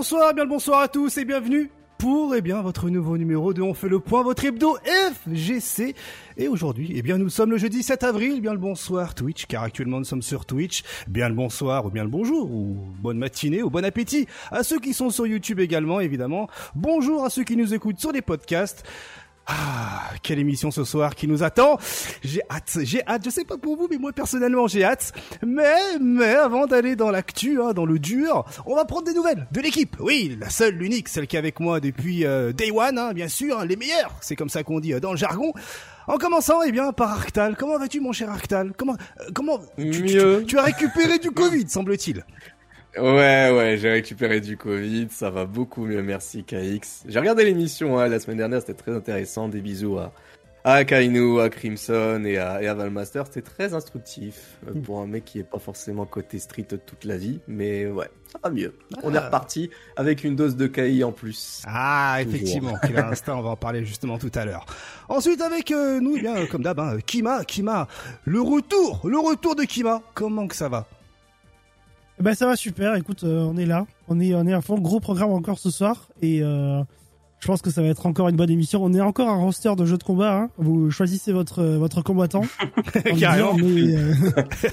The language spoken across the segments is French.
Bonsoir, bien le bonsoir à tous et bienvenue pour eh bien votre nouveau numéro de On fait le point, votre hebdo FGC. Et aujourd'hui, eh bien nous sommes le jeudi 7 avril, bien le bonsoir Twitch, car actuellement nous sommes sur Twitch. Bien le bonsoir ou bien le bonjour, ou bonne matinée ou bon appétit à ceux qui sont sur YouTube également, évidemment. Bonjour à ceux qui nous écoutent sur les podcasts. Ah, quelle émission ce soir qui nous attend. J'ai hâte, j'ai hâte. Je sais pas pour vous, mais moi personnellement j'ai hâte. Mais, mais avant d'aller dans l'actu, hein, dans le dur, on va prendre des nouvelles de l'équipe. Oui, la seule, l'unique, celle qui est avec moi depuis euh, Day One, hein, bien sûr, hein, les meilleurs. C'est comme ça qu'on dit euh, dans le jargon. En commençant, eh bien, par Arctal. Comment vas-tu, mon cher Arctal? Comment, euh, comment tu, tu- Mieux. tu- tu as récupéré du Covid, semble-t-il? Ouais, ouais, j'ai récupéré du Covid, ça va beaucoup mieux, merci KX. J'ai regardé l'émission hein, la semaine dernière, c'était très intéressant, des bisous à, à Kainu, à Crimson et à, et à Valmaster, c'était très instructif euh, pour un mec qui est pas forcément côté street toute la vie, mais ouais, ça va mieux. On est Ah. reparti avec une dose de KI en plus. Ah, Toujours. effectivement, quel instinct, on va en parler justement tout à l'heure. Ensuite, avec euh, nous, eh bien, euh, comme d'hab, hein, Kima, Kima, le retour, le retour de Kima. Comment que ça va? Ben ça va super, écoute, euh, on est là, on est on est à fond, gros programme encore ce soir et euh, je pense que ça va être encore une bonne émission. On est encore un roster de jeux de combat, hein. vous choisissez votre euh, votre combattant en Carrément. disant, mais, euh,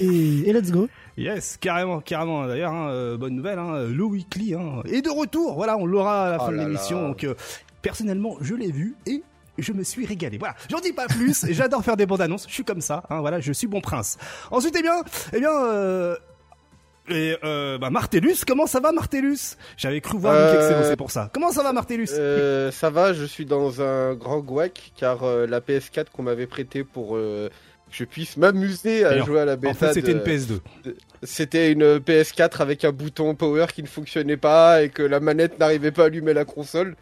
et, et let's go. Yes, carrément, carrément. D'ailleurs, hein, bonne nouvelle, hein, le weekly hein, est de retour. Voilà, on l'aura à la Oh fin de l'émission. Donc, euh, personnellement, je l'ai vu et je me suis régalé. Voilà, j'en dis pas plus. J'adore faire des bandes annonces. Je suis comme ça. Hein, voilà, je suis bon prince. Ensuite, eh bien, eh bien. Euh... Et euh, bah Martellus, comment ça va Martellus? J'avais cru voir Euh, c'est pour ça. Comment ça va Martellus? Euh, ça va, je suis dans un grand guac car euh, la PS4 qu'on m'avait prêtée pour que je puisse m'amuser à jouer à la En bêta. fait, c'était de- une PS2. C'était une PS4 avec un bouton power qui ne fonctionnait pas et que la manette n'arrivait pas à allumer la console.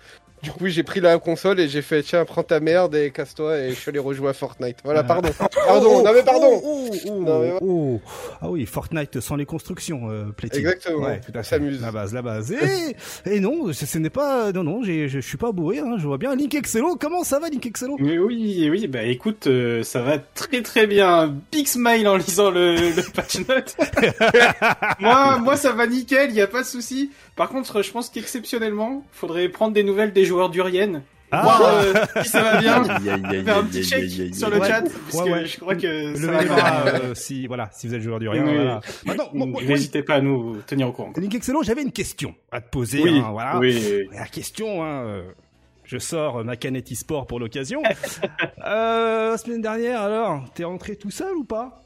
Du coup, j'ai pris la console et j'ai fait tiens, prends ta merde et casse-toi et je suis allé rejouer à Fortnite. Voilà, Ah. pardon. Pardon, non mais pardon. Oh, oh, Non, mais ouais. Ah oui, Fortnite sans les constructions, euh. Exactement. Ouais, tout à s'amuse. La base, la base. Et, et non, ce, ce n'est pas, non, non, je, suis pas bourré, hein, je vois bien. Link Excello, comment ça va, Link Excello? Oui, oui, oui, bah écoute, euh, ça va très très bien. Big smile en lisant le, le patch note. moi, moi, ça va nickel, y a pas de souci. Par contre, je pense qu'exceptionnellement, faudrait prendre des nouvelles des joueurs d'Urien. Ah. Voir euh, si ça va bien. Faire un petit check sur le Ouais. chat, parce Ouais, que ouais. je crois que ça va bras, euh, si, voilà, si vous êtes joueur du rien. Oui. Voilà. Maintenant, moi- moi- moi, N'hésitez pas à nous tenir au courant. Link Excello, j'avais une question à te poser, Oui, hein, voilà. oui. La question, hein, euh, je sors ma canette e-sport pour l'occasion. euh, la semaine dernière, alors, t'es rentré tout seul ou pas?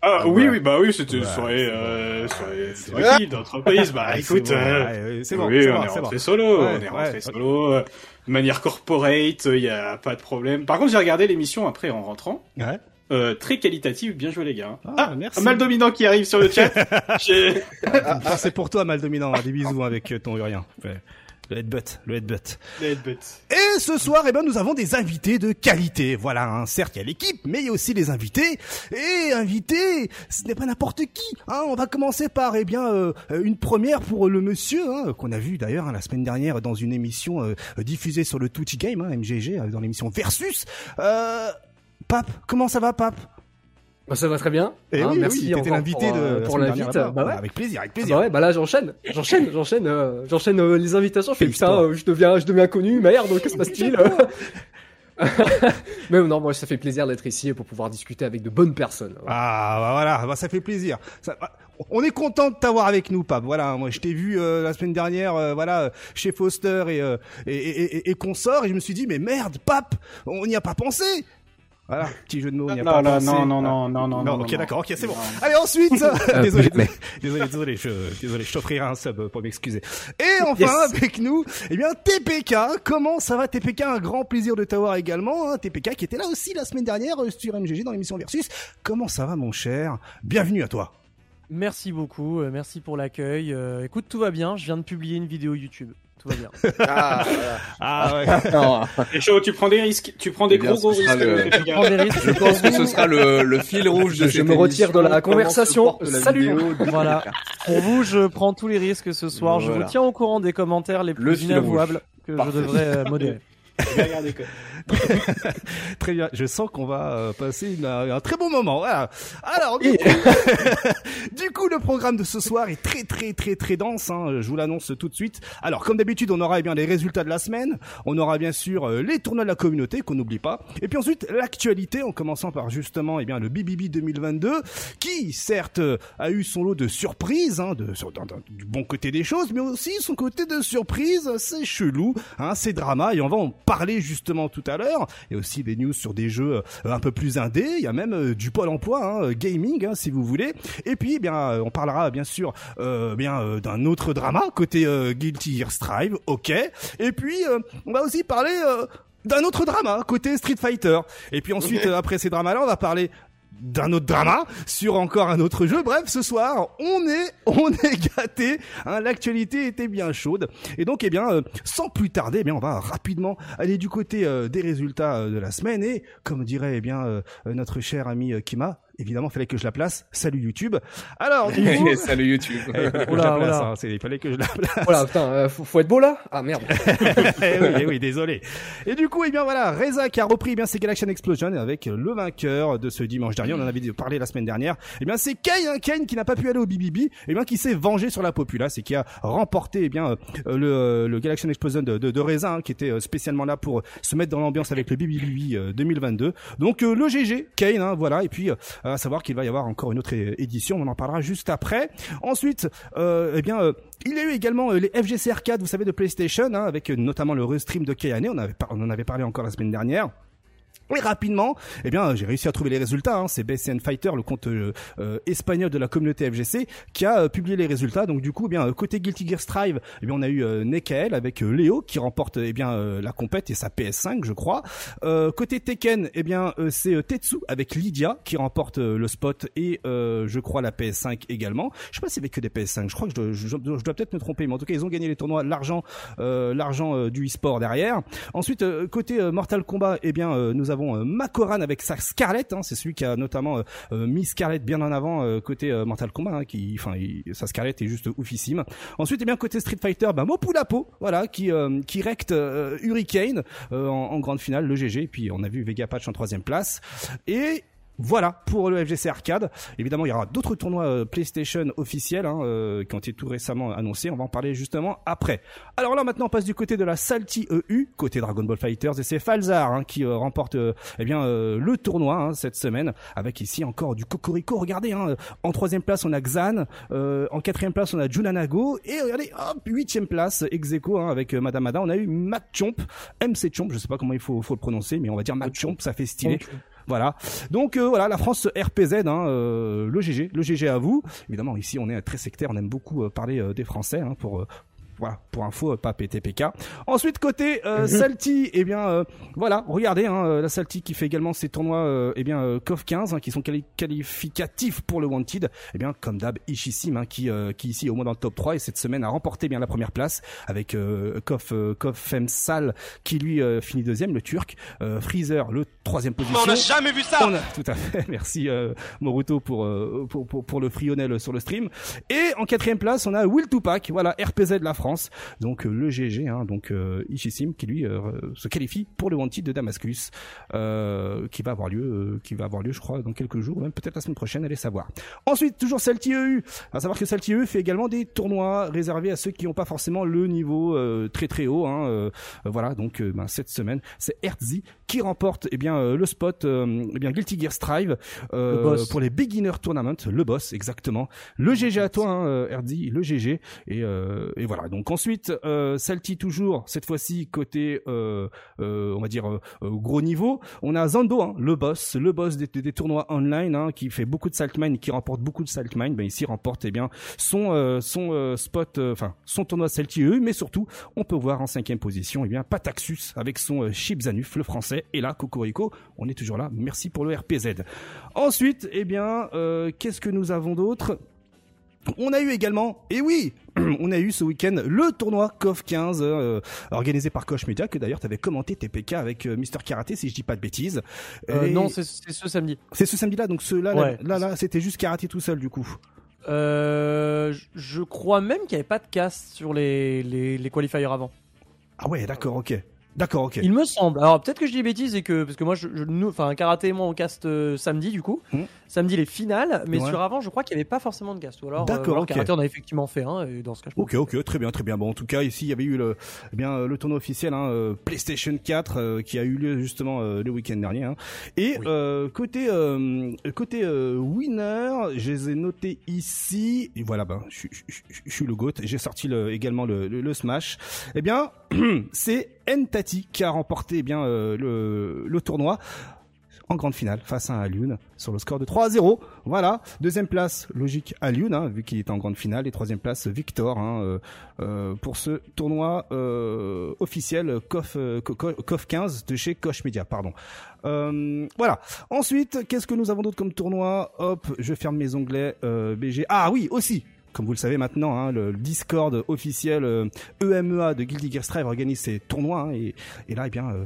Ah Ah, oui, oui, bah oui, c'était une soirée, euh, soirée C'est tranquille d'entreprise. Bah écoute, c'est bon, euh, c'est bon, oui, on bon, est rentré bon. solo, Ouais, on est rentré ouais. solo, euh, de manière corporate, il y a pas de problème. Par contre, j'ai regardé l'émission après en rentrant, Ouais. euh, très qualitative, bien joué les gars. Ah, merci. Mal dominant qui arrive sur le chat. J'ai- Ah, c'est pour toi, mal dominant. hein. Des bisous avec euh, ton urien. Ouais. Le headbutt, le headbutt. Les headbutts. Et ce soir, eh ben, nous avons des invités de qualité. Voilà, hein. certes, il y a l'équipe, mais il y a aussi les invités. Et invités, ce n'est pas n'importe qui. Hein. On va commencer par, eh bien, euh, une première pour le monsieur, hein, qu'on a vu d'ailleurs la semaine dernière dans une émission euh, diffusée sur le Twitch Game, MGG, euh, dans l'émission Versus. Euh, Pape, comment ça va, Pape? Bah, ça va très bien. Eh Hein, oui, merci oui, l'invité pour, de euh, pour l'invite. Bah ouais. Avec plaisir, avec Ah plaisir. bah ouais, bah là j'enchaîne, j'enchaîne, j'enchaîne, euh, j'enchaîne euh, les invitations. Je fais putain, euh, je deviens, je deviens connu, merde, que se passe-t-il Mais non, moi ça fait plaisir d'être ici pour pouvoir discuter avec de bonnes personnes. Ah bah voilà, bah, ça fait plaisir. Ça- bah, on est content de t'avoir avec nous, Pape. Voilà, moi je t'ai vu euh, la semaine dernière, euh, voilà, chez Foster et, euh, et, et, et, et consorts, et je me suis dit mais merde, Pape, on n'y a pas pensé. Voilà, petit jeu de mots, on n'y a Non, pas non, non, non, non, non, non, non. ok, non. d'accord, ok, c'est bon. Non. Allez, ensuite, désolé, plus jamais. désolé, désolé, je, désolé, je t'offrirai un sub pour m'excuser. Et enfin, avec nous, eh bien, TPK. Comment ça va, TPK? Un grand plaisir de t'avoir également, hein, TPK qui était là aussi la semaine dernière euh, sur MGG dans l'émission Versus. Comment ça va, mon cher? Bienvenue à toi. Merci beaucoup, euh, merci pour l'accueil. Euh, écoute, tout va bien, je viens de publier une vidéo YouTube. Tout va bien. Ah, voilà. Ah ouais. Non, Et chaud, tu prends des risques, tu prends des Eh bien, gros gros risques. le- Je gars. prends des risques. je pense que ce sera le, le fil rouge de Je cette me retire de la conversation. la Salut. Voilà. Pour vous, je prends tous les risques ce soir. Je vous tiens au courant des commentaires les Le plus inavouables que Parfait. je devrais euh, modérer. Regardé, quoi. Très bien. Je sens qu'on va euh, passer une- un très bon moment. Voilà. Alors, du, coup, du coup, le programme de ce soir est très, très, très, très dense. hein. Je vous l'annonce tout de suite. Alors, comme d'habitude, on aura eh bien les résultats de la semaine. On aura bien sûr euh, les tournois de la communauté qu'on n'oublie pas. Et puis ensuite, l'actualité, en commençant par justement eh bien le BBB 2022, qui certes euh, a eu son lot de surprises, hein, de, sur- dans- dans- du bon côté des choses, mais aussi son côté de surprise, c'est chelou, hein, c'est drama, et on va en parler justement tout à l'heure. Il y a aussi des news sur des jeux euh, un peu plus indés, il y a même euh, du pôle emploi, hein, euh, gaming, hein, si vous voulez. Et puis, eh bien, on parlera bien sûr euh, bien euh, d'un autre drama côté euh, Guilty Gear Strive, ok. Et puis, euh, on va aussi parler euh, d'un autre drama côté Street Fighter. Et puis ensuite, après ces dramas-là, on va parler d'un autre drama sur encore un autre jeu. Bref, ce soir, on est, on est gâté. Hein, L'actualité était bien chaude. Et donc, eh bien, euh, sans plus tarder, eh bien, on va rapidement aller du côté euh, des résultats euh, de la semaine. Et comme dirait, eh bien, notre cher ami Kima, évidemment, fallait que je la place. Salut YouTube. Alors, du coup, Salut YouTube. eh, il fallait que je Oula, la place. oula. hein, c'est- il fallait que je la place. Voilà, putain, euh, faut, faut être beau là? Ah merde. eh oui, eh oui, désolé. Et du coup, eh bien voilà, Reza qui a repris eh bien ses Galaxian Explosion avec le vainqueur de ce dimanche dernier. On en avait parlé la semaine dernière. Eh bien, c'est Kane, hein, Kane qui n'a pas pu aller au BBB, eh bien qui s'est vengé sur la populace et qui a remporté eh bien euh, le, euh, le Galaxian Explosion de, de, de Reza, hein, qui était euh, spécialement là pour se mettre dans l'ambiance avec le BBB euh, 2022. Donc euh, le GG, Kane, hein, voilà. Et puis euh, à savoir qu'il va y avoir encore une autre édition. On en parlera juste après. Ensuite, euh, eh bien. euh, il y a eu également euh, les FGC Arcade, vous savez, de PlayStation, hein, avec notamment le restream de Kayane. On en avait parlé encore la semaine dernière. Et rapidement, eh bien, j'ai réussi à trouver les résultats. Hein. C'est BCN Fighter, le compte euh, euh, espagnol de la communauté FGC, qui a euh, publié les résultats. Donc du coup, eh bien, euh, côté Guilty Gear Strive, eh bien, on a eu euh, Nekael avec Léo qui remporte eh bien la compète et sa PS5, je crois. Côté Tekken, eh bien, c'est Tetsu avec Lydia qui remporte le spot et je crois la PS5 également. Je sais pas s'il y avait que des PS5. Je crois que je, dois- je, je dois peut-être me tromper, mais en tout cas, ils ont gagné les tournois, l'argent, l'argent du e-sport derrière. Ensuite, côté Mortal Kombat, eh bien, nous avons euh, Makoran avec sa Scarlett. Hein, c'est celui qui a notamment euh, euh, mis Scarlett bien en avant côté Mortal Kombat. Hein, qui, enfin, sa Scarlett est juste oufissime. Ensuite, eh bien, côté Street Fighter, bah, Mopulapo, voilà, qui qui recte Hurricane en, en grande finale, le GG. Et puis, on a vu Vega Patch en troisième place. Et voilà pour le FGC Arcade. Évidemment, il y aura d'autres tournois euh, PlayStation officiels hein, euh, qui ont été tout récemment annoncés. On va en parler justement après. Alors là, maintenant, on passe du côté de la Salty EU, côté Dragon Ball Fighters, et c'est Falzar hein, qui euh, remporte eh bien le tournoi hein, cette semaine, avec ici encore du Cocorico. Regardez, hein, en troisième place, on a Xan, en quatrième place, on a Junanago, et regardez, hop, huitième place, ex aequo, hein, avec Madame Ada, on a eu Mac Chomp, MC Chomp, je sais pas comment il faut, faut le prononcer, mais on va dire Mac Chomp, ça fait stylé. Voilà. Donc euh, voilà, la France RPZ, hein, euh, le GG, le GG à vous. Évidemment, ici on est très sectaire, on aime beaucoup euh, parler des Français hein, pour voilà, pour info, euh, pas PTPK. Ensuite, côté euh, Salty, eh bien, euh, voilà, regardez, hein, euh, la Salty qui fait également ses tournois, euh, eh bien, euh, COF 15, hein, qui sont quali- qualificatifs pour le Wanted. Eh bien, comme d'hab, Ishisim, hein, qui, euh, qui ici est au moins dans le top 3 et cette semaine a remporté eh bien la première place avec euh, Kof, euh, Kof Femsal qui lui euh, finit deuxième, le Turc, euh, Freezer le troisième position. On n'a jamais vu ça On a- tout à fait. Merci euh, Moruto pour, euh, pour, pour pour le frionnel sur le stream. Et en quatrième place, on a Will Tupac, voilà RPZ de la France. Donc euh, le GG, hein, donc euh, Ishisim qui lui euh, se qualifie pour le Wanted de Damascus, euh, qui va avoir lieu, euh, qui va avoir lieu, je crois, dans quelques jours, ou même peut-être la semaine prochaine, allez savoir. Ensuite, toujours Salty EU. À savoir que Salty EU fait également des tournois réservés à ceux qui n'ont pas forcément le niveau euh, très très haut. Hein, voilà, donc ben, cette semaine, c'est Herzi qui remporte eh bien euh, le spot, euh, eh bien Guilty Gear Strive euh, Le pour les Beginner Tournament, le boss exactement. Le GG à toi, hein, Herzi, le GG et, euh, et voilà. Donc ensuite, euh, Salty toujours cette fois-ci côté, euh, euh, on va dire euh, gros niveau. On a Zando, hein, le boss, le boss des, tournois online, hein, qui fait beaucoup de saltmine, qui remporte beaucoup de saltmine. Ben ici remporte eh bien son son spot, enfin son tournoi Salty EU, mais surtout on peut voir en cinquième position eh bien Pataxus avec son Chip Zanuf, le français. Et là, Cocorico, on est toujours là. Merci pour le RPZ. Ensuite, eh bien, qu'est-ce que nous avons d'autre? On a eu également, et oui, on a eu ce week-end le tournoi KOF 15 euh, organisé par Koch Media que d'ailleurs tu avais commenté TPK avec euh, Mister Karaté si je dis pas de bêtises. Euh, Et non, c'est ce samedi. c'est ce samedi-là donc ce là Ouais. là, là, là, c'était juste Karaté tout seul du coup. Je- crois même qu'il n'y avait pas de cast sur les, les, les qualifiers avant. Ah ouais d'accord ok. D'accord, ok. Il me semble. Alors peut-être que je dis bêtises et que parce que moi, je, je- nous, enfin karaté et moi on cast euh, samedi du coup. Hmm. Samedi les finales, mais Ouais. sur avant, je crois qu'il n'y avait pas forcément de cast. Ou alors, euh, D'accord, voilà, ok. karaté on a effectivement fait un et dans ce cas, je Ok, ok, très bien, très bien. Bon, en tout cas, ici, il y avait eu le, eh bien, euh, le tournoi officiel, hein, euh, PlayStation 4, euh, qui a eu lieu justement euh, le week-end dernier. hein. Et euh, côté euh, côté euh, winner, je les ai notés ici. Et voilà, ben, je, je- je- je suis le goat. J'ai sorti le, également le, le, le Smash. Eh bien, c'est Entati qui a remporté eh bien euh, le, tournoi en grande finale face à Alioun sur le score de 3 à 0. Voilà. Deuxième place, logique Alioun, hein, vu qu'il est en grande finale. Et troisième place, Victor, hein, euh, euh, pour ce tournoi euh, officiel COF, Co- Co- COF 15 de chez Koch Media, pardon. Voilà. Ensuite, qu'est-ce que nous avons d'autre comme tournoi? Hop, je ferme mes onglets. BG. Ah oui, aussi. Comme vous le savez maintenant, hein, le Discord officiel euh, EMEA de Guilty Gear Strive organise ses tournois. hein, et, et là, eh bien, euh,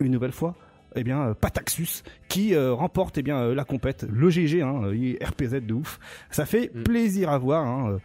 une nouvelle fois, eh bien euh, Pataxus qui euh, remporte eh bien la compète, le GG, hein, il est RPZ de ouf. Ça fait Mm. plaisir à voir. Hein,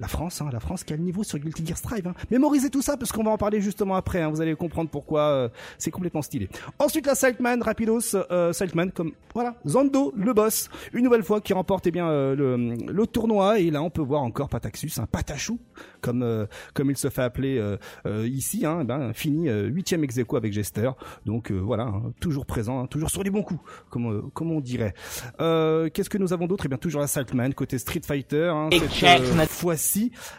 la France, hein, la France qui a le niveau sur Guilty Gear Strive. Hein. Mémorisez tout ça parce qu'on va en parler justement après. Hein, vous allez comprendre pourquoi euh, c'est complètement stylé. Ensuite, la Saltman, Rapidos, euh, Saltman, comme voilà, Zando, le boss, une nouvelle fois qui remporte eh bien euh, le, le tournoi. Et là, on peut voir encore Pataxus, un patachou, comme euh, comme il se fait appeler euh, euh, ici. Hein, ben, fini huitième ex aequo avec Jester. Donc euh, voilà, hein, toujours présent, hein, toujours sur les bons coups, comme euh, comme on dirait. Euh, Qu'est-ce que nous avons d'autre? Eh bien, toujours la Saltman côté Street Fighter. Hein, cette euh,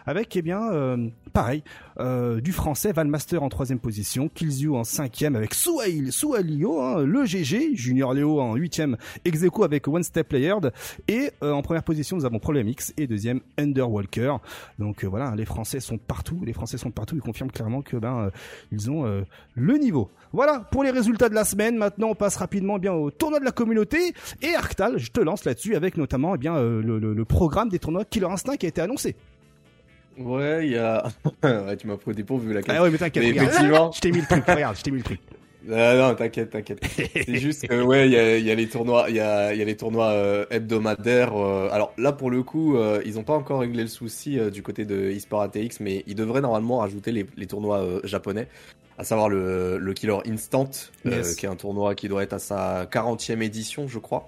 avec eh bien euh, pareil euh, du français Valmaster en troisième position, Killzoo en cinquième avec Souhail, Souhalio, hein, le GG, Junior Léo en huitième, ex aequo avec One Step Playered, et euh, en première position nous avons Problem X et deuxième Underwalker. Donc voilà, les Français sont partout, les Français sont partout, ils confirment clairement que ben ils ont le niveau. Voilà pour les résultats de la semaine. Maintenant, on passe rapidement eh bien au tournoi de la communauté et Arctal. Je te lance là-dessus avec notamment eh bien le programme des tournois Killer Instinct qui a été annoncé. Ouais, il y a. ouais, tu m'as pris au dépourvu la Ah ouais, mais t'inquiète, effectivement. je t'ai mis le truc. Regarde, je t'ai mis le truc. Ah non, t'inquiète, t'inquiète. C'est juste que ouais, il y a, il y a les tournois, il y a, y a les tournois euh, hebdomadaires. euh, alors là, pour le coup, euh, ils ont pas encore réglé le souci du côté de eSport ATX, mais ils devraient normalement rajouter les, les tournois japonais, à savoir le, le Killer Instant, Yes. qui est un tournoi qui doit être à sa 40e édition, je crois.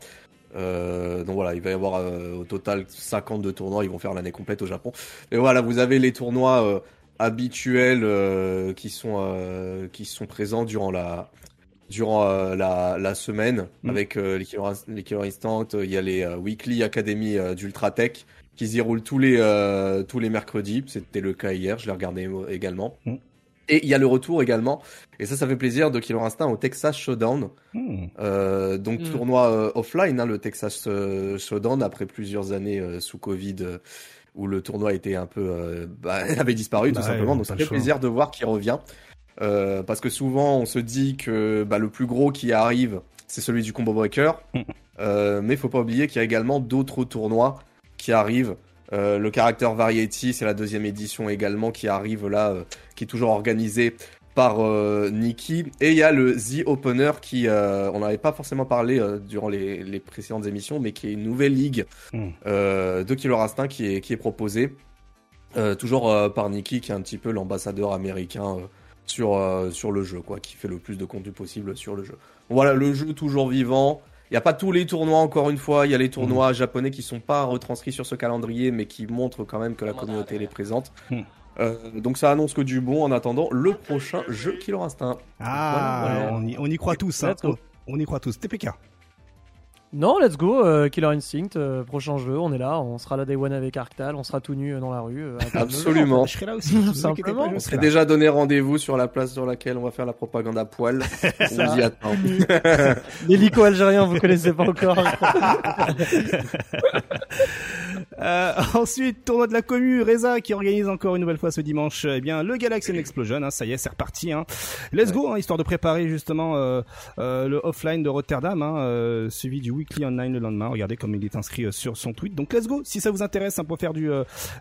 Euh, donc voilà, il va y avoir euh, au total 52 tournois, ils vont faire l'année complète au Japon. Et voilà, vous avez les tournois euh, habituels euh, qui sont euh, qui sont présents durant la durant euh, la, la semaine Mm. avec euh, les, Killer, les Killer Instant, il y a les euh, Weekly Academy euh, d'Ultratech qui s'y déroulent tous les euh, tous les mercredis, c'était le cas hier, je l'ai regardé également. Mm. Et il y a le retour également, et ça ça fait plaisir de Killer Instinct au Texas Showdown. Hmm. Euh, donc Mm. tournoi euh, offline, hein, le Texas euh, Showdown après plusieurs années euh, sous Covid euh, où le tournoi était un peu euh, bah, avait disparu tout Bah simplement. Donc ça fait plaisir de voir qu'il revient Euh, parce que souvent on se dit que bah, le plus gros qui arrive c'est celui du Combo Breaker, Mm. Euh, mais faut pas oublier qu'il y a également d'autres tournois qui arrivent. Euh, le Character Variety, c'est la deuxième édition également qui arrive là, euh, qui est toujours organisé par euh, Nikki. Et il y a le The Opener qui, euh, on n'avait pas forcément parlé durant les, les précédentes émissions, mais qui est une nouvelle ligue Mm. euh, de Killer Instinct qui est, qui est proposée. Toujours par Nikki, qui est un petit peu l'ambassadeur américain sur, sur le jeu, quoi, qui fait le plus de contenu possible sur le jeu. Voilà, le jeu toujours vivant. Il n'y a pas tous les tournois, encore une fois. Il y a les tournois japonais qui sont pas retranscrits sur ce calendrier, mais qui montrent quand même que la communauté les présente. Hmm. Euh, donc ça annonce que du bon en attendant le prochain jeu Killer Instinct. Ah, Voilà, voilà. On, y, on y croit tous. Hein. On y croit tous. TPK. Non, let's go, euh, Killer Instinct, euh, prochain jeu, on est là, on sera là Day One avec Arctal, on sera tout nu euh, dans la rue. euh. Absolument. Je serai là aussi. Tout Ne vous inquiétez simplement. On s'est déjà donné rendez-vous sur la place sur laquelle on va faire la propagande à poil. on Ça. vous y attend. L'hélico algérien, vous connaissez pas encore. Euh, ensuite, tournoi de la commu, Reza qui organise encore une nouvelle fois ce dimanche, eh bien le Galaxy Explosion. Hein, ça y est, c'est reparti. Hein. Let's go, hein, histoire de préparer justement euh, euh, le offline de Rotterdam, hein, euh, suivi du weekly online le lendemain. Regardez comme il est inscrit euh, sur son tweet. Donc let's go. Si ça vous intéresse hein, pour faire du,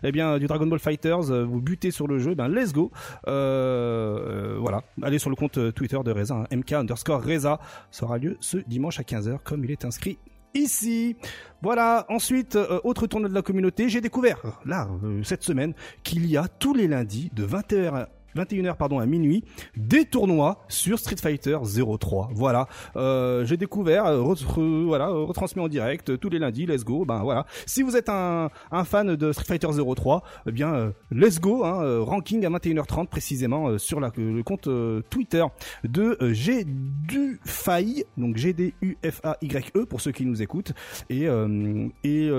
eh bien du Dragon Ball Fighters, vous butez sur le jeu, eh let's go. Voilà, allez sur le compte Twitter de Reza, hein, mk underscore Reza. Ça lieu ce dimanche à 15h comme il est inscrit ici. Voilà, ensuite, euh, autre tournoi de la communauté, j'ai découvert, là, euh, cette semaine, qu'il y a tous les lundis, de 21h 21h pardon à minuit des tournois sur Street Fighter 03. Voilà, euh, j'ai découvert, euh, re- re- voilà, euh, retransmis en direct euh, tous les lundis. Let's go. Ben voilà. Si vous êtes un, un fan de Street Fighter 03, eh bien euh, let's go. Hein, ranking à 21h30 précisément sur la, le compte Twitter de GDUFAI, donc G Y E pour ceux qui nous écoutent et et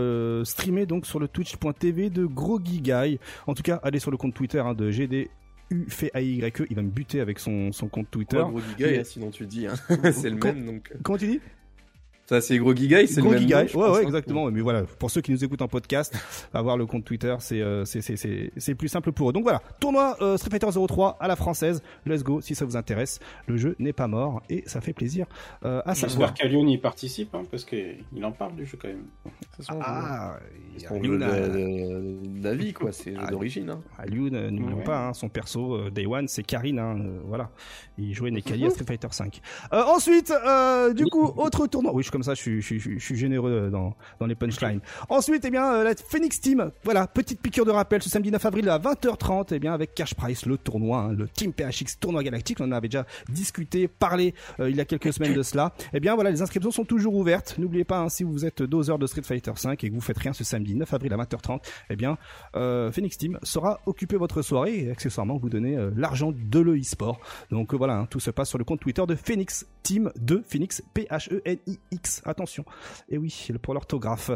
streamé donc sur le twitch.tv de Groggy Guy. En tout cas, allez sur le compte Twitter hein, de GD UFAY, E. il va me buter avec son, son compte Twitter. Ouais, giga, Mais- hein, sinon tu dis. Hein. c'est le Quand- même donc. euh. Comment tu dis? Ça, c'est gros giga, c'est le Gros même. Giga, nom, je ouais, ouais, hein. exactement. Mais voilà, pour ceux qui nous écoutent en podcast, avoir le compte Twitter, c'est euh, c'est c'est c'est c'est plus simple pour eux. Donc voilà, tournoi euh, Street Fighter 03 à la française. Let's go, si ça vous intéresse. Le jeu n'est pas mort et ça fait plaisir euh, à savoir. J'espère qu'Alion y participe, hein, parce qu'il en parle du jeu quand même. Ah, de la vie, quoi. C'est Ah, jeu d'origine. Hein. Alioun, euh, n'oublions Ouais. pas, hein, son perso euh, Day One, c'est Karine, hein, euh, voilà. Il jouait Nekali à Street Fighter 5. Euh, ensuite, euh, du coup, autre tournoi. Oui, je suis comme ça, je suis, je suis, je suis- je suis généreux euh, dans, dans les punchlines. Ensuite, eh bien, euh, la Phoenix Team, voilà, petite piqûre de rappel, ce samedi 9 avril à 20h30, eh bien, avec Cash Price, le tournoi, hein, le Team PHX Tournoi Galactique, on en avait déjà discuté, parlé euh, il y a quelques semaines de cela. Eh bien, voilà, les inscriptions sont toujours ouvertes. N'oubliez pas, hein, si vous êtes doseur de Street Fighter 5 et que vous faites rien ce samedi 9 avril à 20h30, eh bien, euh, Phoenix Team saura occuper votre soirée et accessoirement vous donner euh, l'argent de le e-sport. Donc voilà, hein, tout se passe sur le compte Twitter de Phoenix Team de Phoenix P H N I X. Attention. Et oui, pour l'orthographe.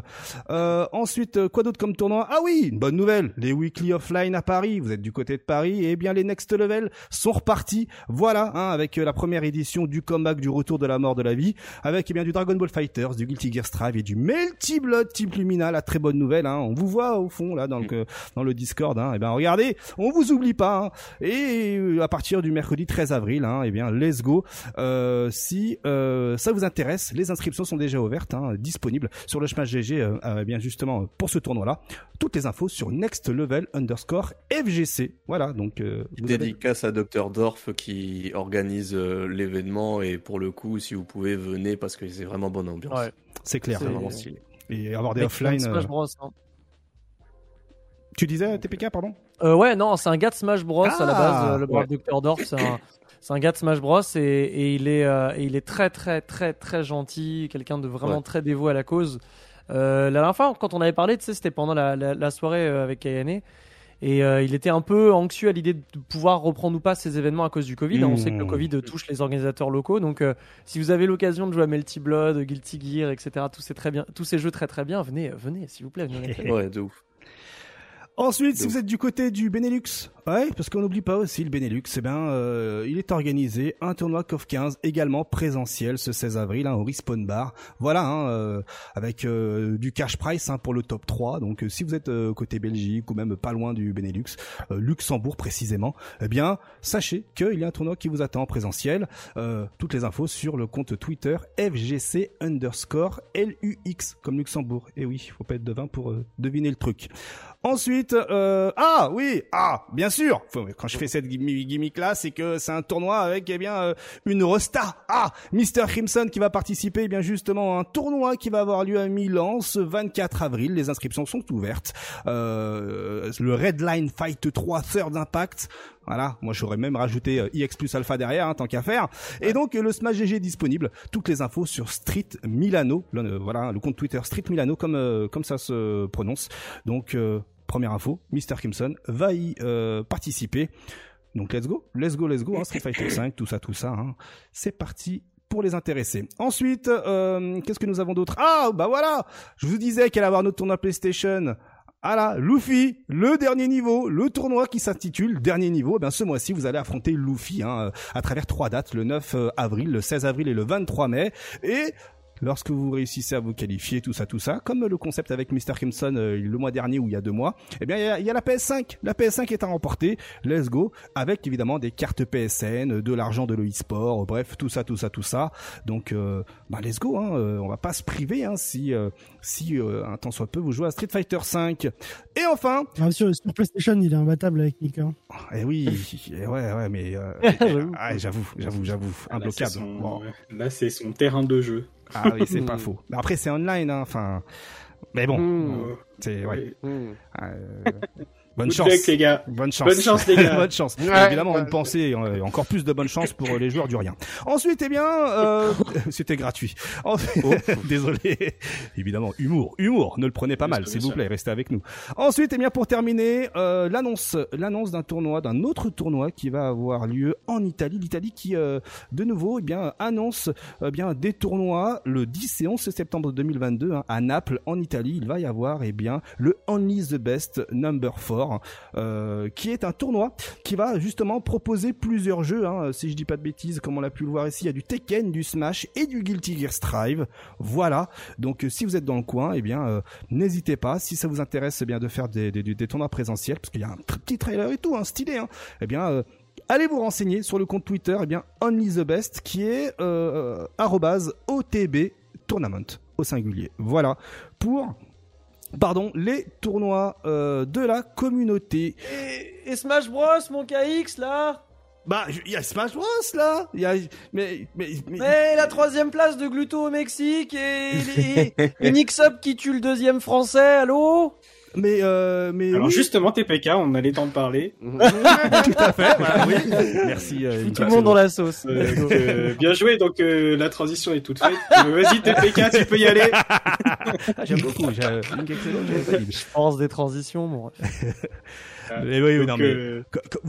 Euh, ensuite, euh, quoi d'autre comme tournoi? Ah oui, une bonne nouvelle. Les weekly offline à Paris. Vous êtes du côté de Paris. Et bien les next level sont repartis. Voilà, hein, avec euh, la première édition du comeback du retour de la mort de la vie, avec eh bien du Dragon Ball Fighters, du Guilty Gear Strive et du Melty Blood Type Lumina. La très bonne nouvelle. Hein. On vous voit au fond là dans le dans le Discord. Hein. Et ben regardez, on vous oublie pas. hein. Et euh, à partir du mercredi 13 avril, hein, eh bien let's go. Euh, si euh, ça vous intéresse, les inscriptions sont déjà ouvertes, hein, disponibles sur le Smash GG. euh, euh, bien justement pour ce tournoi-là. Toutes les infos sur Next Level underscore FGC. Voilà, donc euh, vous avez- Dédicace à Dr. Dorf qui organise euh, l'événement et pour le coup, si vous pouvez, venez parce que c'est vraiment bonne ambiance. Ouais. c'est clair. Vraiment stylé. Et avoir des offline. Smash euh, Bros. hein. Tu disais TPK, pardon? Euh, ouais, non, c'est un gars de Smash Bros à la Ah, base, euh, le brave Dr. Dorf, c'est un, c'est un gars de Smash Bros et, et il est, euh, et il est très très très très gentil, quelqu'un de vraiment Ouais. très dévoué à la cause. Euh, la dernière fois, quand on avait parlé, tu sais, c'était pendant la, la, la soirée euh, avec Kayane. Et euh, il était un peu anxieux à l'idée de pouvoir reprendre ou pas ces événements à cause du Covid. On sait que le Mmh. Covid touche les organisateurs locaux. Donc, euh, si vous avez l'occasion de jouer à Melty Blood, Guilty Gear, etc., tous ces, très bien, tous ces jeux très très bien, venez, venez, s'il vous plaît. venez. Ouais, de ouf. Ensuite, si vous êtes du côté du Benelux, ouais, parce qu'on n'oublie pas aussi le Benelux, eh ben, euh, il est organisé un tournoi CoF 15 également présentiel ce 16 avril hein, au Respawn Bar. Voilà, hein, euh, avec euh, du cash price hein, pour le top 3. Donc, euh, si vous êtes euh, côté Belgique ou même pas loin du Benelux, euh, Luxembourg précisément, eh bien, sachez qu'il y a un tournoi qui vous attend en présentiel. Toutes les infos sur le compte Twitter FGC underscore LUX comme Luxembourg. Et oui, faut pas être devin pour deviner le truc. Ensuite, ah oui, ah bien sûr. Faut- Quand je fais cette gimmick, là, c'est que c'est un tournoi avec eh bien euh, une resta. Ah, Mr Crimson qui va participer eh bien justement à un tournoi qui va avoir lieu à Milan ce 24 avril. Les inscriptions sont ouvertes. Euh, le Redline Fight 3 Third Impact. Voilà, moi j'aurais même rajouté euh, IX plus Alpha derrière, hein, tant qu'à faire. Et donc le Smash GG est disponible. Toutes les infos sur Street Milano. Le, voilà, le compte Twitter Street Milano comme euh, comme ça se prononce. Donc euh, première info, Mr Crimson va y euh, participer. Donc let's go, let's go, let's go. Hein, Street Fighter 5, tout ça, tout ça. Hein. C'est parti pour les intéressés. Ensuite, euh, qu'est-ce que nous avons d'autre? Ah, bah voilà Je vous disais qu'elle allait avoir notre tournoi PlayStation. Ah là, Luffy, le dernier niveau, le tournoi qui s'intitule Dernier niveau. Eh bien, ce mois-ci, vous allez affronter Luffy hein, à travers trois dates, le 9 avril, le 16 avril et le 23 mai. Lorsque vous réussissez à vous qualifier, tout ça, tout ça, comme le concept avec Mr. Crimson euh, le mois dernier ou il y a deux mois, eh bien, il y a, il y a la PS5. La PS5 est à remporter. Let's go. Avec évidemment des cartes PSN, de l'argent de l'e-sport, bref, tout ça, tout ça, tout ça. Donc, euh, bah, let's go. Hein. Euh, On va pas se priver hein, si, euh, si euh, un temps soit peu, vous jouez à Street Fighter 5. Et enfin, Ah, sur, sur PlayStation, il est imbattable avec Mika. eh oui, eh ouais, ouais, mais euh, J'avoue. ah, j'avoue, j'avoue, j'avoue, Là, c'est imbloquable. son- Bon. Là, c'est son terrain de jeu. Ah oui, c'est pas faux. Mais après, c'est online, hein, enfin. Mais bon, Mmh. Euh, c'est ouais. Bonne Good chance. luck, les gars. Bonne chance. Bonne chance, les gars. bonne chance. Ouais, Évidemment, ouais. une pensée, euh, encore plus de bonne chance pour les joueurs du rien. Ensuite, eh bien, euh, c'était gratuit. Ensuite- Désolé. Évidemment, humour, humour. Ne le prenez pas mal, s'il vous plaît. Restez avec nous. Ensuite, eh bien, pour terminer, euh, l'annonce, l'annonce d'un tournoi, d'un autre tournoi qui va avoir lieu en Italie. L'Italie qui, euh, de nouveau, eh bien, annonce eh bien des tournois le 10 et 11 septembre 2022 hein, à Naples, en Italie. Il va y avoir, eh bien, le Only the Best Number 4, euh, qui est un tournoi qui va justement proposer plusieurs jeux. Hein, si je dis pas de bêtises, comme on l'a pu le voir ici, il y a du Tekken, du Smash et du Guilty Gear Strive. Voilà. Donc, euh, si vous êtes dans le coin, eh bien, euh, n'hésitez pas. Si ça vous intéresse, eh bien, de faire des, tournois présentiels, parce qu'il y a un petit trailer et tout, hein, stylé. Hein, eh bien. Allez vous renseigner sur le compte Twitter, eh bien Only the Best, qui est euh, OTB Tournament au singulier. Voilà pour pardon les tournois euh, de la communauté. Et, et Smash Bros, mon KX là Bah il y a Smash Bros là, y a mais mais, mais- Mais la troisième place de Gluto au Mexique et, les- et Nixup qui tue le deuxième français, allô mais euh, mais Alors oui, justement, TPK, on allait t'en parler. tout à fait. voilà, oui. Merci. euh, Tout le monde dans la sauce. Euh, donc, euh, bien joué, donc euh, la transition est toute faite. Euh, Vas-y TPK, tu peux y aller. Ah, J'aime beaucoup. Je pense des transitions, bon. Mais oui, non, mais euh,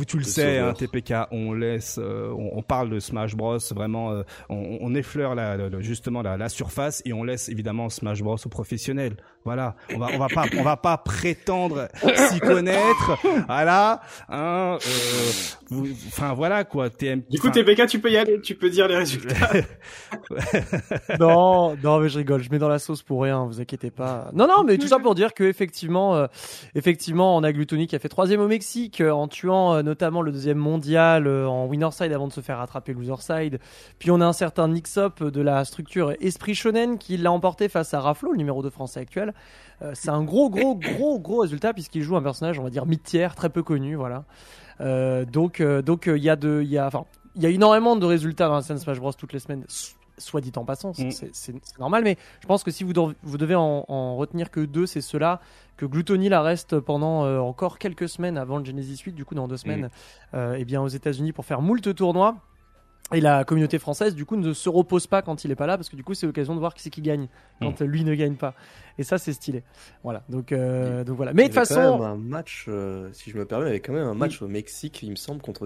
tu le sais, hein. TPK, on laisse, euh, on, on parle de Smash Bros. Vraiment, euh, on, on effleure la, la- la- justement la, la surface et on laisse évidemment Smash Bros aux professionnels. Voilà, on va, on va pas, on va pas prétendre s'y connaître. Voilà, hein. euh, vous- Enfin voilà quoi. TM. Du coup, TPK, tu peux y aller, tu peux dire les résultats. Non, non, mais je rigole, je mets dans la sauce pour rien, vous inquiétez pas. Non, non, mais tout ça pour dire que effectivement, euh, effectivement, on a Gluttony qui a fait troisième au Mexique euh, en tuant euh, notamment le deuxième mondial euh, en winner side avant de se faire rattraper loser side. Puis on a un certain Nixop de la structure Esprit Shonen qui l'a emporté face à Raflo, le numéro 2 français actuel. Euh, c'est un gros, gros, gros, gros résultat puisqu'il joue un personnage, on va dire mid-tier, très peu connu, voilà. Euh, donc, euh, donc il y a de, il y a, enfin, il y a énormément de résultats dans la scène Smash Bros toutes les semaines. Soit dit en passant, c'est Mm. c'est- normal, mais je pense que si vous, dev- vous devez en, en retenir que deux, c'est ceux-là, que Gluttony la reste pendant encore quelques semaines avant le Genesis 8, du coup dans deux semaines, euh, et bien aux États-Unis pour faire moult tournois. Et la communauté française, du coup, ne se repose pas quand il est pas là, parce que du coup, c'est l'occasion de voir qui c'est qui gagne quand euh, lui ne gagne pas. Et ça, c'est stylé. Voilà. Donc, euh, donc voilà. Mais de Il toute y avait quand façon, même un match, euh, si je me permets, il y avait quand même un match au Mexique, il me semble, contre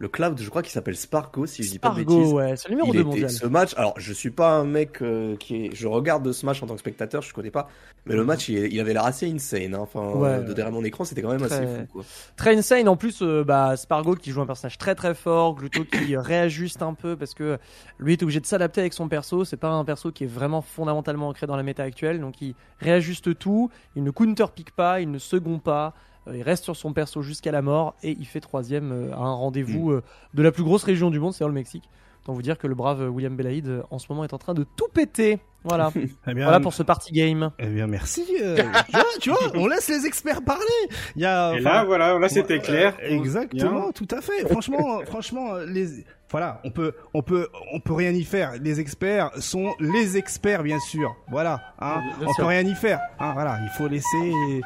le cloud, je crois qu'il s'appelle Spargo, si je dis pas de bêtises. Spargo, ouais, c'est le numéro Il 2 était- mondial. ce match, alors je suis pas un mec euh, qui est, je regarde de ce match en tant que spectateur, je connais pas, mais le match il, il avait l'air assez insane, hein. enfin Ouais, euh, de derrière mon écran c'était quand même assez fou quoi. Très insane. En plus, euh, bah, Spargo qui joue un personnage très très fort, Gluto qui réajuste un peu parce que lui est obligé de s'adapter avec son perso. C'est pas un perso qui est vraiment fondamentalement ancré dans la méta actuelle, donc il réajuste tout. Il ne counterpick pas, il ne second pas. Euh, Il reste sur son perso jusqu'à la mort et il fait troisième euh, à un rendez-vous euh, de la plus grosse région du monde, c'est-à-dire le Mexique. Autant vous dire que le brave William Belaïd en ce moment est en train de tout péter. Voilà, Eh bien, voilà pour ce party game. eh bien, merci. euh, tu, vois, tu vois, on laisse les experts parler. Il y a. Et là, voilà, là c'était clair. euh, Exactement, tout à fait. Franchement, franchement, les voilà, on peut, on peut, on peut rien y faire. Les experts sont les experts, bien sûr. Voilà, hein, Bien on sûr. peut rien y faire. Hein, voilà, il faut laisser.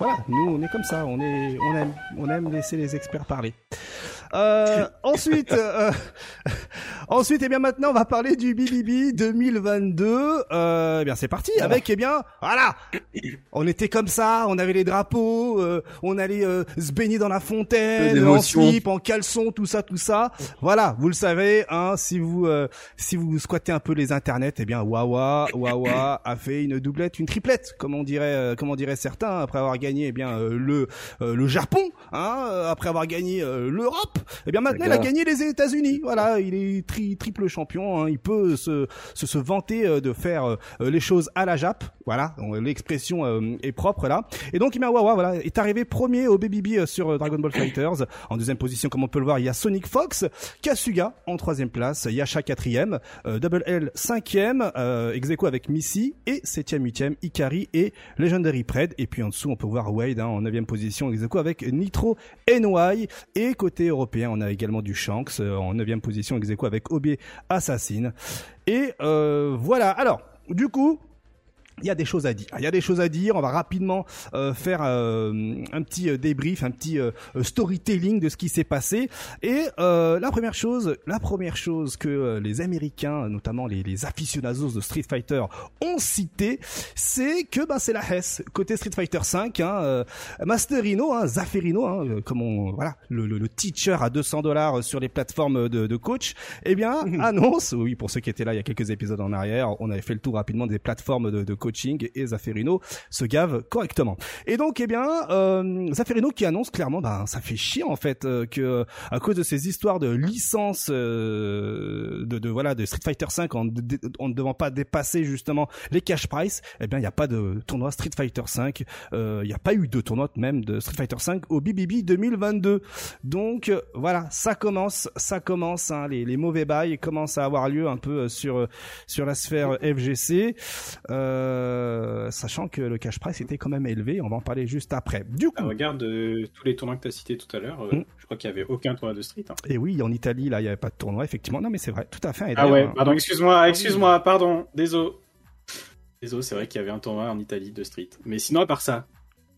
Voilà, nous, on est comme ça. On est, on aime, on aime laisser les experts parler. Euh, ensuite, euh, ensuite, et bien maintenant, on va parler du BBB 2022. Euh, eh bien, c'est parti avec, eh bien, voilà, on était comme ça, on avait les drapeaux, euh, on allait euh, se baigner dans la fontaine, en slip, en caleçon, tout ça, tout ça. Voilà, vous le savez, hein, si vous euh, si vous squattez un peu les internets, eh bien Wawa Wawa a fait une doublette, une triplette, comme on dirait, euh, comme on dirait certains, après avoir gagné eh bien euh, le euh, le Japon, hein, après avoir gagné euh, l'Europe. Eh bien maintenant, il a gagné les États-Unis. Voilà, il est tri- triple champion. hein, il peut se se, se vanter euh, de faire euh, les choses à la Jap. Voilà, l'expression euh, est propre là. Et donc, Ima Wawa, voilà, est arrivé premier au BBB sur Dragon Ball Fighters. En deuxième position, comme on peut le voir, il y a Sonic Fox, Kasuga en troisième place, Yasha quatrième, euh, Double L cinquième, euh, ex aequo avec Missy et septième, huitième, Ikari et Legendary Pred. Et puis en dessous, on peut voir Wade hein, en neuvième position, ex aequo avec Nitro NY. Et côté européen, on a également du Shanks euh, en neuvième position, ex aequo avec Obie Assassin. Et euh, voilà. Alors, du coup, il y a des choses à dire. Il y a des choses à dire. On va rapidement euh, faire euh, un petit euh, débrief, un petit euh, storytelling de ce qui s'est passé. Et euh, la première chose, la première chose que euh, les Américains, notamment les, les aficionados de Street Fighter, ont cité, c'est que bah, c'est la Hess côté Street Fighter 5. Hein, euh, Masterino, hein, Zafferino, hein, comme on voilà, le, le, le teacher à 200 dollars sur les plateformes de, de coach, eh bien annonce, oui pour ceux qui étaient là il y a quelques épisodes en arrière, on avait fait le tour rapidement des plateformes de, de et Zafferino se gave correctement. Et donc eh bien euh, Zafferino qui annonce clairement, ben ça fait chier en fait euh, que à cause de ces histoires de licence euh, de, de voilà de Street Fighter 5 en, en ne devant pas dépasser justement les cash price, eh bien il n'y a pas de tournoi Street Fighter 5, euh, il n'y a pas eu de tournoi même de Street Fighter 5 au BBB 2022. Donc euh, voilà, ça commence, ça commence, hein, les, les mauvais bails commencent à avoir lieu un peu euh, sur sur la sphère FGC, euh, sachant que le cash price était quand même élevé. On va en parler juste après. Du Ah, coup, regarde euh, tous les tournois que tu as cités tout à l'heure. euh, Mm. Je crois qu'il y avait aucun tournoi de street. hein. et oui, en Italie, là, il n'y avait pas de tournoi, effectivement. Non, mais c'est vrai, tout à fait. Et Ah ouais, d'ailleurs, pardon, excuse-moi, excuse-moi, pardon, désolé. Désolé, c'est vrai qu'il y avait un tournoi en Italie de street. Mais sinon, à part ça,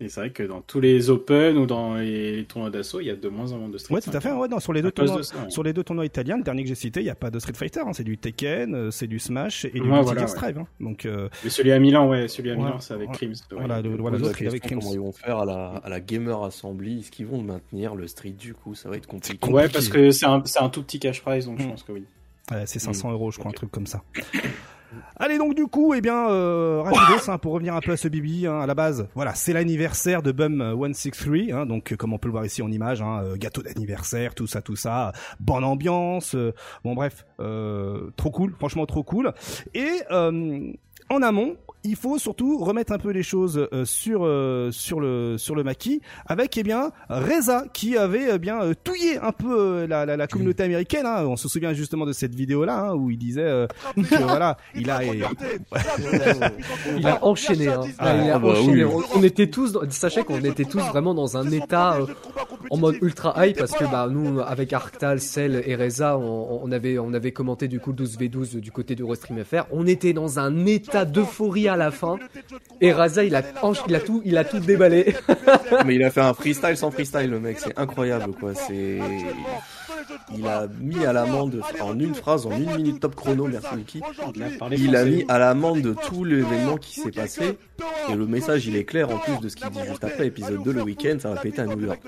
et c'est vrai que dans tous les Open ou dans les, tournois d'assaut, il y a de moins en moins de street. Ouais, tout à fait. Ouais, non, sur les deux tournois, de ça, ouais. sur les deux tournois italiens, le dernier que j'ai cité, il n'y a pas de Street Fighter. hein, c'est du Tekken, euh, c'est du Smash et du Ouais, voilà. Strive. hein. Donc euh, Mais celui à Milan, ouais, celui à Ouais, Milan, c'est avec. Crims. ouais. voilà, le, voilà il est avec Crims. comment ils vont faire à la, à la Gamer Assembly Est-ce qu'ils vont maintenir le street du coup? Ça va être compliqué. compliqué. Ouais, parce que c'est un, c'est un tout petit cash prize, donc je Mm. pense que oui. C'est 500 euros, je crois, un truc comme ça. Allez donc du coup, eh bien, euh, rapidos, hein, pour revenir un peu à ce Bibi, hein, à la base, voilà, c'est l'anniversaire de Bum euh, 163, hein, donc euh, comme on peut le voir ici en image, hein, euh, gâteau d'anniversaire, tout ça, tout ça, bonne ambiance, euh, bon bref, euh, trop cool, franchement trop cool. Et en amont, il faut surtout remettre un peu les choses euh, sur euh, sur le sur le maquis avec eh bien Reza qui avait eh bien euh, touillé un peu la, la, la communauté américaine hein. on se souvient justement de cette vidéo là où il disait euh, que voilà il a Il a enchaîné. Hein. Ah, il a ah bah enchaîné. oui. On, on était tous, dans- sachez qu'on était tous vraiment dans un état euh, en mode ultra high parce que bah nous avec Arctal, Cell et Reza, on, on avait on avait commenté du coup le 12v12 du côté de Restream FR. On était dans un état d'euphorie à la fin et Reza il a tout il a tout déballé. Mais il a fait un freestyle sans freestyle, le mec. C'est incroyable, quoi. C'est. Il a mis à l'amende, en une phrase, en une minute top chrono, merci Lucky. Il a mis à l'amende tout l'événement qui s'est passé. Et le message, il est clair en plus de ce qu'il dit juste après. Épisode 2, le week-end, ça va péter à New York.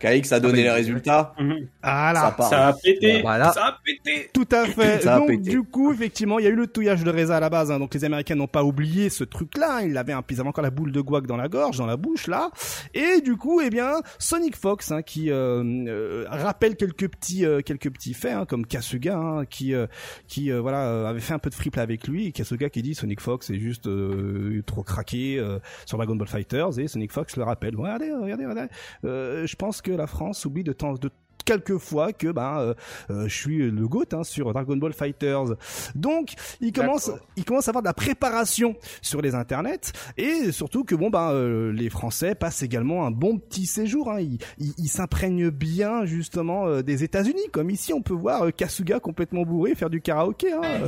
KX a donné les résultats. Ah Ça là part. Ça a pété, Voilà. ça a pété. tout à fait Ça a donc pété. du coup effectivement il y a eu le touillage de Reza à la base hein. donc les Américains n'ont pas oublié ce truc là il avait un ils avaient encore la boule de guac dans la gorge dans la bouche là et du coup eh bien Sonic Fox hein, qui euh, euh, rappelle quelques petits euh, quelques petits faits hein, comme Kasuga hein, qui euh, qui euh, voilà euh, avait fait un peu de friple avec lui et Kasuga qui dit Sonic Fox est juste euh, trop craqué euh, sur Dragon Ball Fighters et Sonic Fox le rappelle Ouais, regardez regardez regardez Euh, je pense que la France oublie de temps de quelques fois que ben euh, euh, je suis le goat hein, sur Dragon Ball Fighters. Donc il commence il commence à avoir de la préparation sur les internets et surtout que bon ben euh, les Français passent également un bon petit séjour. Hein. Ils, ils, ils s'imprègnent bien justement euh, des États-Unis comme ici on peut voir euh, Kasuga complètement bourré faire du karaoké. Hein. Euh,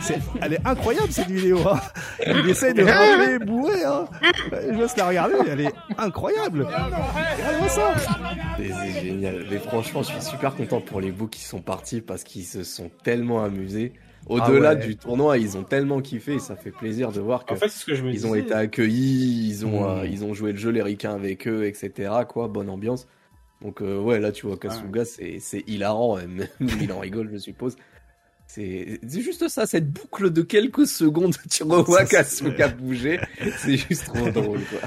c'est- elle est incroyable cette vidéo. Hein. Il essaie de rappeler bourré. Hein. Euh, Je laisse la regarder. Elle est incroyable. Regarde-moi ça. C'est. Mais franchement, je suis super content pour les bouts qui sont partis parce qu'ils se sont tellement amusés. Au-delà Ah ouais. du tournoi, ils ont tellement kiffé et ça fait plaisir de voir que En fait, c'est ce que je me ils disais. ont été accueillis, ils ont, Mm. euh, ils ont joué le jeu, les ricains avec eux, etc. Quoi, bonne ambiance. Donc euh, ouais, là tu vois Kasuga, c'est c'est hilarant, même il en rigole, je suppose. C'est c'est juste ça, cette boucle de quelques secondes, tu revois Ça, c'est- Kasuga bouger, c'est juste trop drôle quoi.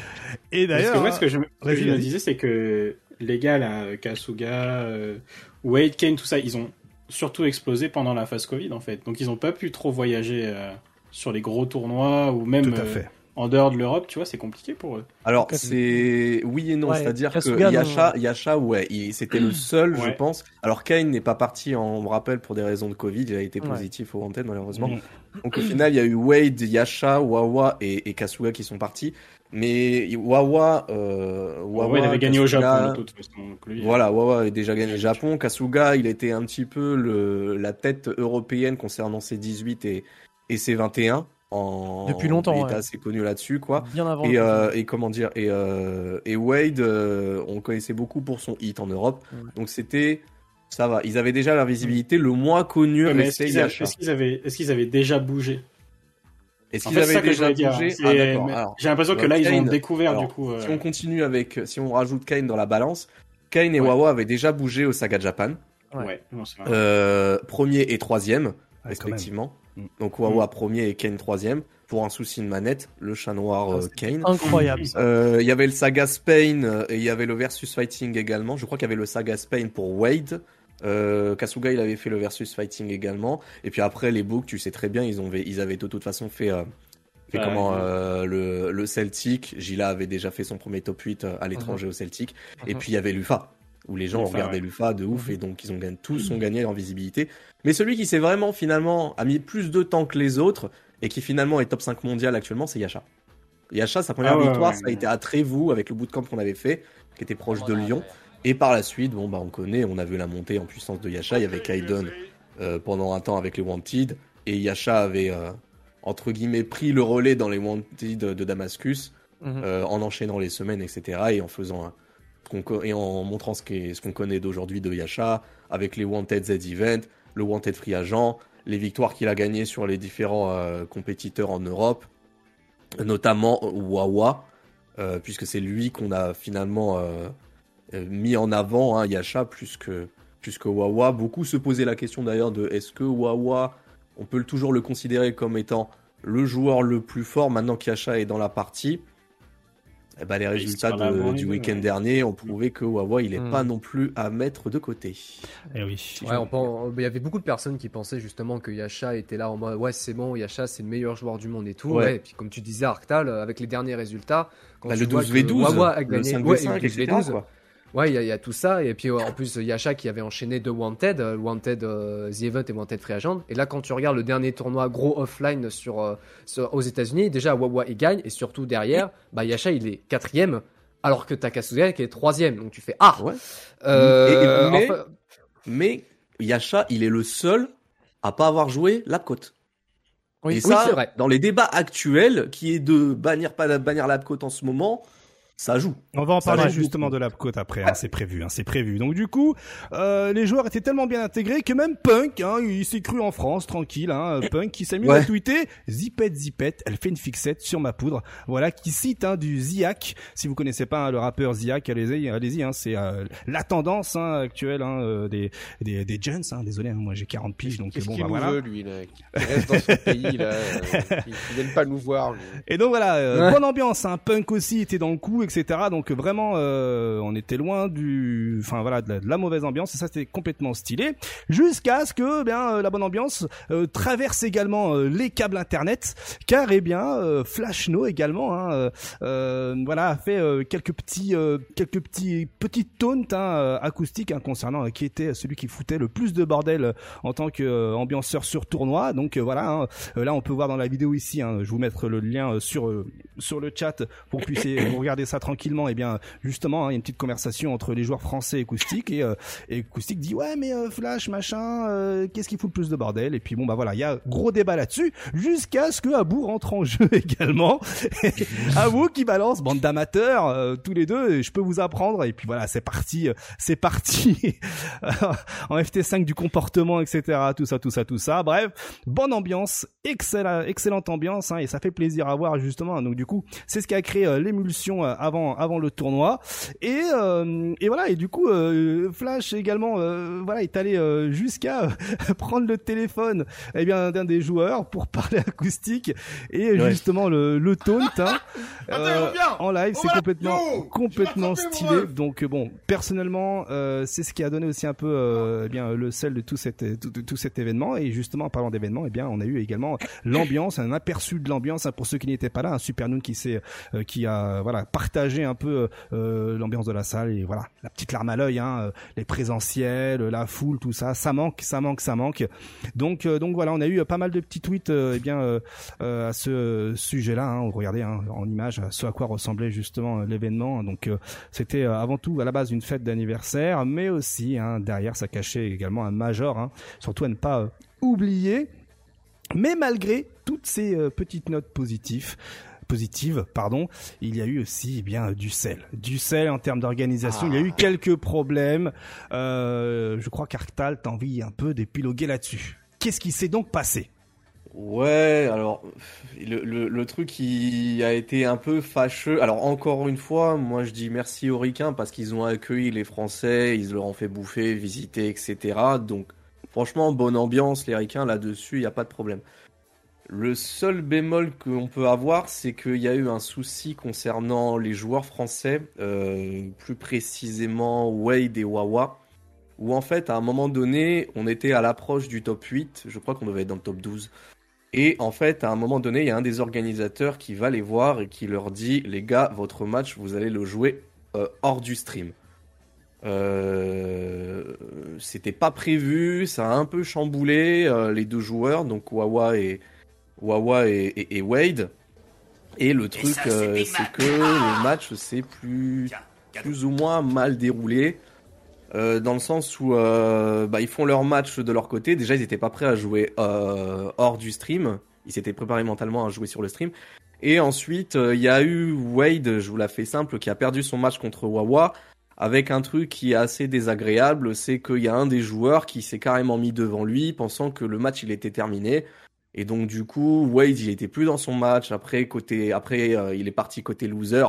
Et Parce que d'ailleurs, moi, ce que je, me- ce que je me disais, c'est que les gars, là, Kasuga, euh, Wade, Kane, tout ça, ils ont surtout explosé pendant la phase Covid, en fait. Donc, ils ont pas pu trop voyager euh, sur les gros tournois ou même tout à euh, fait. en dehors de l'Europe, tu vois, c'est compliqué pour eux. Alors c'est oui et non, Ouais, c'est-à-dire que non. Yasha, Yasha, ouais, c'était le seul, je Ouais. pense. Alors Kane n'est pas parti, en, on me rappelle, pour des raisons de Covid, il a été Ouais. positif au antenne malheureusement. Mm. Donc au final, il y a eu Wade, Yasha, Wawa et, et Kasuga qui sont partis. Mais Wawa, euh, Wawa, avait gagné au Kasuga- Japon, de toute façon. donc lui, Voilà, Wawa avait déjà gagné le Japon. Kasuga, il était un petit peu le, la tête européenne concernant ses 18 et, et ses 21. en Depuis longtemps, il était ouais. assez connu là-dessus quoi. Bien avant. Et, euh, et comment dire et, euh, et Wade, euh, on connaissait beaucoup pour son hit en Europe. Ouais. Donc c'était ça va. Ils avaient déjà leur visibilité. Le moins connu Ouais, mais est-ce qu'ils avaient, est-ce qu'ils avaient déjà bougé? Est-ce qu'ils avaient déjà bougé Ah, J'ai l'impression que bah, là, ils ont Kane, découvert alors, du coup. euh, si on continue avec, si on rajoute Kane dans la balance, Kane et Ouais. Wawa avaient déjà bougé au Saga Japan, Ouais, non, c'est vrai. euh, premier et troisième respectivement. Mm. Donc Wawa premier et Kane troisième pour un souci de manette, le chat noir Ah, euh, Kane. Incroyable. Euh, Il y avait le Saga Spain euh, et il y avait le Versus Fighting également. Je crois qu'il y avait le Saga Spain pour Wade. Euh, Kasuga il avait fait le Versus Fighting également. Et puis après les books, tu sais très bien, ils ont ils avaient de toute façon fait, euh, fait Ouais, comment ouais. euh, le, le Celtic. Gila avait déjà fait son premier top 8 euh, à l'étranger au Celtic. Et Mhm. puis il y avait l'UFA où les gens Lufa, regardaient ouais. l'UFA de ouf et donc ils ont gagné, tous ont gagné en visibilité. Mais celui qui s'est vraiment finalement a mis plus de temps que les autres et qui finalement est top 5 mondial actuellement, c'est Yasha. Yasha, sa première Ah ouais, victoire, ouais, ça a ouais. été à Trévoux avec le bootcamp qu'on avait fait, qui était proche de Lyon. Et par la suite, bon bah on connaît, on a vu la montée en puissance de Yasha. Il y avait Kaiden euh, pendant un temps avec les Wanted et Yasha avait euh, entre guillemets pris le relais dans les Wanted de Damascus euh, en enchaînant les semaines, etc. Et en faisant un- co- et en montrant ce qu'on connaît d'aujourd'hui de Yasha, avec les Wanted Z Event, le Wanted Free Agent, les victoires qu'il a gagnées sur les différents euh, compétiteurs en Europe, notamment Wawa, euh, puisque c'est lui qu'on a finalement euh, euh, mis en avant, hein, Yasha, plus que, plus que Wawa. Beaucoup se posaient la question d'ailleurs de est-ce que Wawa, on peut toujours le considérer comme étant le joueur le plus fort maintenant qu'Yasha est dans la partie? Eh ben, les résultats de- du week-end ouais. dernier ont prouvé que Wawa, il est Hmm. pas non plus à mettre de côté. Eh oui. Ouais, on il y avait beaucoup de personnes qui pensaient justement que Yasha était là en mode ouais c'est bon Yasha c'est le meilleur joueur du monde et tout Ouais. ouais. et puis comme tu disais Arctal euh, avec les derniers résultats quand Bah, tu le vois 12v12, que Wawa a le gagné 5v5, ouais, et le etc., 12v12, quoi. Ouais il y, a- il y a tout ça et puis en plus Yasha qui avait enchaîné deux Wanted euh, Wanted euh, The Event et Wanted Free Agent et là quand tu regardes le dernier tournoi gros offline sur, euh, sur- aux États-Unis déjà Wawa il gagne et surtout derrière bah Yasha il est quatrième alors que Takasuga qui est troisième donc tu fais ah Ouais. euh, mais- enfin- Mais Yasha, il est le seul à pas avoir joué Lapcote. Oui, et oui, ça, c'est vrai. dans les débats actuels, qui est de bannir pas bannir Lapcote en ce moment, ça joue. On va en Ça parler justement beaucoup. de la côte après, hein, c'est prévu, hein, c'est prévu. Donc du coup, euh, les joueurs étaient tellement bien intégrés que même Punk, hein, il s'est cru en France, tranquille, hein, Punk qui s'amuse Ouais. à tweeter, zipette zipette, elle fait une fixette sur ma poudre, voilà, qui cite hein, du Ziak. Si vous connaissez pas hein, le rappeur Ziak, allez-y, allez-y, hein, c'est euh, la tendance hein, actuelle hein, euh, des, des des jeunes. Hein, désolé, hein, moi j'ai 40 piges, donc Qu'est-ce bon, qu'il bah, nous voilà. veut, lui, là Qu'il reste dans son pays, là. euh, qu'il vienne pas nous voir, lui. Et donc voilà, euh, Ouais. bonne ambiance, hein, Punk aussi était dans le coup, Donc vraiment, euh, on était loin du, enfin voilà, de la, mauvaise ambiance. Et ça, c'était complètement stylé. Jusqu'à ce que, eh bien, euh, la bonne ambiance euh, traverse également les câbles internet, car eh bien, Flashno également, hein, voilà, a fait quelques petits, quelques petits petites hein, acoustiques hein, concernant qui était celui qui foutait le plus de bordel en tant qu'ambianceur sur tournoi. Donc voilà, là on peut voir dans la vidéo ici, je vous mettre le lien sur sur le chat pour que vous puissiez regarder ça tranquillement. Et bien justement, hein, il y a une petite conversation entre les joueurs français et Acoustic et, euh, dit ouais mais euh, Flash machin, euh, qu'est-ce qui fout le plus de bordel? Et puis bon bah voilà, il y a gros débat là-dessus jusqu'à ce que Abou rentre en jeu également. Abou qui balance bande d'amateurs euh, tous les deux, et je peux vous apprendre et puis voilà c'est parti, c'est parti en FT5 du comportement etc. Tout ça tout ça tout ça. Bref, bonne ambiance, excellent, excellente ambiance hein, et ça fait plaisir à voir justement. Donc du coup, c'est ce qui a créé l'émulsion euh, avant avant le tournoi. Et euh, et voilà et du coup euh, Flash également euh, voilà est allé jusqu'à prendre le téléphone eh bien d'un des joueurs pour parler acoustique et Ouais. justement le le taunt hein, en live c'est Oh, complètement yo complètement frappé, stylé. donc bon personnellement c'est ce qui a donné aussi un peu eh bien le sel de tout cet tout, de tout cet événement. Et justement en parlant d'événement eh bien on a eu également l'ambiance un aperçu de l'ambiance hein, pour ceux qui n'étaient pas là un super noon qui s'est qui a voilà partagé un peu euh, l'ambiance de la salle et voilà la petite larme à l'œil hein, euh, les présentiels la foule tout ça. Ça manque ça manque ça manque. Donc euh, donc voilà on a eu euh, pas mal de petits tweets euh, eh bien euh, euh, à ce sujet là hein, regardez hein, en image ce à quoi ressemblait justement euh, l'événement. Donc euh, c'était euh, avant tout à la base une fête d'anniversaire mais aussi hein, derrière ça cachait également un major surtout à ne pas euh, oublier. Mais malgré toutes ces euh, petites notes positives, positive, pardon, il y a eu aussi eh bien du sel, du sel en termes d'organisation. Il y a eu quelques problèmes. Euh, je crois qu'Arctal t'a envie un peu d'épiloguer là-dessus. Qu'est-ce qui s'est donc passé? Ouais, alors le, le, le truc qui a été un peu fâcheux. Alors encore une fois, moi je dis merci aux Ricains parce qu'ils ont accueilli les Français, ils leur ont fait bouffer, visiter, etc. Donc franchement, bonne ambiance, les Ricains là-dessus, il n'y a pas de problème. Le seul bémol qu'on peut avoir, c'est qu'il y a eu un souci concernant les joueurs français, euh, plus précisément Wade et Wawa, où en fait à un moment donné, on était à l'approche du top 8, je crois qu'on devait être dans le top 12. Et en fait, à un moment donné, il y a un des organisateurs qui va les voir et qui leur dit Les gars, votre match, vous allez le jouer euh, hors du stream. Euh, C'était pas prévu, ça a un peu chamboulé les deux joueurs, donc Wawa et, Wawa et, et- et Wade. Et le truc, euh, c'est que le match s'est plus, plus ou moins mal déroulé. Euh, dans le sens où euh, bah, ils font leur match de leur côté. Déjà, ils n'étaient pas prêts à jouer euh, hors du stream. Ils s'étaient préparés mentalement à jouer sur le stream. Et ensuite, euh, il y a eu Wade, je vous la fais simple, qui a perdu son match contre Wawa avec un truc qui est assez désagréable, c'est qu'il y a un des joueurs qui s'est carrément mis devant lui, pensant que le match il était terminé. Et donc du coup, Wade il était plus dans son match. Après côté, après euh, il est parti côté loser.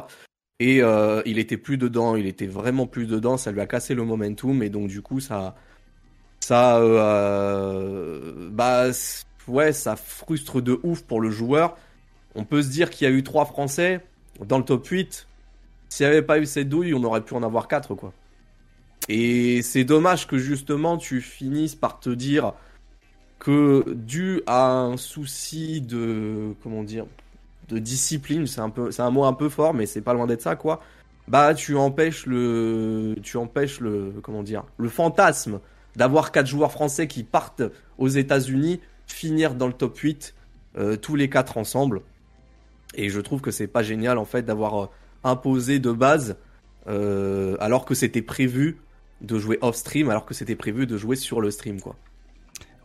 Et euh, il était plus dedans, il était vraiment plus dedans, ça lui a cassé le momentum et donc du coup ça, ça, euh, bah ouais, ça frustre de ouf pour le joueur. On peut se dire qu'il y a eu trois Français dans le top 8. S'il n'y avait pas eu cette douille, on aurait pu en avoir quatre quoi. Et c'est dommage que justement tu finisses par te dire que dû à un souci de comment dire de discipline, c'est un mot un peu fort, mais c'est pas loin d'être ça, quoi. Bah, tu empêches le, tu empêches le, comment dire, le fantasme d'avoir quatre joueurs français qui partent aux États-Unis finir dans le top 8 euh, tous les quatre ensemble. Et je trouve que c'est pas génial en fait d'avoir euh, imposé de base, euh, alors que c'était prévu de jouer off stream, alors que c'était prévu de jouer sur le stream, quoi.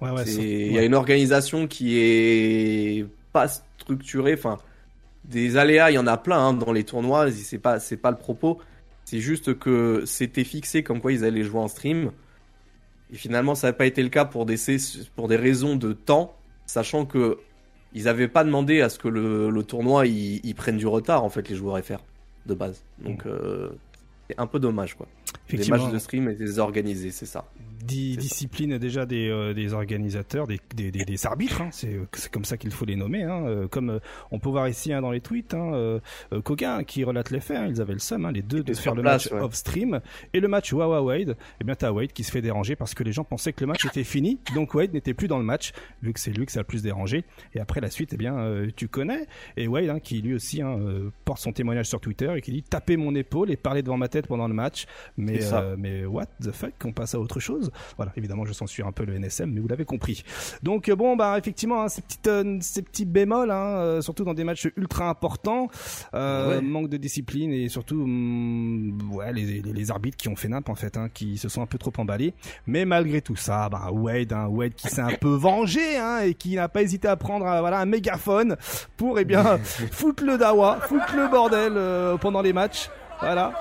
Ouais, ouais, Il y a une organisation qui est pas structurée. Enfin, des aléas, il y en a plein hein, dans les tournois. C'est pas, c'est pas le propos. C'est juste que c'était fixé comme quoi ils allaient jouer en stream. Et finalement, ça n'a pas été le cas pour des, pour des raisons de temps, sachant que ils n'avaient pas demandé à ce que le, le tournoi il, il prenne du retard en fait les joueurs FR de base. Donc euh, c'est un peu dommage quoi. Les Effectivement. matchs de stream c'est ça. Di- C'est ça. discipline déjà des, euh, des organisateurs, des, des, des, des arbitres, hein, c'est c'est comme ça qu'il faut les nommer. Hein, euh, comme euh, on peut voir ici hein, dans les tweets, euh, euh, hein, qui relate les faits, ils avaient le seum, les deux, de faire le place, match ouais. off stream et le match Wawa Wade. Et bien t'as Wade qui se fait déranger parce que les gens pensaient que le match était fini, donc Wade n'était plus dans le match, vu que c'est lui que ça a le plus dérangé. Et après la suite, eh bien euh, tu connais. Et Wade qui lui aussi euh, porte son témoignage sur Twitter et qui dit taper mon épaule et parler devant ma tête pendant le match. Mais Ça. euh, mais what the fuck, on passe à autre chose. Voilà, évidemment, je censure un peu le NSM, mais vous l'avez compris. Donc euh, bon, bah effectivement, hein, ces petites, euh, ces petits bémols, hein, euh, surtout dans des matchs ultra importants, euh, Ouais. manque de discipline et surtout, hum, ouais, les, les, les arbitres qui ont fait nimp en fait, hein, qui se sont un peu trop emballés. Mais malgré tout ça, bah Wade, hein, Wade qui s'est un peu vengé hein, et qui n'a pas hésité à prendre voilà un mégaphone pour eh bien foutre le dawa, foutre le bordel euh, pendant les matchs. Voilà.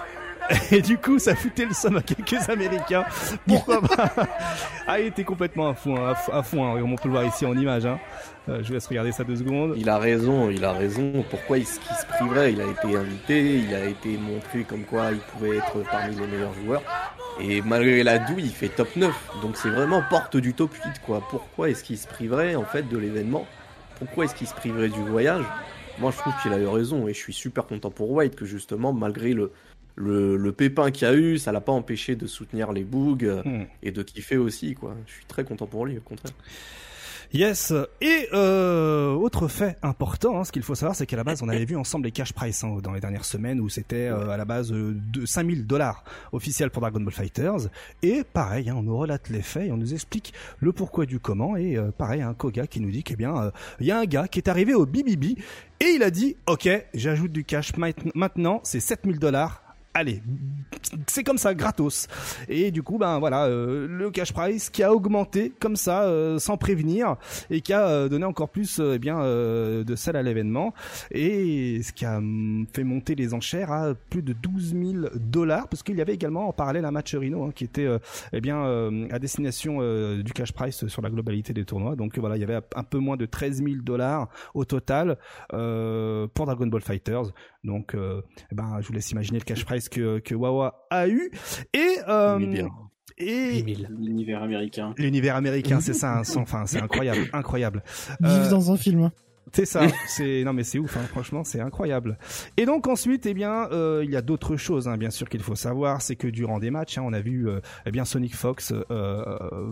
Et du coup, ça foutait le somme à quelques Américains. Pourquoi pas? Ah, il complètement à fond, à on peut le voir ici en image. Hein. Euh, je vous laisse regarder ça deux secondes. Il a raison, il a raison. Pourquoi se- qu'il se priverait? Il a été invité, il a été montré comme quoi il pouvait être parmi les meilleurs joueurs. Et malgré la douille, il fait top 9. Donc c'est vraiment porte du top 8, quoi. Pourquoi est-ce qu'il se priverait, en fait, de l'événement? Pourquoi est-ce qu'il se priverait du voyage? Moi, je trouve qu'il a eu raison. Et je suis super content pour White que, justement, malgré le, le, le pépin qu'il y a eu, ça l'a pas empêché de soutenir les Bougs euh, Hmm. et de kiffer aussi, quoi. Je suis très content pour lui, au contraire. Yes. Et euh, autre fait important, hein, ce qu'il faut savoir, c'est qu'à la base, on avait vu ensemble les cash price hein, dans les dernières semaines où c'était euh, à la base euh, de 5000 dollars officiels pour Dragon Ball Fighters. Et pareil, hein, on nous relate les faits et on nous explique le pourquoi du comment. Et euh, pareil, un Koga qui nous dit qu'il bien, euh, il y a un gars qui est arrivé au BBB et il a dit, ok, j'ajoute du cash mainte- maintenant, c'est 7000 dollars. Allez, c'est comme ça, gratos. Et du coup, ben voilà, euh, le cash price qui a augmenté comme ça, euh, sans prévenir, et qui a euh, donné encore plus, eh bien, de sel à l'événement, et ce qui a hum, fait monter les enchères à plus de 12 000 dollars, parce qu'il y avait également en parallèle un match Rhino hein, qui était, eh bien, à destination du cash price sur la globalité des tournois. Donc voilà, il y avait un peu moins de 13 000 dollars au total pour Dragon Ball Fighters. Donc, euh, eh ben, je vous laisse imaginer le cash price que, que Wawa a eu. Et, euh, bien. et 8000. L'univers américain. l'univers américain, c'est ça. hein, sans- Enfin, c'est incroyable, incroyable. Vive Euh, dans un film. C'est ça. C'est non mais c'est ouf. Hein, franchement, c'est incroyable. Et donc ensuite, eh bien, euh, il y a d'autres choses, hein, bien sûr qu'il faut savoir, c'est que durant des matchs, hein, on a vu euh, eh bien Sonic Fox euh,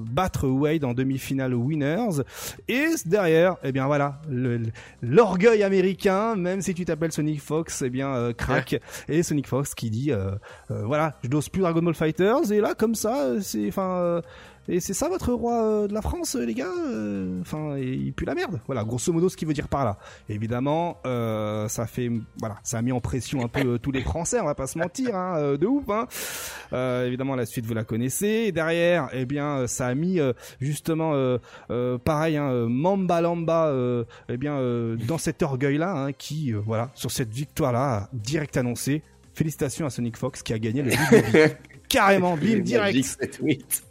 battre Wade en demi-finale Winners. Et derrière, eh bien voilà, l'orgueil américain, même si tu t'appelles Sonic Fox, eh bien euh, craque. Et Sonic Fox qui dit, euh, euh, voilà, je dose plus Dragon Ball Fighters. Et là, comme ça, c'est, enfin. Et c'est ça votre roi euh, de la France, euh, les gars Euh, Enfin, il pue la merde. Voilà, grosso modo, ce qu'il veut dire par là. Évidemment, ça fait, voilà, ça a mis en pression un peu tous les Français. On va pas se mentir, hein, de ouf. Hein. Évidemment, la suite vous la connaissez. Et derrière, eh bien, ça a mis justement, pareil, hein, Mamba Lamba, eh bien, dans cet orgueil-là, hein, qui, voilà, sur cette victoire-là, direct annoncée. Félicitations à Sonic Fox qui a gagné le. Carrément, bim, direct.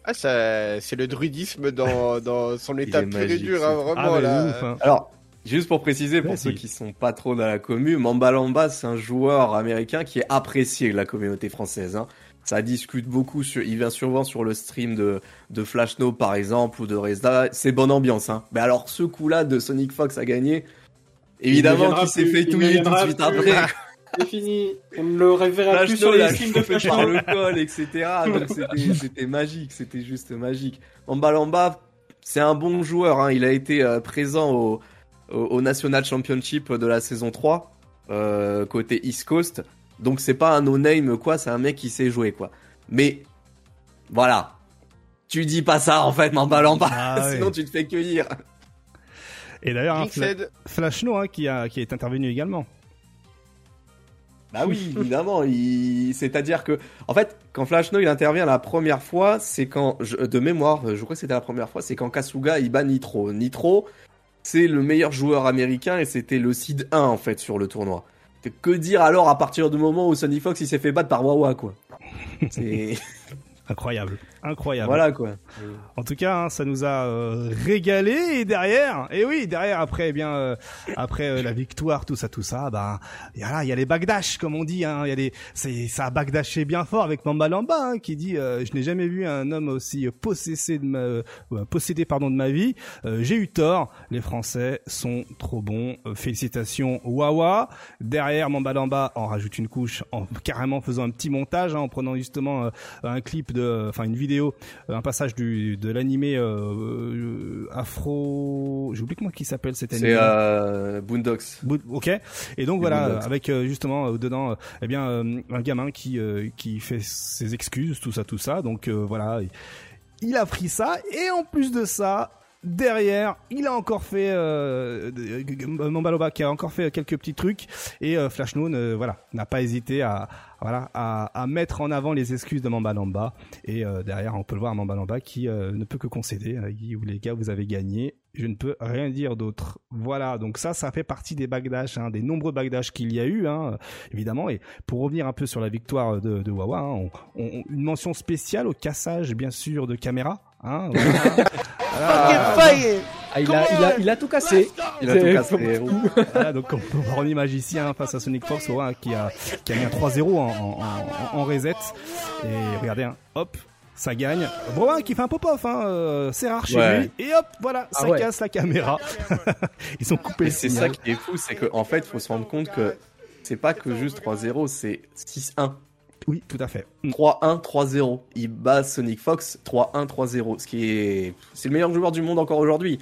Ah, ça, c'est le druidisme dans, dans son état pur et dur, hein, vraiment, Ah, mais là. ouf, hein. Alors, juste pour préciser, pour ceux qui sont pas trop dans la commu, Mamba Lamba, c'est un joueur américain qui est apprécié de la communauté française. Hein. Ça discute beaucoup, sur, il vient souvent sur le stream de, de Flash No par exemple, ou de Rezda. C'est bonne ambiance. Hein. Mais alors, ce coup-là de Sonic Fox a gagné, évidemment qu'il s'est fait touiller tout de suite après. C'est fini. On ne le reverra plus sur les streams de Flash par No. le col, etc. Donc c'était- c'était magique, c'était juste magique. Mamba Lamba, c'est un bon joueur. Hein. Il a été euh, présent au, au, au National Championship de la saison 3, euh, côté East Coast. Donc c'est pas un no-name, quoi, c'est un mec qui sait jouer, quoi. Mais voilà. Tu dis pas ça, en fait, Mamba Lamba. Ah ouais. Sinon, tu te fais cueillir. Et d'ailleurs, hein, Fla-. Flashno hein, qui, a, qui est intervenu également. Bah oui, évidemment. Il... C'est-à-dire que, en fait, quand Flash No il intervient la première fois, c'est quand, je- de mémoire, je crois que c'était la première fois, c'est quand Kasuga il bat Nitro. Nitro, c'est le meilleur joueur américain et c'était le seed 1 en fait sur le tournoi. Que dire alors à partir du moment où Sonny Fox il s'est fait battre par Wawa quoi C'est Incroyable, incroyable. voilà quoi. En tout cas, hein, ça nous a euh, régalé et derrière, et oui, derrière après, eh bien, euh, après euh, la victoire, tout ça, tout ça, bah, y a là, il y a les bagdash comme on dit, hein, il y a les, c'est, ça a bagdashé bien fort avec Mamba Lamba hein, qui dit, euh, je n'ai jamais vu un homme aussi possessé de ma, euh, possédé pardon de ma vie. Euh, J'ai eu tort. Les Français sont trop bons. Félicitations Wawa. Derrière Mamba Lamba, on rajoute une couche en carrément faisant un petit montage, hein, en prenant justement euh, un clip de, enfin une vidéo, euh, un passage du de l'animé euh, euh, Afro. J'ai oublié comment qui s'appelle cet animé. C'est euh, Boondocks. Ok. Et donc voilà, Boondocks. avec justement dedans, eh bien, un gamin qui qui fait ses excuses, tout ça, tout ça. Donc voilà, il, a pris ça et en plus de ça. Derrière, il a encore fait euh, euh, Mambaloba qui a encore fait quelques petits trucs et euh, Flash Noon, euh, voilà, n'a pas hésité à voilà à, à mettre en avant les excuses de Mambalamba et euh, derrière on peut le voir Mambalamba qui euh, ne peut que concéder, euh, il dit les gars vous avez gagné, je ne peux rien dire d'autre. Voilà, donc ça, ça fait partie des bagdash, hein, des nombreux bagdash qu'il y a eu, hein, évidemment. Et pour revenir un peu sur la victoire de, de Wawa, hein, on- on- une mention spéciale au cassage, bien sûr, de caméra. Hein, voilà. Voilà. Ah, il, a, il, a, il a tout cassé. Il a C'est- tout cassé. Voilà, donc on peut voir en image ici hein, face à Sonic Fox ouais, qui, a, qui a mis un 3-0 en, en, en, en reset. Et regardez, hein, hop, ça gagne. Broin qui fait un pop-off, hein, euh, c'est rare chez Ouais. lui. Et hop, voilà, Ah ça ouais. casse la caméra. Ils ont coupé Et le c'est ça qui est fou, c'est qu'en en fait, faut se rendre compte que c'est pas que juste 3-0, c'est 6-1. Oui, tout à fait. Mm. 3-1, 3-0. Il bat Sonic Fox 3-1, 3-0. Ce qui est. C'est le meilleur joueur du monde encore aujourd'hui.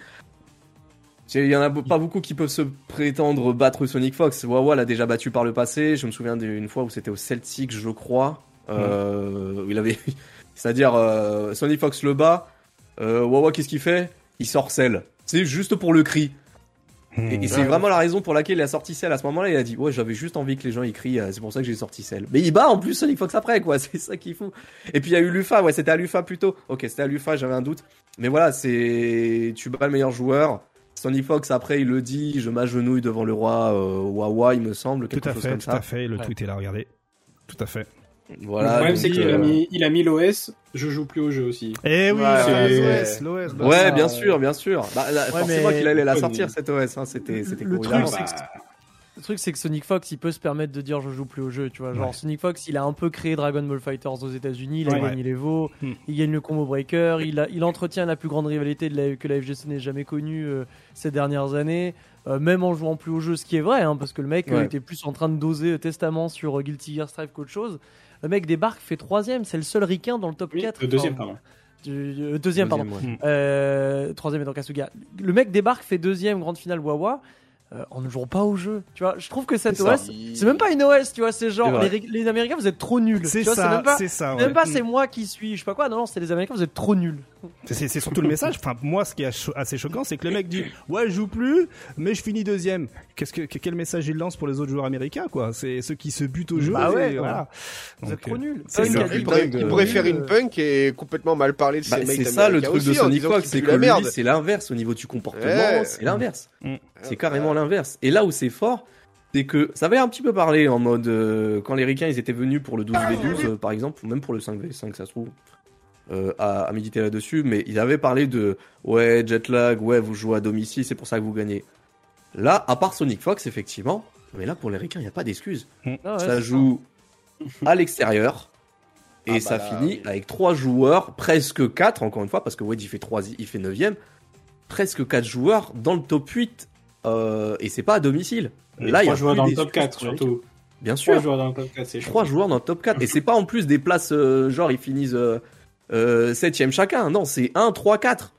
Il y en a pas beaucoup qui peuvent se prétendre battre Sonic Fox. Wawa l'a déjà battu par le passé. Je me souviens d'une fois où c'était au Celtic, je crois. Euh, où il avait. C'est-à-dire, euh, Sonic Fox le bat. Euh, Wawa, qu'est-ce qu'il fait? Il sort celle. C'est juste pour le cri. Et, et c'est vraiment la raison pour laquelle il a sorti Cell à ce moment-là. Il a dit ouais j'avais juste envie que les gens y crient. euh, C'est pour ça que j'ai sorti Cell. Mais il bat en plus Sonic Fox après quoi. C'est ça qu'il faut. Et puis il y a eu Lufa. Ouais c'était à Lufa plutôt. Ok c'était à Lufa. J'avais un doute. Mais voilà c'est tu bats le meilleur joueur. Sonic Fox après il le dit. Je m'agenouille devant le roi euh, Wawa il me semble Tout quelque à chose fait, comme tout ça. à fait. Le Ouais. tweet est là, regardez. Tout à fait. Voilà. le problème, c'est qu'il a euh, mis, il a mis l'OS, je joue plus au jeu aussi. Eh oui, Ouais, c'est ouais. l'OS, l'OS. bah, Ouais, ça, bien euh, sûr, bien sûr. Bah, là, forcément mais- qu'il allait la sortir cette OS. Hein. C'était, c'était Le truc, bah, Le truc, c'est que Sonic Fox, il peut se permettre de dire je joue plus au jeu, tu vois. Genre, Ouais. Sonic Fox, il a un peu créé Dragon Ball Fighters aux États-Unis, il a Ouais. gagné les Vaux, Hmm. il gagne le combo breaker, il, a, il entretient la plus grande rivalité de la- que la FGC n'ait jamais connue euh, ces dernières années, euh, même en jouant plus au jeu, ce qui est vrai, hein, parce que le mec euh, était plus en train de doser euh, Testament sur euh, Guilty Gear Strive qu'autre chose. Le mec débarque, fait troisième, c'est le seul ricain dans le top Oui, 4. le deuxième, Enfin, pardon. du- euh, deuxième, pardon. ouais. Euh, troisième est dans Kasuga. Le mec débarque, fait deuxième, grande finale Wawa, euh, en ne jouant pas au jeu. Tu vois, je trouve que cette. OS, c'est même pas une OS, tu vois, c'est genre, les, les Américains, vous êtes trop nuls. C'est ça, c'est ça. c'est même ouais. pas c'est moi qui suis, je sais pas quoi, non, non, c'est les Américains, vous êtes trop nuls. C'est surtout le message. Enfin, moi, ce qui est assez choquant, c'est que le mec dit Ouais, je joue plus, mais je finis deuxième. Qu'est-ce que, quel message il lance pour les autres joueurs américains, quoi? C'est ceux qui se butent au jeu. Bah ouais, voilà. Vous Donc, êtes trop euh, nuls. Il pourrait, faire une punk et complètement mal parler de ces Bah, mecs c'est ça le truc de aussi, en Sonic disant Fox, c'est que c'est l'inverse au niveau du comportement, Ouais. c'est l'inverse. Mm. C'est carrément l'inverse. Et là où c'est fort, c'est que ça avait un petit peu parlé en mode euh, quand les Ricains ils étaient venus pour le 12v12 euh, par exemple, ou même pour le 5v5 ça se trouve, euh, à, à méditer là-dessus, mais ils avaient parlé de ouais jet lag, ouais vous jouez à domicile, c'est pour ça que vous gagnez. Là, à part Sonic Fox effectivement, mais là pour les Ricains il n'y a pas d'excuse. Ah ouais, ça joue à l'extérieur. Et Ah bah ça là, finit oui. avec trois joueurs, presque quatre encore une fois, parce que Wade il fait 3, il fait 9ème, presque quatre joueurs dans le top 8. euh, et c'est pas à domicile. Là, il y a Trois joueurs plus dans le top 4, pour les surtout. Bien Trois sûr, joueurs dans le top 4, c'est trois joueurs dans le top 4. Et c'est pas en plus des places, euh, genre ils finissent euh, euh, 7ème chacun. Non, c'est 1, 3, 4.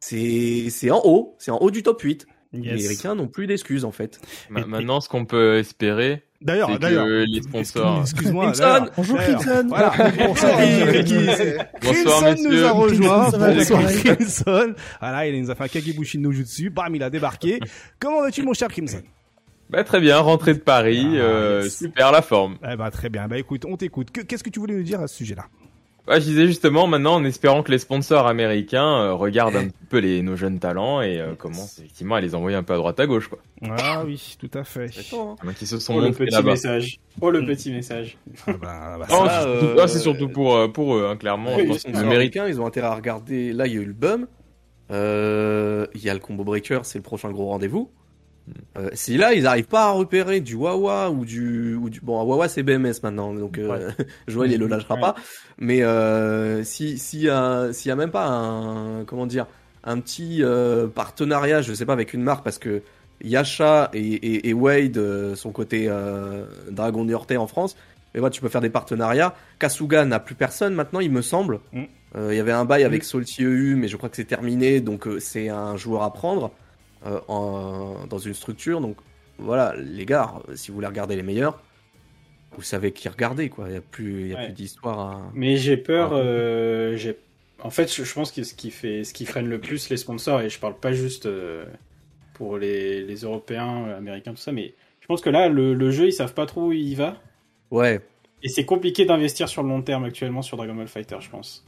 C'est c'est en haut, c'est en haut du top 8. yes. Les Ricains n'ont plus d'excuses en fait. Ma- Et- Maintenant, ce qu'on peut espérer, D'ailleurs, c'est d'ailleurs. que les sponsors. Excuse-moi. Bonjour Crimson. Voilà. Qui- Bonsoir, Crimson nous a rejoint. Bonsoir. Crimson. Voilà, il nous a fait un Kagebushi no Jutsu. Bam, il a débarqué. Comment vas-tu, mon cher Crimson? Bah, très bien, rentrée de Paris, Ah, euh, yes. super la forme. Eh ben, très bien. Bah, écoute, on t'écoute. Que- Qu'est-ce que tu voulais nous dire à ce sujet-là? Ouais, je disais justement maintenant en espérant que les sponsors américains euh, regardent un petit peu les, nos jeunes talents et euh, commencent effectivement à les envoyer un peu à droite à gauche quoi. Ah oui, tout à fait. Enfin, qui se sont Oh, le petit là-bas. message. Oh, le petit message. Ah bah, bah, Oh, Ça, c'est surtout- euh, ah, c'est surtout pour, euh, pour eux, hein, clairement. Oui, les. Américains, ils ont intérêt à regarder. Là, il y a eu le bum. Euh, Il y a le combo breaker, c'est le prochain gros rendez-vous. Euh, si là, ils arrivent pas à repérer du Wawa ou du, ou du bon, Wawa c'est BMS maintenant, donc euh, Joël il le lâchera Ouais. pas. Mais euh, si si y a s'il y a même pas un comment dire un petit euh, partenariat, je sais pas avec une marque parce que Yasha et, et, et Wade euh, sont côté euh, Dragon Yortais en France. Mais voilà, tu peux faire des partenariats. Kasuga n'a plus personne maintenant, il me semble. Mm. Euh, Il y avait un bail avec Salty EU, mais je crois que c'est terminé, donc euh, c'est un joueur à prendre euh, en- dans une structure. Donc voilà, les gars, si vous voulez regarder les meilleurs, vous savez qui regarder, quoi. Il n'y a plus, Ouais. plus d'histoire à. Mais j'ai peur. Euh, j'ai... En fait, je, pense que ce qui fait, ce qui freine le plus les sponsors, et je parle pas juste euh, pour les, les Européens, Américains, tout ça, mais je pense que là, le, le jeu, ils savent pas trop où il va, Ouais. et c'est compliqué d'investir sur le long terme actuellement sur Dragon Ball Fighter, je pense.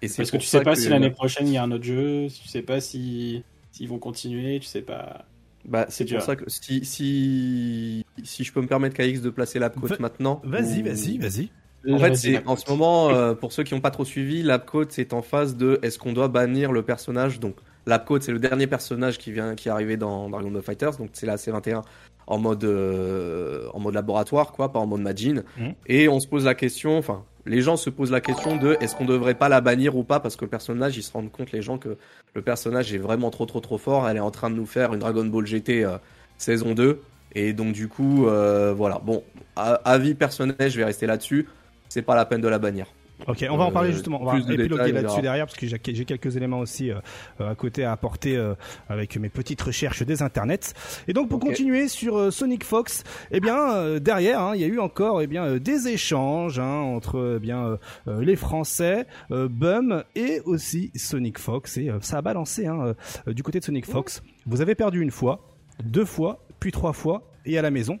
Et Parce que tu sais pas que- si l'année prochaine il y a un autre jeu, tu sais pas si s'ils vont continuer, tu sais pas. Bah, c'est pour ça que si, si, si je peux me permettre KX de placer l'Apcote Va- maintenant. Vas-y, ou- vas-y, vas-y. En fait, c'est en ce moment, euh, pour ceux qui n'ont pas trop suivi, l'Apcote c'est en phase de est-ce qu'on doit bannir le personnage? Donc, l'Apcote c'est le dernier personnage qui vient, qui est arrivé dans Dragon Ball Fighters. Donc, c'est la C21 en mode, euh, en mode laboratoire, quoi, pas en mode Majin. Mhm. Et on se pose la question, enfin, les gens se posent la question de est-ce qu'on devrait pas la bannir ou pas parce que le personnage, ils se rendent compte les gens que le personnage est vraiment trop trop trop fort. Elle est en train de nous faire une Dragon Ball GT euh, saison 2. Et donc du coup, euh, voilà. Bon, avis personnel, je vais rester là-dessus. C'est pas la peine de la bannir. Ok, on va en parler Euh, justement. On va épiloguer là-dessus derrière parce que j'ai quelques éléments aussi euh, euh, à côté à apporter euh, avec mes petites recherches des internets. Et donc pour continuer sur euh, Sonic Fox, eh bien euh, derrière, hein, il y a eu encore eh bien euh, des échanges hein, entre eh bien les Français, euh, Bum et aussi Sonic Fox et euh, ça a balancé hein, euh, du côté de Sonic Fox. Vous avez perdu une fois. deux fois, puis trois fois, et à la maison.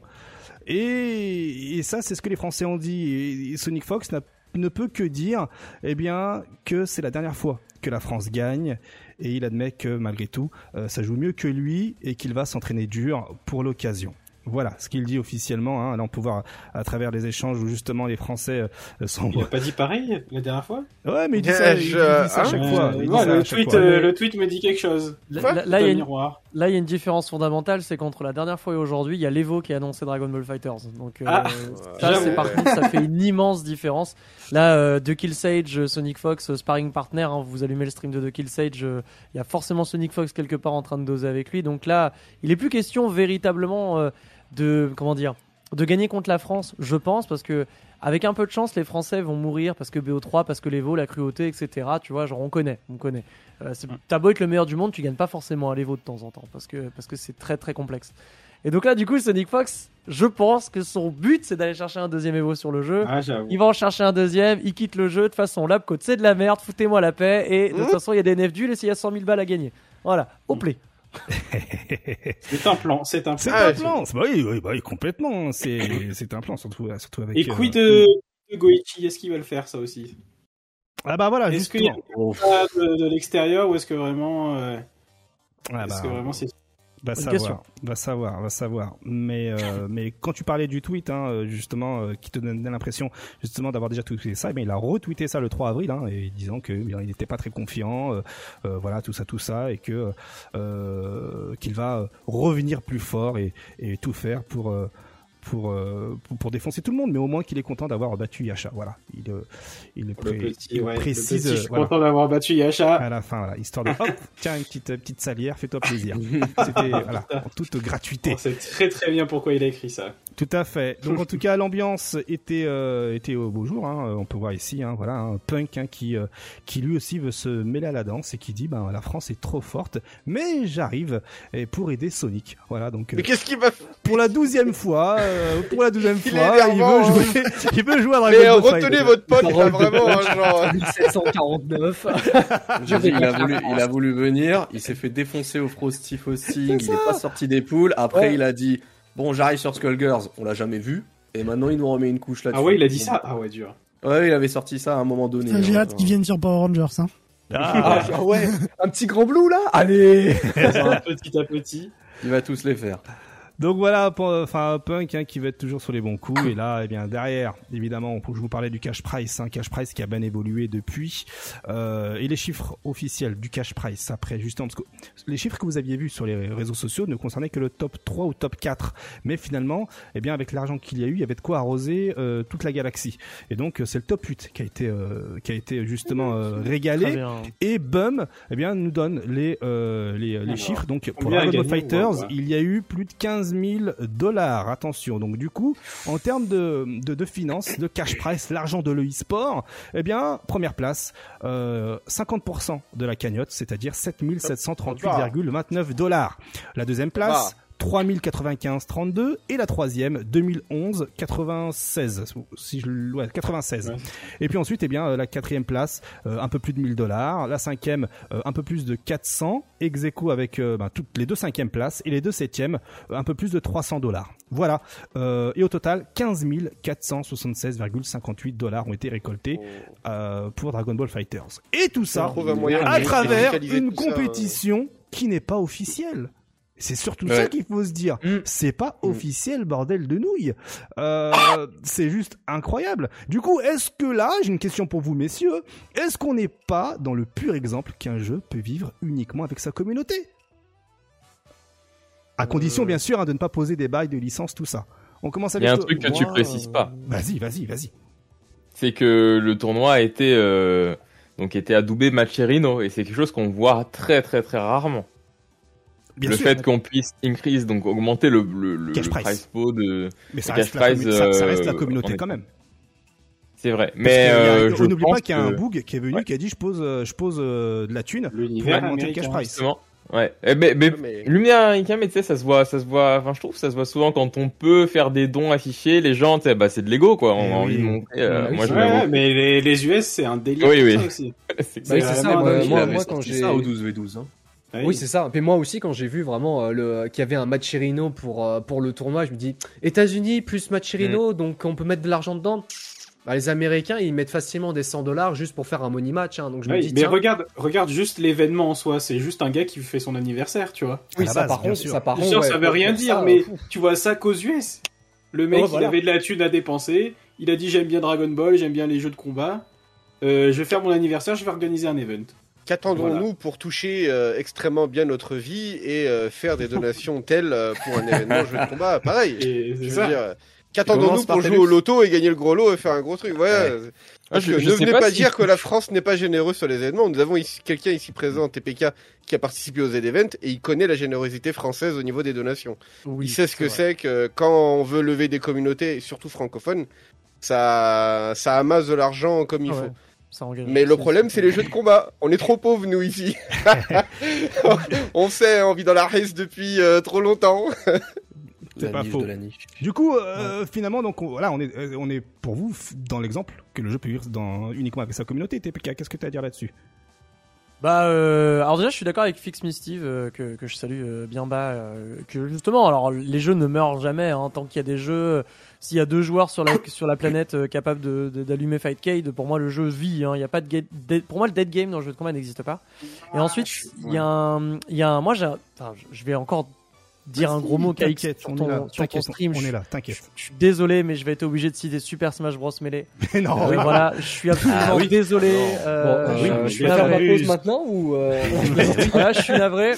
Et, et ça, c'est ce que les Français ont dit. Et, et Sonic Fox n'a- ne peut que dire, eh bien, que c'est la dernière fois que la France gagne. Et il admet que malgré tout, euh, ça joue mieux que lui et qu'il va s'entraîner dur pour l'occasion. Voilà ce qu'il dit officiellement. Hein. Là, on peut voir à, travers les échanges où justement les Français euh, sont. Il a pas dit pareil la dernière fois? Ouais, mais il dit ça, à chaque fois. Euh, Il dit ouais, ça à le, chaque tweet, fois. le tweet me dit quelque chose. Là, là- là, il y a une, miroir. là, il y a une différence fondamentale, c'est qu'entre la dernière fois et aujourd'hui, il y a l'Evo qui a annoncé Dragon Ball Fighters. Donc, euh, Ah, ça, c'est par contre, ça fait une immense différence. Là, euh, The Kill Sage, euh, Sonic Fox, euh, sparring partner, hein, vous allumez le stream de The Kill Sage, euh, il y a forcément Sonic Fox quelque part en train de doser avec lui. Donc là, il est plus question véritablement euh, de, comment dire, de gagner contre la France, je pense, parce que avec un peu de chance, les Français vont mourir parce que BO3, parce que l'Evo, la cruauté, etc. Tu vois, genre on connaît, on connaît. Euh, T'as beau être le meilleur du monde, tu gagnes pas forcément à l'Evo de temps en temps parce que parce que c'est très très complexe. Et donc là, du coup, Sonic Fox, je pense que son but c'est d'aller chercher un deuxième Evo sur le jeu. Ah, j'avoue. Il va en chercher un deuxième, il quitte le jeu. De toute façon, Labcode c'est de la merde, foutez-moi la paix. Et de toute Mhm. façon, il y a des nefs duels et s'il y a 100 000 balles à gagner. Voilà, au play. C'est un plan, c'est un C'est plan. Ah, un plan. Bah oui, oui, bah oui, complètement. C'est c'est un plan, surtout, surtout avec. Et euh, quid de, de Goichi Est-ce qu'il va le faire ça aussi? Ah bah voilà, Est-ce qu'il y a de, de l'extérieur ou est-ce que vraiment, euh, Ah est-ce bah, que vraiment c'est Va savoir, question. va savoir, va savoir. Mais euh, mais quand tu parlais du tweet, hein, euh, justement, euh, qui te donnait l'impression justement d'avoir déjà tweeté ça, eh bien, il a retweeté ça le 3 avril, hein, et disant que eh bien, il n'était pas très confiant, euh, euh, voilà, tout ça, tout ça, et que euh, qu'il va revenir plus fort et, et tout faire pour. Euh, pour, euh, pour pour défoncer tout le monde, mais au moins qu'il est content d'avoir battu Yasha. Voilà, il euh, il, le pré- petit, il ouais, le précise petit, je suis euh, voilà, content d'avoir battu Yasha. à la fin, voilà, histoire de hop, tiens une petite petite salière, fais-toi plaisir. C'était voilà, en toute gratuité. On sait très très bien pourquoi il a écrit ça. Tout à fait. Donc en tout cas, l'ambiance était euh, était au beau jour. Hein. On peut voir ici, hein, voilà, un punk hein, qui euh, qui lui aussi veut se mêler à la danse et qui dit, ben la France est trop forte, mais j'arrive pour aider Sonic. Voilà, donc euh, Mais qu'est-ce qu'il va faire? pour la douzième fois, euh, pour la douzième Il est fois, il énervant, veut hein. jouer, il veut jouer à Dragon Mais euh, Ball retenez Fighter. votre pote, là, vraiment, hein, genre. 1749. J'ai dit, il a voulu, il a voulu venir, il s'est fait défoncer au Frosty Frosting, il est pas sorti des poules. Après, Ouais. il a dit, bon, j'arrive sur Skullgirls, on l'a jamais vu. Et maintenant, il nous remet une couche là-dessus. Ah ouais, il a dit ça? Ah ouais, dur. Ouais, il avait sorti ça à un moment donné. J'ai hein. hâte qu'ils viennent sur Power Rangers. Hein. Ah, Ah ouais, un petit grand blue là Allez petit à petit. Il va tous les faire. Donc voilà, enfin Punk hein, qui va être toujours sur les bons coups. Et là, eh bien derrière, évidemment, je vous parlais du cash price, hein, cash price qui a bien évolué depuis. Euh, et les chiffres officiels du cash price après, justement, parce que les chiffres que vous aviez vus sur les réseaux sociaux ne concernaient que le top 3 ou top 4. Mais finalement, eh bien avec l'argent qu'il y a eu, il y avait de quoi arroser euh, toute la galaxie. Et donc euh, c'est le top 8 qui a été euh, qui a été justement euh, régalé. Et Bum, eh bien, nous donne les euh, les, les chiffres. Donc pour gagné, Fighters, ouais, ouais. il y a eu plus de 15 000 dollars. Attention. Donc du coup, en termes de de, de finances, de cash price, l'argent de l'e-sport, eh bien, première place, euh, 50% de la cagnotte, c'est-à-dire 7738,29 dollars. La deuxième place. 3095,32 et la troisième 2011 96 si je le- ouais, 96 Ouais. et puis ensuite eh bien euh, la quatrième place euh, un peu plus de 1000 dollars. La cinquième euh, un peu plus de 400 ex aequo avec euh, ben, toutes les deux cinquièmes places et les deux septièmes un peu plus de 300 dollars. Voilà. Et au total 15 476,58 dollars ont été récoltés euh, pour Dragon Ball Fighters. Et tout ça à travers une ça, compétition qui n'est pas officielle. C'est surtout Ouais. ça qu'il faut se dire. Mm. C'est pas Mm. officiel, bordel de nouilles. Euh, c'est juste incroyable. Du coup, est-ce que là, j'ai une question pour vous, messieurs, est-ce qu'on n'est pas dans le pur exemple qu'un jeu peut vivre uniquement avec sa communauté? À condition, Euh. bien sûr, hein, de ne pas poser des bails de licence, tout ça. On commence Il avec y a un truc que tu précises euh, pas. Vas-y, vas-y, vas-y. C'est que le tournoi a été euh, donc était adoubé Macherino et c'est quelque chose qu'on voit très très très rarement. Bien le sûr. fait qu'on puisse increase donc augmenter le le, le, Cash price. price pool de Mais ça reste, cash la, ça- ça reste la euh, communauté quand même. c'est vrai. Mais y a- euh, je n'oublie pas qu'il y a un que- boug qui est venu Ouais. qui a dit je pose euh, je pose euh, de la thune pour L'univers augmenter le cash price. Justement. Ouais. Eh, mais mais Mais- Lumière américain, mais tu sais, ça se voit, ça se voit. Enfin, je trouve que ça se voit souvent quand on peut faire des dons affichés. Les gens, tu sais, bah c'est de l'ego quoi. On Eh a envie oui. de montrer. euh, Ouais, moi, je Ouais, mais les, les US, c'est un délire. Oui, oui. ça aussi. C'est Bah, Oui, ça. Moi, quand j'ai ça au 12v12. Hein. Ouais. Oui, c'est ça. Et moi aussi, quand j'ai vu vraiment euh, le qu'il y avait un Macherino pour euh, pour le tournoi, je me dis États-Unis plus Macherino, donc on peut mettre de l'argent dedans. Bah, les Américains, ils mettent facilement des 100 dollars juste pour faire un money match. Hein, donc je me dis mais tiens, regarde, regarde juste l'événement en soi. C'est juste un gars qui fait son anniversaire, tu vois. oui, ça base, par contre, ça par contre, ouais, ça veut rien dire, ça, mais tu vois ça qu'aux US. Le mec, voilà. il avait de la thune à dépenser. Il a dit j'aime bien Dragon Ball, j'aime bien les jeux de combat. Euh, je vais faire mon anniversaire, je vais organiser un event. Qu'attendons-nous pour toucher euh, extrêmement bien notre vie et euh, faire des donations telles euh, pour un événement jeu de combat? Pareil. Qu'attendons-nous pour jouer au loto et gagner le gros lot et faire un gros truc? Ouais. Ah, Parce je- que je ne venez pas pas si- dire que la France n'est pas généreuse sur les événements. Nous avons ici quelqu'un ici présent, TPK, qui a participé aux events et il connaît la générosité française au niveau des donations. Oui, il sait ce que c'est que quand on veut lever des communautés, surtout francophones, ça, ça amasse de l'argent comme il Ah ouais, faut. Ça engage. Mais le problème, c'est les jeux de combat. On est trop pauvres, nous, ici. on sait, on vit dans la race depuis euh, trop longtemps. C'est pas niche faux. de la niche. Du coup, euh, finalement, donc on, voilà, on est, euh, on est pour vous dans l'exemple que le jeu peut vivre dans, uniquement avec sa communauté. TPK, qu'est-ce que tu as à dire là-dessus? Bah, euh, alors déjà, je suis d'accord avec Fix Me Steve, euh, que, que je salue euh, bien bas, euh, que justement, alors les jeux ne meurent jamais, hein, tant qu'il y a des jeux, euh, s'il y a deux joueurs sur la, sur la planète euh, capables de, de- d'allumer Fightcade, pour moi le jeu vit, hein, il y a pas de, dead- pour moi le dead game dans le jeu de combat n'existe pas. Et ensuite, il y a un, il y a un, moi j'ai, un- enfin, je- vais encore dire un gros mot, KX, T'inquiète, sur on ton, est là. sur ton T'inquiète, stream, on je- est là. T'inquiète. je suis désolé, mais je vais être obligé de citer Super Smash Bros Melee. non, Euh, oui. voilà, je suis absolument Ah oui. désolé. Bon, euh, euh, oui, je je vais faire ma pause maintenant ou euh, Voilà, je suis navré.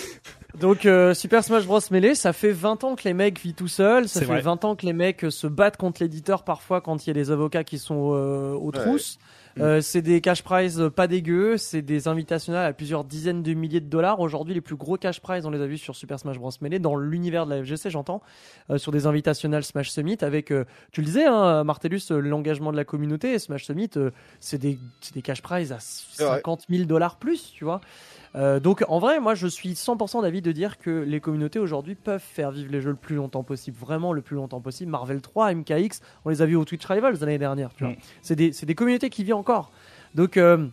Donc euh, Super Smash Bros Melee, ça fait 20 ans que les mecs vivent tout seuls, ça fait vrai. 20 ans que les mecs euh, se battent contre l'éditeur parfois quand il y a des avocats qui sont euh, aux trousses. Euh, c'est des cash prizes pas dégueux, c'est des invitationnels à plusieurs dizaines de milliers de dollars. Aujourd'hui, les plus gros cash prizes, on les a vus sur Super Smash Bros Melee dans l'univers de la FGC, j'entends, euh, sur des invitationnels Smash Summit avec, euh, tu le disais, hein, Martellus, euh, l'engagement de la communauté. Smash Summit, euh, c'est des, c'est des cash prizes à vrai. 50 000 dollars plus, tu vois. Euh, donc en vrai, moi je suis 100% d'avis de dire que les communautés aujourd'hui peuvent faire vivre les jeux le plus longtemps possible, vraiment le plus longtemps possible. Marvel 3, MKX, on les a vus au Twitch Rivals l'année dernière, tu vois. Mm. C'est des, c'est des communautés qui vivent encore. Donc euh,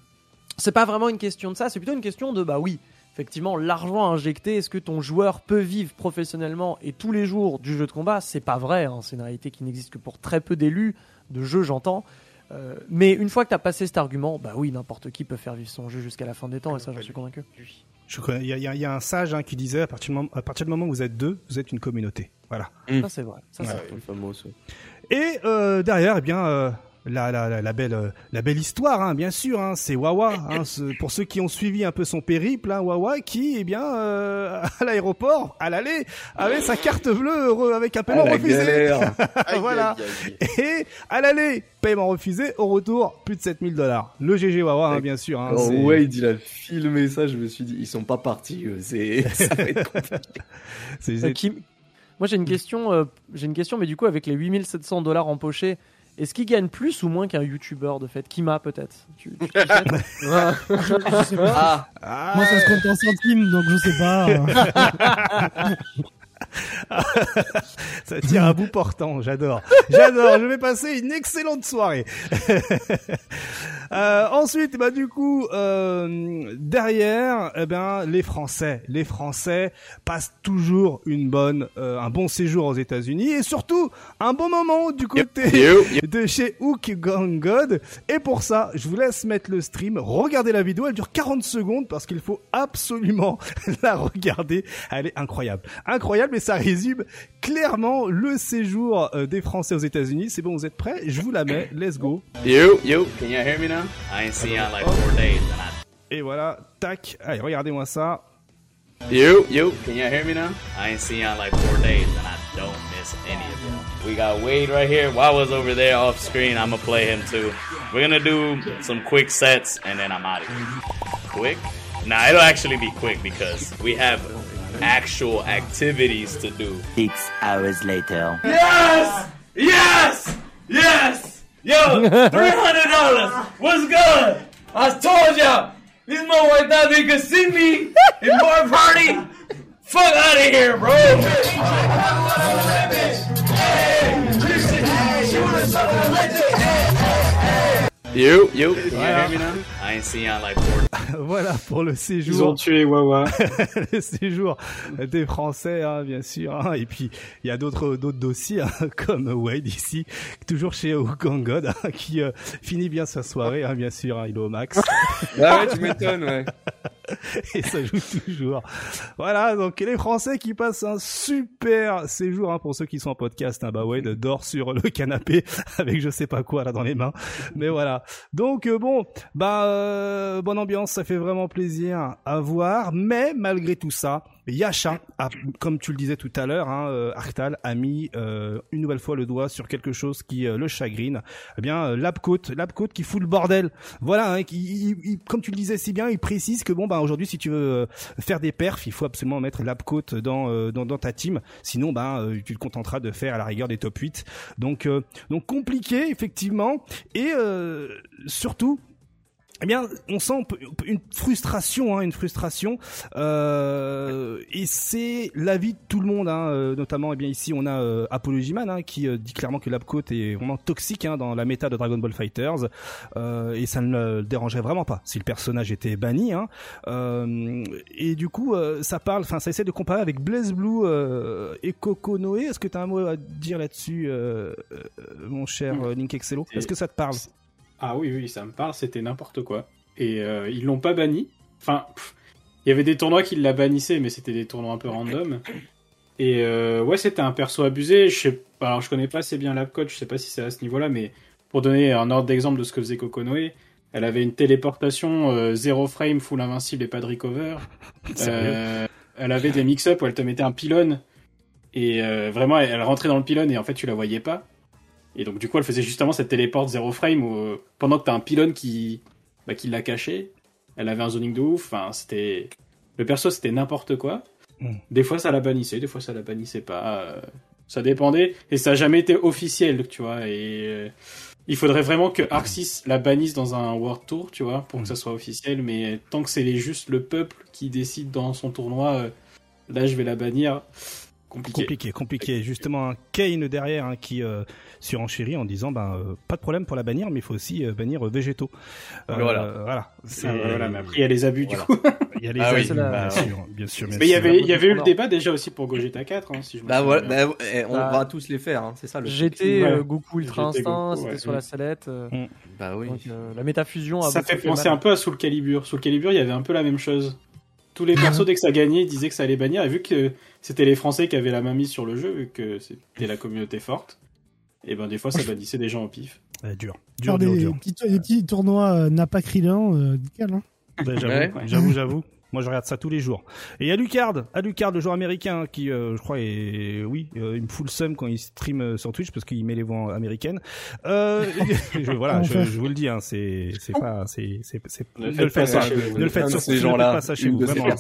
c'est pas vraiment une question de ça, c'est plutôt une question de bah oui, effectivement, l'argent injecté, est-ce que ton joueur peut vivre professionnellement et tous les jours du jeu de combat? C'est pas vrai, hein, c'est une réalité qui n'existe que pour très peu d'élus de jeux, j'entends. Euh, mais une fois que tu as passé cet argument, bah oui, n'importe qui peut faire vivre son jeu jusqu'à la fin des temps, et ça, j'en suis convaincu. Il y, y a- il y a un sage hein, qui disait à partir, du moment, à partir du moment où vous êtes deux, vous êtes une communauté. Voilà. Ça, c'est vrai. Ça, c'est vrai. Le fameux, ça. Et euh, derrière, eh bien, euh, la, la, la, la belle, euh, la belle histoire, hein, bien sûr. Hein, c'est Wawa. Hein, ce- pour ceux qui ont suivi un peu son périple, hein, Wawa, qui, eh bien, euh, à l'aéroport, à l'aller, avait sa carte bleue heureux avec un paiement la refusé. Voilà. Et à l'aller, paiement refusé. Au retour, plus de 7000 dollars. Le GG Wawa, hein, bien sûr. Hein, c'est- Wade il a filmé ça, je me suis dit, ils sont pas partis, eux. C'est, ça va être compliqué. c'est- Euh, Moi, j'ai une question, euh, j'ai une question, mais du coup, avec les 8700 dollars empochés, est-ce qu'il gagne plus ou moins qu'un YouTuber de fait? Kima, peut-être tu, tu- tu sais? Je sais pas. ah Ah, Moi, ça se compte en centimes, donc je sais pas. Ça tire à bout portant, j'adore. J'adore, je vais passer une excellente soirée. Euh, ensuite, bah du coup, euh, derrière, eh ben, les Français, les Français passent toujours une bonne, euh, un bon séjour aux États-Unis et surtout un bon moment du côté de chez Hook Gang God. Et pour ça, je vous laisse mettre le stream. Regardez la vidéo, elle dure 40 secondes parce qu'il faut absolument la regarder. Elle est incroyable. Incroyable et ça résume clairement le séjour euh, des Français aux États-Unis. C'est bon, vous êtes prêts? Je vous la mets. Let's go. Yo, yo. Can you hear me now? I ain't seen y'all in like four days, Et voilà, tac. Allez, regardez-moi ça. Yo, yo. can you hear me now? I ain't seen y'all in like four days, and I don't miss any of them. We got Wade right here. Wawa's over there off screen. I'm gonna play him too. We're gonna do some quick sets, and then I'm out of here. Quick? Nah, it'll actually be quick because we have actual activities to do. Six hours later. Yes! Yes! Yes! Yo, $300! What's good? I told y'all! These motherfuckers thought they could see me in bar party! Fuck out of here, bro! You, yo. Can you hear me now? Voilà pour le Ils ont séjour, tué Wawa. le séjour des Français, hein, bien sûr. hein. Et puis il y a d'autres d'autres dossiers hein, comme Wade ici, toujours chez Okangod, hein, qui euh, finit bien sa soirée, hein, bien sûr. hein, il est au max Ah ouais, tu m'étonnes, ouais. et ça joue toujours. Voilà, donc les Français qui passent un super séjour hein, pour ceux qui sont en podcast. Hein, bah Wade dort sur le canapé avec je sais pas quoi là dans les mains. Mais voilà. Donc euh, bon, bah euh, bonne ambiance, ça fait vraiment plaisir à voir. Mais malgré tout ça, Yasha, comme tu le disais tout à l'heure, hein, euh, Arctal a mis euh, une nouvelle fois le doigt sur quelque chose qui euh, le chagrine. Eh bien, euh, Labcoat, Labcoat qui fout le bordel. Voilà, hein, qui, il- il- comme tu le disais si bien, il précise que bon, bah aujourd'hui, si tu veux faire des perfs, il faut absolument mettre Labcoat dans, dans dans ta team. Sinon, euh, tu te contenteras de faire à la rigueur des top 8. Donc, donc compliqué effectivement, et surtout. Eh bien, on sent une frustration, hein, une frustration, euh, et c'est l'avis de tout le monde, hein, euh, notamment, eh bien ici on a euh, Apology Man hein, qui euh, dit clairement que Labcoat est vraiment toxique hein, dans la méta de Dragon Ball Fighters, euh, et ça ne le dérangeait vraiment pas si le personnage était banni. Hein, euh, et du coup, euh, ça parle, enfin, ça essaie de comparer avec Blaze Blue euh, et Coco Noé. Est-ce que tu as un mot à dire là-dessus, mon cher Link Excello? Est-ce que ça te parle? Ah oui, oui, ça me parle, c'était n'importe quoi. Et euh, ils l'ont pas banni. Enfin, il y avait des tournois qui la bannissaient, mais c'était des tournois un peu random. Et euh, ouais, c'était un perso abusé. Je sais pas, alors je connais pas assez bien l'Apcode, je sais pas si c'est à ce niveau-là, mais pour donner un ordre d'exemple de ce que faisait Kokonoe, elle avait une téléportation euh, zéro frame, full invincible et pas de recover. Euh, elle avait des mix-up où elle te mettait un pylône et euh, vraiment elle, elle rentrait dans le pylône et en fait tu la voyais pas. Et donc du coup elle faisait justement cette téléporte zéro frame où euh, pendant que t'as un pylône qui bah, qui l'a caché, elle avait un zoning de ouf. Enfin c'était le perso c'était n'importe quoi. Mm. Des fois ça la bannissait, des fois ça la bannissait pas. euh, ça dépendait et ça a jamais été officiel, tu vois. Et euh, il faudrait vraiment que Arxis la bannisse dans un World Tour, tu vois, pour que ça soit officiel. Mais tant que c'est juste le peuple qui décide dans son tournoi, là je vais la bannir. Compliqué. Compliqué, compliqué. Justement, un Kane derrière hein, qui euh, surenchérit en disant ben euh, pas de problème pour la bannir, mais il faut aussi euh, bannir euh, végétaux. Euh, Voilà. voilà. C'est- Ah, voilà, mais après il y a les abus Voilà. du coup. Il y a les Ah oui, abus, bah, bien ouais. sûr, bien sûr. bien Mais il y avait, il y avait eu le débat déjà aussi pour Gogeta 4, hein, si je me Bah voilà, bien. bah, eh, on Bah, va tous les faire, hein, c'est ça le. GT, Ouais. euh, Goku Ultra GT, Instinct, Goku, c'était ouais. sur la sellette. euh, Bah oui. donc, euh, la métafusion a Ça fait penser un peu à Soul Calibur. Soul Calibur, il y avait un peu la même chose. Tous les persos, dès que ça gagnait, ils disaient que ça allait bannir. Et vu que c'était les Français qui avaient la main mise sur le jeu, vu que c'était la communauté forte, et ben des fois ça bannissait des gens au pif. Ouais, dur, dur, dur, des, dur. petits, des petits tournois euh, Napa Krillin, euh, nickel. Hein. Ouais, j'avoue, Ouais. j'avoue, j'avoue. Moi, je regarde ça tous les jours. Et il y a Lucard, Lucard, le joueur américain, qui, euh, je crois, est, oui, euh, il me fout le seum quand il stream euh, sur Twitch parce qu'il met les voix américaines. Euh, je, voilà, je, je vous le dis, hein, c'est, c'est pas, c'est, c'est, c'est, Ne le faites pas chez vous. ne le faites surtout ces gens-là, pas ça chez vous, vraiment.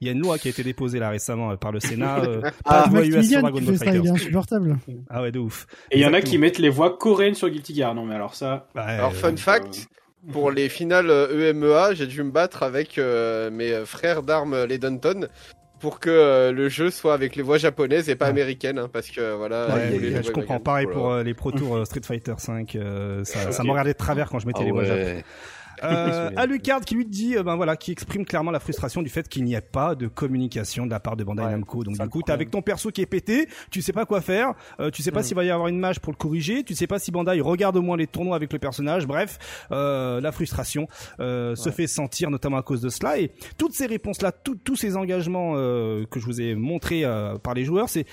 Il y a une loi qui a été déposée là récemment par le Sénat, euh, pas Ah, de US sur Dragon Ball insupportable. Ah ouais, de ouf. Et il y en a qui mettent les voix coréennes sur Guilty Gear. Non, mais alors ça. Ouais, Alors, fun fact, pour les finales euh, EMEA, j'ai dû me battre avec euh, mes euh, frères d'armes, les Dunton, pour que euh, le jeu soit avec les voix japonaises et pas Ouais. américaines, hein, parce que voilà. Ouais, je comprends. Pareil Voilà. pour euh, les Pro Tour euh, Street Fighter 5, ça, ça me regardait de travers quand je mettais Ah les voix japonaises. Euh, Alucard qui lui dit, euh, ben voilà, qui exprime clairement la frustration du fait qu'il n'y ait pas de communication de la part de Bandai Ouais, Namco. Donc du coup, t'es avec ton perso qui est pété, tu sais pas quoi faire, euh, tu sais pas Mm. s'il va y avoir une mage pour le corriger, tu sais pas si Bandai regarde au moins les tournois avec le personnage. Bref, euh, la frustration euh, se fait sentir notamment à cause de cela. Et toutes ces réponses-là, tout- tous ces engagements euh, que je vous ai montrés euh, par les joueurs, c'est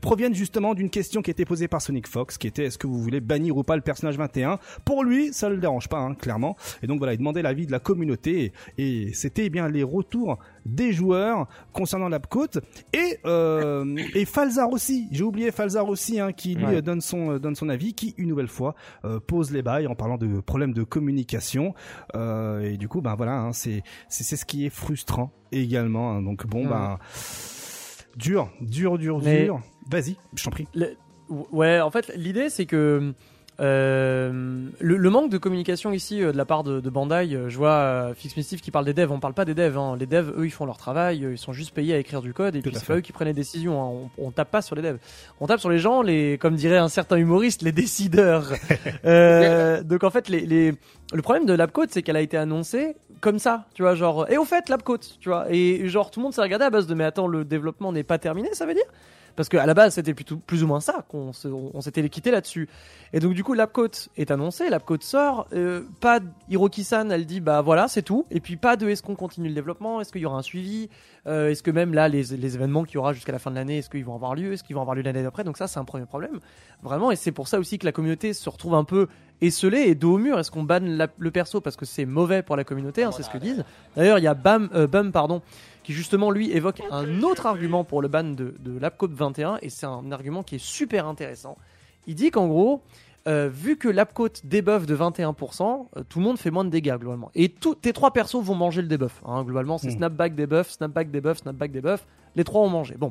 proviennent justement d'une question qui a été posée par Sonic Fox, qui était est-ce que vous voulez bannir ou pas le personnage 21 Pour lui, ça le dérange pas, hein, clairement. Et donc voilà, il demandait l'avis de la communauté et, et c'était eh bien les retours des joueurs concernant l'Apcote et euh, et Falzar aussi. J'ai oublié Falzar aussi, hein, qui lui Ouais. donne son euh, donne son avis, qui une nouvelle fois euh, pose les bails en parlant de problèmes de communication. Euh, et du coup, ben voilà, hein, c'est c'est ce qui est frustrant également. hein. donc bon, Mm. ben dur, dur, dur, Mais- dur. Vas-y, je t'en prie. Le- Ouais, en fait, l'idée c'est que Euh, le, le manque de communication ici euh, de la part de, de Bandai, euh, je vois euh, Fix Mystif qui parle des devs, on parle pas des devs, hein. les devs eux ils font leur travail, euh, ils sont juste payés à écrire du code et Tout puis c'est pas eux qui prennent les décisions, hein. on, on tape pas sur les devs, on tape sur les gens, les, comme dirait un certain humoriste, les décideurs. Euh, donc en fait les, les, le problème de Labcode c'est qu'elle a été annoncée comme ça, tu vois, genre, et au fait Labcode, tu vois, et genre tout le monde s'est regardé à base de mais attends le développement n'est pas terminé ça veut dire? Parce qu'à la base, c'était plutôt plus ou moins ça qu'on s'était quitté là-dessus. Et donc du coup, l'Apcote est annoncé, l'Apcote sort. euh, pas Hiroki-san, elle dit bah voilà, c'est tout. Et puis pas de est-ce qu'on continue le développement, est-ce qu'il y aura un suivi, euh, est-ce que même là les, les événements qu'il y aura jusqu'à la fin de l'année, est-ce qu'ils vont avoir lieu, est-ce qu'ils vont avoir lieu l'année d'après? Donc ça, c'est un premier problème, vraiment. Et c'est pour ça aussi que la communauté se retrouve un peu esselée et dos au mur. Est-ce qu'on banne la- le perso parce que c'est mauvais pour la communauté, hein, c'est ce que disent. D'ailleurs, il y a Bam, euh, Bum, pardon qui justement lui évoque un autre argument pour le ban de, de l'Apcode 21 et c'est un argument qui est super intéressant. Il dit qu'en gros, euh, vu que l'Apcode débuff de 21%, euh, tout le monde fait moins de dégâts globalement. Et tous tes trois persos vont manger le debuff. hein. globalement, c'est Mm. snapback debuff, snapback debuff, snapback debuff. Les trois ont mangé. Bon.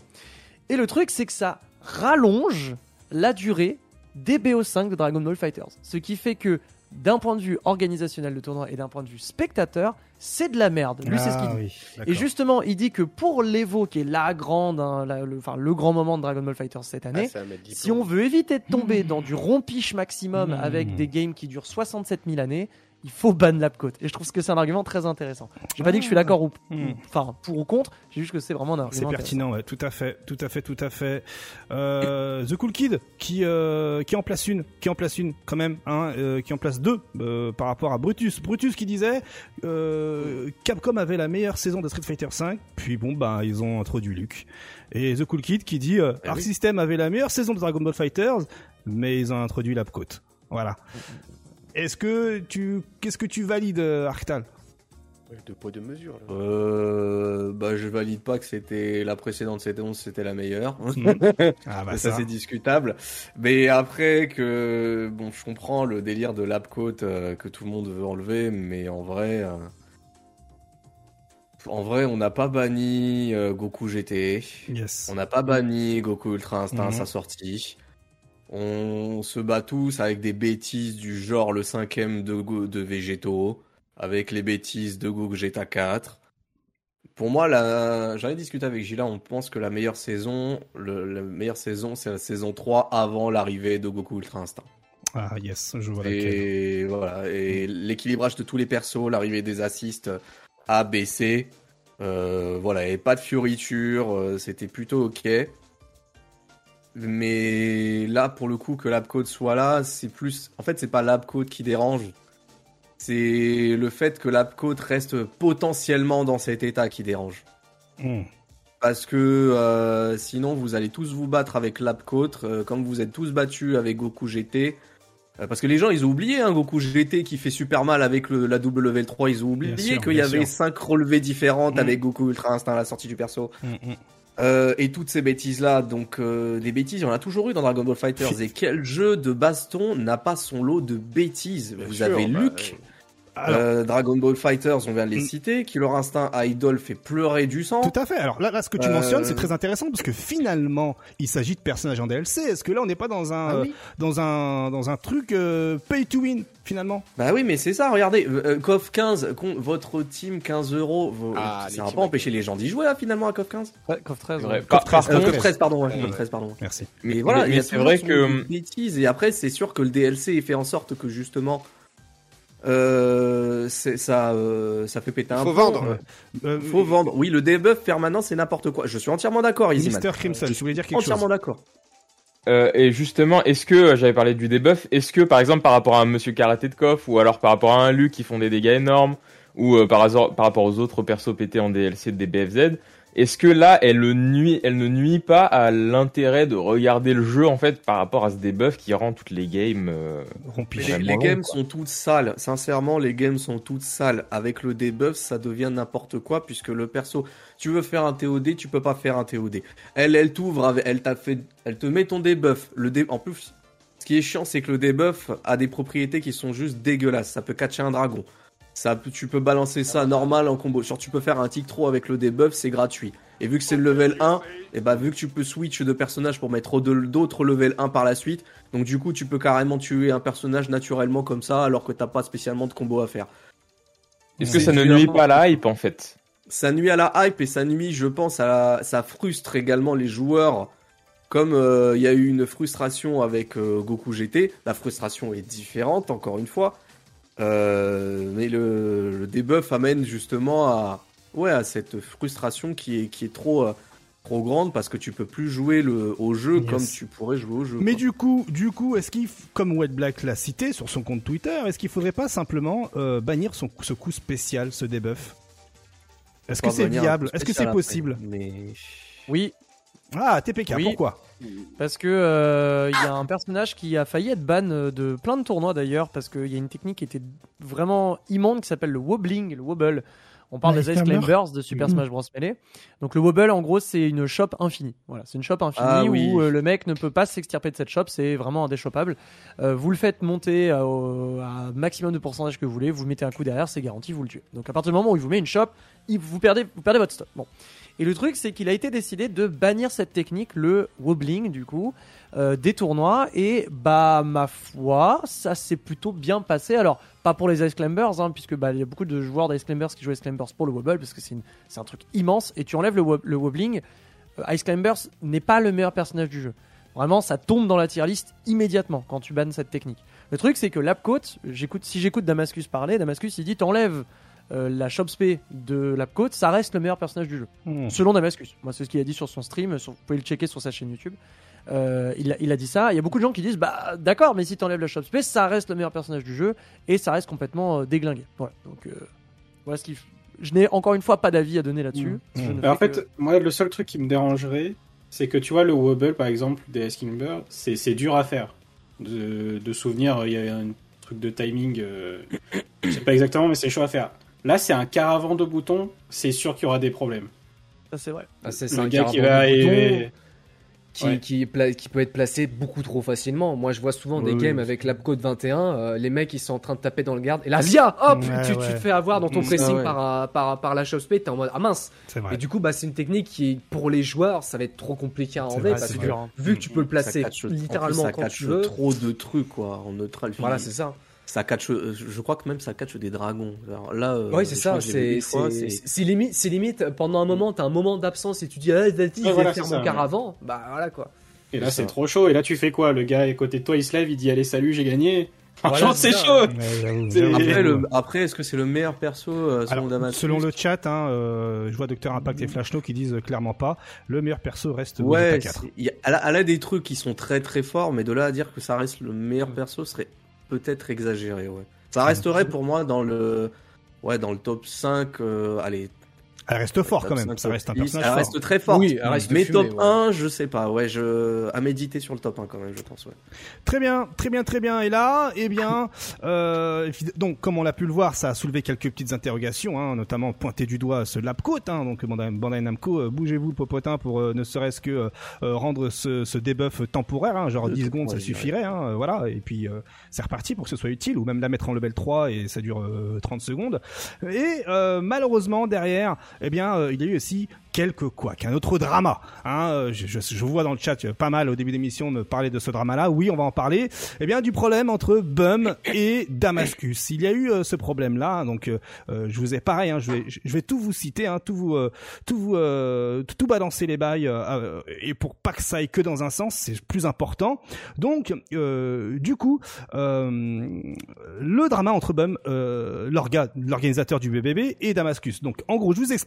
Et le truc, c'est que ça rallonge la durée des BO5 de Dragon Ball Fighters. Ce qui fait que d'un point de vue organisationnel de tournoi et d'un point de vue spectateur, c'est de la merde. Lui, c'est ce qu'il Ah dit. oui, Et justement, il dit que pour l'Evo, qui est la grande, hein, la- le, enfin, le grand moment de Dragon Ball Fighter cette année, Ah, mettre si on veut éviter de tomber dans du rompiche maximum Mmh. avec des games qui durent 67 000 années, il faut ban l'Apcode. Et je trouve que c'est un argument très intéressant. J'ai pas dit que je suis d'accord ou, Mmh. ou- enfin, pour ou contre, j'ai juste que c'est vraiment un argument C'est pertinent, ouais, tout à fait, tout à fait, tout à fait. Euh, The Cool Kid qui euh, qui en place une, qui en place une quand même, hein, euh, qui en place deux euh, par rapport à Brutus. Brutus qui disait Capcom avait la meilleure saison de Street Fighter 5, puis bon bah ils ont introduit Luke. Et The Cool Kid qui dit Eh Arc oui. System avait la meilleure saison de Dragon Ball Fighters, mais ils ont introduit l'Apcote. Voilà. Est-ce que tu qu'est-ce que tu valides euh, Arctal? Deux poids, deux mesures. là. Euh, bah, je valide pas que c'était la précédente saison, c'était la meilleure. Ah Mais ça, c'est discutable. Mais après que bon, je comprends le délire de l'Apcote euh, que tout le monde veut enlever, mais en vrai, euh, en vrai, on n'a pas banni euh, Goku GT, Yes. on n'a pas banni Goku Ultra Instinct à Mhm. sa sortie. On se bat tous avec des bêtises du genre le cinquième de, Go- de Végétaux, avec les bêtises de Gogeta 4. Pour moi, la... j'en ai discuté avec Gila, on pense que la meilleure saison, le- la meilleure saison, c'est la saison 3 avant l'arrivée de Goku Ultra Instinct. Ah yes, je vois laquelle. Et voilà, et l'équilibrage de tous les persos, l'arrivée des assists A, B, C, euh, voilà, et pas de fioriture, euh, c'était plutôt ok. Mais là, pour le coup, que l'Apcode soit là, c'est plus. En fait, c'est pas l'Apcode qui dérange. C'est le fait que l'Apcode reste potentiellement dans cet état qui dérange. Hmm. Parce que euh, sinon, vous allez tous vous battre avec l'Apcode, euh, comme vous êtes tous battus avec Goku GT. Euh, parce que les gens, ils ont oublié hein, Goku GT qui fait super mal avec le, la WL3. Ils ont oublié qu'il y avait sûr. 5 relevées différentes Mm. avec Goku Ultra Instinct à la sortie du perso. Hmm, hmm. Euh, et toutes ces bêtises-là. Donc, euh, des bêtises, il y en a toujours eu dans Dragon Ball Fighters. Et quel jeu de baston n'a pas son lot de bêtises? Bien Vous sûr, avez bah, Luke. Alors, euh, Dragon Ball Fighters, on vient de les Mm. citer. Killer Instinct Idol fait pleurer du sang. Tout à fait. Alors là, là ce que tu Euh, mentionnes, c'est très intéressant parce que finalement, il s'agit de personnages en DLC. Est-ce que là, on n'est pas dans un, Ah euh, dans un, dans un truc euh, pay to win finalement? Bah oui, mais c'est ça, regardez, euh, KOF 15, con- votre team 15 euros, vos- Ah, ça va pas empêcher les gens d'y jouer là, finalement à KOF 15 Ouais, KOF 13. Ouais, Ah, KOF 13, pardon, ouais, Ouais. KOF 13, pardon. Merci. Mais voilà, Mais- il y a mais c'est vrai que- bêtises, et après, c'est sûr que le DLC fait en sorte que justement, euh, ça, euh, ça fait péter un Faut vendre. Euh, Faut vendre. Oui, le debuff permanent, c'est n'importe quoi. Je suis entièrement d'accord, Easyman. Mister Crimson, tu voulais dire quelque Entièrement chose d'accord. Euh, et justement, est-ce que, j'avais parlé du debuff, est-ce que par exemple par rapport à un Monsieur Karaté de Koff, ou alors par rapport à un Luke qui font des dégâts énormes, ou euh, par, par rapport aux autres persos pétés en DLC de DBFZ, est-ce que là, elle, le nuit, elle ne nuit pas à l'intérêt de regarder le jeu en fait par rapport à ce debuff qui rend toutes les games euh, les, les games quoi. sont toutes sales. Sincèrement, les games sont toutes sales. Avec le debuff, ça devient n'importe quoi puisque le perso, tu veux faire un TOD, tu peux pas faire un TOD. Elle, elle t'ouvre, elle t'a fait, elle te met ton debuff. Le dé, en plus, ce qui est chiant, c'est que le debuff a des propriétés qui sont juste dégueulasses. Ça peut catcher un dragon. Ça, tu peux balancer ça normal en combo. Genre, tu peux faire un tic trop avec le debuff, c'est gratuit. Et vu que c'est le level 1, et bah, vu que tu peux switch de personnage pour mettre d'autres level 1 par la suite, donc du coup, tu peux carrément tuer un personnage naturellement comme ça, alors que t'as pas spécialement de combo à faire. Est-ce que ça ne nuit pas à la hype en fait? Ça nuit à la hype et ça nuit, je pense, à la... ça frustre également les joueurs. Comme euh, il y a eu une frustration avec euh, Goku GT, la frustration est différente, encore une fois. Euh, mais le, le debuff amène justement à, ouais, à cette frustration qui est, qui est trop, euh, trop grande parce que tu peux plus jouer le, au jeu Yes. comme tu pourrais jouer au jeu. Mais quoi. du coup, du coup, est-ce qu'il, comme Wet Black l'a cité sur son compte Twitter, est-ce qu'il faudrait pas simplement euh, bannir son, ce coup spécial, ce debuff? Est-ce que c'est viable? Est-ce que c'est possible? Mais Oui, Ah, TPK, Oui. pourquoi? Parce que euh, il y a un personnage qui a failli être ban euh, de plein de tournois d'ailleurs parce qu'il y a une technique qui était vraiment immonde qui s'appelle le wobbling, le wobble. On parle des Ice Climber. Climbers de Super Mhm. Smash Bros Melee. Donc le wobble en gros c'est une shop infinie. Voilà, c'est une shop infinie Ah oui. où euh, le mec ne peut pas s'extirper de cette shop, c'est vraiment indéchoppable. Euh, vous le faites monter à, au- à maximum de pourcentage que vous voulez, vous mettez un coup derrière, c'est garanti, vous le tuez. Donc à partir du moment où il vous met une shop, il- vous perdez, vous perdez votre stop. Bon. Et le truc, c'est qu'il a été décidé de bannir cette technique, le wobbling, du coup, euh, des tournois. Et bah, ma foi, ça s'est plutôt bien passé. Alors, pas pour les Ice Climbers, hein, puisque bah, il y a beaucoup de joueurs d'Ice Climbers qui jouent Ice Climbers pour le wobble, parce que c'est un truc immense. Et tu enlèves le, wob- le wobbling, euh, Ice Climbers n'est pas le meilleur personnage du jeu. Vraiment, ça tombe dans la tier list immédiatement quand tu bannes cette technique. Le truc, c'est que Lapcoat, j'écoute, si j'écoute Damascus parler, Damascus il dit t'enlèves euh, la shop spé de Lapcoat, ça reste le meilleur personnage du jeu. Hmm. Selon Damascus. Moi, c'est ce qu'il a dit sur son stream. sur- vous pouvez le checker sur sa chaîne YouTube. Euh, il, a, il a dit ça. Il y a beaucoup de gens qui disent Bah, d'accord, mais si t'enlèves la shop space, ça reste le meilleur personnage du jeu et ça reste complètement euh, déglingué. Voilà. Donc, euh, voilà ce qu'il f- Je n'ai encore une fois pas d'avis à donner là-dessus. Mmh. Ne Bah, en fait, que- moi, le seul truc qui me dérangerait, c'est que tu vois, le wobble, par exemple, des Skimber, c'est c'est dur à faire. De, de souvenir, il y a un truc de timing, euh, je sais pas exactement, mais c'est chaud à faire. Là, c'est un caravan de boutons, c'est sûr qu'il y aura des problèmes. ça, c'est vrai. Ah, c'est un gars qui caravan va de boutons arriver- qui, Ouais. qui, est pla- qui peut être placé beaucoup trop facilement. Moi, je vois souvent des Oui, games oui. avec l'Apcode 21, euh, les mecs ils sont en train de taper dans le garde et là, via hop, Ouais, tu, te fais avoir dans ton Mm, pressing ah ouais. par, euh, par, par la t'es en mode ah mince. Vrai. Et du coup, bah, c'est une technique qui, pour les joueurs, ça va être trop compliqué à enlever parce que dur, hein. vu que tu peux le placer en plus, littéralement ça quand tu veux. trop de trucs quoi en neutral. Voilà, c'est ça. Ça catch. euh, Je crois que même ça catch des dragons. Alors là. euh, Ouais, c'est ça. C'est limite, c'est limite pendant un moment, t'as un moment d'absence et tu dis ah vas-y, je vais voilà, faire mon ça, ouais. caravan. Bah voilà quoi. Et là, C'est trop chaud. Et là, tu fais quoi? Le gars à côté de toi, il se lève, il dit Allez, salut, j'ai gagné. Voilà, Franchement, c'est c'est chaud. Ouais. Après, le... Après, est-ce que c'est le meilleur perso euh, selon Alors, selon le chat, hein, euh, je vois Docteur Impact et Flashno qui disent clairement pas. Le meilleur perso reste Ouais, Vegeta 4. c'est- il y a- elle, a, elle a des trucs qui sont très très forts, mais de là à dire que ça reste le meilleur perso serait peut-être exagéré, ouais. Ça resterait pour moi dans le, ouais, dans le top 5, euh, allez. Elle reste fort quand même. 5, Ça reste un 10. personnage Elle fort. reste très forte. Oui, elle reste mais fumée, top ouais. 1, je sais pas, ouais, je, à méditer sur le top 1 quand même, je pense, ouais. Très bien, très bien, très bien. Et là, eh bien, euh, donc comme on l'a pu le voir, ça a soulevé quelques petites interrogations, hein, notamment pointer du doigt ce Lapcoat. Hein, donc Bandai, Bandai Namco, euh, bougez-vous le popotin pour euh, ne serait-ce que euh, rendre ce, ce debuff temporaire, hein, genre Le 10 truc, secondes, ça ouais, suffirait. Hein, voilà, et puis euh, c'est reparti pour que ce soit utile, ou même la mettre en level 3 et ça dure euh, 30 secondes. Et euh, malheureusement derrière, eh bien, euh, il y a eu aussi quelques couacs, un autre drama. Hein, euh, je, vois dans le chat euh, pas mal au début d'émission me parler de ce drama-là. Oui, on va en parler. Eh bien, du problème entre Bum et Damascus. Il y a eu ce problème-là. Donc, je vous ai pareil. Hein, je vais, je vais tout vous citer, hein, tout vous, tout vous, balancer les bails. et pour pas que ça aille que dans un sens, c'est plus important. Donc, du coup, le drama entre Bum, l'orga- l'organisateur du BBB, et Damascus. Donc, en gros, je vous explique.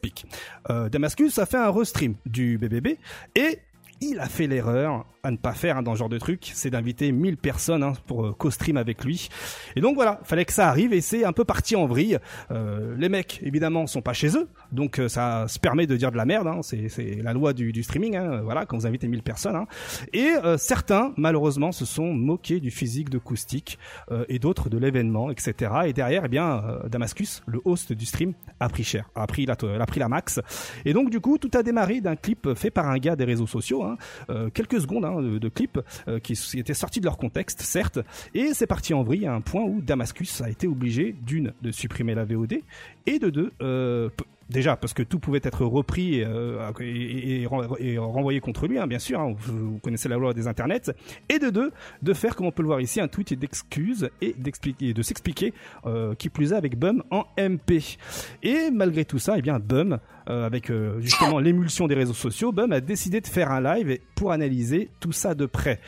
Euh, Damascus a fait un restream du BBB et il a fait l'erreur à ne pas faire hein, dans ce genre de truc, c'est d'inviter 1000 personnes hein, pour euh, co-stream avec lui. Et donc voilà, fallait que ça arrive et c'est un peu parti en vrille. Euh, les mecs, évidemment, sont pas chez eux, donc euh, ça se permet de dire de la merde. Hein, c'est la loi du, du streaming. Hein, voilà, quand vous invitez 1000 personnes. Hein. Et euh, certains, malheureusement, se sont moqués du physique de Koustik euh, et d'autres de l'événement, etc. Et derrière, eh bien, Damascus, le host du stream, a pris cher, a pris la, a pris la max. Et donc du coup, tout a démarré d'un clip fait par un gars des réseaux sociaux, hein, euh, quelques secondes hein, de, de clip euh, qui étaient sortis de leur contexte, certes, et c'est parti en vrille à un point où Damascus a été obligé d'une de supprimer la VOD et de deux euh, Déjà parce que tout pouvait être repris et, euh, et- et ren- et renvoyé contre lui, hein, bien sûr. hein, vous, vous connaissez la loi des internets. Et de deux, de faire, comme on peut le voir ici, un tweet d'excuses et d'expliquer, de s'expliquer, euh, qui plus est avec Bum en MP. Et malgré tout ça, eh bien Bum, euh, avec justement l'émulsion des réseaux sociaux, Bum a décidé de faire un live pour analyser tout ça de près.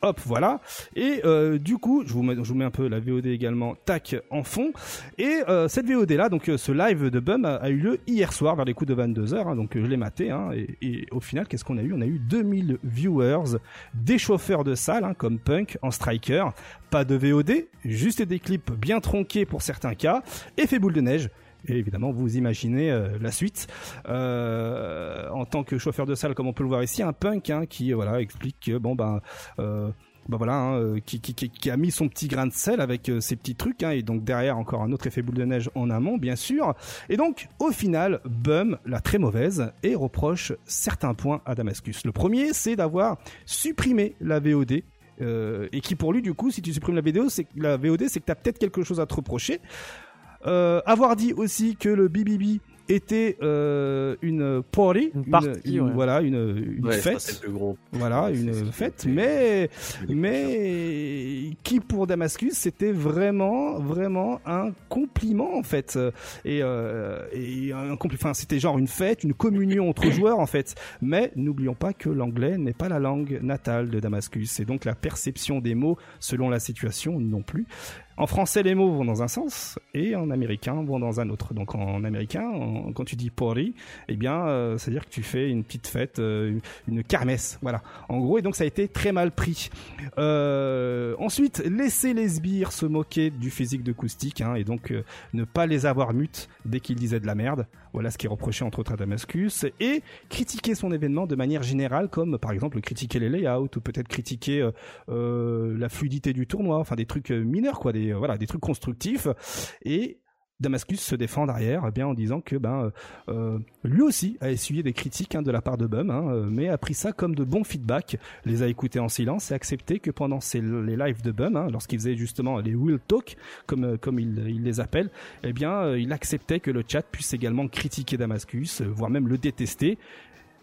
Hop, voilà. Et euh, du coup, je vous, mets, un peu la VOD également, tac, en fond. Et euh, cette VOD là, donc euh, ce live de Bum a, eu lieu hier soir vers les coups de 22h, donc euh, je l'ai maté. Hein, et, et au final, qu'est-ce qu'on a eu? On a eu 2000 viewers, des chauffeurs de salle hein, comme Punk en striker, pas de VOD, juste des clips bien tronqués pour certains cas, effet boule de neige. Et évidemment, vous imaginez euh, la suite. Euh, en tant que chauffeur de salle, comme on peut le voir ici, un punk hein, qui euh, voilà explique que bon ben euh, bah voilà, hein, euh, qui, qui, qui, a mis son petit grain de sel avec ses petits trucs, hein, et donc derrière encore un autre effet boule de neige en amont, bien sûr. Et donc, au final, Bum, la très mauvaise, et reproche certains points à Damascus. Le premier, c'est d'avoir supprimé la VOD. euh, et qui pour lui du coup si tu supprimes la vidéo c'est la VOD c'est que t'as peut-être quelque chose à te reprocher avoir dit aussi que le BBB était euh, une party, Une partie, ouais. voilà, une, une Ouais, fête, c'est le plus gros. voilà, Ouais, c'est une fête, mais mais qui pour Damascus c'était vraiment vraiment un compliment en fait. Et, euh, et un compli- enfin c'était genre une fête une communion entre joueurs en fait. Mais n'oublions pas que l'anglais n'est pas la langue natale de Damascus. Et donc la perception des mots selon la situation non plus en français, les mots vont dans un sens et en américain vont dans un autre. Donc en américain, quand tu dis party, eh bien, euh, c'est-à-dire que tu fais une petite fête, euh, une kermesse, voilà. En gros, et donc ça a été très mal pris. Euh, ensuite, laisser les sbires se moquer du physique de Coustic, hein, et donc ne pas les avoir mutes dès qu'ils disaient de la merde. Voilà ce qui est reproché entre autres à Damascus. Et critiquer son événement de manière générale, comme par exemple critiquer les layouts ou peut-être critiquer la fluidité du tournoi, enfin des trucs mineurs, quoi, euh, voilà, des trucs constructifs. Et Damascus se défend derrière eh bien en disant que ben euh, euh, lui aussi a essuyé des critiques hein, de la part de Bum, hein, mais a pris ça comme de bons feedbacks, les a écoutés en silence et accepté que pendant les lives de Bum, hein, lorsqu'il faisait justement les Will Talk, comme comme il, les appelle, eh bien il acceptait que le chat puisse également critiquer Damascus, voire même le détester.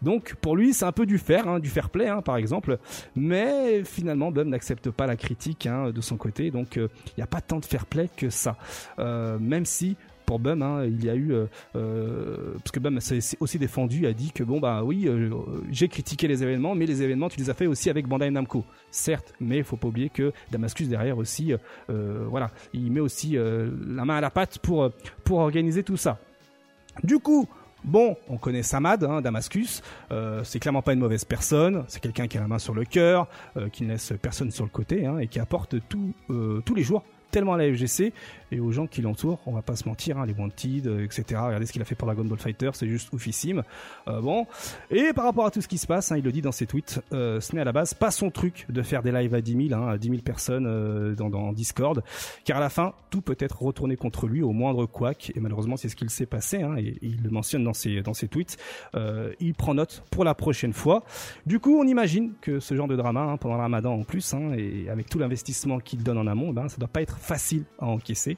Donc pour lui, c'est un peu du fair, hein, du fair play hein, par exemple, mais finalement Bum n'accepte pas la critique hein, de son côté, donc il n'y a pas tant de fair play que ça. Euh, même si pour Bum, il y a eu euh, euh, parce que Bum s'est aussi défendu, a dit que bon bah oui, euh, j'ai critiqué les événements, mais les événements tu les as fait aussi avec Bandai Namco, certes, mais il faut pas oublier que Damascus derrière aussi, euh, voilà, il met aussi euh, la main à la pâte pour pour organiser tout ça. Du coup, Bon, on connaît Samad, hein, Damascus. Euh, c'est clairement pas une mauvaise personne. C'est quelqu'un qui a la main sur le cœur, euh, qui ne laisse personne sur le côté, hein, et qui apporte euh, tous les jours tellement à la FGC et aux gens qui l'entourent. On va pas se mentir, hein, les Wanted, euh, etc. Regardez ce qu'il a fait pour Dragon Ball Fighter, c'est juste oufissime. Euh, bon, et par rapport à tout ce qui se passe, hein, il le dit dans ses tweets, euh, ce n'est à la base pas son truc de faire des lives à 10 000, hein, à 10 000 personnes euh, dans, dans Discord, car à la fin, tout peut être retourné contre lui au moindre couac, et malheureusement c'est ce qu'il s'est passé, hein, et, il le mentionne dans ses, dans ses tweets. Euh, il prend note pour la prochaine fois. Du coup, on imagine que ce genre de drama, hein, pendant le ramadan en plus, hein, et avec tout l'investissement qu'il donne en amont, eh ben, ça doit pas être facile à encaisser.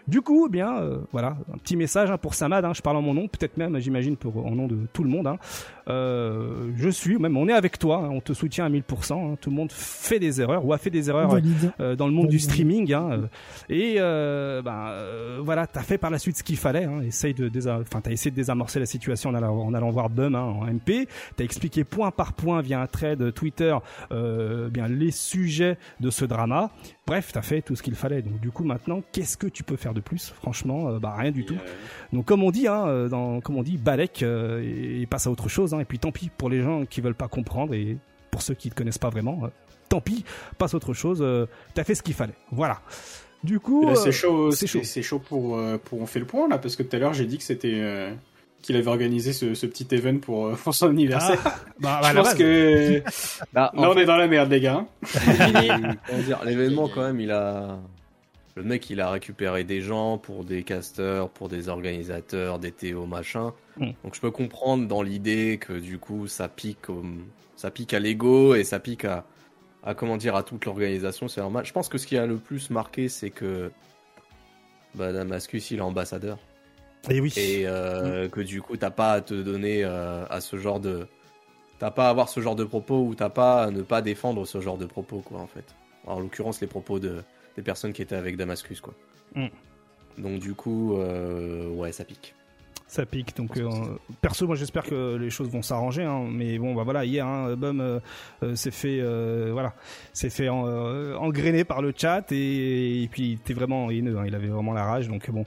Du coup, eh bien, euh, voilà, un petit message hein, pour Samad, hein, je parle en mon nom, peut-être même, j'imagine, pour en nom de tout le monde. Hein. Euh, je suis, même on est avec toi, on te soutient à 1000%, hein, tout le monde fait des erreurs, ou a fait des erreurs euh, dans le monde du streaming. Et euh, voilà, t'as fait par la suite ce qu'il fallait. Essaye de, enfin, t'as essayé de désamorcer la situation en allant, en allant voir Bum en MP. T'as expliqué point par point via un thread Twitter, euh, bien les sujets de ce drama. Bref, t'as fait tout ce qu'il fallait. Donc du coup, maintenant, qu'est-ce que tu peux faire de plus Franchement, euh, bah rien du tout. Donc comme on dit, hein, euh, dans, comme on dit, Balek euh, et, et passe à autre chose. Hein, et puis tant pis pour les gens qui veulent pas comprendre et pour ceux qui ne connaissent pas vraiment. euh, tant pis, passe à autre chose. euh, T'as fait ce qu'il fallait. Voilà. Du coup, là, euh, c'est chaud, c'est chaud. c'est chaud pour, euh, pour on fait le point là, parce que tout à l'heure j'ai dit que c'était euh, qu'il avait organisé ce, ce petit event pour, euh, pour son anniversaire. bah, Je à la pense base. que Bah, là on fait, est dans la merde les gars. hein. l'événement quand même, il a, Le mec, il a récupéré des gens pour des casters, pour des organisateurs, des TO, machin. Mm. Donc je peux comprendre dans l'idée que du coup, ça pique, au- ça pique à l'ego et ça pique à, à comment dire, à toute l'organisation. C'est normal. Je pense que ce qui a le plus marqué, c'est que bah, Damascus, il est ambassadeur. Et oui. Et euh, que du coup, t'as pas à te donner euh, à ce genre de. T'as pas à avoir ce genre de propos ou t'as pas à ne pas défendre ce genre de propos, quoi, en fait. En l'occurrence, les propos de, des personnes qui étaient avec Damascus, quoi. Mm. Donc, du coup, euh, ouais, ça pique. Ça pique. Donc, euh, perso, moi, j'espère que les choses vont s'arranger. hein. Mais bon, bah voilà, hier, hein, Bum euh, s'est fait, euh, voilà, s'est fait en- euh, engrainer par le chat et, et puis il était vraiment haineux. hein. Il avait vraiment la rage. Donc bon,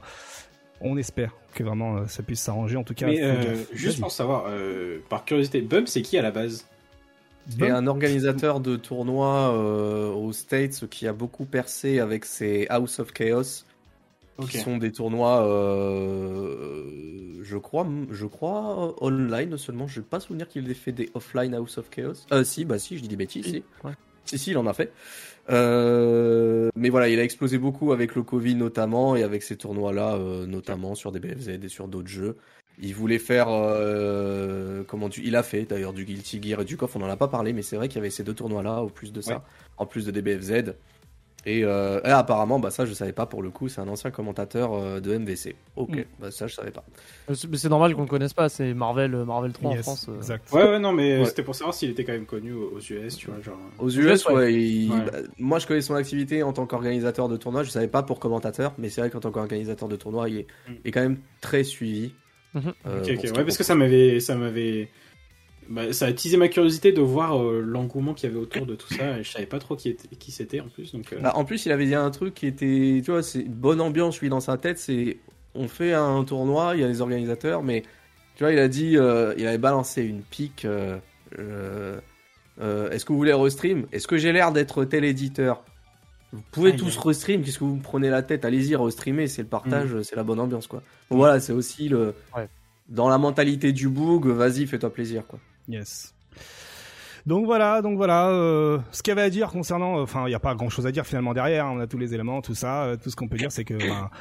on espère que vraiment euh, ça puisse s'arranger. En tout cas, Mais euh, juste pour savoir, euh, par curiosité, Bum, c'est qui à la base? C'est un organisateur de tournois euh, aux States qui a beaucoup percé avec ses House of Chaos. Ok. qui sont des tournois, euh, je crois, je crois online seulement. Je n'ai pas souvenir qu'il ait fait des offline House of Chaos. Euh, si, bah si, je dis des bêtises. Si, Ouais. si, si, il en a fait. Euh, mais voilà, il a explosé beaucoup avec le Covid notamment et avec ces tournois-là, euh, notamment sur des BFZ et sur d'autres jeux. Il voulait faire, euh, comment tu, il a fait d'ailleurs du Guilty Gear et du KOF, on en a pas parlé, mais c'est vrai qu'il y avait ces deux tournois-là, au plus de ça, Ouais. en plus de des BFZ. Et, euh, et apparemment, bah ça je savais pas pour le coup, c'est un ancien commentateur euh, de MVC. Ok, Mm. bah ça je savais pas. C'est- mais C'est normal qu'on le connaisse pas, c'est Marvel, Marvel 3 en France. euh. Exact. Ouais, ouais, non, mais Ouais. c'était pour savoir s'il était quand même connu aux US, tu vois, genre. Aux US, ouais. ouais, il- Ouais. bah, moi je connais son activité en tant qu'organisateur de tournoi, je savais pas pour commentateur, mais c'est vrai qu'en tant qu'organisateur de tournoi, il est, Mm. il est quand même très suivi. Mhm. euh, Ok, pour ok, ce ouais, parce que ça m'avait, ça m'avait, bah, ça a attisé ma curiosité de voir euh, l'engouement qu'il y avait autour de tout ça. Et je savais pas trop qui, était, qui c'était en plus, donc. euh, Bah, en plus, il avait dit un truc qui était, tu vois, c'est une bonne ambiance, lui, dans sa tête. C'est, on fait un tournoi, il y a les organisateurs, mais tu vois, il a dit, euh, il avait balancé une pique. euh, euh, euh, Est-ce que vous voulez restream? Est-ce que j'ai l'air d'être tel éditeur Vous pouvez tous restream. Qu'est-ce que vous me prenez la tête? Allez-y, restreamer, c'est le partage, c'est la bonne ambiance, quoi. Voilà, c'est aussi le, Ouais. dans la mentalité du boog. Vas-y, fais-toi plaisir, quoi. Yes. Donc voilà, donc voilà, euh, ce qu'il y avait à dire concernant, enfin, il n'y a pas grand-chose à dire finalement derrière. hein, on a tous les éléments, tout ça. euh, tout ce qu'on peut dire, c'est que ben,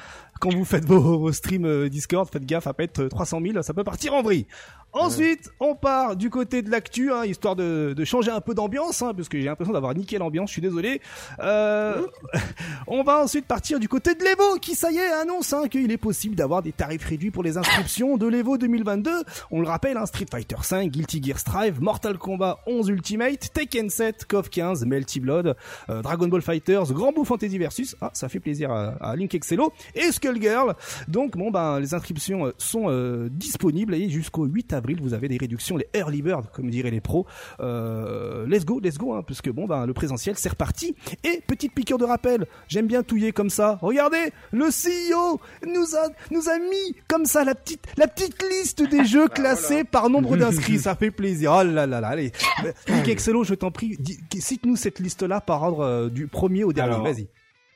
quand vous faites vos, vos streams euh, Discord, faites gaffe à pas être 300 000, ça peut partir en vrille. Ensuite, on part du côté de l'actu, hein, histoire de, de changer un peu d'ambiance, hein, parce que j'ai l'impression d'avoir niqué l'ambiance. Je suis désolé. Euh, on va ensuite partir du côté de l'Evo, qui ça y est annonce hein, qu'il est possible d'avoir des tarifs réduits pour les inscriptions de l'Evo 2022. On le rappelle, hein, Street Fighter 5, Guilty Gear Strive, Mortal Kombat 11 Ultimate, Tekken 7, KOF 15, Melty Blood, euh, Dragon Ball Fighters, Grand Blue Fantasy Versus. Ah, ça fait plaisir à, Link Excello et Skullgirl. Donc bon ben les inscriptions euh, sont euh, disponibles jusqu'au 8 avril vous avez des réductions, les early bird comme diraient les pros. Euh, let's go, let's go, hein, puisque bon ben le présentiel c'est reparti. Et petite piqûre de rappel, j'aime bien touiller comme ça. Regardez, le CEO nous a nous a mis comme ça la petite la petite liste des jeux classés par nombre d'inscrits. Ça fait plaisir. Oh là là là, allez. Nick Excello, je t'en prie, cite-nous cette liste-là par ordre euh, du premier au dernier. Vas-y.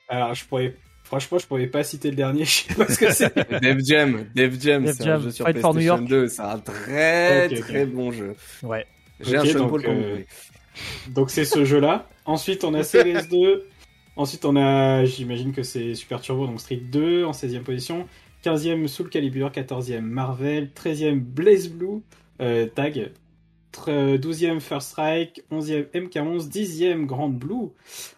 Alors, je pourrais, franchement, je pourrais pas citer le dernier. Je sais pas ce que c'est. Def Jam, Def Jam, Def c'est un jeu sur Fight for New PlayStation York. 2. C'est un très très bon jeu. Ouais. J'ai un donc, pour euh. Donc c'est ce jeu-là. Ensuite on a CVS2. Ensuite on a, j'imagine que c'est Super Turbo, donc Street 2 en 16e position. 15e Soul Calibur, 14e Marvel, 13e Blaze Blue, euh, Tag. Tr- 12e First Strike, 11e MK11, 10e Grand Blue,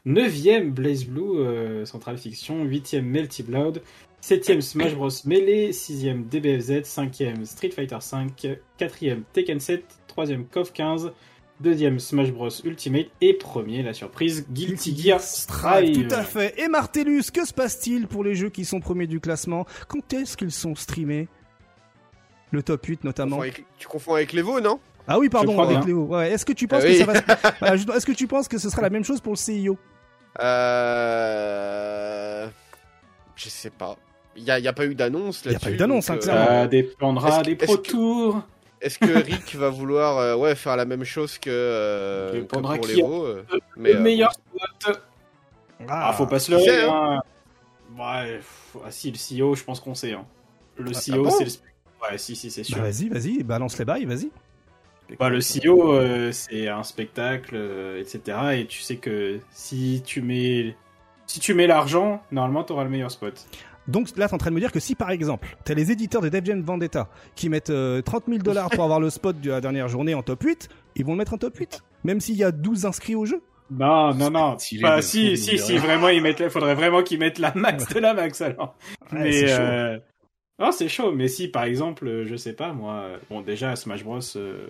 9e Blaze Blue, euh, Central Fiction, 8e Melty Blood, 7e Smash Bros Melee, 6e DBFZ, 5e Street Fighter 5, 4e Tekken 7, 3e KOF 15, deuxième Smash Bros Ultimate et premier la surprise Guilty Gear Strive. Tout à fait. Et Martellus, que se passe-t-il pour les jeux qui sont premiers du classement? Quand est-ce qu'ils sont streamés? Le top 8 Tu notamment. confonds avec- Tu confonds avec l'Evo, non? Ah oui, pardon, crois avec bien. Léo. Ouais, Est-ce que tu penses Ah que oui. ça va se- Voilà, je- Est-ce que tu penses que ce sera la même chose pour le CIO Euh... Je sais pas. Il y a, y a pas eu d'annonce Il y a là-dessus. pas eu d'annonce, hein, euh, clairement. Ça dépendra des est-ce Pro que- Tours. Est-ce que Rick va vouloir euh, ouais, faire la même chose que, euh, que pour l'Evo euh, Le mais, euh, meilleur spot. Ah, faut pas se leurrer. Hein. Ouais, pff, ah, si, le CEO, je pense qu'on sait. Hein. Le Ah, CEO, ah bon c'est le. Ouais, si, si, c'est sûr. Bah, Vas-y, vas-y, balance les bails, vas-y. Bah, le CEO, euh, c'est un spectacle, euh, etc. Et tu sais que si tu mets Si tu mets l'argent, normalement, t'auras le meilleur spot. Donc là, t'es en train de me dire que si par exemple, t'as les éditeurs de Dev Jam Vendetta qui mettent euh, 30 000 dollars pour avoir le spot de la dernière journée en top 8, ils vont le mettre en top 8, même s'il y a 12 inscrits au jeu? Non, non, non. Bah, si, si, si, vraiment, ils mettent, faudrait vraiment qu'ils mettent la max de la max, alors. Ouais, mais, c'est chaud. euh... non, c'est chaud. Mais si, par exemple, euh, je sais pas, moi, euh, bon, déjà, Smash Bros, euh,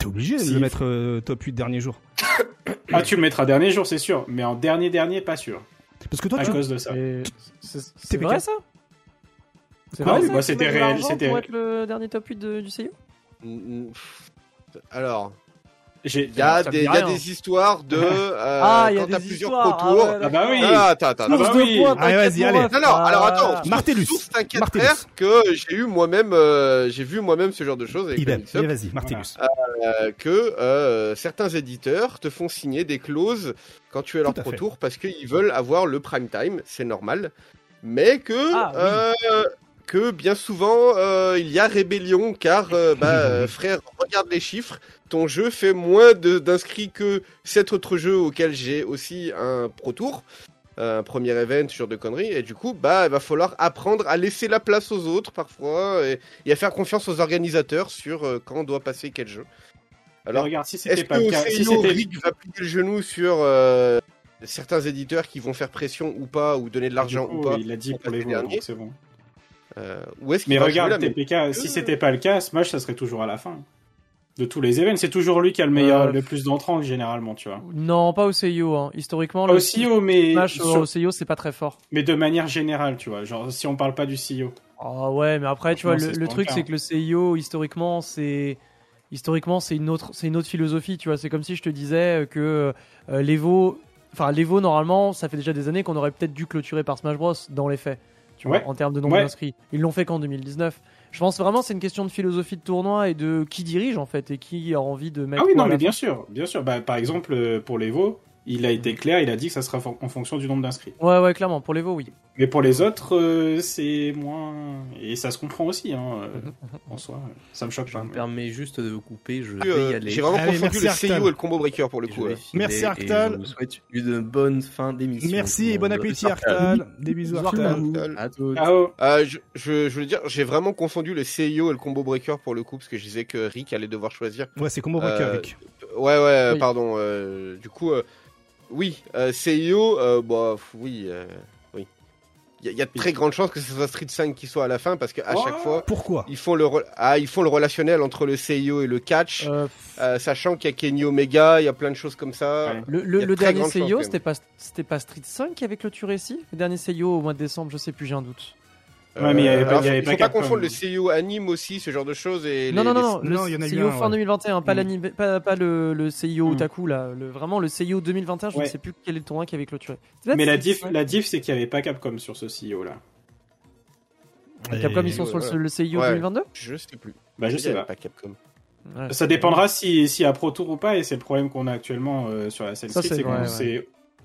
T'es obligé de Si. le mettre euh, top 8 dernier jour. ah, tu le mettras dernier jour, c'est sûr. Mais en dernier, dernier, pas sûr. Parce que toi, À tu... cause de ça. C'est vrai ça? C'est Quoi vrai bah, tu c'était réel, c'était- Pour être le dernier top 8 de- du CIO. Alors, il y a, des, y a histoires de euh, Ah, il y a quand t'as plusieurs tours. Ah, ouais, Ah bah oui. Ah, attends, attends, attends. Ah bah oui. points, Allez, vas-y, allez. ref. Non, non, alors attends. Ah. Martellus. Source, t'inquiète que j'ai eu moi-même, euh, j'ai vu moi-même ce genre de choses avec Idem. Allez, vas-y, Martellus. euh, que euh, certains éditeurs te font signer des clauses quand tu es leur à pro fait. tour parce qu'ils veulent avoir le prime time, c'est normal. Mais que, Ah, oui. Que bien souvent euh, il y a rébellion car euh, bah, euh, frère, regarde les chiffres, ton jeu fait moins d'inscrits que cet autre jeu auquel j'ai aussi un pro tour. Un premier event, genre de conneries, et du coup, bah, il va falloir apprendre à laisser la place aux autres parfois, et, et à faire confiance aux organisateurs sur quand on doit passer quel jeu. Alors, regarde, si c'était que pas CIO si Rick va plier le genou sur certains éditeurs qui vont faire pression ou pas, ou donner de l'argent ou pas il a dit pour les passer voix, dernier. donc c'est bon. Euh, Ou est-ce qu'il Mais va regarde, TPK, si c'était pas le cas, Smash, ça serait toujours à la fin. De tous les events, c'est toujours lui qui a le meilleur, Euh, le plus d'entrants, généralement, tu vois. Non, pas au CIO. Hein. Historiquement, Pas le au CEO, mais, Smash sur- au CIO, c'est pas très fort. mais de manière générale, tu vois. Genre, si on parle pas du CEO. Ah ouais, mais après, tu vois, le, truc, c'est que le CIO, historiquement, c'est historiquement, c'est une autre, c'est une autre philosophie. Tu vois, c'est comme si je te disais que euh, l'Evo, enfin l'Evo, normalement, ça fait déjà des années qu'on aurait peut-être dû clôturer par Smash Bros. dans les faits. Tu Ouais. vois, en termes de nombre Ouais. d'inscrits. Ils l'ont fait qu'en 2019. Je pense vraiment c'est une question de philosophie de tournoi et de qui dirige en fait et qui a envie de mettre. Ah oui, non, mais bien sûr, bien sûr. Bah, par exemple, euh, pour l'Evo, il a été clair, il a dit que ça sera en fonction du nombre d'inscrits. Ouais, ouais, clairement. Pour l'Evo, oui. Mais pour les autres, euh, c'est moins. Et ça se comprend aussi, hein, euh, en soi. Ça me choque Je pas. me permets juste de vous couper, je vais Euh, y aller. J'ai vraiment Allez, confondu merci, le Arctal. CIO et le combo breaker pour le coup. ouais. Merci, et Arctal. Je vous souhaite une bonne fin d'émission. Merci et bon appétit, Arctal. Des bisous, Arctal. À. Euh, je, je, je veux dire, j'ai vraiment confondu le CIO et le combo breaker pour le coup, parce que je disais que Rick allait devoir choisir. Ouais, c'est combo breaker, Euh, Rick. Ouais, ouais, Oui. pardon. euh, du coup, euh, oui, euh, CIO, euh, bah, oui, euh, oui. Il y, a- il y a de très grandes chances que ce soit Street 5 qui soit à la fin, parce qu'à Oh. chaque fois, Pourquoi ils font, le ah, ils font le relationnel entre le CIO et le catch, Euh, euh, sachant qu'il y a Kenny Omega, il y a plein de choses comme ça. Ouais. le le, le dernier CIO, c'était pas c'était pas Street 5 qui avait clôturé ici. Le dernier CIO au mois de décembre, je sais plus, j'ai un doute. Ouais, mais il y avait pas- alors, il y avait faut- pas faut pas confondre le CIO anime aussi, ce genre de choses. Et Non, les- non, non, les- non, le Non, il y en a eu CIO un, fin ouais. 2021, pas, Mm. l'anime- pas, pas le, le CIO Mm. Otaku, là. Le, vraiment, le CIO 2021, je Ouais. ne sais plus quel est le tournoi qui avait clôturé. Peut-être Mais la diff, 5. la diff, c'est qu'il n'y avait pas Capcom sur ce CEO là. Capcom, ils sont sur ouais. le, le Ouais. 2022 Je sais plus. Bah, je Il y sais avait pas. pas Capcom. Ouais. Ça dépendra si, si à Pro Tour ou pas, et c'est le problème qu'on a actuellement euh, sur la scène c'est qu'on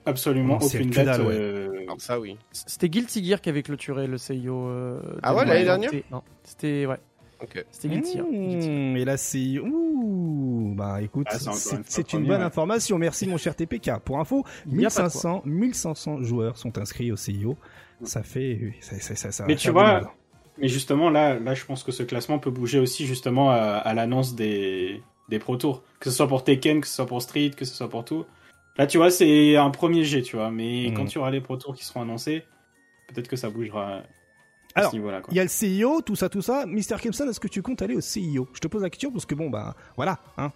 absolument On sait aucune date. dalle, ouais. euh, Alors ça, oui. C'était Guilty Gear qui avait clôturé le CIO. euh, Ah ouais, 2021. l'année dernière C'était- Non, c'était ouais, Ok. c'était Guilty Gear. Guilty Gear. Mmh, et là, c'est... Ouh, bah écoute, Ah, c'est une bonne ouais. information. Merci mon cher TPK. Pour info, Il y a pas de 1500, 1500 joueurs sont inscrits au CIO. Ça fait... Ça, ça, ça, Mais tu vois. Mais justement, là, là, je pense que ce classement peut bouger aussi justement à, à l'annonce des, des Pro Tours. Que ce soit pour Tekken, que ce soit pour Street, que ce soit pour tout. Là, tu vois, c'est un premier jet, tu vois. Mais Mhm. quand tu auras les Pro Tours qui seront annoncés, peut-être que ça bougera à Alors, ce niveau-là. quoi. Il y a le CIO, tout ça, tout ça. Mister Kimson, est-ce que tu comptes aller au CIO Je te pose la question parce que bon, bah voilà. Hein.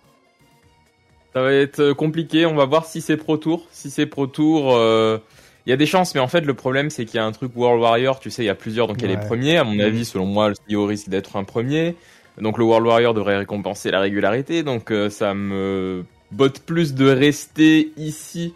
Ça va être euh, compliqué. On va voir si c'est Pro Tour. Si c'est Pro Tour, euh, il y a des chances. Mais en fait, le problème, c'est qu'il y a un truc World Warrior. Tu sais, il y a plusieurs. Donc, il y a Ouais. les premiers. À mon avis, selon moi, le CEO risque d'être un premier. Donc, le World Warrior devrait récompenser la régularité. Donc, euh, ça me botte plus de rester ici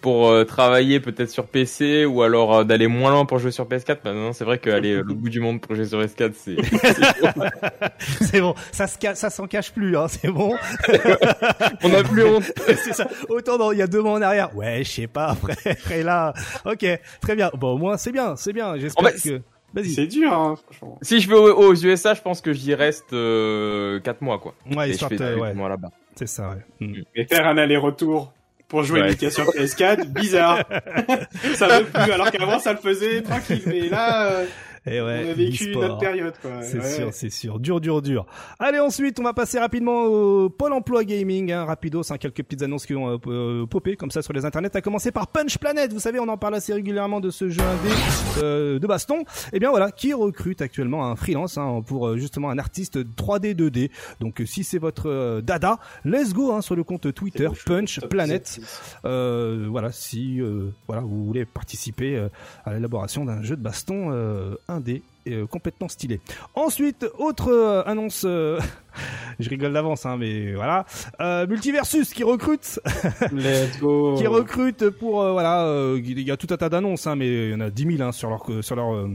pour euh, travailler peut-être sur PC ou alors euh, d'aller moins loin pour jouer sur PS4. Maintenant, c'est vrai qu'aller au bout du monde pour jouer sur PS4, c'est c'est bon, ça se ca- ça s'en cache plus, hein, c'est bon. on n'a plus honte. c'est ça. Autant dans, il y a deux mois en arrière. Ouais, je sais pas, frère. Et là, ok, très bien. Bon, au moins, c'est bien, c'est bien. J'espère En fait, que. Vas-y. C'est dur, hein, franchement. Si je vais aux, aux USA, je pense que j'y reste 4 mois, quoi. Ouais, Et je histoire fais de- ouais, mois là-bas. c'est ça, ouais. Mm. Et faire un aller-retour pour jouer Ouais. Mika sur PS4. Bizarre. ça veut plus, alors qu'avant ça le faisait tranquille. Mais là, euh, Et ouais, on a vécu l'e-sport. notre période, quoi. C'est Ouais. sûr, c'est sûr. Dur, dur, dur. Allez, ensuite, on va passer rapidement au Pôle emploi gaming, hein, rapidos, hein, quelques petites annonces qui ont euh, euh, popé comme ça sur les internets. À commencer par Punch Planet. Vous savez, on en parle assez régulièrement de ce jeu indé euh, de baston. Et bien voilà, qui recrute actuellement un freelance hein, pour euh, justement un artiste 3D 2D. Donc euh, si c'est votre euh, dada, let's go hein, sur le compte Twitter Punch Planet. Euh, voilà, si euh, voilà vous voulez participer à l'élaboration d'un jeu de baston euh, indé euh, complètement stylé. Ensuite, autre euh, annonce, euh, je rigole d'avance, hein, mais voilà, euh, Multiversus qui recrute, Let's go. qui recrute pour euh, voilà, euh, il y a tout un tas d'annonces, hein, mais il y en a 10 000 hein, sur leur sur leur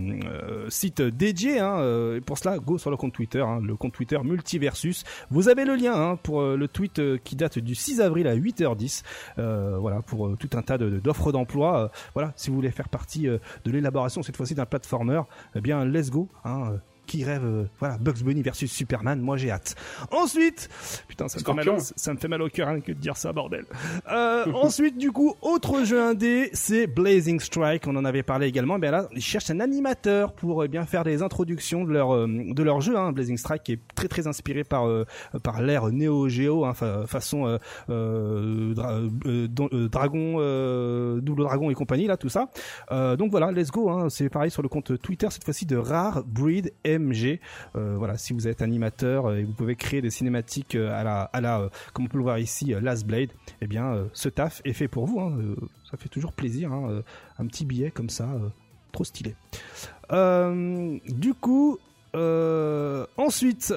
site dédié. Hein, et pour cela, go sur le compte Twitter, hein, le compte Twitter Multiversus. Vous avez le lien hein, pour le tweet qui date du 6 avril à 8h10. Euh, voilà, pour tout un tas de- d'offres d'emploi. Euh, voilà, si vous voulez faire partie de l'élaboration cette fois-ci d'un platformer, eh bien let's go. Hein, qui rêve, euh, voilà, Bugs Bunny versus Superman, moi j'ai hâte. Ensuite, putain, ça me, fait mal, Scorpion. ça me fait mal au cœur rien que de dire ça, bordel. Euh, ensuite, du coup, autre jeu indé, c'est Blazing Strike. On en avait parlé également. Ben là, ils cherchent un animateur pour euh, bien faire des introductions de leur euh, de leur jeu. Hein. Blazing Strike qui est très très inspiré par par l'ère Neo Geo, hein, fa- façon dra- Dragon, Double Dragon et compagnie là, tout ça. Donc voilà, let's go. Hein. C'est pareil sur le compte Twitter cette fois-ci de Rare Breed MG. Euh, voilà, si vous êtes animateur euh, et vous pouvez créer des cinématiques euh, à la à la comme on peut le voir ici, Last Blade, eh bien, ce taf est fait pour vous. Hein. Ça fait toujours plaisir. Hein. Un petit billet comme ça, trop stylé. Du coup, ensuite,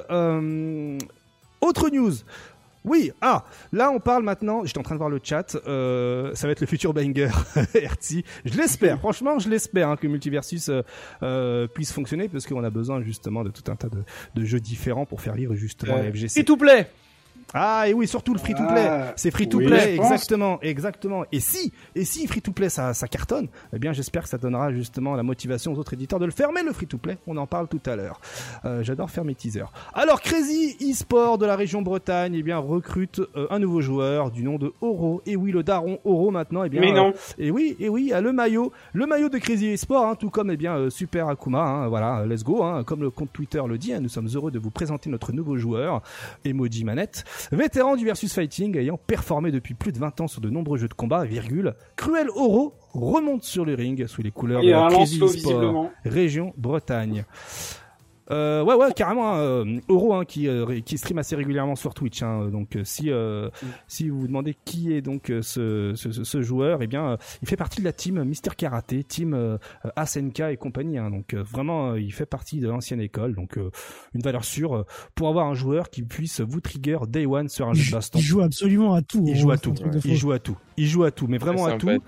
autre news. Oui, ah, là on parle maintenant, j'étais en train de voir le chat, euh, ça va être le futur banger Hertzi. Je l'espère, franchement je l'espère hein, que Multiversus euh, euh, puisse fonctionner parce qu'on a besoin justement de tout un tas de, de jeux différents pour faire vivre justement Ouais. la FGC. S'il tout plaît. Ah et oui surtout le free to play, Ah, c'est free to play exactement, exactement. Et si et si free to play ça, ça cartonne, eh bien j'espère que ça donnera justement la motivation aux autres éditeurs de le faire. Mais le free to play, on en parle tout à l'heure. Euh, J'adore faire mes teasers. Alors Crazy eSport de la région Bretagne, eh bien recrute euh, un nouveau joueur du nom de Oro. Et oui le daron Oro maintenant, eh bien Mais euh, non. et oui, et oui, à le maillot, le maillot de Crazy Esport, hein, tout comme eh bien euh, Super Akuma, hein, voilà, let's go, hein, comme le compte Twitter le dit, hein, nous sommes heureux de vous présenter notre nouveau joueur, Emoji Manette, vétéran du versus fighting, ayant performé depuis plus de 20 ans sur de nombreux jeux de combat, virgule, Cruel Oro remonte sur le ring sous les couleurs de a un Crazy Lancelot, Esport, visiblement. région Bretagne. Euh, ouais ouais carrément hein, euh, Oro hein, qui euh, qui stream assez régulièrement sur Twitch hein, donc si euh, si vous vous demandez qui est donc euh, ce, ce, joueur eh bien euh, il fait partie de la team Mister Karaté team ASNK et compagnie hein, donc euh, vraiment euh, il fait partie de l'ancienne école donc euh, une valeur sûre euh, pour avoir un joueur qui puisse vous trigger day one sur un Il, jeu de baston il joue absolument à tout. il joue à tout il joue à tout il joue à tout mais vraiment à tout euh,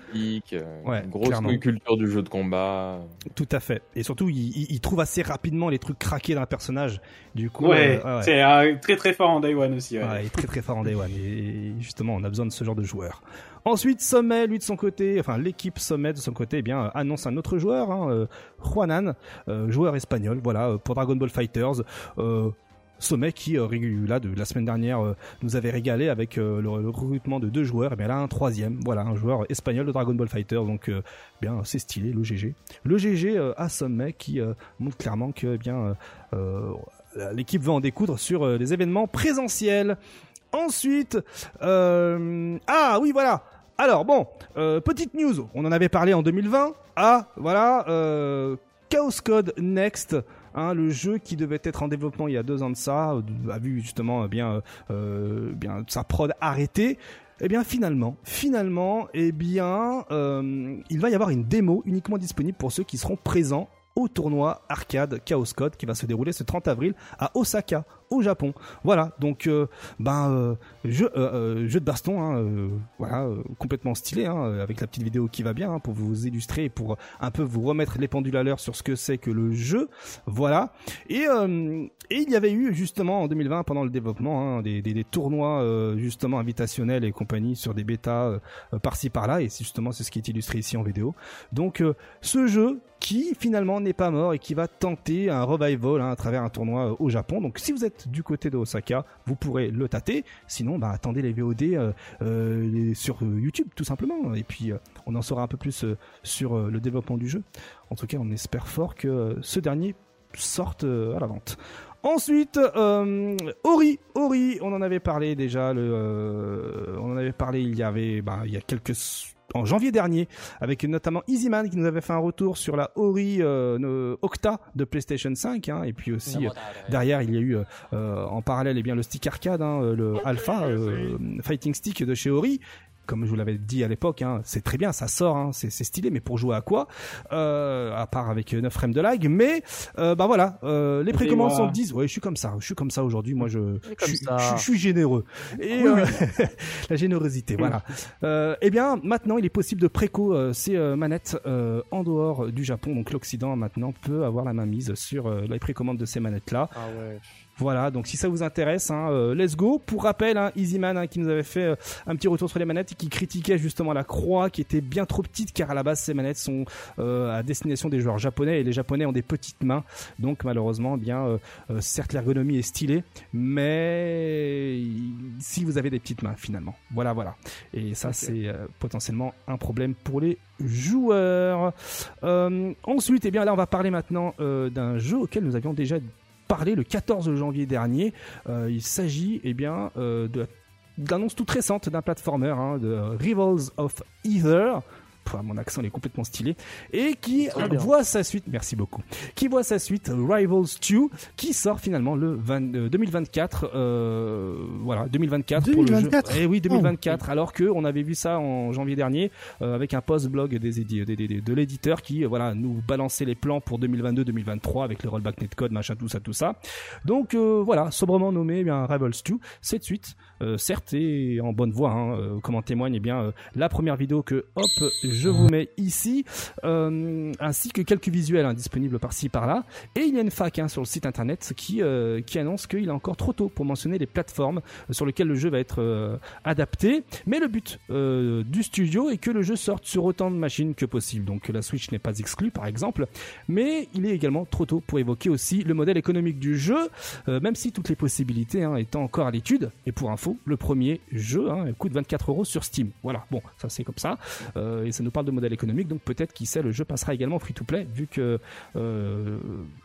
Ouais, une grosse clairement. culture du jeu de combat. tout à fait et surtout il, il- il trouve assez rapidement les trucs craqués d'un personnage du coup Ouais, euh, ouais. c'est euh, très très fort en Day One aussi. Ouais. Très très fort en Day One et justement on a besoin de ce genre de joueur. Ensuite Sommet lui de son côté, enfin l'équipe Sommet de son côté, eh bien euh, annonce un autre joueur, hein, Juanan, joueur espagnol, voilà pour Dragon Ball Fighters. Sommet qui euh, là de la semaine dernière euh, nous avait régalé avec euh, le, recrutement de deux joueurs et bien là un troisième voilà un joueur espagnol de Dragon Ball Fighters donc euh, bien c'est stylé le GG le GG à Sommet qui montre clairement que eh bien l'équipe va en découdre sur des événements présentiels Ensuite, ah oui voilà. Alors bon, petite news, on en avait parlé en 2020. Ah voilà, euh, Chaos Code Next. Hein, le jeu qui devait être en développement il y a deux ans de ça euh, a vu justement euh, bien euh, bien sa prod arrêtée. Eh bien finalement, eh il va y avoir une démo uniquement disponible pour ceux qui seront présents au tournoi arcade Chaos Code qui va se dérouler ce 30 avril à Osaka au Japon. Voilà, donc euh, ben euh, jeu, euh, euh, jeu de baston, hein, voilà, complètement stylé, hein, avec la petite vidéo qui va bien hein, pour vous illustrer, et pour un peu vous remettre les pendules à l'heure sur ce que c'est que le jeu, voilà. Et, il y avait eu justement en 2020 pendant le développement des, des, des tournois justement invitationnels et compagnie sur des bêtas par-ci par-là, et justement c'est ce qui est illustré ici en vidéo. Donc ce jeu qui finalement n'est pas mort et qui va tenter un revival à travers un tournoi au Japon. Donc si vous êtes du côté de Osaka, vous pourrez le tâter. Sinon, bah, attendez les VOD euh, euh, sur euh, YouTube, tout simplement. Et puis, on en saura un peu plus sur le développement du jeu. En tout cas, on espère fort que ce dernier sorte à la vente. Ensuite, Ori, Ori, on en avait parlé déjà. On en avait parlé. Il y avait, bah, il y a quelques en janvier dernier, avec notamment Easyman qui nous avait fait un retour sur la Ori euh, Octa de PlayStation 5, hein, et puis aussi euh, derrière il y a eu euh, en parallèle eh bien le stick arcade, hein, le Alpha Fighting Stick de chez Ori. Comme je vous l'avais dit à l'époque, hein, c'est très bien, ça sort, hein, c'est stylé, mais pour jouer à quoi euh, À part avec 9 frames de lag, mais euh, bah voilà, euh, les précommandes sont 10. Ouais, je suis comme ça, je suis comme ça aujourd'hui. Moi, je, je, suis- ça. je- je suis généreux. Et euh, la générosité, voilà. Euh, eh bien, maintenant, il est possible de préco euh, ces euh, manettes euh, en dehors du Japon. Donc, l'Occident maintenant peut avoir la main mise sur euh, les précommandes de ces manettes-là. Ah ouais. Voilà, donc si ça vous intéresse, hein, euh, let's go. Pour rappel, hein, Easyman hein, qui nous avait fait euh, un petit retour sur les manettes et qui critiquait justement la croix qui était bien trop petite car à la base ces manettes sont euh, à destination des joueurs japonais et les japonais ont des petites mains. Donc malheureusement, eh bien certes l'ergonomie est stylée, mais si vous avez des petites mains finalement. Voilà, voilà. Et ça c'est euh, potentiellement un problème pour les joueurs. Euh, ensuite, eh bien là on va parler maintenant euh, d'un jeu auquel nous avions déjà parlé le 14 janvier dernier. Euh, il s'agit eh bien euh, de d'annonce toute récente d'un platformer hein, de Rivals of Ether. Pff, mon accent il est complètement stylé. Et qui voit sa suite merci beaucoup. Qui voit sa suite Rivals 2 qui sort finalement le 20 euh, 2024 euh, voilà 2024 pour le 2024? jeu et oui 2024 alors que on avait vu ça en janvier dernier euh, avec un post blog des, édi- des- des- des- de l'éditeur qui euh, voilà nous balançait les plans pour 2022-2023 avec le rollback netcode machin tout ça tout ça. Donc euh, voilà sobrement nommé eh bien Rivals 2 cette suite euh, certes est en bonne voie hein, euh, comme en témoigne eh bien euh, la première vidéo que hop je vous mets ici ainsi que quelques visuels hein, disponibles par-ci par-là. Et il y a une fac hein, sur le site internet qui qui annonce qu'il est encore trop tôt pour mentionner les plateformes sur lesquelles le jeu va être adapté. Mais le but du studio est que le jeu sorte sur autant de machines que possible. Donc la Switch n'est pas exclue par exemple. Mais il est également trop tôt pour évoquer aussi le modèle économique du jeu même si toutes les possibilités étant encore à l'étude. Et pour info, le premier jeu hein, coûte 24 euros sur Steam. Voilà, bon, ça c'est comme ça. Euh, et ça nous parle de modèle économique, donc peut-être qui sait, le jeu passera également free-to-play, vu que euh,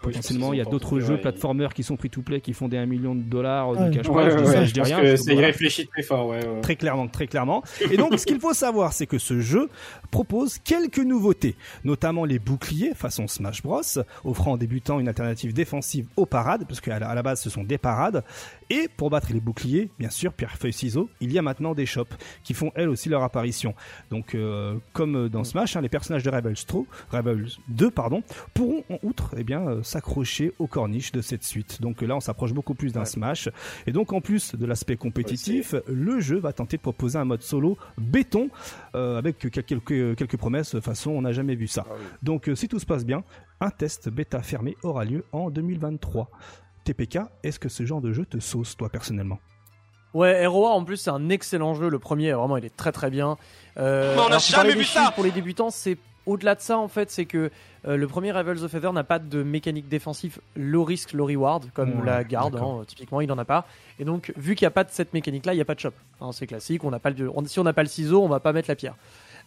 potentiellement il y a d'autres jeux ouais. platformers qui sont free-to-play, qui font des 1 million de dollars de cash Ouais, je je dis pense rien. c'est voilà. réfléchi très fort, ouais. ouais. Très clairement, très clairement. Et donc, ce qu'il faut savoir, c'est que ce jeu propose quelques nouveautés, notamment les boucliers façon Smash Bros, offrant aux débutants une alternative défensive aux parades, parce qu'à la, à la base, ce sont des parades. Et pour battre les boucliers, bien sûr, pierre, feuille, ciseaux, il y a maintenant des shops qui font elles aussi leur apparition. Donc, euh, comme dans Smash, hein, les personnages de Rebels 3, Rebels 2, pardon, pourront en outre, eh bien, euh, s'accrocher aux corniches de cette suite. Donc là, on s'approche beaucoup plus d'un Smash. Et donc, en plus de l'aspect compétitif, le jeu va tenter de proposer un mode solo béton euh, avec quelques, quelques promesses façon on n'a jamais vu ça. Donc euh, si tout se passe bien, un test bêta fermé aura lieu en 2023. TPK, est-ce que ce genre de jeu te sauce toi personnellement? Ouais, ROA en plus c'est un excellent jeu. Le premier, vraiment, il est très très bien. Euh, Mais on n'a parlais jamais vu ça Pour les débutants, c'est au-delà de ça en fait, c'est que euh, le premier Rivals of Feather n'a pas de mécanique défensive low risk, low reward comme Ouais, la garde. hein, typiquement, il n'en a pas. Et donc, vu qu'il n'y a pas de cette mécanique-là, il n'y a pas de shop. Hein, c'est classique. On n'a pas le, on- si on n'a pas le ciseau, on va pas mettre la pierre.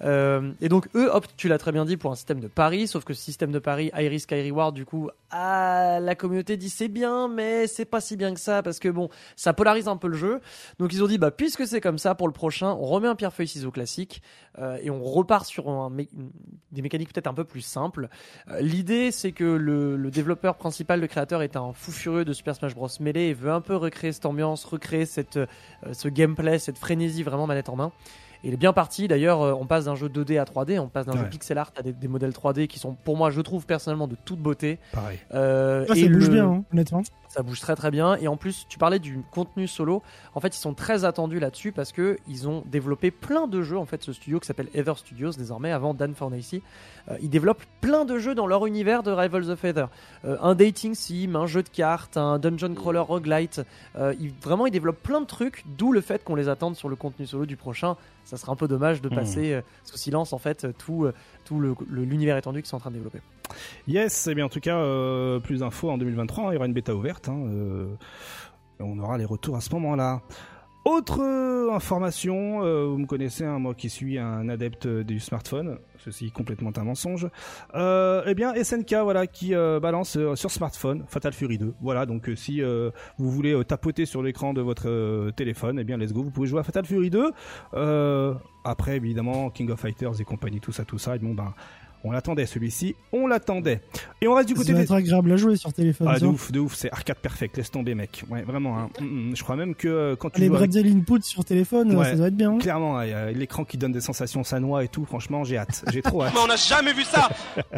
Euh, et donc eux optent, tu l'as très bien dit, pour un système de pari, sauf que ce système de pari high risk high reward, du coup, ah, la communauté dit c'est bien, mais c'est pas si bien que ça parce que bon, ça polarise un peu le jeu. Donc ils ont dit bah puisque c'est comme ça pour le prochain, on remet un pierre feuille ciseau classique euh, et on repart sur un des mécaniques peut-être un peu plus simples. Euh, L'idée c'est que le, le développeur principal, le créateur, est un fou furieux de Super Smash Bros Melee et veut un peu recréer cette ambiance, recréer cette euh, ce gameplay, cette frénésie vraiment manette en main. Et il est bien parti. D'ailleurs, euh, on passe d'un jeu 2D à 3D, on passe d'un jeu pixel art à des, des modèles 3D qui sont, pour moi, je trouve personnellement de toute beauté. Pareil. Euh, Ah, et ça bouge le- bien, hein, honnêtement. Ça bouge très très bien. Et en plus, tu parlais du contenu solo. En fait, ils sont très attendus là-dessus parce que ils ont développé plein de jeux. En fait, ce studio qui s'appelle Ether Studios désormais, avant Dan Fornacy, euh, ils développent plein de jeux dans leur univers de Rivals of Ether. Euh, un dating sim, un jeu de cartes, un dungeon crawler roguelite. Euh, ils, vraiment, ils développent plein de trucs. D'où le fait qu'on les attende sur le contenu solo du prochain. Ça serait un peu dommage de Mhm. passer sous silence en fait tout, tout le- le- l'univers étendu qu'ils sont en train de développer. Yes, et bien en tout cas, euh, plus d'infos en 2023, hein, il y aura une bêta ouverte. hein, euh, on aura les retours à ce moment-là. Autre euh, information, vous me connaissez, hein, moi qui suis un adepte du smartphone, ceci complètement un mensonge. Eh bien, SNK, voilà, qui balance sur smartphone Fatal Fury 2. Voilà, donc si vous voulez tapoter sur l'écran de votre téléphone, eh bien, let's go, vous pouvez jouer à Fatal Fury 2. Euh, après, évidemment, King of Fighters et compagnie, tout ça, tout ça. Et bon, ben, on l'attendait celui-ci, on l'attendait. Et on reste du Ça côté va des être agréable à jouer sur téléphone. ah, de ouf, de ouf, c'est arcade perfect, laisse tomber mec. Ouais, vraiment. Hein. Mm, mm. Je crois même que euh, quand tu Les joues avec- Bretzel Input sur téléphone, Ouais. ça doit être bien. hein. clairement, a l'écran qui donne des sensations sanois et tout, franchement, j'ai hâte. J'ai trop hâte. Mais on n'a jamais vu ça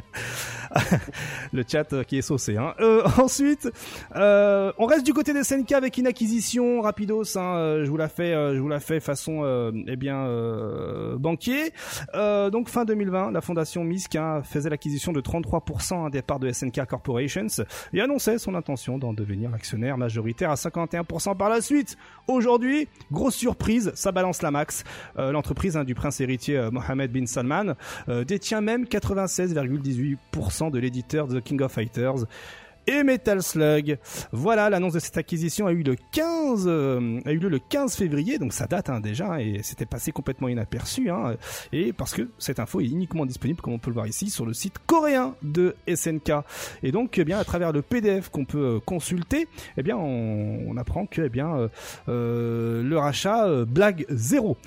Le chat euh, qui est saucé. Hein. Euh, ensuite, euh, on reste du côté des SNK avec une acquisition rapidos. Hein. euh, Je vous la fais, euh, je vous la fais façon, euh, eh bien, euh, banquier. Euh, donc fin 2020, la fondation MISC hein, faisait l'acquisition de 33% des parts de SNK Corporations et annonçait son intention d'en devenir actionnaire majoritaire à 51% par la suite. Aujourd'hui, grosse surprise, ça balance la max. Euh, L'entreprise hein, du prince héritier euh, Mohammed bin Salman euh, détient même 96,18% de l'éditeur The King of Fighters et Metal Slug. Voilà, l'annonce de cette acquisition a eu le 15, euh, lieu le 15 février, donc ça date hein, déjà et c'était passé complètement inaperçu. Hein, et parce que cette info est uniquement disponible, comme on peut le voir ici, sur le site coréen de SNK. Et donc, eh bien, à travers le PDF qu'on peut euh, consulter, eh bien, on, apprend que, eh bien, euh, euh, le rachat euh, blague zéro.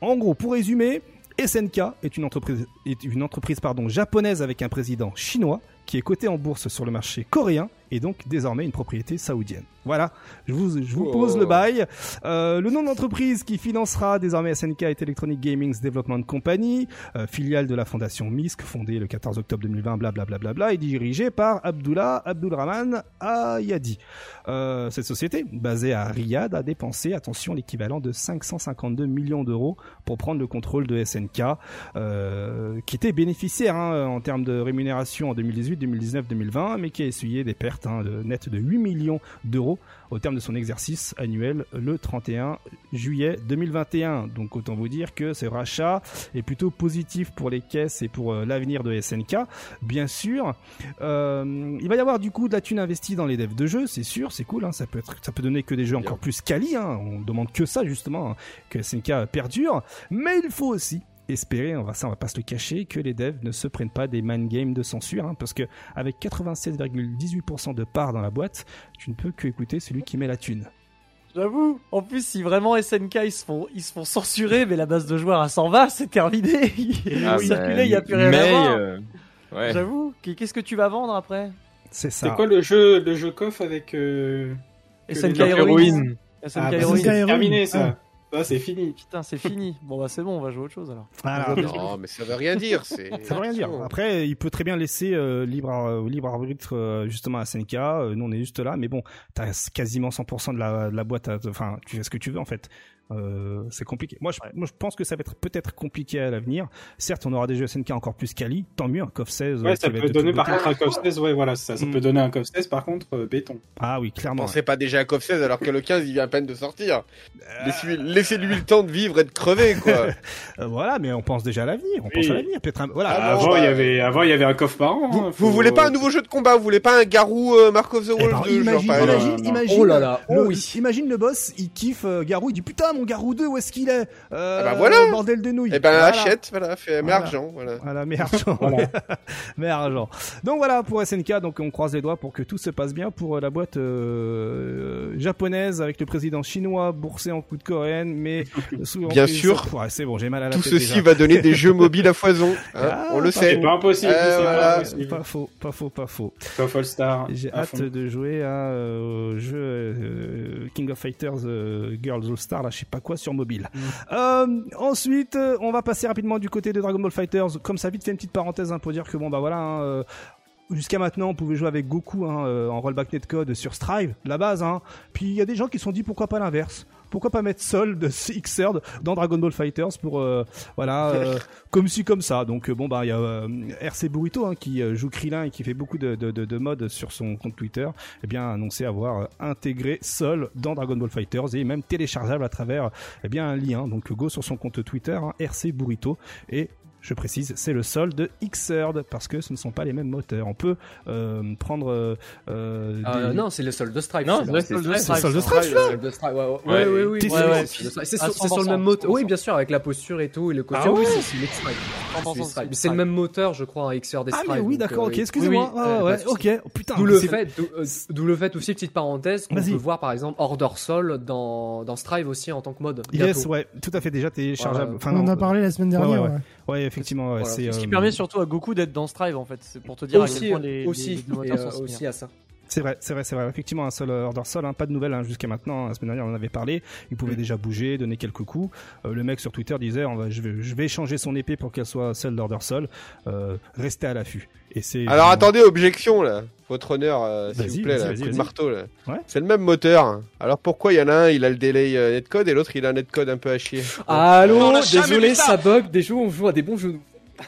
En gros, pour résumer, SNK est une entreprise, une entreprise pardon, japonaise avec un président chinois qui est coté en bourse sur le marché coréen et donc désormais une propriété saoudienne. Voilà, je vous, je vous pose Oh. le bail. Euh, le nom de l'entreprise qui financera désormais SNK est Electronic Gaming Development Company, euh, filiale de la fondation MISC, fondée le 14 octobre 2020, blablabla, bla, bla, bla, et dirigée par Abdullah Abdulrahman Ayadi. Euh, cette société, basée à Riyad, a dépensé, attention, l'équivalent de 552 millions d'euros pour prendre le contrôle de SNK, euh, qui était bénéficiaire hein, en termes de rémunération en 2018, 2019, 2020, mais qui a essuyé des pertes hein, de, nettes de 8 millions d'euros au terme de son exercice annuel le 31 juillet 2021. Donc autant vous dire que ce rachat est plutôt positif pour les caisses et pour euh, l'avenir de SNK. Bien sûr, euh, il va y avoir du coup de la thune investie dans les devs de jeux, c'est sûr, c'est cool. hein, ça peut être, ça peut donner que des jeux encore plus quali. Hein, on demande que ça justement, que SNK perdure. Mais il faut aussi espérer, on va ça, on va pas se le cacher, que les devs ne se prennent pas des man games de censure, hein, parce que avec 96,18% de part dans la boîte, tu ne peux que écouter celui qui met la thune. J'avoue. En plus, si vraiment SNK ils se font, ils se font censurer, mais la base de joueurs à 120, c'est terminé. Ah, Circuler, il y a bah, plus rien mais, à voir. euh, ouais. J'avoue. Qu'est-ce que tu vas vendre après? C'est C'est ça. quoi le jeu, le jeu coff avec euh, SNK Heroine. SNK Ah, bah, Heroine. c'est terminé Ah. c'est fini. Putain, c'est fini. Bon bah c'est bon, on va jouer à autre chose alors. Voilà. Non, mais ça veut rien dire. C'est... Ça veut rien dire. Après, il peut très bien laisser euh, libre, ar- libre arbitre euh, justement à SNK. Euh, nous, on est juste là, mais bon, t'as quasiment 100% de la, de la boîte. à- Enfin, tu fais ce que tu veux en fait. Euh, c'est compliqué. Moi je, moi, je pense que ça va être peut-être compliqué à l'avenir. Certes, on aura des jeux SNK encore plus quali. Tant mieux, un KOF 16. euh, Ouais, ça peut donner par contre un CoF 16, ouais, voilà, ça, ça Mm. peut donner un CoF 16 par contre euh, béton. Ah oui, clairement. Pensez pas déjà à CoF 16 alors que le 15 il vient à peine de sortir. Laissez-lui, laissez-lui le temps de vivre et de crever quoi. Euh, voilà, mais on pense déjà à l'avenir. On Oui. pense à l'avenir. Peut-être un- voilà. Ah, avant il y avait, avant il y avait un CoF par an. Vous, hein, vous voulez pas un nouveau jeu de combat Vous voulez pas un Garou euh, Mark of the Eh Wolf ben, 2 genre, imagine, imagine, Oh là là, oh le- oui. imagine le boss, il kiffe euh, Garou, il dit putain mon Garou 2 où est-ce qu'il est? Euh, Ah bah voilà. Bordel de nouilles. Eh ben Voilà. achète, voilà, fais, mets Voilà. argent, voilà. Voilà, mais argent. Voilà. mais argent. Donc voilà pour SNK, donc on croise les doigts pour que tout se passe bien pour euh, la boîte euh, japonaise avec le président chinois boursé en coup de coréenne, mais sous Bien sûr. Ouais, c'est bon, j'ai mal à la Tout tête ceci déjà. va donner des jeux mobiles à foison. hein, Ah, on le sait. C'est pas impossible, Euh, voilà. pas impossible. Pas faux, pas faux, pas faux. Star. J'ai hâte fond. de jouer à euh, au jeu euh, King of Fighters euh, Girls All Star, là, je pas quoi, sur mobile. Euh, ensuite, euh, on va passer rapidement du côté de Dragon Ball Fighters. Comme ça, vite fait une petite parenthèse hein, pour dire que bon bah voilà. hein, euh, Jusqu'à maintenant, on pouvait jouer avec Goku hein, en rollback netcode sur Strive, la base. Puis il y a des gens qui se sont dit pourquoi pas l'inverse pourquoi pas mettre Sol de Xrd dans Dragon Ball Fighters pour euh, voilà euh, comme si comme ça. Donc euh, bon bah il y a RC Burrito hein, qui joue Krillin et qui fait beaucoup de, de, modes sur son compte Twitter eh bien annoncé avoir intégré Sol dans Dragon Ball Fighters et même téléchargeable à travers eh bien un lien. Donc go sur son compte Twitter hein, RC Burrito et je précise, c'est le sol de Xrd parce que ce ne sont pas les mêmes moteurs. On peut euh, prendre euh, euh, des- non, c'est le sol de Stripe. Non, c'est le sol de C'est le Stripe. sol de Stripe, Stripe, ouais, ouais, Ouais. ouais, c'est Stripe. Sur, le 100%, même moteur. 100%. Oui, bien sûr, avec la posture et tout, et le costume. Ah oui, c'est celui de Stripe. 100% Celui de Stripe. Stripe. C'est le même moteur, je crois, des Ah Stripe. mais oui, d'accord, ok, excusez-moi. ok. Oh, putain. D'où le fait, d'où d'où le fait aussi, petite parenthèse, qu'on peut voir par exemple Order Sol dans, dans Strive aussi en tant que mode. Yes, ouais, tout à fait déjà téléchargeable. On en a parlé la semaine dernière. ouais. Effectivement, Voilà. c'est. Ce qui euh, permet surtout à Goku d'être dans Strive en fait, c'est pour te dire à Aussi, quel point les, aussi, les- les et, moteurs euh, sont aussi à ça. C'est vrai, c'est vrai, c'est vrai. Effectivement, un seul euh, Order Sol, hein, pas de nouvelles hein, jusqu'à maintenant. La semaine dernière, on en avait parlé. Il pouvait déjà bouger, donner quelques coups. Euh, le mec sur Twitter disait, on va, je vais, je vais changer son épée pour qu'elle soit celle d'Order Sol. Euh, restez à l'affût. Et c'est. Alors vraiment- attendez, objection là. Votre honneur, euh, s'il vous plaît, là, vas-y, coup de vas-y. marteau là. Ouais. C'est le même moteur. Alors pourquoi il y en a un, il a le délai euh, netcode et l'autre il a un netcode un peu à chier Allô, désolé, ça bug. Des jeux, on joue à des bons jeux.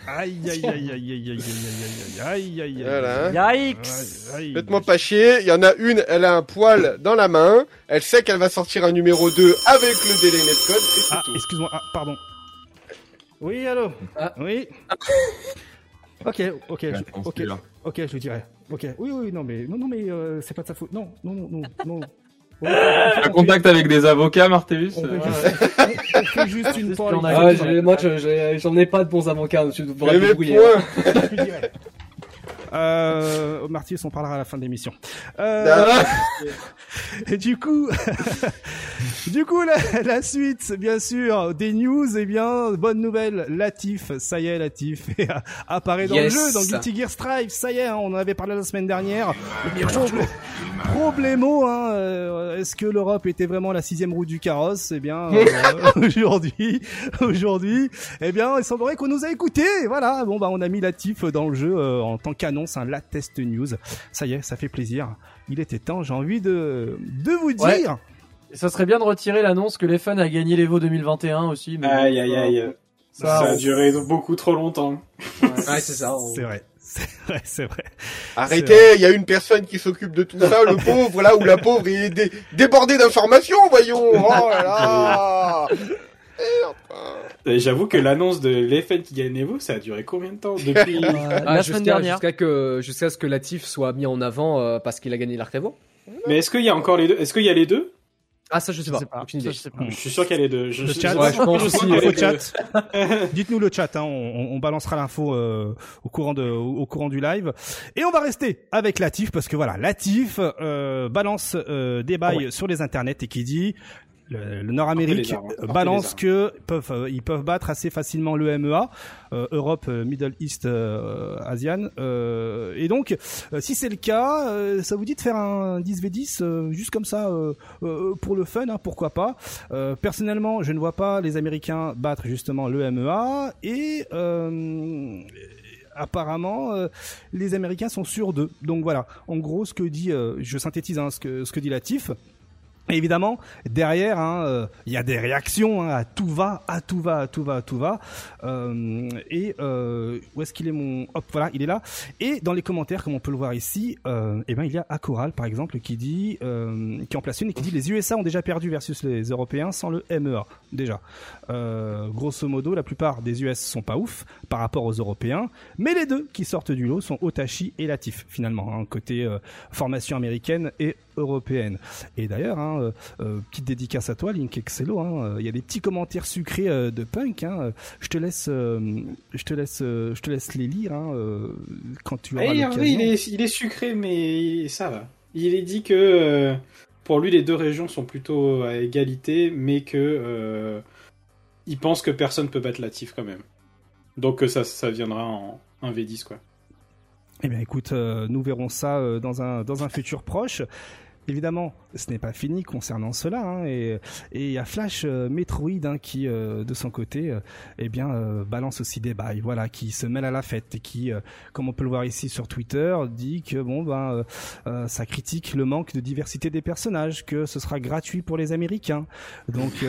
Aïe, aïe, aïe, aïe, aïe, aïe, aïe, aïe, aïe, aïe. Voilà, hein. Aïe, aïe. Faites-moi pas chier, il y en a une, elle a un poil dans la main, elle sait qu'elle va sortir un numéro 2 avec le délai netcode et c'est Ah, tout. excuse-moi. Ah, pardon. Oui, allô. Ah. Oui. Ok, ok, je, ok, celui-là. ok, je le dirai. Ok. Oui, oui, non, mais non, non, mais euh, c'est pas de sa faute. Non, non, non, non, non. On- Un contact avec des avocats, On fait euh, juste, on- on fait juste une a Ah, Ouais, moi, j'en ai pas de bons avocats. Tu devrais Mais te mes débrouiller. points Je le dirai. Euh, Marty, on parlera à la fin de l'émission. Euh, et du coup, du coup, la, la suite, bien sûr, des news, eh bien, bonne nouvelle, Latif, ça y est, Latif, apparaît dans Yes. le jeu, dans Guilty Gear Strive, ça y est, hein, on en avait parlé la semaine dernière. Pro- Problémo, hein, euh, est-ce que l'Europe était vraiment la sixième roue du carrosse? Eh bien, euh, aujourd'hui, aujourd'hui, eh bien, il semblerait qu'on nous a écoutés. Voilà, bon bah, on a mis Latif dans le jeu euh, en tant qu'annonce, un la test news. Ça y est, ça fait plaisir. Il était temps, j'ai envie de de vous dire. Ouais. Ça serait bien de retirer l'annonce que les fans a gagné l'Evo 2021 aussi. mais Aïe, aïe, ça- aïe. Ça, Ça a on- duré beaucoup trop longtemps. Ouais, c'est ça. on- C'est vrai, c'est vrai, c'est vrai. Arrêtez, il y a une personne qui s'occupe de tout ça, le pauvre là, ou la pauvre, il est dé- débordé d'informations, voyons Oh là là J'avoue que l'annonce de l'EFN qui gagne Evo, ça a duré combien de temps depuis Euh, Ah, la jusqu'à- semaine dernière. Jusqu'à que, jusqu'à ce que Latif soit mis en avant euh, parce qu'il a gagné l'Arc Evo. Mais est-ce qu'il y a encore les deux? Est-ce qu'il y a les deux? Ah, ça, je sais Je pas. sais pas. Aucune Ça, idée. je sais pas. Je suis sûr qu'il y a les deux. Je, Le chat, ouais, je pense aussi, les chat. Dites-nous le chat, hein, on, on balancera l'info euh, au courant de, au, au courant du live. Et on va rester avec Latif parce que voilà, Latif euh, balance euh, des bails sur les internets et qui dit le, le Nord-Amérique euh, balance que peuvent euh, ils peuvent battre assez facilement le MEA, euh, Europe, euh, Middle East, euh, ASEAN. Euh, et donc, si c'est le cas, euh, ça vous dit de faire un 10v10 euh, juste comme ça euh, euh, pour le fun, hein, pourquoi pas. Euh, personnellement, je ne vois pas les Américains battre justement le MEA et euh, apparemment euh, les Américains sont sûrs d'eux. Donc voilà, en gros ce que dit, euh, je synthétise hein, ce que ce que dit Latif. Évidemment, derrière, hein, euh, il y a des réactions hein, à tout va, à tout va, à tout va, à tout va. Euh, et euh, où est-ce qu'il est mon Hop, voilà, il est là. Et dans les commentaires, comme on peut le voir ici, eh ben il y a Akoral par exemple qui dit, qui en place une et qui dit les USA ont déjà perdu versus les Européens sans le MEA déjà. Grosso modo, la plupart des US sont pas ouf par rapport aux Européens, mais les deux qui sortent du lot sont Otachi et Latif finalement, hein, côté formation américaine et européenne. Et d'ailleurs, hein, euh, euh, petite dédicace à toi, Link Excello. hein, euh, Il y a des petits commentaires sucrés euh, de punk. Hein, je te laisse, euh, je te laisse, je te laisse les lire quand tu auras Eh, l'occasion. il est, il est sucré, mais ça va. Il est dit que pour lui, les deux régions sont plutôt à égalité, mais que il pense que personne peut battre Latif quand même. Donc ça, ça viendra en, en V10 quoi. Eh bien, écoute, euh, nous verrons ça euh, dans un dans un futur proche. Évidemment, ce n'est pas fini concernant cela, hein, et il y a Flash euh, Metroid hein, qui, euh, de son côté, euh, eh bien, balance aussi des bails, voilà, qui se mêle à la fête et qui, comme on peut le voir ici sur Twitter, dit que bon ben, ça critique le manque de diversité des personnages, que ce sera gratuit pour les Américains. Donc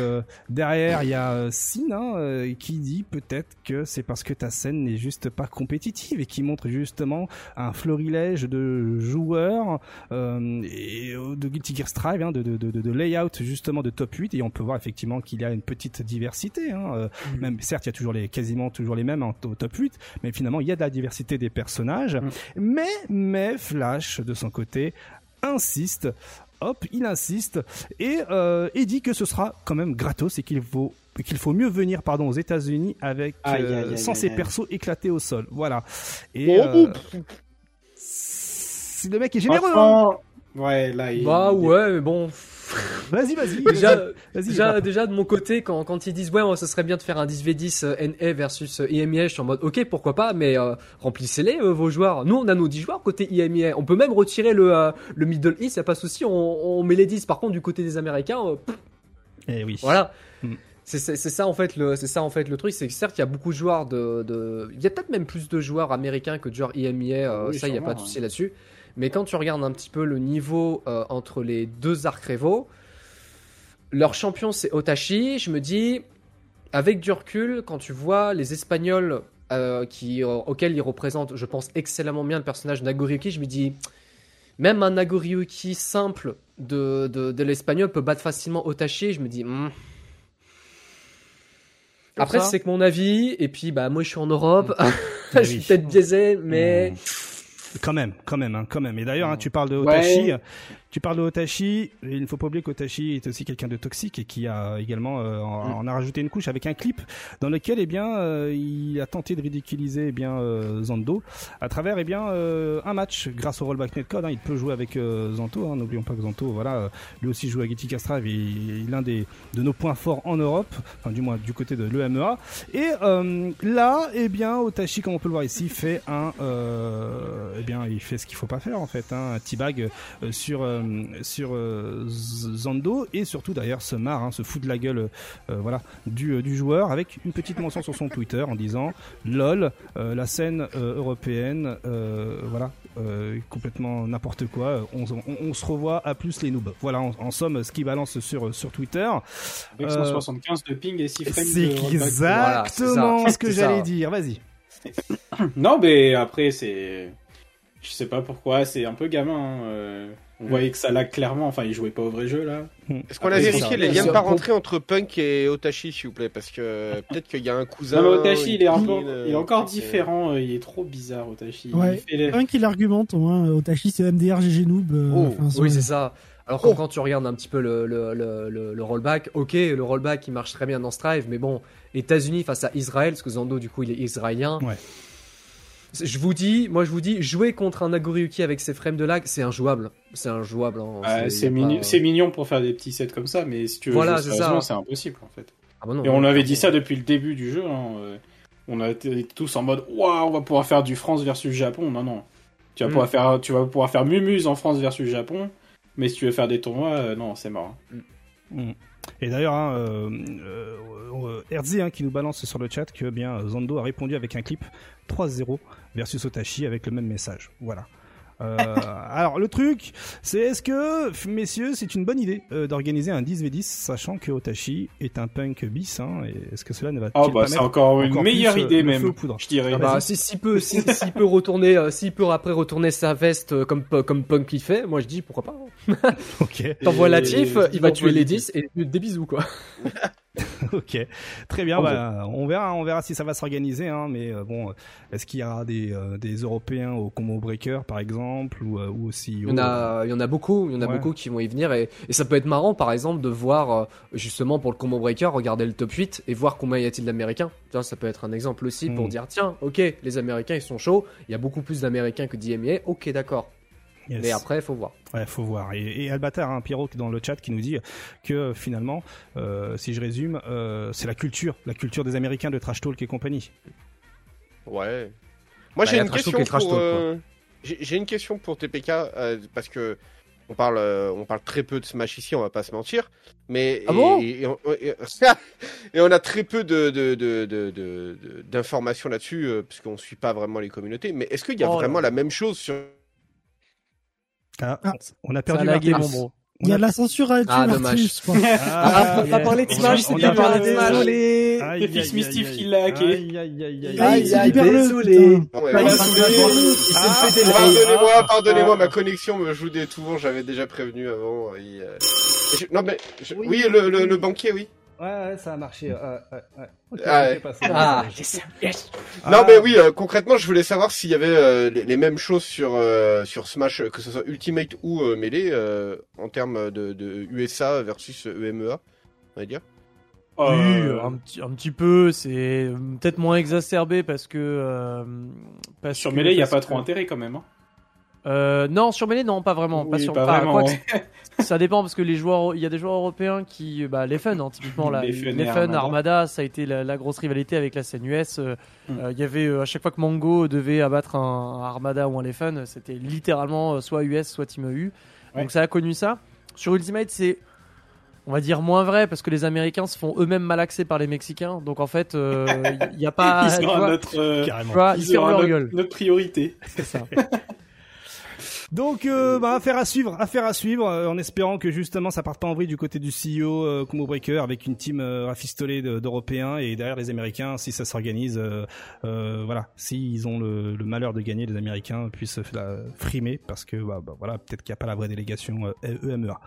derrière, il y a Sin hein, qui dit peut-être que c'est parce que ta scène n'est juste pas compétitive et qui montre justement un florilège de joueurs et de, de Guilty Gear Strive, hein, de, de, de, de layout justement de top 8 et on peut voir effectivement qu'il y a une petite diversité. Hein, euh, Mhm. Même certes, il y a toujours les quasiment toujours les mêmes en- au top 8, mais finalement il y a de la diversité des personnages. Mhm. Mais mais Flash de son côté insiste. Hop, il insiste et, euh, et dit que ce sera quand même gratos et qu'il faut qu'il faut mieux venir pardon aux États-Unis avec euh, sans ses persos éclatés au sol. Voilà. Et euh, c'est- le mec est généreux. hein. Ouais, là, il... Bah ouais, mais bon. Vas-y, vas-y. Déjà, déjà, de mon côté, quand, quand ils disent ouais, ce serait bien de faire un 10v10 euh, NA versus euh, IMEA, je suis en mode ok, pourquoi pas, mais euh, remplissez-les euh, vos joueurs. Nous, on a nos 10 joueurs côté IMEA. On peut même retirer le, euh, le Middle East, y a pas de souci, on, on met les 10. Par contre, du côté des Américains, euh, Eh oui. voilà. Mm. C'est ça en fait le c'est ça en fait le truc c'est que certes il y a beaucoup de joueurs de de il y a peut-être même plus de joueurs américains que de joueurs IMEA euh, Oui, ça il y a pas de souci là-dessus mais quand tu regardes un petit peu le niveau euh, entre les deux arcs rivaux leur champion c'est Otachi je me dis avec du recul quand tu vois les Espagnols euh, qui euh, auxquels ils représentent je pense excellemment bien le personnage Nagoriyuki je me dis même un Nagoriyuki simple de, de, de l'espagnol peut battre facilement Otachi. Je me dis, hmm. après c'est que mon avis. Et puis bah moi je suis en Europe, Eh je suis peut-être biaisé, mais Quand même, quand même, hein, quand même. Et d'ailleurs, hein, tu parles de Ouais. Tu parles de Otachi. Il ne faut pas oublier qu'Otachi est aussi quelqu'un de toxique et qui a également euh, en, en a rajouté une couche avec un clip dans lequel, eh bien, euh, il a tenté de ridiculiser, eh bien, euh, Zando à travers, eh bien, euh, un match grâce au rollback netcode. Hein, il peut jouer avec euh, Zanto. Hein, N'oublions pas que Zanto, voilà, lui aussi joue à Getty Castrave et il est l'un des de nos points forts en Europe, enfin du moins du côté de l'EMEA. Et euh, là, eh bien, Otachi, comme on peut le voir ici, fait un, euh, eh bien, il fait ce qu'il faut pas faire en fait, hein, un euh, sur euh, sur euh, Zando et surtout d'ailleurs se marre, hein, se fout de la gueule, euh, voilà, du euh, du joueur avec une petite mention sur son Twitter en disant lol, euh, la scène euh, européenne, euh, voilà, euh, complètement n'importe quoi. On, on, on se revoit à plus les noobs. Voilà, en, en somme, ce qui balance sur sur Twitter. Avec Euh, 175 de ping et 6 frames C'est exactement Voilà, ce que j'allais dire. Vas-y. Non, mais après, c'est. Je sais pas pourquoi, c'est un peu gamin. hein, euh, On voyait que ça lag clairement. Enfin, il jouait pas au vrai jeu là. Est-ce qu'on a vérifié les liens de rentrer entre Punk et Otachi, s'il vous plaît? Parce que peut-être qu'il y a un cousin. Non, mais Otachi, il est, encore, cousine, il est encore euh, différent. euh, Il est trop bizarre, Otachi. Ouais. Il fait les- Un qui l'argumente, au moins, Otachi c'est MDR GG Noob. euh, Oh, enfin, oui c'est- ça. Alors que quand tu regardes un petit peu le, le, le, le, le rollback, ok, le rollback il marche très bien dans Strive, mais bon, États-Unis face à Israël, parce que Zando du coup il est israélien. Ouais. Je vous dis, moi je vous dis, jouer contre un Nagoriyuki avec ses frames de lag, c'est injouable. C'est injouable. hein. Ah, c'est mignon, pas- c'est mignon pour faire des petits sets comme ça, mais si tu veux Voilà, jouer c'est ça. sérieusement, c'est impossible en fait. Ah bah non, Et on avait dit ça depuis le début du jeu. hein, euh, On a été tous en mode Waouh, on va pouvoir faire du France versus Japon. Non, non. Tu vas, Mm. pouvoir, faire, tu vas pouvoir faire Mumuse en France versus Japon, mais si tu veux faire des tournois, euh, non, c'est mort. Mm. Et d'ailleurs, hein, euh, Herzi hein, qui nous balance sur le chat que bien Zando a répondu avec un clip 3-0 versus Otachi avec le même message. Voilà. Euh, alors le truc, c'est est-ce que, messieurs, c'est une bonne idée euh, d'organiser un 10v10 sachant que Otachi est un punk bis hein, et est-ce que cela ne va Oh, bah, c'est encore une meilleure idée, même. Je dirais. Ah bah, si- s'il peut, si- peut retourner, euh, s'il peut après retourner sa veste euh, comme comme Punk il fait, moi je dis pourquoi pas. hein. Ok, T'envoies Et- la tif, il va tuer les les 10 et des bisous quoi. ok, très bien. En bah, on verra, on verra si ça va s'organiser. Hein, mais euh, bon, est-ce qu'il y aura des, euh, des Européens au combo breaker par exemple ou, euh, ou aussi Il y en a, il y en a beaucoup, il y en a Ouais. beaucoup qui vont y venir et, et ça peut être marrant par exemple de voir justement pour le combo breaker, regarder le top 8 et voir combien y a-t-il d'américains. Ça peut être un exemple aussi pour Mm. dire tiens, ok, les américains ils sont chauds, il y a beaucoup plus d'américains que d'IMA, ok d'accord. Yes. Mais après faut voir. Ouais, faut voir. Et, et Albatar, hein, Pierrot, dans le chat, qui nous dit que euh, finalement, euh, si je résume, euh, c'est la culture, la culture des Américains de trash talk et compagnie. Ouais. Moi Bah, j'ai la une question pour. euh, J'ai j'ai une question pour TPK euh, parce que on parle, euh, on parle très peu de Smash ici, on va pas se mentir. Mais Ah et, bon? et, et on, et- et on a très peu de de- de- de- de- de- d'informations là-dessus euh, parce qu'on suit pas vraiment les communautés. Mais est-ce qu'il y a Oh vraiment la même chose sur Ah, Ah. on a perdu a lagué, Martellus. mon bro. On Il y a de la censure à Ah. Martinus, quoi. Ah, on va parler de Smash, on c'est a bien parlé de Smash. désolé. Aïe, C'est Mischief aïe, qui l'a hacké. Aïe, aïe, aïe, aïe. Aïe, désolé. Bon, Pas. Pardonnez-moi, pardonnez-moi, Ah. ma connexion me joue des tours, j'avais déjà prévenu avant. euh, Non mais, oui, le, le, le banquier, oui. Ouais, ouais, ça a marché. Ouais, ouais, ouais. Ok, Ah, ouais. passé. Ah, Non mais oui, euh, concrètement, je voulais savoir s'il y avait euh, les, les mêmes choses sur euh, sur Smash, que ce soit Ultimate ou euh, Melee, euh, en termes de, de USA versus EMEA, on va dire. Oui, Euh, un petit, un petit peu, c'est euh, peut-être moins exacerbé parce que. euh, parce Sur que- Melee, il y a pas que- trop intérêt quand même. hein. Euh, non, sur Melee, non, pas vraiment. pas sur, pas vraiment. ça dépend parce que les joueurs, il y a des joueurs européens qui, bah, les fun, hein, typiquement là, Les les, Fun fun, Armada. Armada. ça a été la, la grosse rivalité avec la scène US. euh, Mm. euh, Il y avait euh, à chaque fois que Mango devait abattre un, un Armada ou un Leffen, c'était littéralement euh, soit US, soit Team EU. Ouais. Donc ça a connu ça. Sur Ultimate, c'est on va dire moins vrai parce que les Américains se font eux-mêmes malaxer par les Mexicains. Donc en fait, euh, il n'y a pas. Ils sont à notre, euh, tu Carrément. vois, ils ils ferment sont à leur notre, gueule. notre priorité. C'est ça. Donc, euh, bah, affaire à suivre, affaire à suivre, euh, en espérant que justement ça parte pas en vrille du côté du CEO euh, Combo Breaker avec une team euh, rafistolée de- d'Européens et derrière les Américains, si ça s'organise, euh, euh, voilà, s'ils ont le, le malheur de gagner, les Américains puissent la frimer parce que bah, bah, voilà, peut-être qu'il n'y a pas la vraie délégation euh, EMEA.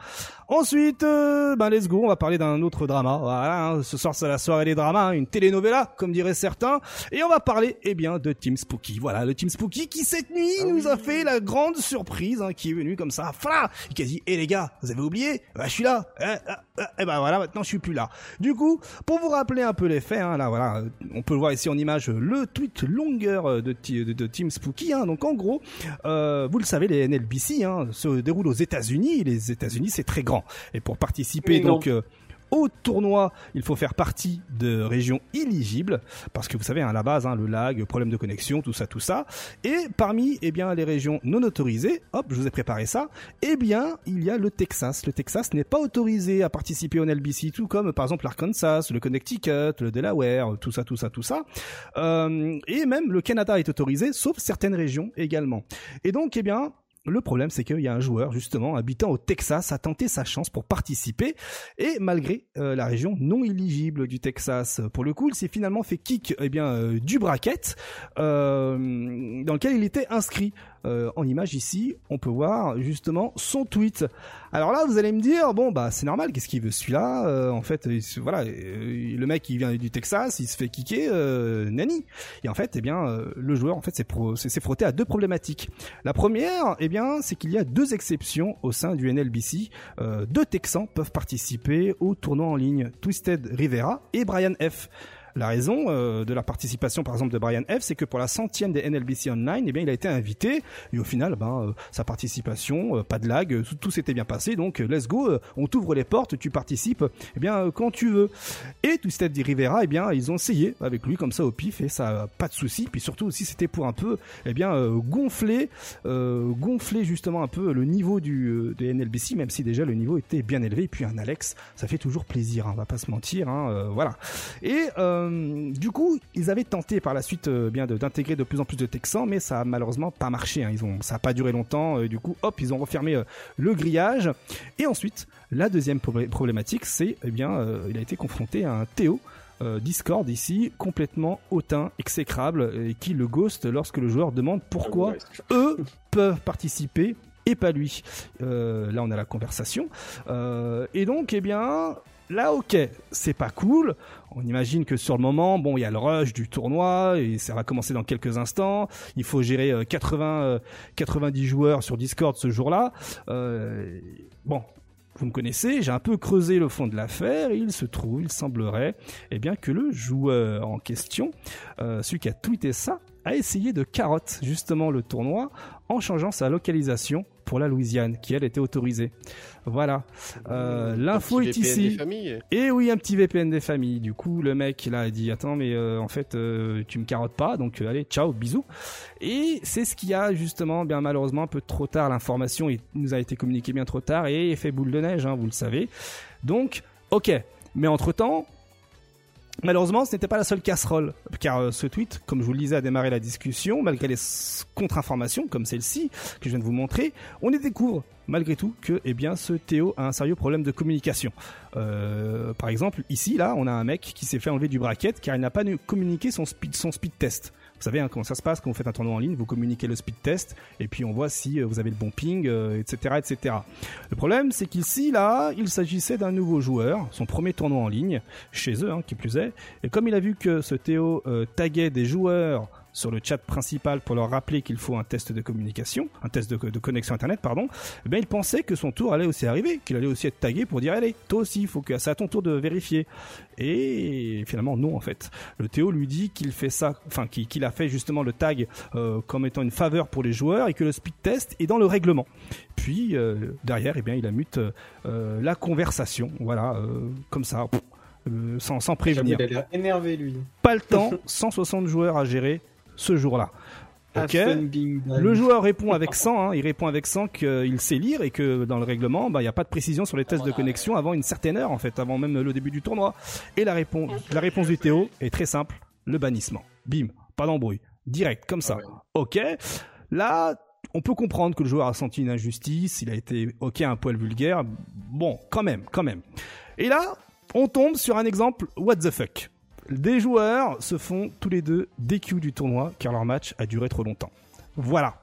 Ensuite, euh, bah, let's go, on va parler d'un autre drama. Voilà, hein, ce soir c'est la soirée des dramas, hein, une telenovela comme diraient certains, et on va parler eh bien de Team Spooky. Voilà, le Team Spooky qui cette nuit nous a fait la grande surprise, hein, qui est venu comme ça, voilà, qui a dit, eh les gars, vous avez oublié? Bah je suis là. Eh, eh, eh, ben voilà, maintenant je suis plus là. Du coup, pour vous rappeler un peu les faits, hein, là voilà, euh, on peut le voir ici en image, euh, le tweet longueur euh, de, de, de Team Spooky. Hein, donc en gros, euh, vous le savez, les NLBC hein, se déroulent aux États-Unis. Les États-Unis, c'est très grand. Et pour participer donc euh, au tournoi, il faut faire partie de régions éligibles parce que vous savez, hein, à la base, hein, le lag, problème de connexion, tout ça, tout ça. Et parmi, eh bien, les régions non autorisées, hop, je vous ai préparé ça. Eh bien, il y a le Texas. Le Texas n'est pas autorisé à participer au NLBC, tout comme par exemple l'Arkansas, le Connecticut, le Delaware, tout ça, tout ça, tout ça. Euh, et même le Canada est autorisé, sauf certaines régions également. Et donc, eh bien, le problème, c'est qu'il y a un joueur, justement, habitant au Texas, a tenté sa chance pour participer, et malgré euh, la région non éligible du Texas, pour le coup, il s'est finalement fait kick eh bien, euh, du bracket, euh, dans lequel il était inscrit. Euh, en image ici, on peut voir justement son tweet. Alors là, vous allez me dire, bon bah c'est normal, qu'est-ce qu'il veut celui-là Euh, En fait, il voilà, euh, le mec il vient du Texas, il se fait kicker, euh, nani. Et en fait, eh bien, euh, le joueur en fait s'est frotté à deux problématiques. La première, eh bien, c'est qu'il y a deux exceptions au sein du NLBC. Deux Texans peuvent participer au tournoi en ligne Twisted Rivera et Brian F. La raison euh, de la participation, par exemple, de Brian F, c'est que pour la centième des NLBC Online, eh bien, il a été invité et au final, ben, euh, sa participation, euh, pas de lag, euh, tout, tout s'était bien passé. Donc, let's go, on t'ouvre les portes, tu participes, eh bien, quand tu veux. Et Twisted Rivera, eh bien, ils ont essayé avec lui comme ça au pif et ça, pas de souci. Puis surtout aussi, c'était pour un peu, eh bien, gonfler, euh, gonfler justement un peu le niveau du des NLBC, même si déjà le niveau était bien élevé. Et puis un Alex, ça fait toujours plaisir, hein, on va pas se mentir, hein, euh, voilà. Et euh, du coup, ils avaient tenté par la suite euh, bien d'intégrer de, plus en plus de Texans, mais ça a malheureusement pas marché. hein. Ils ont, ça a pas duré longtemps. euh, du coup, hop, ils ont refermé euh, le grillage. Et ensuite, la deuxième problé- problématique, c'est, eh bien, euh, il a été confronté à un Théo. euh, Discord ici, complètement hautain, exécrable, et qui le ghost lorsque le joueur demande pourquoi eux peuvent participer et pas lui. Euh, là, on a la conversation. Euh, et donc, eh bien, là, ok, c'est pas cool. On imagine que sur le moment, bon, il y a le rush du tournoi et ça va commencer dans quelques instants. Il faut gérer euh, 80, euh, 90 joueurs sur Discord ce jour-là. Euh, bon. Vous me connaissez, j'ai un peu creusé le fond de l'affaire il se trouve, il semblerait, eh bien que le joueur en question, euh, celui qui a tweeté ça, a essayé de carotte justement le tournoi en changeant sa localisation pour la Louisiane, qui elle était autorisée. Voilà. Euh, L'info est ici. des. Et oui, un petit VPN des familles. Du coup, le mec là a dit attends, mais euh, en fait, euh, tu me carottes pas, donc allez, ciao, bisous. Et c'est ce qui a justement, bien malheureusement, un peu trop tard. L'information il nous a été communiquée bien trop tard et effet boule de neige, hein, vous le savez. Donc, ok. Mais entre temps, Malheureusement, ce n'était pas la seule casserole, car euh, ce tweet, comme je vous le disais, a démarré la discussion, malgré les contre-informations comme celle-ci que je viens de vous montrer, on y découvre malgré tout que eh ce Théo a un sérieux problème de communication. Euh, par exemple, ici là, on a un mec qui s'est fait enlever du bracket car il n'a pas communiqué son son speed test. Vous savez hein, comment ça se passe quand vous faites un tournoi en ligne, vous communiquez le speed test et puis on voit si euh, vous avez le bon ping, euh, etc., etc. Le problème, c'est qu'ici là, il s'agissait d'un nouveau joueur, son premier tournoi en ligne chez eux, hein, qui plus est. Et comme il a vu que ce Théo euh, taguait des joueurs sur le chat principal pour leur rappeler qu'il faut un test de communication, un test de, de connexion internet, pardon, eh bien, il pensait que son tour allait aussi arriver, qu'il allait aussi être tagué pour dire allez, toi aussi, il faut que c'est à ton tour de vérifier. Et finalement, non, en fait. Le Théo lui dit qu'il fait ça, enfin, qu'il a fait justement le tag euh, comme étant une faveur pour les joueurs et que le speed test est dans le règlement. Puis euh, derrière, eh bien, il a mute euh, la conversation, voilà, comme ça, pff, sans, sans prévenir. il a énervé, lui. Pas le temps, 160 joueurs à gérer ce jour-là. Ok. Le joueur répond avec 100, hein, il répond avec 100 qu'il sait lire et que dans le règlement, bah, il n'y a pas de précision sur les tests de connexion avant une certaine heure, en fait, avant même le début du tournoi. Et la réponse, la réponse du Théo est très simple, le bannissement. Bim, pas d'embrouille. Direct, comme ça. Ok. Là, on peut comprendre que le joueur a senti une injustice, il a été, ok, un poil vulgaire. Bon, quand même, quand même. Et là, on tombe sur un exemple what the fuck? Des joueurs se font tous les deux DQ du tournoi car leur match a duré trop longtemps. Voilà.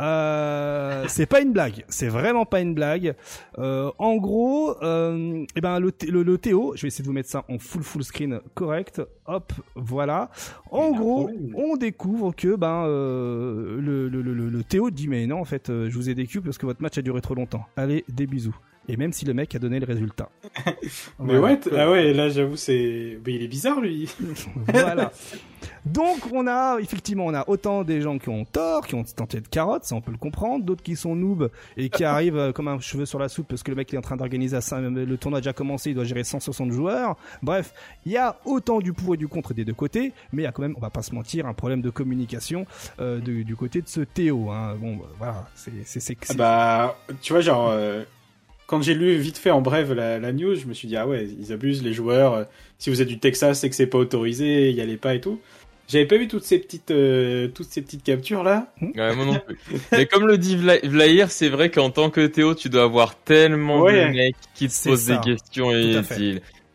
Euh, c'est pas une blague. C'est vraiment pas une blague. Euh, en gros, euh, eh ben le, le, le Théo, je vais essayer de vous mettre ça en full full screen correct. Hop, voilà. En gros, on découvre que ben euh, le, le, le, Théo dit mais non en fait euh, je vous ai DQ parce que votre match a duré trop longtemps. Allez des bisous. Et même si le mec a donné le résultat. Mais ouais, ah ouais, là j'avoue c'est, mais il est bizarre lui. voilà. Donc on a effectivement on a autant des gens qui ont tort, qui ont tenté de carotte, ça on peut le comprendre, d'autres qui sont noobs et qui arrivent euh, comme un cheveu sur la soupe parce que le mec il est en train d'organiser le tournoi a déjà commencé, il doit gérer 160 joueurs. Bref, il y a autant du pour et du contre des deux côtés, mais il y a quand même, on va pas se mentir, un problème de communication euh, du, du côté de ce Théo. Hein. Bon, bah, voilà, c'est c'est Ah c'est- bah, tu vois, genre, euh, quand j'ai lu vite fait en bref la, la news, je me suis dit, ah ouais, ils abusent, les joueurs. euh, si vous êtes du Texas, c'est que c'est pas autorisé, y allez pas et tout. J'avais pas vu toutes ces petites, euh, toutes ces petites captures là. Ouais, moi non plus. Mais comme le dit Vla- Vlair, c'est vrai qu'en tant que Théo, tu dois avoir tellement Ouais. de mecs qui te posent ça. des questions à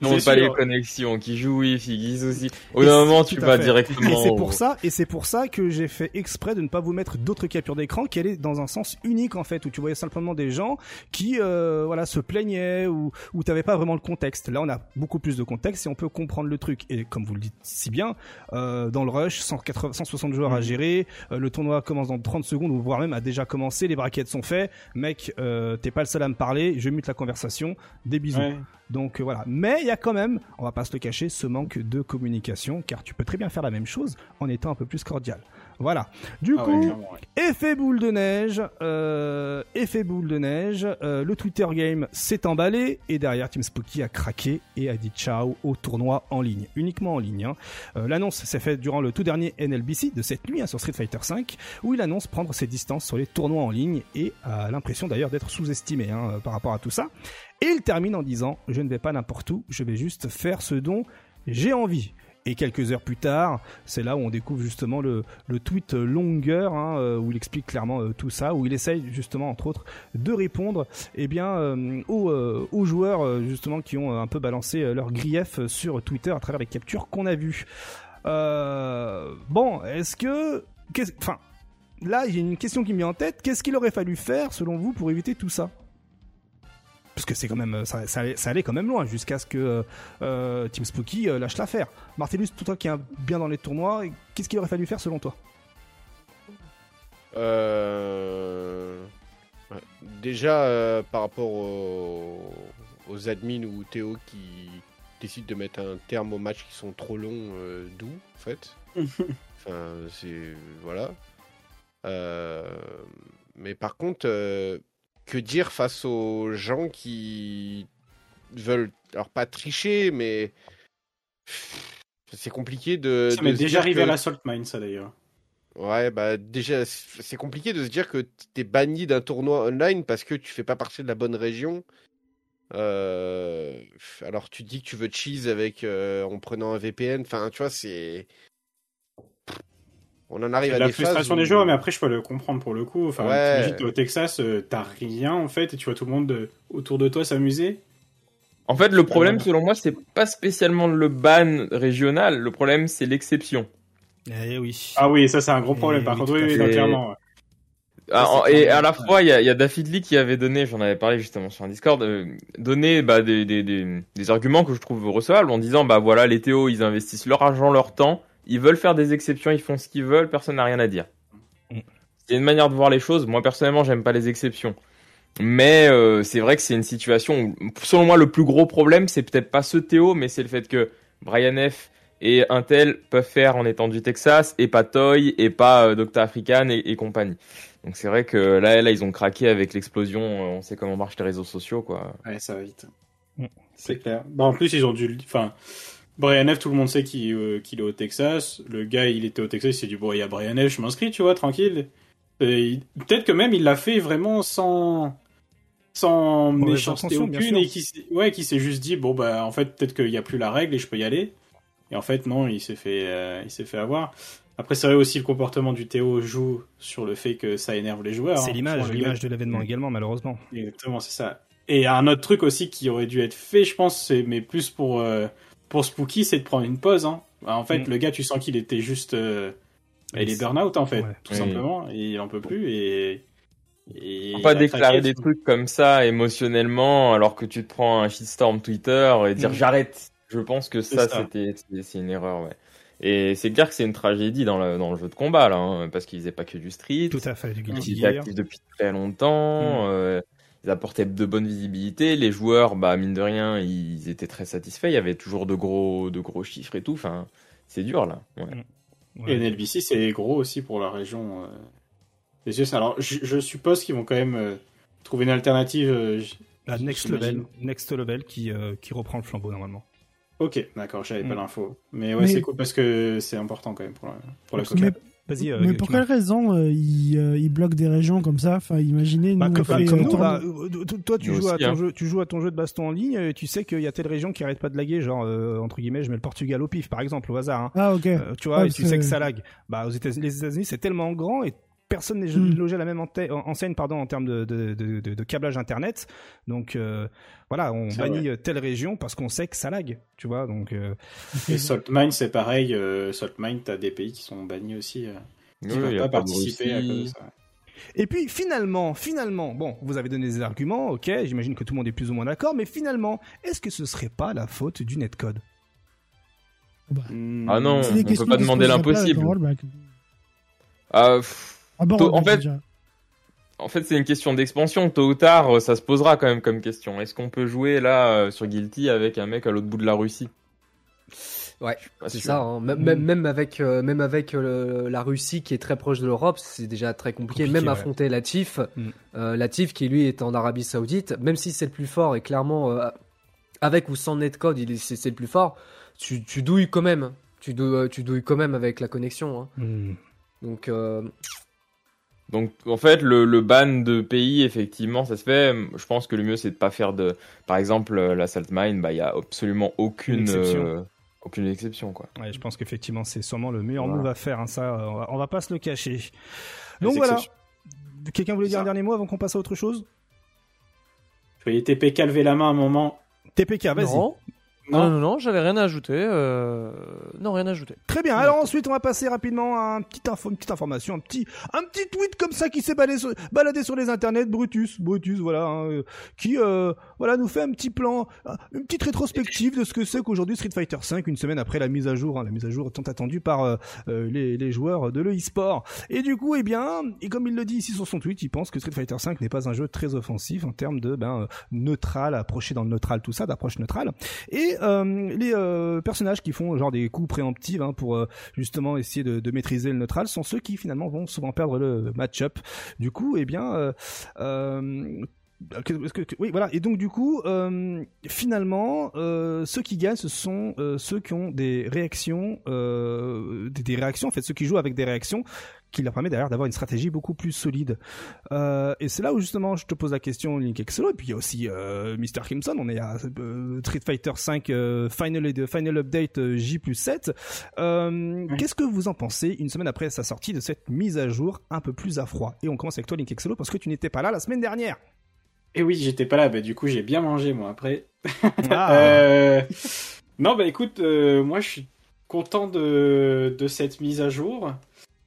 C'est pas les connexions, qui jouent Wi-Fi, qui aussi. Au d'un moment, tu vas directement. Et c'est pour ça, et c'est pour ça que j'ai fait exprès de ne pas vous mettre d'autres captures d'écran qui allaient dans un sens unique en fait, où tu voyais simplement des gens qui, euh, voilà, se plaignaient ou où t'avais pas vraiment le contexte. Là, on a beaucoup plus de contexte et on peut comprendre le truc. Et comme vous le dites si bien, euh, dans le rush, 180, 160 joueurs à gérer, euh, le tournoi commence dans 30 secondes ou voire même a déjà commencé, les brackets sont faits. Mec, euh, t'es pas le seul à me parler, je mute la conversation. Des bisous. Ouais. Donc euh, voilà. Mais il y a quand même, on va pas se le cacher, ce manque de communication, car tu peux très bien faire la même chose en étant un peu plus cordial. Voilà. Du Ah coup, ouais. effet boule de neige, euh, effet boule de neige, euh, le Twitter game s'est emballé et derrière Team Spooky a craqué et a dit ciao au tournoi en ligne, uniquement en ligne. hein. Euh, L'annonce s'est faite durant le tout dernier NLBC de cette nuit hein, sur Street Fighter V, où il annonce prendre ses distances sur les tournois en ligne et a l'impression d'ailleurs d'être sous-estimé hein, euh, par rapport à tout ça. Et il termine en disant je ne vais pas n'importe où, je vais juste faire ce dont j'ai envie. Et quelques heures plus tard, c'est là où on découvre justement le, tweet longueur hein, où il explique clairement euh, tout ça, où il essaye justement entre autres de répondre eh bien euh, aux, euh, aux joueurs justement qui ont un peu balancé leur grief sur Twitter à travers les captures qu'on a vues. Bon, est-ce que, enfin, là a une question qui me vient en tête. Qu'est-ce qu'il aurait fallu faire selon vous pour éviter tout ça? Parce que c'est quand même ça, ça, allait, ça allait quand même loin jusqu'à ce que euh, Team Spooky euh, lâche l'affaire. Martellus, toi qui est bien dans les tournois, qu'est-ce qu'il aurait fallu faire selon toi? Euh... Déjà, euh, par rapport aux... aux admins ou Théo qui décident de mettre un terme aux matchs qui sont trop longs, euh, d'où, en fait. enfin, c'est. Voilà. Euh, Mais par contre, euh, que dire face aux gens qui veulent, alors pas tricher, mais. C'est compliqué de. Ça m'est déjà arrivé que- à la Salt Mine, ça d'ailleurs. Ouais, bah déjà, c'est compliqué de se dire que t'es banni d'un tournoi online parce que tu fais pas partie de la bonne région. Euh, alors tu dis que tu veux cheese avec euh, en prenant un VPN. Enfin, tu vois, c'est. On en arrive à la des frustration des joueurs, mais après je peux le comprendre pour le coup. Enfin, Ouais. t'imagines, t'es au Texas, euh, t'as rien en fait, et tu vois tout le monde de- autour de toi s'amuser. En fait, le problème, mal. selon moi, c'est pas spécialement le ban régional. Le problème, c'est l'exception. Eh oui. Ah oui, ça c'est un gros problème Et par oui, contre, oui, à oui, fait. non, clairement. ouais. Ah, Ça, et à la fois, il y a, y a David Lee qui avait donné, j'en avais parlé justement sur un Discord, euh, donné bah, des, des, des, des arguments que je trouve recevables en disant bah voilà, les Théo, ils investissent leur argent, leur temps, ils veulent faire des exceptions, ils font ce qu'ils veulent, personne n'a rien à dire. C'est une manière de voir les choses. Moi personnellement, j'aime pas les exceptions. Mais euh, c'est vrai que c'est une situation où, selon moi, le plus gros problème, c'est peut-être pas ce Théo, mais c'est le fait que Brian F et Intel peuvent faire en étant du Texas, et pas Toy, et pas euh, Dr. African et, et compagnie. Donc c'est vrai que là, là, ils ont craqué avec l'explosion. euh, On sait comment marchent les réseaux sociaux, quoi. Ouais, ça va vite. C'est clair. Bah, en plus, ils ont dû. le- Enfin, Brian F, tout le monde sait qu'il euh, qu'il est au Texas. Le gars, il était au Texas, il s'est dit bon, il y a Brian F, je m'inscris, tu vois, tranquille. Peut-être que même il l'a fait vraiment sans sans méchanceté bien aucune et qui s'est- ouais qui s'est juste dit bon bah en fait peut-être qu'il n'y a plus la règle et je peux y aller et en fait non il s'est fait euh, il s'est fait avoir après c'est vrai aussi le comportement du Théo joue sur le fait que ça énerve les joueurs C'est hein. l'image, l'image de l'événement également, malheureusement. Exactement, c'est ça. Et un autre truc aussi qui aurait dû être fait, je pense, c'est mais plus pour euh, pour Spooky, c'est de prendre une pause. Hein. En fait, Mm. le gars, tu sens qu'il était juste, euh, bah, il est burn-out en fait, Ouais. tout Oui. simplement, et il en peut plus. Et, et pas a déclarer des trucs comme ça émotionnellement alors que tu te prends un shitstorm Twitter et dire Mm. j'arrête. Je pense que ça, c'était c'est- une erreur, ouais. Et c'est clair que c'est une tragédie dans le, dans le jeu de combat, là, hein, parce qu'ils faisaient pas que du street. Tout à fait, du Ils étaient actifs depuis très longtemps. Mm. euh, ils apportaient de bonnes visibilités. Les joueurs, bah mine de rien, ils étaient très satisfaits. Il y avait toujours de gros, de gros chiffres et tout. Enfin, c'est dur là. Ouais. Ouais. Et NLBC, c'est gros aussi pour la région euh. Alors, je, je suppose qu'ils vont quand même euh, trouver une alternative. euh, j- La Next. Level, Next Level qui, euh, qui reprend le flambeau normalement. Ok, d'accord, j'avais pas Mm. l'info. Mais ouais, Mais- c'est cool parce que c'est important quand même pour la, pour la Mais-. Vas-y, euh, Mais pour quelle raison euh, ils, euh, bloquent des régions comme ça Enfin, imaginez, toi tu joues, à ton hein. jeu, tu joues à ton jeu de baston en ligne et tu sais qu'il y a telle région qui arrête pas de laguer, genre euh, entre guillemets, je mets le Portugal au pif par exemple, au hasard. hein. Ah, ok. Euh, tu vois, Ouais, et tu sais que- que ça lag. Bah, aux États-Unis, les États-Unis, c'est tellement grand et personne n'est Hmm. logé à la même enseigne, pardon, en termes de, de, de, de- de câblage internet. Donc euh, voilà, on bannit telle région parce qu'on sait que ça lag, tu vois. Donc euh, Et Saltmine, c'est pareil. Euh, Saltmine, t'as des pays qui sont bannis aussi, euh, qui Oui, ne a pas participer à cause de ça. Et puis finalement, finalement, bon, vous avez donné des arguments, ok, j'imagine que tout le monde est plus ou moins d'accord, mais finalement, est-ce que ce serait pas la faute du netcode? Ah non. Des on peut pas demander l'impossible. Ah, pff, Tôt- en fait, déjà. En fait, c'est une question d'expansion. Tôt ou tard, euh, ça se posera quand même comme question. Est-ce qu'on peut jouer là euh, sur Guilty avec un mec à l'autre bout de la Russie? Ouais, c'est ça. hein. Même, même, avec, euh, même avec euh, la Russie qui est très proche de l'Europe, c'est déjà très compliqué. Compliqué, même ouais. affronter Latif, Mm. euh, Latif qui lui est en Arabie Saoudite, même si c'est le plus fort et clairement euh, avec ou sans netcode, il est, c'est, c'est le plus fort. Tu, tu douilles quand même. Tu douilles, tu douilles quand même avec la connexion. hein. Hmm. Donc euh, Donc, en fait, le, le ban de pays, effectivement, ça se fait. Je pense que le mieux, c'est de pas faire de. Par exemple, euh, la Salt Mine, bah, il y a absolument aucune Une exception. euh, aucune exception, quoi. Ouais, je pense qu'effectivement, c'est sûrement le meilleur Voilà. move à faire. hein, ça, euh, on va, on va pas se le cacher. Les Donc voilà. Quelqu'un voulait dire Ça. un dernier mot avant qu'on passe à autre chose? Je voyais TPK lever la main un moment. TPK, vas-y. Non. Non, non, j'avais rien à ajouter. euh, Non, rien à ajouter. Très bien. Alors ensuite, on va passer rapidement à un petit info, une petite information, un petit, un petit tweet comme ça qui s'est baladé sur, baladé sur les internets, Brutus, Brutus, voilà, hein, euh, qui, euh, voilà, nous fait un petit plan, une petite rétrospective de ce que c'est qu'aujourd'hui Street Fighter V, une semaine après la mise à jour, hein, la mise à jour tant attendue par euh, euh, les, les joueurs de l'e-sport. Et du coup, eh bien, et comme il le dit ici sur son tweet, il pense que Street Fighter V n'est pas un jeu très offensif en termes de ben euh, neutral, approché dans le neutral, tout ça, d'approche neutrale. Et euh, les euh, personnages qui font genre des coups préemptifs hein, pour euh, justement essayer de, maîtriser le neutral sont ceux qui finalement vont souvent perdre le match-up. Du coup, eh bien, oui, voilà. Et donc du coup, finalement, ceux qui gagnent, ce sont ceux qui ont des réactions, des, des réactions. En fait, ceux qui jouent avec des réactions qui leur permet d'ailleurs d'avoir une stratégie beaucoup plus solide. Euh, et c'est là où justement je te pose la question, Link Exolo, et puis il y a aussi euh, Mr. Crimson, on est à euh, Street Fighter 5 euh, Final, Final Update J plus 7. Euh, Qu'est-ce que vous en pensez une semaine après sa sortie de cette mise à jour un peu plus à froid? Et on commence avec toi, Link Exolo, parce que tu n'étais pas là la semaine dernière. Et oui, j'étais pas là, bah du coup j'ai bien mangé moi après. Ah. Non, bah écoute, moi je suis content de, de cette mise à jour.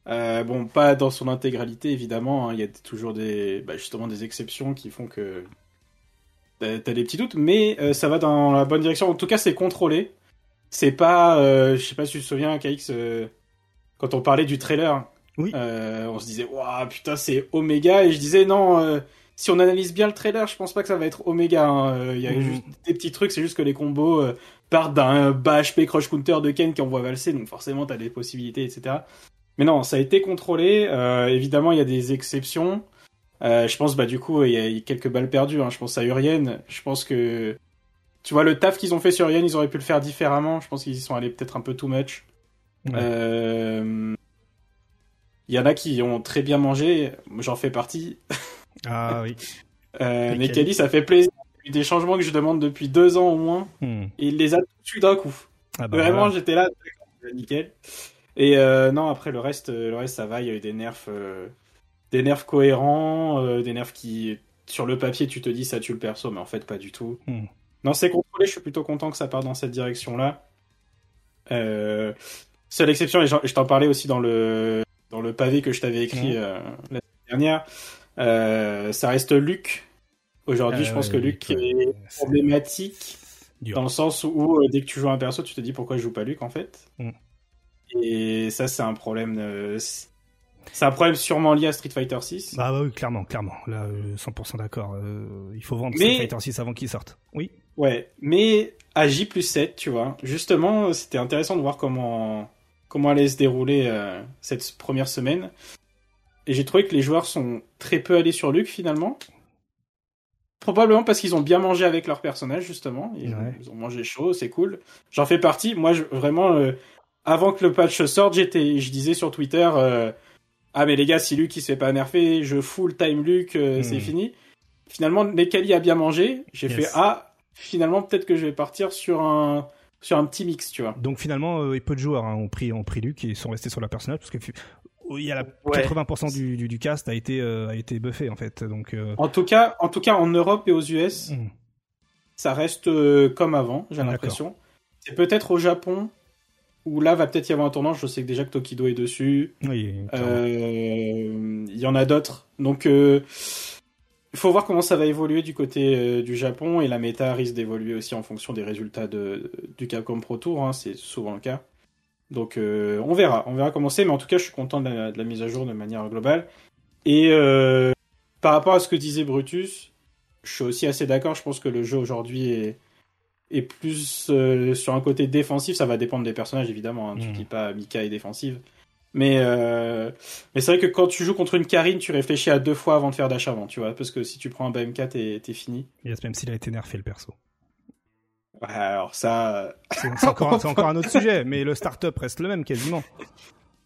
Euh, bon, pas dans son intégralité évidemment, hein, il y a toujours des, bah, justement des exceptions qui font que t'as des petits doutes, mais euh, ça va dans la bonne direction. En tout cas, c'est contrôlé. C'est pas, euh, je sais pas si tu te souviens, KX, euh, quand on parlait du trailer, Oui. on se disait, waouh, putain, c'est Omega, et je disais, non, si on analyse bien le trailer, je pense pas que ça va être Omega. hein. Il y a juste des petits trucs, c'est juste que les combos partent d'un bas HP crush counter de Ken qui envoie valser, donc forcément t'as des possibilités, etc. Mais non, ça a été contrôlé. Euh, évidemment, il y a des exceptions. Euh, je pense, bah du coup, il y a il y a quelques balles perdues. Hein. Je pense à Urien. Je pense que tu vois le taf qu'ils ont fait sur Urien, ils auraient pu le faire différemment. Je pense qu'ils y sont allés peut-être un peu too much. Ouais. Euh, Il y en a qui ont très bien mangé. J'en fais partie. Ah oui. Euh, Et Nekali, ça fait plaisir. Il y a eu des changements que je demande depuis deux ans au moins. Hmm. Et il les a tous eu d'un coup. Ah bah Vraiment, voilà. j'étais là, nickel. Et euh, non, après le reste, euh, le reste ça va. Il y a eu des nerfs, euh, des nerfs cohérents, des nerfs qui, sur le papier, tu te dis ça tue le perso, mais en fait pas du tout. Hmm. Non, c'est contrôlé. Je suis plutôt content que ça parte dans cette direction-là. Euh, seule exception, et je t'en parlais aussi dans le dans le pavé que je t'avais écrit euh, la semaine dernière. euh, ça reste Luc. Aujourd'hui, je pense que Luc ouais, est problématique. Dans le sens où dès que tu joues un perso, tu te dis pourquoi je joue pas Luc en fait. Mm. Et ça, c'est un problème. euh, c'est un problème sûrement lié à Street Fighter 6. Bah, bah oui, clairement, clairement. Là, euh, 100% d'accord. Euh, il faut vendre Mais- Street Fighter 6 avant qu'il sorte. Oui. Ouais, mais à J plus 7, tu vois, justement, c'était intéressant de voir comment, comment allait se dérouler euh, cette première semaine. Et j'ai trouvé que les joueurs sont très peu allés sur Luc finalement. Probablement parce qu'ils ont bien mangé avec leur personnage, justement. Ils, Ouais. ils ont mangé chaud, c'est cool. J'en fais partie. Moi, je, vraiment, euh, avant que le patch sorte, j'étais, je disais sur Twitter, euh, ah mais les gars, si Luc il se fait pas nerfer, je full time Luc, euh, c'est Hmm. fini. Finalement, Nekali a bien mangé. J'ai Yes. fait ah, finalement peut-être que je vais partir sur un sur un petit mix, tu vois. Donc finalement, euh, peu de joueurs hein, ont pris ont pris Luc et sont restés sur leur personnage parce que il y a la Ouais. 80% du, du, du cast a été euh, a été buffé en fait. Donc En tout cas, en tout cas en Europe et aux US, hmm. ça reste comme avant, j'ai l'impression. C'est peut-être au Japon où là va peut-être y avoir un tournant. Je sais que déjà que Tokido est dessus. oui. Euh, Il y en a d'autres. Donc, euh, il faut voir comment ça va évoluer du côté euh, du Japon et la méta risque d'évoluer aussi en fonction des résultats de, du Capcom Pro Tour. hein, c'est souvent le cas. Donc, on verra. On verra comment c'est. Mais en tout cas, je suis content de la, de la mise à jour de manière globale. Et par rapport à ce que disait Brutus, je suis aussi assez d'accord. Je pense que le jeu aujourd'hui est, est plus euh, sur un côté défensif. Ça va dépendre des personnages, évidemment. hein. Tu Mhm. dis pas Mika est défensive. Mais, euh, mais c'est vrai que quand tu joues contre une Karine, tu réfléchis à deux fois avant de faire dash avant, tu vois. Parce que si tu prends un BMK, t'es fini. Yes, même s'il a été nerfé le perso. Ouais, alors ça. C'est c'est encore un autre sujet, mais le startup reste le même quasiment.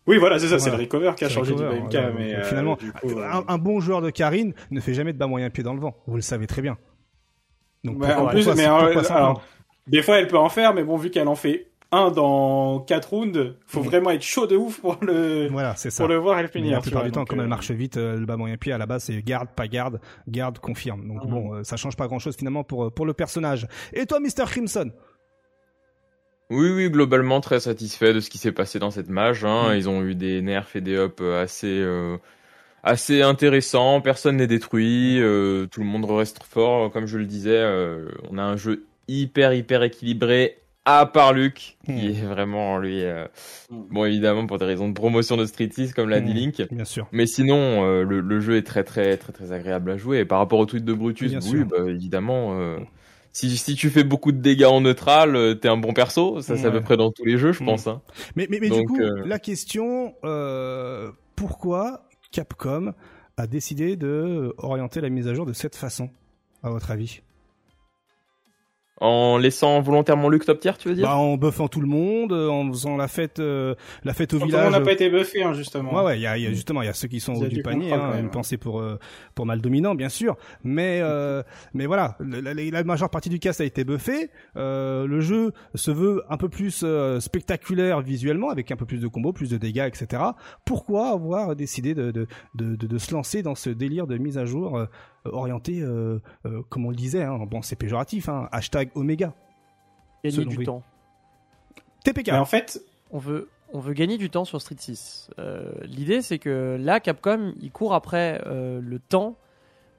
Oui, voilà, c'est ça, c'est le recover qui a changé recover, du BMK. voilà. mais euh, finalement, coup, euh, un, un bon joueur de Karine ne fait jamais de bas moyen pied dans le vent. Vous le savez très bien. Donc en plus, pourquoi- mais pourquoi euh, alors, des fois elle peut en faire, mais bon, vu qu'elle en fait un dans quatre rounds, faut Mhm. vraiment être chaud de ouf pour le, Voilà, c'est ça. pour le voir et le Mais finir. la tu plupart vois, du temps, donc, comme elle euh, marche vite, euh, le bas moyen pied à la base c'est garde, pas garde, garde, confirme. Donc Mhm. bon, euh, ça change pas grand chose finalement pour pour le personnage. Et toi, Mr. Crimson? Oui, oui, globalement très satisfait de ce qui s'est passé dans cette mage. Hein. Mm. Ils ont eu des nerfs et des ups assez, euh, assez intéressants. Personne n'est détruit. euh, tout le monde reste fort. Comme je le disais, euh, on a un jeu hyper, hyper équilibré. À part Luc, qui Mm. est vraiment lui, euh, Mm. bon évidemment pour des raisons de promotion de Street 6 comme l'a dit Mm. Link, Bien sûr. mais sinon euh, le, le jeu est très très très très agréable à jouer. Et par rapport au tweet de Brutus, Bien oui, sûr. bah, évidemment, euh, si, si tu fais beaucoup de dégâts en neutral, euh, t'es un bon perso. Ça, c'est à peu près dans tous les jeux, je pense. Hein. Mais, mais, mais du coup, euh, la question, euh, pourquoi Capcom a décidé de orienter la mise à jour de cette façon, à votre avis? En laissant volontairement Luke top tier, tu veux dire? Bah, en buffant tout le monde, euh, en faisant la fête, euh, la fête au Tout le village. monde n'a pas été buffé, hein, justement. Ouais, ouais, il y a, il y a justement, il y a ceux qui sont au du panier, hein, même. une pensée pour euh, pour mal dominant, bien sûr. Mais euh, mais voilà, la, la- la majeure partie du cast a été buffée. Euh, le jeu se veut un peu plus euh, spectaculaire visuellement, avec un peu plus de combos, plus de dégâts, etc. Pourquoi avoir décidé de de, de, de, de se lancer dans ce délire de mise à jour euh, orienté, euh, euh, comme on le disait, hein, bon, c'est péjoratif, hein, hashtag Oméga. Gagner du temps. TPK. Mais en fait, On veut, on veut gagner du temps sur Street 6. Euh, L'idée, c'est que là, Capcom, il court après euh, le temps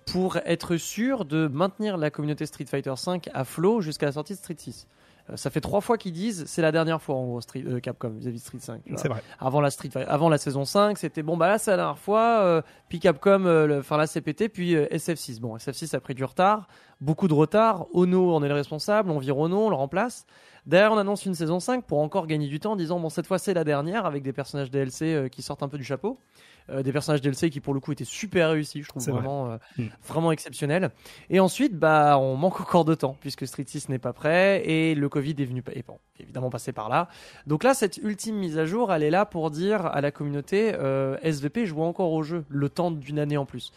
pour être sûr de maintenir la communauté Street Fighter V à flot jusqu'à la sortie de Street 6. Euh, ça fait trois fois qu'ils disent c'est la dernière fois en gros Street, euh, Capcom vis-à-vis de Street 5. tu vois. C'est vrai. Avant la Street avant la saison 5, c'était bon bah là c'est la dernière fois, euh, puis Capcom, euh, enfin là CPT, puis euh, SF6. Bon SF6 a pris du retard, beaucoup de retard. Ono en est le responsable, on vire Ono, on le remplace. Derrière on annonce une saison 5 pour encore gagner du temps en disant bon cette fois c'est la dernière avec des personnages DLC euh, qui sortent un peu du chapeau. Euh, des personnages DLC qui pour le coup étaient super réussis, je trouve vrai. vraiment euh, Mm. vraiment exceptionnel. Et ensuite bah on manque encore de temps puisque Street 6 n'est pas prêt et le Covid est venu est évidemment passé par là. Donc là, cette ultime mise à jour, elle est là pour dire à la communauté euh, SVP joue encore au jeu le temps d'une année en plus.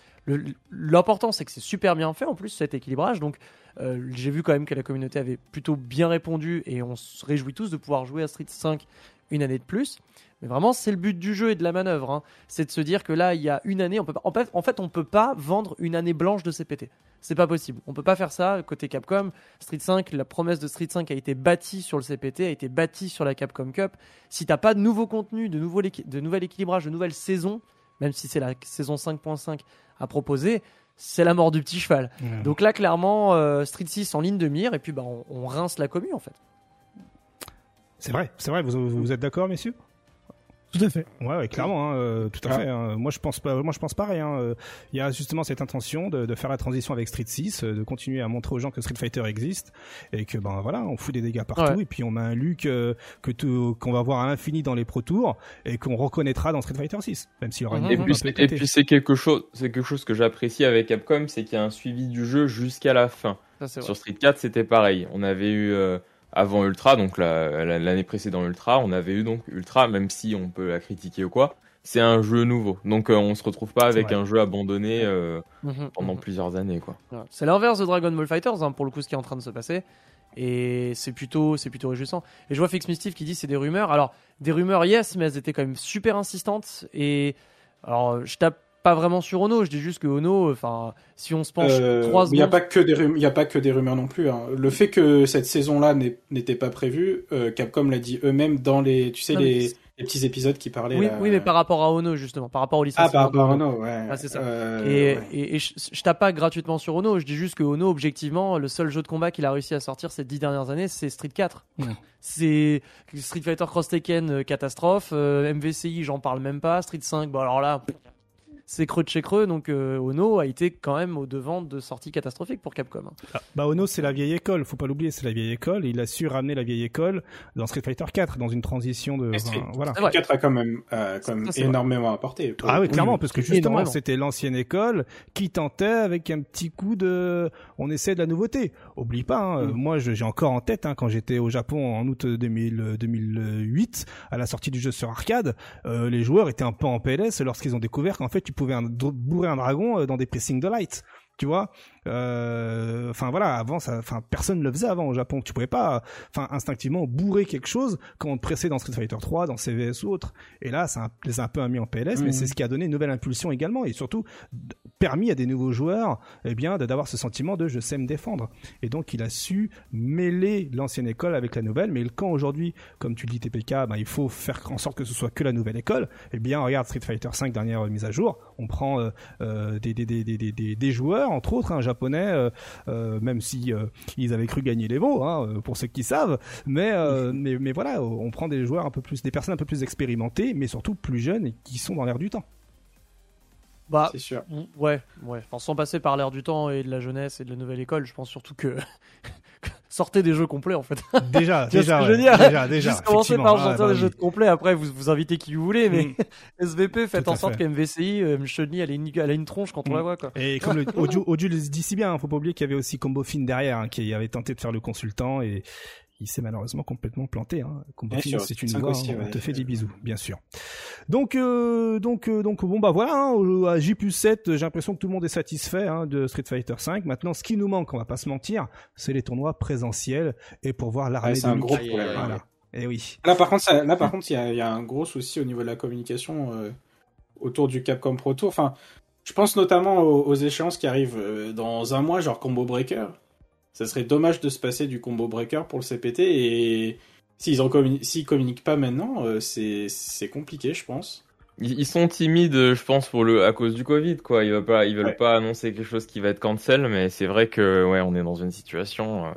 L'important, c'est que c'est super bien fait en plus cet équilibrage. Donc euh, j'ai vu quand même que la communauté avait plutôt bien répondu et on se réjouit tous de pouvoir jouer à Street 5 une année de plus. Mais vraiment, c'est le but du jeu et de la manœuvre. hein. C'est de se dire que là, il y a une année, on peut pas, en, fait, en fait, on peut pas vendre une année blanche de CPT. C'est pas possible. On peut pas faire ça côté Capcom. Street 5, la promesse de Street 5 a été bâtie sur le CPT, a été bâtie sur la Capcom Cup. Si t'as pas de nouveau contenu, de, nouveau, de nouvel équilibrage, de nouvelle saison, même si c'est la saison 5.5 à proposer, c'est la mort du petit cheval. Donc là, clairement, euh, Street 6 en ligne de mire, et puis bah, on, on rince la commu en fait. C'est vrai, c'est vrai. Vous, vous êtes d'accord, messieurs? Tout à fait. Ouais, ouais, clairement, hein, euh, tout à Ouais. fait. hein. Moi, je pense pas. Moi, je pense pareil. hein. Euh, Il y a justement cette intention de, de faire la transition avec Street 6, euh, de continuer à montrer aux gens que Street Fighter existe et que ben voilà, on fout des dégâts partout Ouais. et puis on met un Luke euh, que tout- qu'on va voir à l'infini dans les Pro Tours et qu'on reconnaîtra dans Street Fighter 6, même s'il aura une Mhm. Et puis, un peu et puis c'est quelque chose, c'est quelque chose que j'apprécie avec Capcom, c'est qu'il y a un suivi du jeu jusqu'à la fin. Ça, c'est vrai. Sur Street 4, c'était pareil. On avait eu euh, avant Ultra, donc la- la- l'année précédente Ultra, on avait eu donc Ultra, même si on peut la critiquer ou quoi. C'est un jeu nouveau, donc euh, on se retrouve pas avec un jeu abandonné euh, Mhm, pendant mhm. plusieurs années, quoi. C'est l'inverse de Dragon Ball Fighters, hein, pour le coup, ce qui est en train de se passer. Et c'est plutôt, c'est plutôt réjouissant. Et je vois Fix Mistif qui dit c'est des rumeurs. Alors, des rumeurs, yes, mais elles étaient quand même super insistantes. Et alors, je tape pas vraiment sur Ono, je dis juste que Ono, enfin, si on se penche euh, trois il n'y a secondes. pas que des rumeurs, il y a pas que des rumeurs non plus. hein. Le fait que cette saison-là n'était pas prévue, euh, Capcom l'a dit eux-mêmes dans les, tu sais, Non, les, petits épisodes qui parlaient. Oui, là. oui, mais par rapport à Ono, justement, par rapport au Ah, licenciement. par rapport à Ono, ouais. Ah, c'est ça. Euh, Et, ouais. et- et je, je tape pas gratuitement sur Ono, je dis juste que Ono, objectivement, le seul jeu de combat qu'il a réussi à sortir ces dix dernières années, c'est Street 4. Mm. C'est Street Fighter Cross Tekken, catastrophe. euh, MVCI, j'en parle même pas. Street 5, bon alors là, c'est creux de chez creux. Donc euh, Ono a été quand même au devant de sorties catastrophiques pour Capcom. hein. Ah, Bah Ono c'est la vieille école, faut pas l'oublier, c'est la vieille école. Il a su ramener la vieille école dans Street Fighter 4, dans une transition de, Street- enfin, voilà. C'est vrai. 4 a quand même, euh, quand même Ça, c'est vrai. énormément apporté. Ah oui, clairement, oui, parce que justement, c'était l'ancienne école qui tentait avec un petit coup de, on essaie de la nouveauté. Oublie pas, hein, Mm. euh, moi j'ai encore en tête hein, quand j'étais au Japon en août 2000, 2008, à la sortie du jeu sur arcade, euh, les joueurs étaient un peu en PLS lorsqu'ils ont découvert qu'en fait tu pouvais un- bourrer un dragon euh, dans des pressings de light. Tu vois, Euh, enfin voilà, avant ça, enfin personne ne le faisait avant au Japon. Tu pouvais pas, enfin instinctivement bourrer quelque chose quand on te pressait dans Street Fighter 3, dans CVS ou autre. Et là, ça a- les a un peu mis en PLS, mais Mhm. c'est ce qui a donné une nouvelle impulsion également et surtout permis à des nouveaux joueurs, eh bien, d'avoir ce sentiment de je sais me défendre. Et donc il a su mêler l'ancienne école avec la nouvelle. Mais quand aujourd'hui, comme tu le dis TPK, ben, il faut faire en sorte que ce soit que la nouvelle école. Eh bien, regarde Street Fighter 5 dernière mise à jour, on prend euh, euh, des, des, des, des, des, des- des joueurs, entre autres, un japonais, euh, euh, même si euh, ils avaient cru gagner les veaux, hein, euh, pour ceux qui savent. Mais, euh, mais, mais voilà, on prend des joueurs un peu plus, des personnes un peu plus expérimentées, mais surtout plus jeunes et qui sont dans l'air du temps. Bah, C'est sûr. Mm, Ouais, ouais. Enfin, sans passer par l'air du temps et de la jeunesse et de la nouvelle école, je pense surtout que sortez des jeux complets en fait. Déjà, déjà, ce que je veux dire déjà, déjà. Juste commencez par Ah, sortir bah des jeux de complets, après vous, vous invitez qui vous voulez, mais Mm. SVP, faites Tout en sorte fait. qu'MVCI, euh, elle, a une- elle a une tronche quand on Mm. la voit quoi. Et comme le Audio, Audio le dit si bien, hein, faut pas oublier qu'il y avait aussi Combo Fin derrière, hein, qui avait tenté de faire le consultant et il s'est malheureusement complètement planté. Hein. C'est une voix, aussi, on ouais. te fait des bisous, bien sûr. Donc, euh, donc, euh, donc, bon bah voilà, hein, à J 7, j'ai l'impression que tout le monde est satisfait hein, de Street Fighter 5. Maintenant, ce qui nous manque, on va pas se mentir, c'est les tournois présentiels et pour voir l'armée Ouais, c'est de un Luke. gros problème. Voilà. Et oui. Là, par contre, ça- là, par contre, il y a, il y a un gros souci au niveau de la communication euh, autour du Capcom Pro Tour. Enfin, je pense notamment aux, aux échéances qui arrivent dans un mois, genre Combo Breaker. Ça serait dommage de se passer du Combo Breaker pour le CPT et s'ils en s'ils communiquent pas maintenant, euh, c'est c'est compliqué, je pense. Ils, ils sont timides, je pense, pour le à cause du Covid, quoi. Ils veulent pas, ils veulent Ouais. pas annoncer quelque chose qui va être cancel, mais c'est vrai que ouais, on est dans une situation. euh,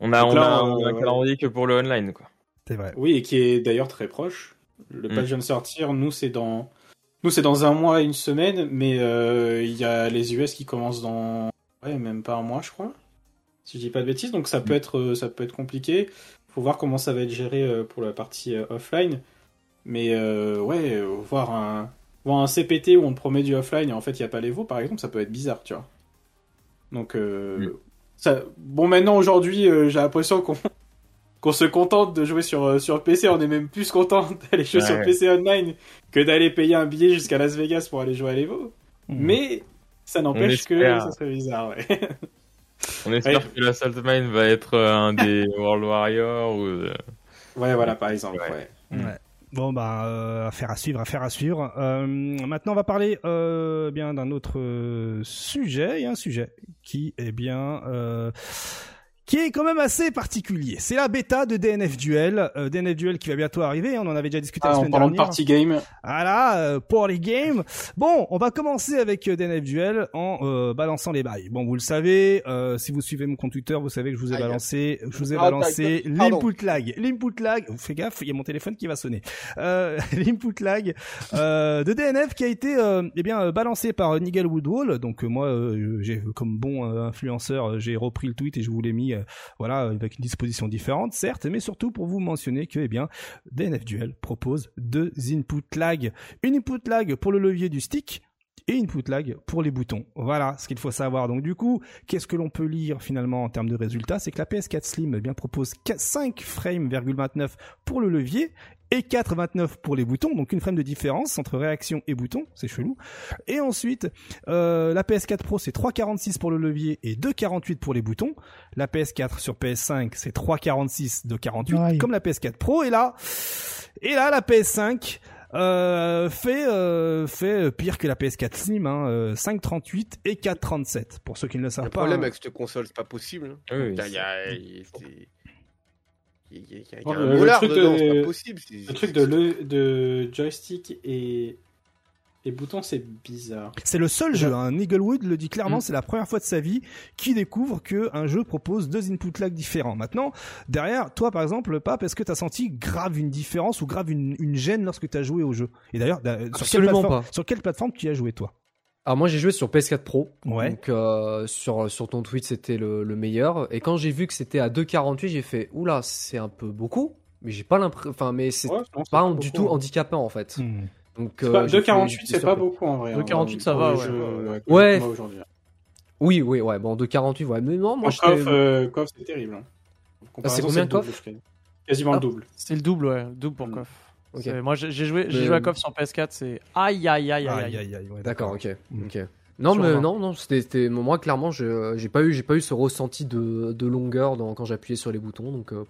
On a, on là, a, on- on a un calendrier que pour le online, quoi. C'est vrai. Oui, et qui est d'ailleurs très proche. Le Mm. patch vient de sortir. Nous, c'est dans nous c'est dans un mois et une semaine, mais euh, il y a les US qui commencent dans ouais même pas un mois, je crois. Si je dis pas de bêtises, donc ça peut être euh, ça peut être compliqué. Faut voir comment ça va être géré euh, pour la partie euh, offline. Mais euh, ouais, voir un voir un CPT où on te promet du offline et en fait il y a pas l'Evo par exemple, ça peut être bizarre, tu vois. Donc euh, Mm. ça bon maintenant aujourd'hui, euh, j'ai l'impression qu'on qu'on se contente de jouer sur, sur PC, on est même plus content d'aller jouer Ouais, sur. PC online que d'aller payer un billet jusqu'à Las Vegas pour aller jouer à l'Evo. Mm. Mais ça n'empêche que ça serait bizarre, ouais. On espère Ouais. que la Salt Mine va être euh, un des World Warriors ou. euh, ouais, voilà, par exemple, Ouais. ouais. Ouais. Bon bah euh, affaire à suivre, affaire à suivre. Euh, maintenant on va parler euh, bien d'un autre sujet, et un sujet qui est bien euh, qui est quand même assez particulier. C'est la bêta de DNF Duel, euh, DNF Duel qui va bientôt arriver. On en avait déjà discuté Ah, la en semaine parlant de dernière. party game, Voilà, euh, pour les games. Bon, on va commencer avec euh, DNF Duel en euh, balançant les bails. Bon, vous le savez, euh, si vous suivez mon compte Twitter, vous savez que je vous ai balancé, je vous ai Ah, balancé l'input lag, l'input lag. Fais gaffe, il y a mon téléphone qui va sonner. Euh, l'input lag euh, de DNF qui a été, euh, eh bien, balancé par Nigel Woodwall. Donc moi, euh, j'ai comme bon euh, influenceur, j'ai repris le tweet et je vous l'ai mis, voilà, avec une disposition différente, certes, mais surtout pour vous mentionner que, eh bien, DNF Duel propose deux input lag. Une input lag pour le levier du stick et une input lag pour les boutons. Voilà ce qu'il faut savoir. Donc du coup, qu'est-ce que l'on peut lire finalement en termes de résultats? C'est que la PS4 Slim eh bien propose 5 frames,29 pour le levier et 4,29 pour les boutons, donc une frame de différence entre réaction et bouton, c'est chelou. Et ensuite, euh, la PS4 Pro c'est 3,46 pour le levier et 2,48 pour les boutons. La PS4 sur PS5 c'est 3,46 de 48 Pareil. comme la PS4 Pro. Et là, et là la PS5 euh, fait euh, fait pire que la PS4 Slim, hein, euh, 5,38 et 4,37 pour ceux qui ne le savent Le pas. problème hein. avec cette console, c'est pas possible. hein. Oui, Il y a- Bon, un le- truc dedans, de- c'est pas possible. c'est- le truc de, le, de joystick et, et bouton, c'est bizarre. C'est le seul jeu, hein. Eaglewood le dit clairement, Mm. c'est la première fois de sa vie qu'il découvre que un jeu propose deux input lag différents. Maintenant, derrière, toi par exemple, Pape, est-ce que t'as senti grave une différence ou grave une, une gêne lorsque t'as joué au jeu? Et d'ailleurs, da- sur quelle, plateforme, pas. sur quelle plateforme tu y as joué toi? Alors moi j'ai joué sur PS4 Pro, Ouais. donc euh, sur sur ton tweet c'était le, le meilleur. Et quand j'ai vu que c'était à 2,48, j'ai fait oula c'est un peu beaucoup, mais j'ai pas l'impression, enfin mais c'est Ouais, pas beaucoup, du tout hein. handicapant en fait. Hmm. Donc C'est euh, pas- j'ai fait- 2,48, j'étais c'est pas surpris. beaucoup en vrai. 2,48, hein, ça va, ouais. jeux, euh, Ouais. aujourd'hui. Oui oui ouais bon 2,48 ouais mais non moi euh, KOF, c'est terrible. hein. Ah, c'est combien crois. Quasiment Ah. le double. C'est le double, ouais, le double pour Mm. KOF. Ok. C'est- Moi j'ai joué, j'ai joué à KOF sur PS4, c'est aïe aïe aïe aïe Aïe, aïe. aïe, aïe, ouais, D'accord, ok, Mm. ok. Non, mais non, non, c'était, moi clairement, je- j'ai pas eu, j'ai pas eu ce ressenti de, de longueur dans, quand j'appuyais sur les boutons, donc. euh,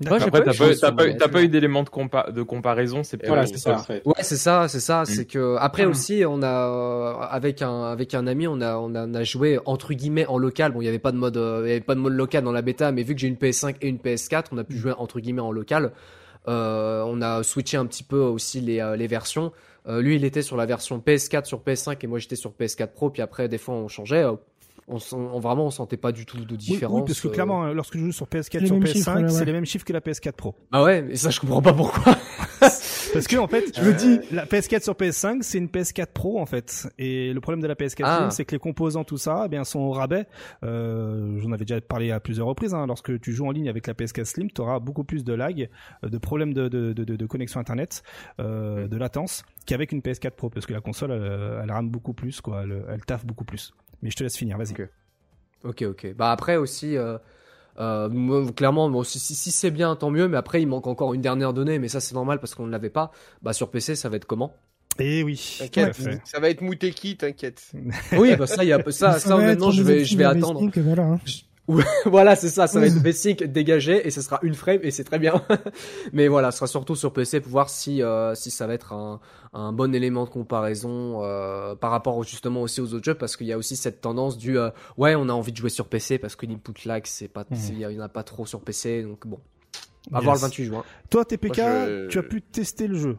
D'accord. Ouais, j'ai Après, pas eu t'as pas, pas, pas PS4. eu d'éléments de, compa- de comparaison, c'est voilà, c'est ça en fait. Ouais, c'est ça, c'est ça. Mm. C'est que après Mm. aussi, on a euh, avec un avec un ami, on a on a, on a joué entre guillemets en local. Bon, il y avait pas de mode, euh, il y avait pas de mode local dans la bêta, mais vu que j'ai une PS5 et une PS4, on a pu jouer entre guillemets en local. Euh, on a switché un petit peu aussi les euh, les versions. Euh, lui, il était sur la version PS4 sur PS5 et moi j'étais sur PS4 Pro. Puis après, des fois, on changeait. Euh, On, on- vraiment, on sentait pas du tout de différence. oui, parce que euh. clairement, hein, lorsque je joue sur PS4, Les sur mêmes PS5, chiffres, là, ouais. c'est les mêmes chiffres que la PS4 Pro. Ah ouais, mais ça, je comprends pas pourquoi. Parce que en fait, je me dis, la PS4 sur PS5, c'est une PS4 Pro en fait. Et le problème de la PS4 Ah. Slim, c'est que les composants, tout ça, eh bien, sont au rabais. Euh, J'en avais déjà parlé à plusieurs reprises. Hein. Lorsque tu joues en ligne avec la PS4 Slim, tu auras beaucoup plus de lag, euh, de problèmes de, de, de, connexion internet, euh, de latence, qu'avec une PS4 Pro, parce que la console, elle, elle rame beaucoup plus, quoi. Elle, elle taffe beaucoup plus. Mais je te laisse finir, vas-y. Ok. Ok, ok. Bah après aussi, euh, euh, moi, clairement, bon, si, si, si c'est bien, tant mieux. Mais après, il manque encore une dernière donnée. Mais ça, c'est normal parce qu'on ne l'avait pas. Bah sur PC, ça va être comment? Et oui, T'inquiète, fait. ça va être Mouteki, t'inquiète. Oui, bah ça, il y a ça, ça, maintenant, je vais, je vais attendre. Voilà. hein. voilà, c'est ça. Ça va être basic dégagé et ce sera une frame et c'est très bien. Mais voilà, ce sera surtout sur PC pour voir si euh, si ça va être un, un bon élément de comparaison euh, par rapport justement aussi aux autres jeux parce qu'il y a aussi cette tendance du euh, ouais, on a envie de jouer sur PC parce que l'input lag c'est pas Mhm. il y en a pas trop sur PC donc bon. À voir le Yes. 28 juin. Toi, TPK, Moi, je- tu as pu tester le jeu.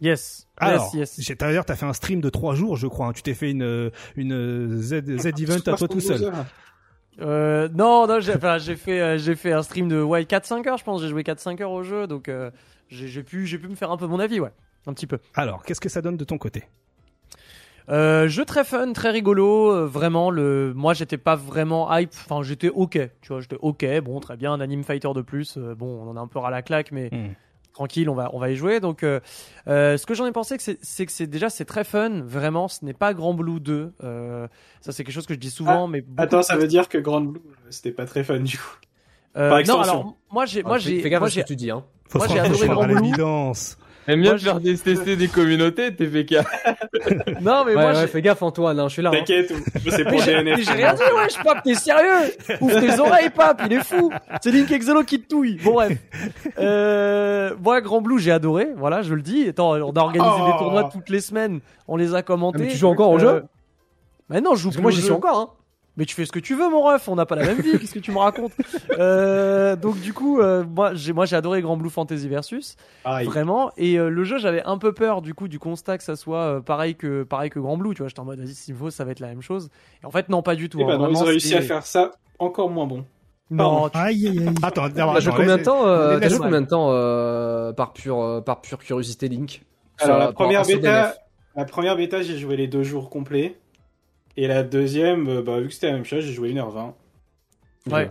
Yes. Alors, yes, yes. j'ai- d'ailleurs, t'as fait un stream de 3 jours, je crois. hein. Tu t'es fait une, une Z, Z event à toi tout seul. Euh, non, non, j'ai enfin, fait, euh, j'ai fait un stream de ouais, 4-5 heures, je pense. J'ai joué 4-5 heures au jeu, donc euh, j'ai pu, j'ai pu me faire un peu mon avis, ouais. Un petit peu. Alors, qu'est-ce que ça donne de ton côté? Jeu très fun, très rigolo. vraiment, le, moi, j'étais pas vraiment hype. Enfin, j'étais ok. Tu vois, j'étais ok. Bon, très bien, un anime fighter de plus. bon, on en a un peu ras la claque, mais Hmm. Tranquille, on va, on va y jouer. Donc, euh, euh, ce que j'en ai pensé, c'est- c'est que c'est déjà c'est très fun. Vraiment, ce n'est pas Grand Blue 2. Euh, ça, c'est quelque chose que je dis souvent, mais beaucoup Attends, de ça veut dire que Grand Blue, c'était pas très fun du coup. Euh, Par non, alors moi j'ai, moi Ah, fais- j'ai, fais gaffe moi à ce j'ai, que tu dis hein. Faut Moi, j'ai adoré Grand Blue. J'aime bien Moi, faire des tester des communautés, TPK. non mais Ouais, moi ouais, fais gaffe Antoine, hein, je suis là. hein. T'inquiète, c'est pour mais j'ai, DNF. j'ai rien dit, wesh, Pape, t'es sérieux? Ouvre tes oreilles, Pape, il est fou C'est Link Exolo qui te touille. Bon bref. Euh, moi, Grand Blue, j'ai adoré, voilà, je le dis. Attends, on a organisé Oh. des tournois toutes les semaines, on les a commentés. Ah, mais tu joues encore au Euh, jeu? Mais non, je joue plus moi j'y suis encore hein. Mais tu fais ce que tu veux, mon ref. On n'a pas la même vie. Qu'est-ce que tu me racontes? Euh, Donc du coup, euh, moi, j'ai moi j'ai adoré Grand Blue Fantasy Versus, Pareil. vraiment. Et euh, le jeu, j'avais un peu peur du coup du constat que ça soit euh, pareil que pareil que Grand Blue. Tu vois, j'étais en mode vas-y, s'il faut, ça va être la même chose. Et en fait, non, pas du tout. Eh hein. ben ils Vraiment, ont réussi à faire ça encore moins bon. Non, tu- Aïe, aïe, aïe. Attends, T'as joué attends, combien de temps euh, T'as joué combien de temps euh, par pure euh, par pure curiosité Link? Alors la première bêta, la première bêta, j'ai joué les deux jours complets. Et la deuxième, euh, bah, vu que c'était la même chose, j'ai joué 1h20. Ouais.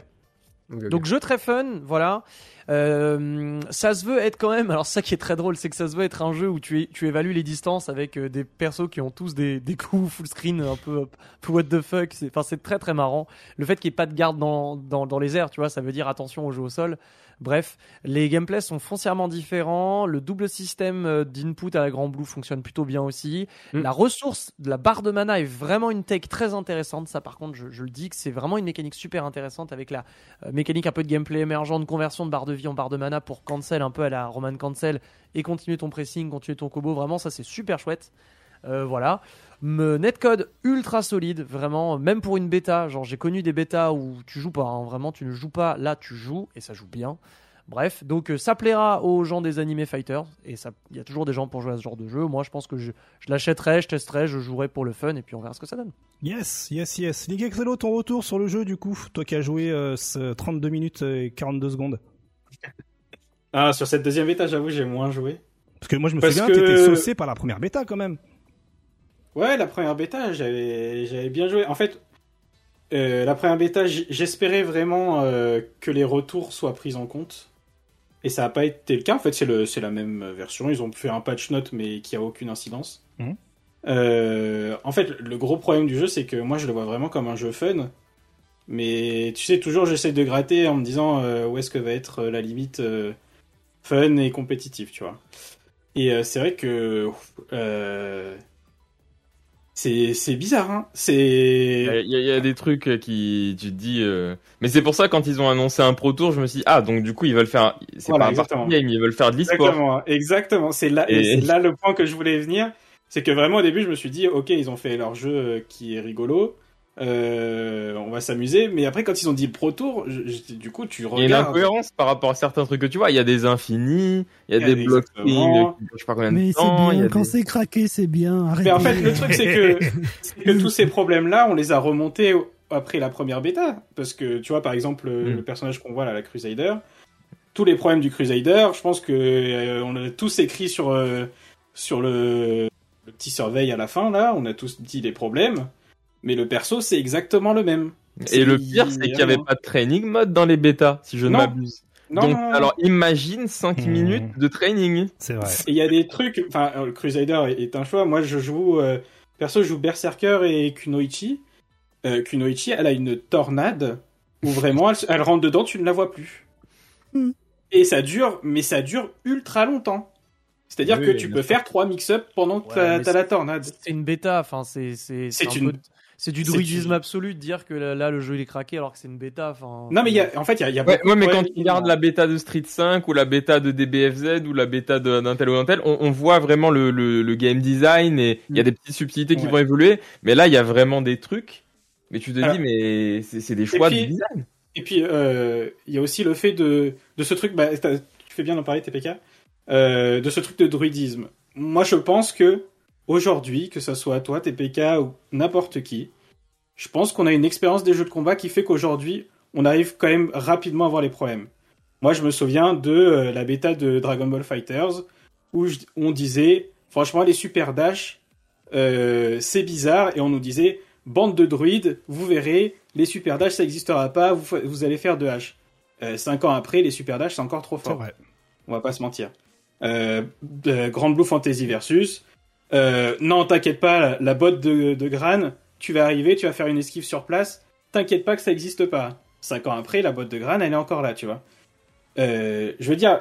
Donc jeu très fun, voilà. Euh, ça se veut être quand même. Alors ça qui est très drôle, c'est que ça se veut être un jeu où tu, évalues les distances avec euh, des persos qui ont tous des, des coups full screen un peu, un peu what the fuck. C'est, enfin c'est très très marrant. Le fait qu'il n'y ait pas de garde dans, dans, dans les airs, tu vois, ça veut dire attention au jeu au sol. Bref, les gameplays sont foncièrement différents. Le double système euh, d'input à la Grand Blue fonctionne plutôt bien aussi. Mm. La ressource de la barre de mana est vraiment une tech très intéressante. Ça, par contre, je, je le dis que c'est vraiment une mécanique super intéressante avec la euh, mécanique un peu de gameplay émergent, de conversion de barre de vie en barre de mana pour cancel un peu à la Roman cancel et continuer ton pressing, continuer ton combo. Vraiment, ça c'est super chouette. Euh, voilà. Me- netcode ultra solide, vraiment, même pour une bêta. Genre, j'ai connu des bêtas où tu joues pas, hein, vraiment, tu ne joues pas. Là, tu joues et ça joue bien. Bref, donc euh, ça plaira aux gens des animés fighters et ça, il y a toujours des gens pour jouer à ce genre de jeu. Moi, je pense que je, je l'achèterai, je testerai, je jouerai pour le fun et puis on verra ce que ça donne. Yes, yes, yes. Ligue Excello, ton retour sur le jeu du coup, toi qui as joué euh, ce 32 minutes et 42 secondes. Ah, sur cette deuxième bêta, j'avoue, j'ai moins joué. Parce que moi je me Parce souviens, que- t'étais saucé par la première bêta quand même. Ouais, la première bêta, j'avais bien joué. En fait, euh, la première bêta, j'espérais vraiment euh, que les retours soient pris en compte. Et ça n'a pas été le cas. En fait, c'est la même version. Ils ont fait un patch note, mais qui a aucune incidence. Mhm. Euh, en fait, le gros problème du jeu, c'est que moi, je le vois vraiment comme un jeu fun. Mais tu sais, toujours, j'essaie de gratter en me disant où est-ce que va être la limite fun et compétitif, tu vois. Et c'est vrai que c'est c'est bizarre, hein. C'est Il y, a- il y a des trucs euh, qui, tu te dis, euh, mais c'est pour ça quand ils ont annoncé un pro tour, je me suis dit, ah donc du coup ils veulent faire, c'est Voilà, pas un game, ils veulent faire de l'e-sport. Exactement, exactement. C'est là, Et- c'est là le point que je voulais venir. C'est que vraiment au début, je me suis dit, ok, ils ont fait leur jeu euh, qui est rigolo, euh, on va s'amuser. Mais après, quand ils ont dit Pro Tour, je- je- du coup, tu Il y a une regardes. incohérence par rapport à certains trucs que tu vois. Il y a des infinis, il y a Il y a des blocs qui je sais pas combien de Mais temps. bien, a quand des- c'est craqué, c'est bien. Arrêtez. Mais en fait, le truc, c'est que, c'est que tous ces problèmes-là, on les a remontés après la première bêta. Parce que, tu vois, par exemple, le, Mm. le personnage qu'on voit là, la Crusader, tous les problèmes du Crusader. Je pense que euh, on a tous écrit sur euh, sur le, le petit surveil à la fin là. On a tous dit les problèmes. Mais le perso, c'est exactement le même. Et le pire, c'est qu'il n'y avait pas de training mode dans les bêtas, si je ne m'abuse. Non, Donc, non, non. alors imagine 5 Hmm. minutes de training. C'est vrai. Et il y a des trucs, enfin, euh, le Crusader est, un choix. Moi, je joue, euh, perso, je joue Berserker et Kunoichi. Euh, Kunoichi, elle a une tornade où vraiment, elle, elle rentre dedans, tu ne la vois plus. Hmm. Et ça dure, mais ça dure ultra longtemps. C'est-à-dire Oui, que tu peux faire trois mix-up pendant que Ouais, t'as la tornade. C'est une bêta, enfin c'est c'est C'est un une- peu- c'est du druidisme absolu de dire que là, là, le jeu il est craqué alors que c'est une bêta. Enfin. Non, mais y a, en fait, il y a, il y a Ouais, beaucoup ouais, de mais quand tu regardes la bêta de Street 5 ou la bêta de DBFZ ou la bêta de- d'un tel ou d'un tel, on, on voit vraiment le, le, le game design et il y a des petites subtilités qui Ouais. vont évoluer. Mais là, il y a vraiment des trucs. Mais tu te Alors- dis, mais c'est des choix puis- de design. Et puis, euh, il y a aussi le fait de, de ce truc, bah, tu fais bien d'en parler, TPK, euh, de ce truc de druidisme. Moi, je pense que, aujourd'hui, que ce soit toi, TPK, ou n'importe qui, je pense qu'on a une expérience des jeux de combat qui fait qu'aujourd'hui, on arrive quand même rapidement à voir les problèmes. Moi, je me souviens de euh, la bêta de Dragon Ball Fighters, où je- on disait, franchement, les super dash, euh, c'est bizarre, et on nous disait, bande de druides, vous verrez, les super dash, ça n'existera pas, vous, allez faire de hache. Euh, cinq ans après, les super dash, c'est encore trop fort. vrai. On va pas se mentir. Euh, Grand Blue Fantasy versus. Euh, non, t'inquiète pas, la, la botte de, de Gran, tu vas arriver, tu vas faire une esquive sur place. T'inquiète pas que ça existe pas. Cinq ans après, la botte de Gran, elle est encore là, tu vois. Euh, je veux dire,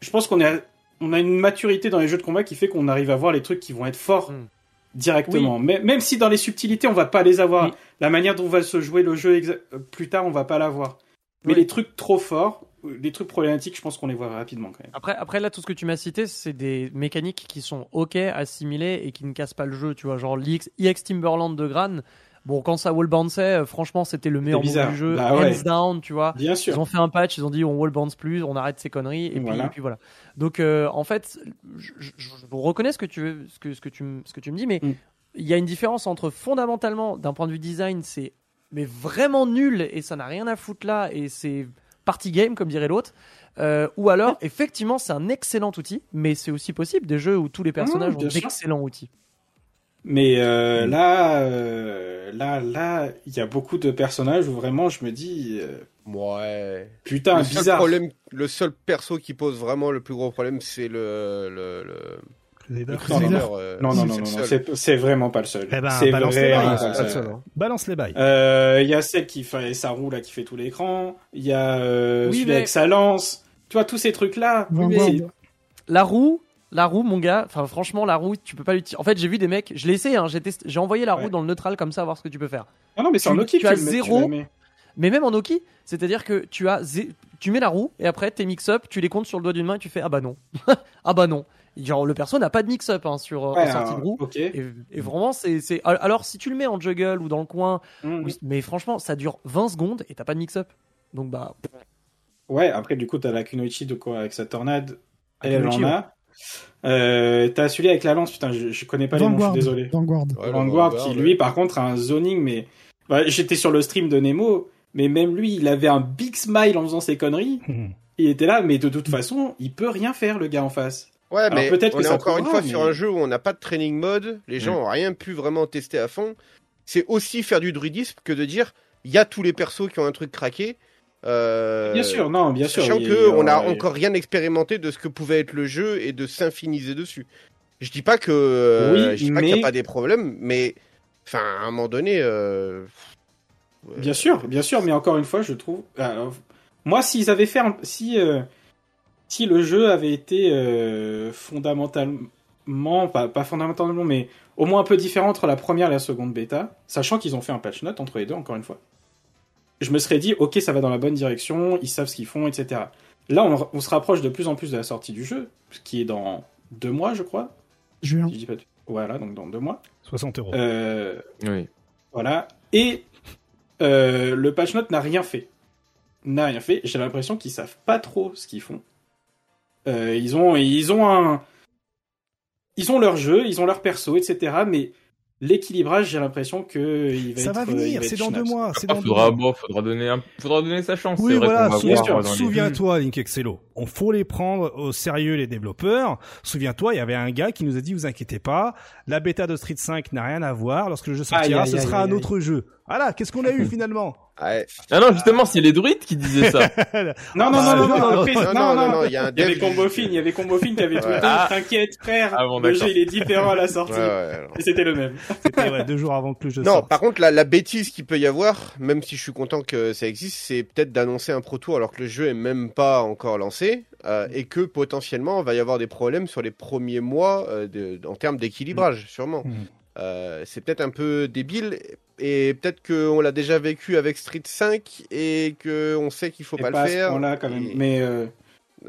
je pense qu'on est, on a une maturité dans les jeux de combat qui fait qu'on arrive à voir les trucs qui vont être forts Mm. directement. Mais, même si dans les subtilités, on va pas les avoir. Oui. La manière dont va se jouer le jeu euh, plus tard, on va pas l'avoir. Mais Oui. les trucs trop forts, les trucs problématiques, je pense qu'on les voit rapidement quand même. Après, après là, tout ce que tu m'as cité, c'est des mécaniques qui sont ok, assimilées et qui ne cassent pas le jeu. Tu vois, genre EX Timberland de Gran. Bon, quand ça wall bounçait, euh, franchement, c'était le meilleur bizarre. du jeu. Bah ouais. Hands down, tu vois. Bien sûr. Ils ont fait un patch, ils ont dit on wall bounce plus, on arrête ces conneries, et, puis, Voilà. et puis voilà. Donc euh, en fait, je, je- je reconnais ce que tu veux, ce que, ce que tu, me- ce que tu me dis, mais Mm. il y a une différence entre fondamentalement, d'un point de vue design, c'est mais vraiment nul et ça n'a rien à foutre là et c'est party game comme dirait l'autre. Euh, ou alors, effectivement, c'est un excellent outil, mais c'est aussi possible des jeux où tous les personnages Mmh, ont d'excellents outils. Mais euh, là, euh, là, là, il y a beaucoup de personnages où vraiment je me dis, euh, Ouais. putain, le seul bizarre. problème, le seul perso qui pose vraiment le plus gros problème, c'est le le le. Crusader. Non, Crusader. non, euh, Non, non, c'est non, non, c'est c'est vraiment pas le seul. Eh ben, c'est balance les bails. pas le Pas le seul. seul, hein. Balance les bails. Euh, Il y a celle qui fait sa roue là qui fait tout l'écran. Il y a euh, Oui, celui mais- avec sa lance. Tu vois tous ces trucs là. La roue, la roue, mon gars, enfin franchement, la roue, tu peux pas l'utiliser. En fait, j'ai vu des mecs, je l'ai essayé, hein, j'ai testé- j'ai envoyé la roue Ouais. dans le neutral comme ça, voir ce que tu peux faire. Ah non mais c'est Tu- en Noki tu que as zéro-. Mais même en Oki, c'est-à-dire que tu as, zé- tu mets la roue et après tes mix-up, tu les comptes sur le doigt d'une main et tu fais ah bah non, ah bah non. Genre le perso n'a pas de mix-up hein, sur euh, Ouais, en sortie alors, de roue. Ok. Et, et vraiment, c'est, c'est. Alors, si tu le mets en juggle ou dans le coin, Mhm. oui, mais franchement, ça dure 20 secondes et t'as pas de mix-up. Donc, bah. Ouais, après, du coup, t'as la Kunoichi de quoi, avec sa tornade. Elle, en a. Euh, t'as celui avec la lance, putain, je, je connais pas les noms, je Vanguard. suis désolé. Vanguard. Ouais, Vanguard, Vanguard, qui ouais. lui, par contre, a un zoning, mais. Ouais, J'étais sur le stream de Nemo, mais même lui, il avait un big smile en faisant ses conneries. Il était là, mais de toute façon, il peut rien faire, le gars en face. Ouais, Alors, mais peut-être on que est encore une fois sur un jeu où on n'a pas de training mode, les gens ont rien pu vraiment tester à fond. C'est aussi faire du druidisme que de dire il y a tous les persos qui ont un truc craqué. Euh, Bien sûr, non, bien sûr. Sachant il- que on a il- encore rien expérimenté de ce que pouvait être le jeu et de s'infiniser dessus. Je dis pas que euh, Oui, je dis pas qu'il n'y a pas des problèmes, mais enfin à un moment donné. euh, Bien sûr, bien sûr, mais encore une fois, je trouve. alors, moi, s'ils avaient fait, un- si euh, si le jeu avait été euh, fondamentalement, pas, pas fondamentalement, mais au moins un peu différent entre la première et la seconde bêta, sachant qu'ils ont fait un patch note entre les deux, encore une fois, je me serais dit, ok, ça va dans la bonne direction, ils savent ce qu'ils font, etc. Là, on, on se rapproche de plus en plus de la sortie du jeu, ce qui est dans deux mois, je crois. Juin. Si je dis pas de- Voilà, donc dans deux mois. 60 euros. Euh, Oui. voilà. Et euh, le patch note n'a rien fait. N'a rien fait. J'ai l'impression qu'ils savent pas trop ce qu'ils font. Euh, ils ont, ils ont un, ils ont leur jeu, ils ont leur perso, etc. Mais l'équilibrage, j'ai l'impression que il va Ça être, va euh, venir, c'est dans deux mois. C'est Après, dans deux faudra, mois. bon, faudra donner un, faudra donner sa chance. Oui, vrai voilà, les- souviens-toi, Link Excello. On faut les prendre au sérieux, les développeurs. Souviens-toi, il y avait un gars qui nous a dit, vous inquiétez pas, la bêta de Street 5 n'a rien à voir. Lorsque le jeu sortira, Aïe, aïe, ce aïe, sera aïe, un autre jeu. Voilà, qu'est-ce qu'on a eu finalement Ouais. Ah non, justement, c'est les druides qui disaient ça. Non, non, Ah, non, non, non, non, non, non, non, non, non, non, il y a un Il y avait dev- Combo Fin, il y avait Combo Fin qui avait tweeté, Ah. t'inquiète frère, Ah bon, le jeu il est différent à la sortie. Ouais, ouais. Et c'était le même. C'était ouais, deux jours avant que le jeu Non, sorte. par contre, la, la bêtise qu'il peut y avoir, même si je suis content que ça existe, c'est peut-être d'annoncer un Pro Tour alors que le jeu est même pas encore lancé euh, et que potentiellement il va y avoir des problèmes sur les premiers mois euh, de- en termes d'équilibrage, sûrement. Mhm. Euh, c'est peut-être un peu débile et peut-être qu'on l'a déjà vécu avec Street 5 et que on sait qu'il faut Et pas, pas à le ce faire. point-là quand même. Et- Mais euh,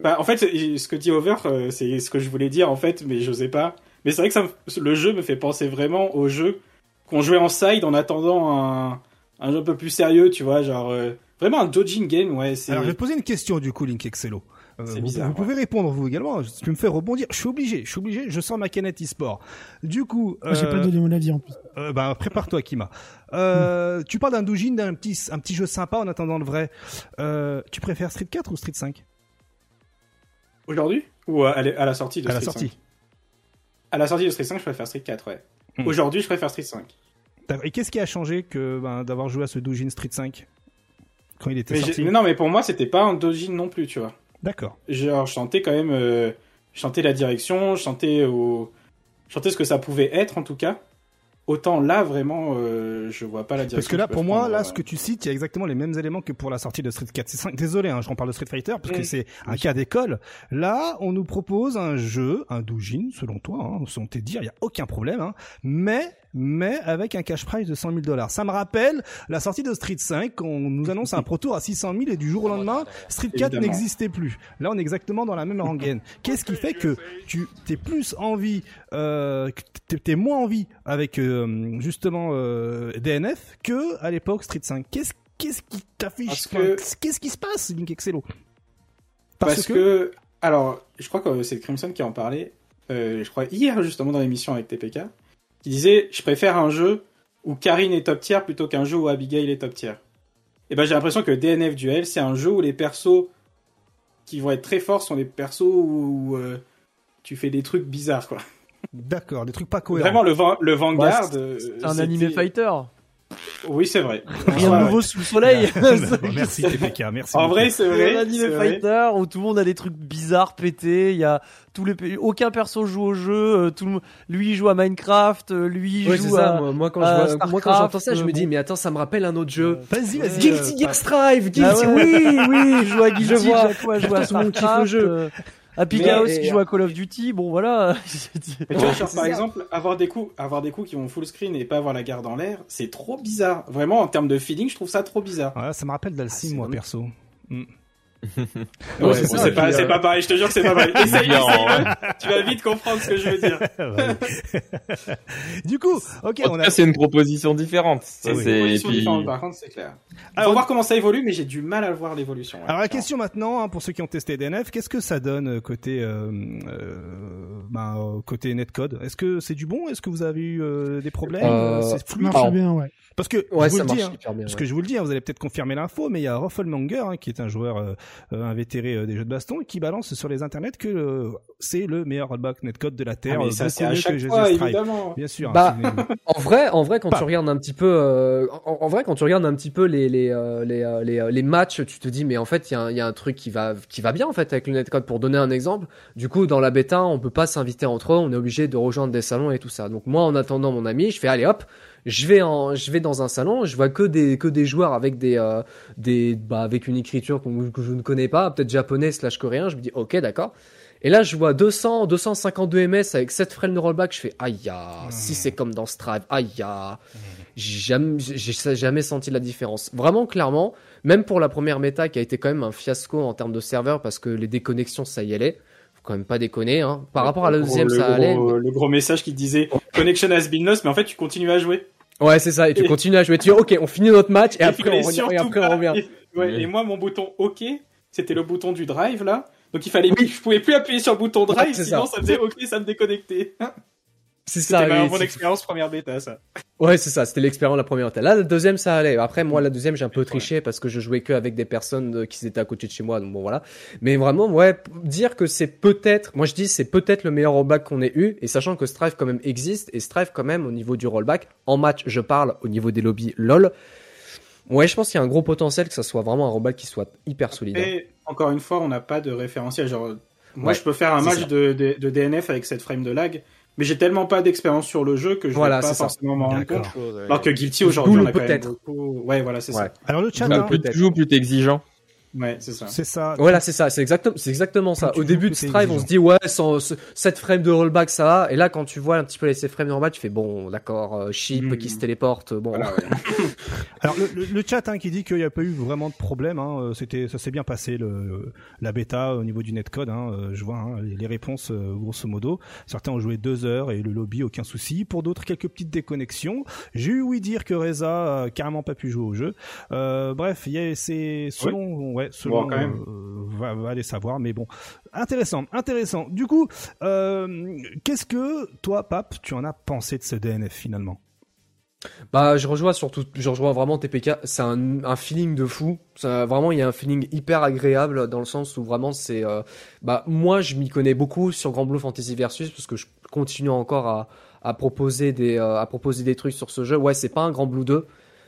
bah, en fait, ce que dit Over, euh, c'est ce que je voulais dire en fait, mais j'osais pas. Mais c'est vrai que ça me- le jeu me fait penser vraiment au jeu qu'on jouait en side en attendant un, un jeu un peu plus sérieux, tu vois, genre euh, vraiment un dodging game, ouais. Alors, je vais te poser une question du coup, Link Excello. Euh, C'est vous, bizarre, vous pouvez répondre vous également. Tu me fais rebondir. Je suis obligé. Je suis obligé. Je sors ma canette e-sport. Du coup, Moi, J'ai euh, pas donné mon avis en plus. euh, bah, prépare-toi, Kima. Euh, Tu parles d'un doujin, d'un petit, un petit jeu sympa en attendant le vrai. Euh, tu préfères Street 4 ou Street 5 aujourd'hui? Ou à, la- à la sortie de à la Street sortie 5 À la sortie de Street 5, je préfère Street 4, ouais. Hmm. Aujourd'hui, je préfère Street 5. D'accord. Et qu'est-ce qui a changé que ben, d'avoir joué à ce doujin Street 5 quand il était Mais, sorti? non, mais pour moi, c'était pas un dodging non plus, tu vois. D'accord. genre je quand même euh, je la direction je sentais au je sentais ce que ça pouvait être en tout cas autant là vraiment euh, je vois pas la direction Parce que là, pour moi, prendre, là, euh. ce que tu cites, il y a exactement les mêmes éléments que pour la sortie de Street 4 5. Désolé, hein, je reparle de Street Fighter parce que Mm. c'est un cas d'école. Là, on nous propose un jeu, un doujin, selon toi, hein, selon tes dires, il y a aucun problème, hein, mais mais avec un cash price de 100 000 dollars. Ça me rappelle la sortie de Street 5, on nous annonce un proto à 600 000 et du jour au lendemain, Street 4 Évidemment. n'existait plus. Là, on est exactement dans la même rengaine. Qu'est-ce qui fait que tu t'es plus envie, euh, t'es- moins envie avec euh, justement euh, DNF que à l'époque Street 5 Qu'est-ce qu'est-ce qui t'affiche? Qu'est-ce qui se passe, Link Excello? Parce, que... alors je crois que c'est Crimson qui en parlait euh, je crois hier justement dans l'émission avec TPK qui disait je préfère un jeu où Karine est top tier plutôt qu'un jeu où Abigail est top tier et ben j'ai l'impression que DNF Duel c'est un jeu où les persos qui vont être très forts sont les persos où euh, tu fais des trucs bizarres quoi D'accord, des trucs pas cohérents. Vraiment, le, van- le Vanguard. Ouais, c'est- euh, un animé fighter. Oui, c'est vrai. Rien de nouveau ouais. sous le soleil. merci TPK, merci. En vrai, c'est vrai. un anime c'est vrai. fighter où tout le monde a des trucs bizarres pétés. Il y a tous les aucun perso joue au jeu. euh, Tout le lui il joue à Minecraft, euh, lui il Ouais, c'est joue à. Moi, moi, quand à je vois- moi, quand j'entends ça, je me euh, dis, bon. mais attends, ça me rappelle un autre jeu. Vas-y, vas-y. Guilty euh, Gear Strive, Guilty. Ah ouais, oui, oui, il joue à Guilty, Je vois. A à Tout le monde kiffe le jeu. Euh, Mais- aussi et- joue à Call of Duty. Bon voilà. Mais tu vois, genre, par exemple, avoir des coups, avoir des coups qui vont full screen et pas avoir la garde en l'air, c'est trop bizarre. Vraiment, en termes de feeling, je trouve ça trop bizarre. Ouais, ça me rappelle Ah, d'Alcim, c'est moi, perso. Ouais, Ouais, c'est pas, euh, pas pareil. Je te jure que c'est pas pareil. Essaye, Non. essaye. Tu vas vite comprendre ce que je veux dire. Du coup, ok, En on a. c'est une proposition différente. C'est et Évolution puis différente, par contre, c'est clair. Faut Alors- voir comment ça évolue, mais j'ai du mal à voir l'évolution. ouais. Alors la question maintenant, hein, pour ceux qui ont testé DNF, qu'est-ce que ça donne euh, côté euh, euh, euh, côté netcode? Est-ce que c'est du bon? Est-ce que vous avez eu euh, des problèmes? Euh, C'est Ça fluide marche Alors- bien, ouais. Parce que Ouais, je vous ça le dis, marche hein, hyper bien. parce ouais. que je vous le dis, hein, vous allez peut-être confirmer l'info, mais il y a Roffelmanger hein, qui est un joueur euh, euh, invétéré euh, des jeux de baston qui balance sur les internets que euh, c'est le meilleur rollback netcode de la Ah, terre, mais euh, ça, c'est à chaque que fois, évidemment. Bien sûr. hein, Bah. En vrai, en vrai, quand Pas. tu regardes un petit peu, euh, en, en vrai, quand tu regardes un petit peu les les euh, les, euh, les, les matchs, tu te dis mais en fait il y a, un- il y a un truc qui va qui va bien en fait avec le netcode. Pour donner un exemple, du coup dans la bêta, on peut pas s'inviter entre eux, on est obligé de rejoindre des salons et tout ça. Donc moi, en attendant mon ami, je fais allez hop, je vais en je vais dans un salon, je vois que des que des joueurs avec des euh, des bah avec une écriture que je ne connais pas, peut-être japonais slash coréen. Je me dis ok d'accord. Et là, je vois 200, 252 ms avec 7 frames de rollback. Je fais, aïe, ya, si c'est comme dans Strive, aïe, ya. J'ai jamais, j'ai j'ai jamais senti la différence. Vraiment, clairement, même pour la première méta qui a été quand même un fiasco en termes de serveur parce que les déconnexions, ça y allait. Faut quand même pas déconner, hein. Par rapport à la deuxième, gros- ça allait. gros- mais- Le gros message qui disait Connection has been lost, mais en fait, tu continues à jouer. Ouais, c'est ça. Et tu Et- continues à jouer. Tu dis, ok, on finit notre match et, après, on, revient- et on revient. Ouais, Oui. et moi, mon bouton OK, c'était le bouton du drive, là. Donc il fallait, je pouvais plus appuyer sur le bouton drive, sinon ça. ça. faisait OK, ça me déconnectait. C'est C'était ça. ma oui, mon expérience première bêta, ça. Ouais, c'est ça, c'était l'expérience la première. Là, la deuxième, ça allait. Après, moi, la deuxième, j'ai un peu triché parce que je jouais que avec des personnes euh, qui étaient à côté de chez moi. Donc bon, voilà. Mais vraiment, ouais, dire que c'est peut-être, moi je dis, c'est peut-être le meilleur rollback qu'on ait eu. Et sachant que Strive quand même existe et Strive quand même au niveau du rollback, en match, je parle au niveau des lobbies LOL. Ouais, je pense qu'il y a un gros potentiel que ça soit vraiment un rollback qui soit hyper solide. hein. Et encore une fois, on n'a pas de référentiel. Genre, moi, Ouais, je peux faire un match de, de DNF avec cette frame de lag, mais j'ai tellement pas d'expérience sur le jeu que je Voilà, vais pas ça. forcément m'en rendre compte. Alors que Guilty aujourd'hui, on a quand même beaucoup. Ouais, voilà, c'est Ouais. ça. Alors le chat, hein, Plus tu joues, plus t'es exigeant. Ouais, c'est ça. c'est ça. Voilà, c'est ça, c'est exactement, c'est exactement ça. Au début de Strive, on se dit ouais, sans, ce- 7 frames de rollback, ça va. Et là, quand tu vois un petit peu les 7 frames de rollback, tu fais bon, d'accord, euh, chip Mhm. qui se téléporte, bon. Voilà, ouais. Alors le, le- le chat hein, qui dit qu'il n'y a pas eu vraiment de problème, hein, euh, c'était ça s'est bien passé le la bêta au niveau du netcode. Hein, euh, je vois hein, les, les réponses euh, grosso modo. Certains ont joué deux heures et le lobby aucun souci. Pour d'autres quelques petites déconnexions. J'ai eu oui dire que Reza a carrément pas pu jouer au jeu. Euh, bref, il y a- c'est selon ouais selon Bon, quand même. euh, va, va aller savoir. Mais bon, intéressant, intéressant. Du coup, euh, qu'est-ce que toi, Pape, tu en as pensé de ce DNF finalement? Bah, je rejoins surtout, je rejoins vraiment TPK. C'est un, un feeling de fou. Ça, vraiment, il y a un feeling hyper agréable dans le sens où vraiment c'est, euh, bah, moi, je m'y connais beaucoup sur Grand Blue Fantasy Versus parce que je continue encore à, à proposer des, euh, à proposer des trucs sur ce jeu. Ouais, c'est pas un Grand Blue 2.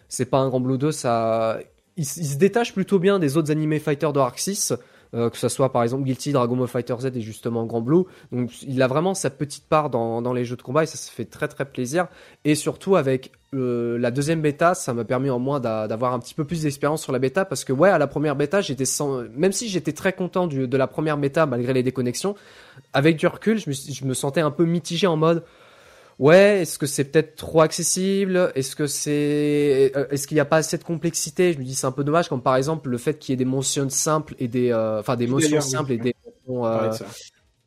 C'est pas un Grand Blue 2, ça, il, se détache plutôt bien des autres animés fighters de Arc 6. euh, que ce soit par exemple Guilty, Dragon Ball Fighter Z et justement Grand Blue. Donc il a vraiment sa petite part dans, les jeux de combat et ça se fait très très plaisir. Et surtout avec euh, la deuxième bêta, ça m'a permis au moins d'a- d'avoir un petit peu plus d'expérience sur la bêta parce que ouais, à la première bêta, j'étais sans... même si j'étais très content de la première bêta malgré les déconnexions, avec du recul, je me sentais un peu mitigé en mode ouais, est-ce que c'est peut-être trop accessible? Est-ce que c'est euh, est-ce qu'il n'y a pas assez de complexité? Je me dis c'est un peu dommage comme par exemple le fait qu'il y ait des motions simples et des euh, enfin des motions oui. simples et des euh, de.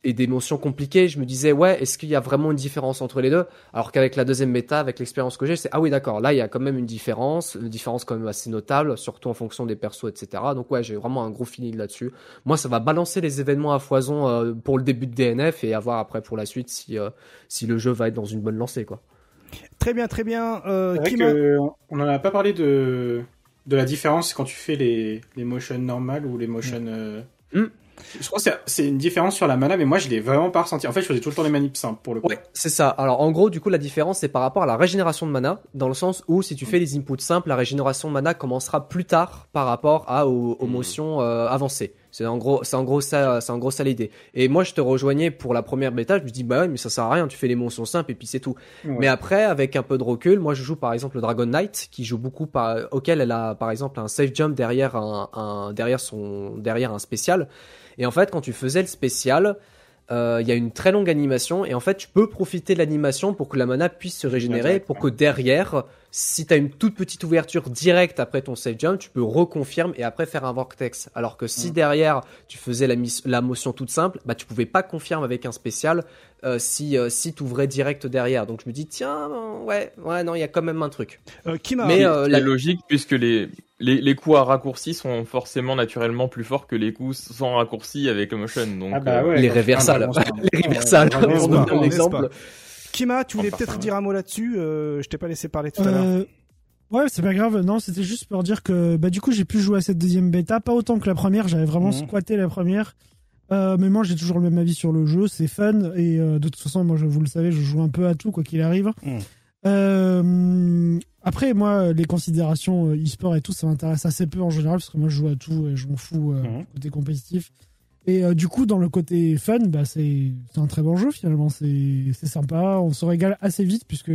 Et des motions compliquées, je me disais ouais, est-ce qu'il y a vraiment une différence entre les deux? Alors qu'avec la deuxième méta, avec l'expérience que j'ai, c'est ah oui d'accord, là il y a quand même une différence, une différence quand même assez notable, surtout en fonction des persos, etc. Donc ouais, j'ai vraiment un gros feeling là-dessus. Moi, ça va balancer les événements à foison euh, pour le début de DNF et à voir après pour la suite si euh, si le jeu va être dans une bonne lancée quoi. Très bien, très bien. Euh, vrai que on n'en a pas parlé de, de la différence quand tu fais les, les motions normales ou les motions. euh, Mm. Je crois que c'est- une différence sur la mana, mais moi je l'ai vraiment pas ressenti. En fait, je faisais tout le temps les manips simples pour le coup. Ouais, c'est ça. Alors en gros, du coup, la différence c'est par rapport à la régénération de mana, dans le sens où si tu fais les inputs simples, la régénération de mana commencera plus tard par rapport à aux, aux motions euh, avancées. C'est en gros, c'est en gros ça, c'est en gros ça l'idée. Et moi, je te rejoignais pour la première bêta. Je me dis bah ouais, mais ça sert à rien. Tu fais les motions simples et puis c'est tout. Ouais. Mais après, avec un peu de recul, moi je joue par exemple le Dragon Knight, qui joue beaucoup par, auquel elle a par exemple un safe jump derrière un, un- derrière son derrière un spécial. Et en fait, quand tu faisais le spécial, euh, il y a une très longue animation et en fait tu peux profiter de l'animation pour que la mana puisse se régénérer pour que derrière si tu as une toute petite ouverture directe après ton save jump tu peux reconfirmer et après faire un vortex. Alors que si derrière tu faisais la, motion toute simple bah tu pouvais pas confirmer avec un spécial euh, si euh, si tu ouvrais direct derrière. Donc je me dis tiens ouais ouais non il y a quand même un truc. Euh, qui m'a- mais euh, la- logique puisque les, les, les coups à raccourci sont forcément naturellement plus forts que les coups sans raccourci avec le motion. Donc, Ah bah euh, les réversales les réversales pour donner un exemple Kima, tu voulais peut-être dire un mot là-dessus. euh, je t'ai pas laissé parler tout à l'heure. Euh, ouais, c'est pas grave. Non, c'était juste pour dire que bah du coup j'ai pu jouer à cette deuxième bêta, pas autant que la première. J'avais vraiment Mhm. squatté la première. Euh, mais moi j'ai toujours le même avis sur le jeu. C'est fun et euh, de toute façon moi je, vous le savez, je joue un peu à tout quoi qu'il arrive. Mhm. Euh, après moi les considérations euh, e-sport et tout ça m'intéresse assez peu en général parce que moi je joue à tout et je m'en fous euh, Mhm. côté compétitif. Et euh, du coup, dans le côté fun, bah, c'est un très bon jeu finalement. C'est sympa. On se régale assez vite puisque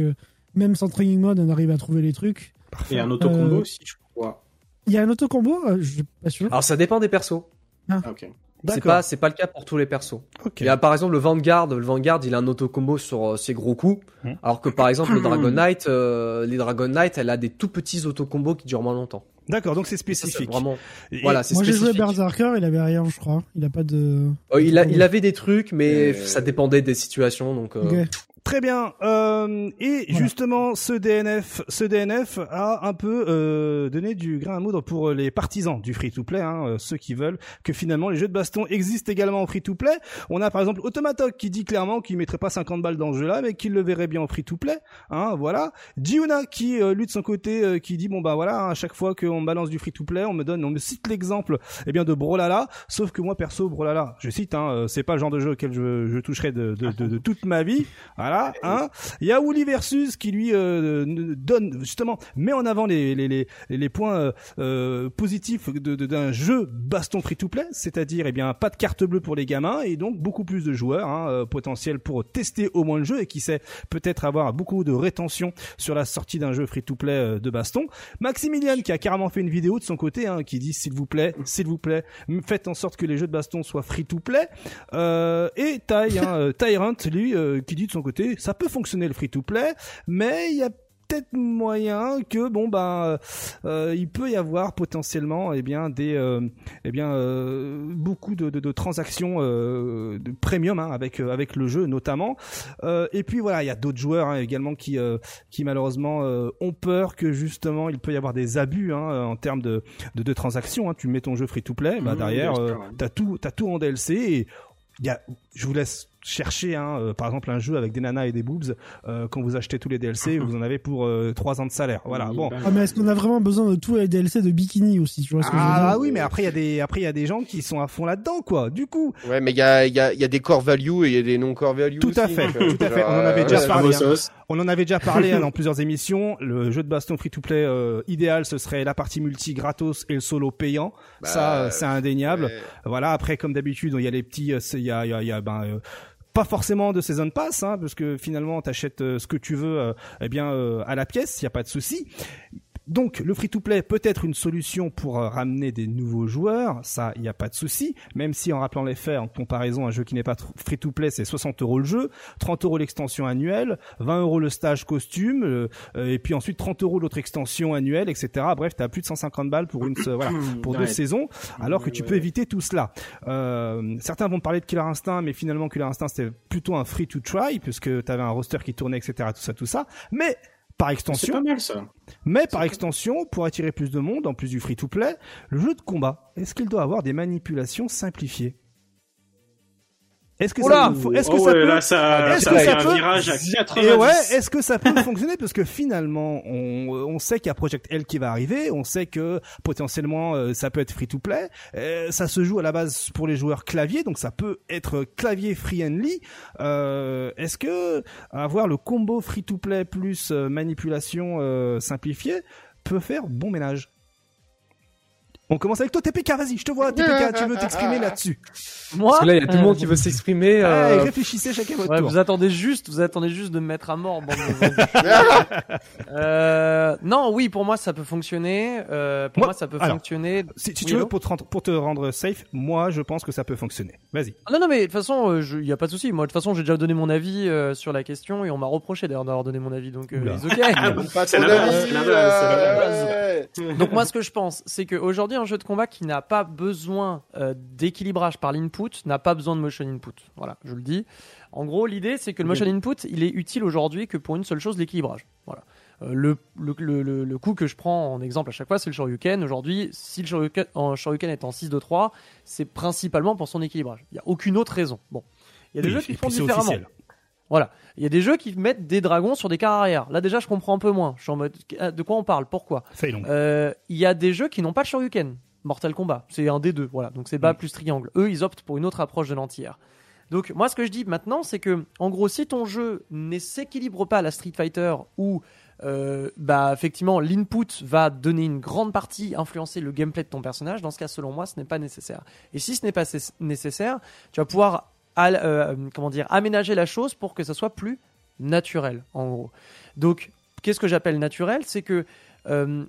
même sans training mode, on arrive à trouver les trucs. Et un auto-combo Euh, aussi, je crois. Il y a un auto-combo Je suis pas sûr. alors ça dépend des persos Ah, ok. C'est pas c'est pas le cas pour tous les persos Ok. Il y a par exemple le Vanguard, le Vanguard il a un auto-combo sur euh, ses gros coups, Hmm. alors que par exemple le Dragon Knight, euh, les Dragon Knight, elle a des tout petits auto-combos qui durent moins longtemps. D'accord, donc c'est Ça, c'est spécifique. Vraiment, Et- voilà, c'est Moi j'ai joué. Berserker, il avait rien, je crois. Il a pas de. Euh, il, a, il avait des trucs, mais Euh, ça dépendait des situations, donc. euh, Ok. Très bien. Euh, et justement, ce DNF, ce DNF a un peu euh, donné du grain à moudre pour les partisans du free-to-play, hein, euh, ceux qui veulent que finalement les jeux de baston existent également en free-to-play. On a par exemple Automatok qui dit clairement qu'il mettrait pas 50 balles dans ce jeu-là, mais qu'il le verrait bien en free-to-play. Hein, voilà. Giuna qui euh, lui de son côté, euh, qui dit bon bah voilà, hein, à chaque fois qu'on me balance du free-to-play, on me donne, on me cite l'exemple, eh bien de Brolala. Sauf que moi perso, Brolala, je cite, hein, euh, c'est pas le genre de jeu auquel je, je toucherai de, de, de, de toute ma vie. Voilà. Hein. Il y a Woolly versus qui lui euh, ne- donne justement met en avant les les les, les points euh, euh, positifs de de- d'un jeu baston free to play, c'est-à-dire eh bien pas de carte bleue pour les gamins et donc beaucoup plus de joueurs hein, euh, potentiels pour tester au moins le jeu et qui sait peut-être avoir beaucoup de rétention sur la sortie d'un jeu free to play de baston. Maximilian qui a carrément fait une vidéo de son côté hein, qui dit s'il vous plaît, s'il vous plaît, faites en sorte que les jeux de baston soient free to play. Euh, et Ty, hein, euh, Tyrant, lui, euh, qui dit de son côté, ça peut fonctionner le free-to-play, mais il y a peut-être moyen que bon euh, il peut y avoir potentiellement eh bien des euh, eh bien euh, beaucoup de, de, de transactions euh, de premium hein, avec avec le jeu notamment. Et puis voilà il y a d'autres joueurs hein, également qui qui malheureusement ont peur que justement il peut y avoir des abus hein, en termes de de, de transactions tu mets ton jeu free to play bah Mmh, derrière t'as tout t'as tout en DLC et il y a, je vous laisse chercher, hein, euh, par exemple, un jeu avec des nanas et des boobs. euh, quand vous achetez tous les DLC, vous en avez pour euh, trois ans de salaire. Voilà. Bon. Ah, mais est-ce qu'on a vraiment besoin de tout les DLC de bikini aussi Tu vois ce que je veux dire Ah oui, mais après il y a des après il y a des gens qui sont à fond là-dedans, quoi. Du coup, Ouais, mais il y a, il y, a, il y a des core value et il y a des non core value. Tout à fait, euh, tout à fait. On en avait euh, déjà ouais, parlé. hein. On en avait déjà parlé hein, dans plusieurs émissions. Le jeu de baston free-to-play euh, idéal, ce serait la partie multi gratos et le solo payant. Bah, Ça, euh, c'est indéniable. ouais. Voilà. Après, comme d'habitude, il y a les petits, euh, il y a, il y a, il y a, ben, euh, pas forcément de season pass, hein, parce que finalement, t'achètes euh, ce que tu veux, euh, eh bien, euh, à la pièce, il y a pas de souci. Donc le free-to-play peut être une solution pour euh, ramener des nouveaux joueurs, ça il n'y a pas de souci. Même si en rappelant les faits, en comparaison, un jeu qui n'est pas free-to-play, c'est 60 euros le jeu, 30 euros l'extension annuelle, 20 euros le stage costume, euh, euh, et puis ensuite 30 euros l'autre extension annuelle, etc. Bref, t'as plus de 150 balles pour une, voilà, pour deux saisons, alors que tu ouais, peux ouais. éviter tout cela. Euh, certains vont parler de Killer Instinct, mais finalement Killer Instinct c'était plutôt un free-to-try puisque t'avais un roster qui tournait, etc. Tout ça, tout ça. Mais par extension, pas mal ça. mais par extension, pour attirer plus de monde, en plus du free-to-play, le jeu de combat, est-ce qu'il doit avoir des manipulations simplifiées? Est-ce que Oula ça, est-ce que oh ça ouais, peut, là, ça, est-ce ça que ça un peut- virage à 90. et ouais, est-ce que ça peut fonctionner? Parce que finalement, on, on sait qu'il y a Project L qui va arriver, on sait que potentiellement euh, ça peut être free to play, euh, ça se joue à la base pour les joueurs clavier, donc ça peut être clavier friendly. Euh, Est-ce que avoir le combo free to play plus euh, manipulation euh, simplifiée peut faire bon ménage? On commence avec toi TPK, vas-y, je te vois TPK, tu veux t'exprimer là-dessus Moi Parce que là, il y a tout le monde qui veut s'exprimer. Ah, euh, Réfléchissez chacun votre Ouais, tour. vous attendez juste, vous attendez juste de me mettre à mort. euh, non, oui, pour moi ça peut fonctionner. Euh, pour Moi- moi, ça peut alors, fonctionner. Si, si Oui, tu veux, pour te, rendre, pour te rendre safe, moi je pense que ça peut fonctionner. Vas-y. Ah Non, non, mais de toute façon, il n'y a pas de souci. Moi, de toute façon, j'ai déjà donné mon avis euh, sur la question et on m'a reproché d'ailleurs d'avoir donné mon avis. Donc, euh, ok. Euh. Donc moi, ce que je pense, c'est qu'aujourd'hui, un jeu de combat qui n'a pas besoin euh, d'équilibrage par l'input n'a pas besoin de motion input. Voilà, je le dis. En gros, l'idée, c'est que le motion input, il est utile aujourd'hui que pour une seule chose, l'équilibrage. Voilà. Euh, le, le, le, le, coup que je prends en exemple à chaque fois, c'est le Shoryuken. Aujourd'hui, si le Shoryuken, en Shoryuken est en 6-2-3, c'est principalement pour son équilibrage. Il n'y a aucune autre raison. Bon. Il y a des Oui, jeux qui font différemment. officiel. Voilà. Il y a des jeux qui mettent des dragons sur des carres arrière. Là, déjà, je comprends un peu moins. Je suis en mode, ah, de quoi on parle? Pourquoi? Euh, Il y a des jeux qui n'ont pas de Shoryuken. Mortal Kombat, c'est un des deux, voilà. Donc c'est bas Mm. plus triangle. Eux, ils optent pour une autre approche de l'entière. Donc moi, ce que je dis maintenant, c'est que, en gros, si ton jeu ne s'équilibre pas à la Street Fighter ou euh, bah effectivement l'input va donner une grande partie influencer le gameplay de ton personnage dans ce cas selon moi ce n'est pas nécessaire et si ce n'est pas cess- nécessaire tu vas pouvoir al- euh, comment dire aménager la chose pour que ça soit plus naturel en gros. Donc qu'est-ce que j'appelle naturel? C'est que euh,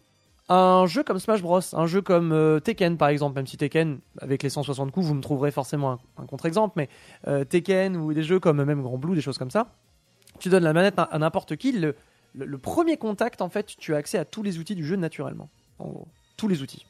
un jeu comme Smash Bros, un jeu comme euh, Tekken par exemple, même si Tekken avec les 160 coups, vous me trouverez forcément un, contre-exemple, mais euh, Tekken ou des jeux comme même Grand Blue, des choses comme ça, tu donnes la manette à, à n'importe qui, le, le- le premier contact en fait, tu as accès à tous les outils du jeu naturellement, en gros, tous les outils.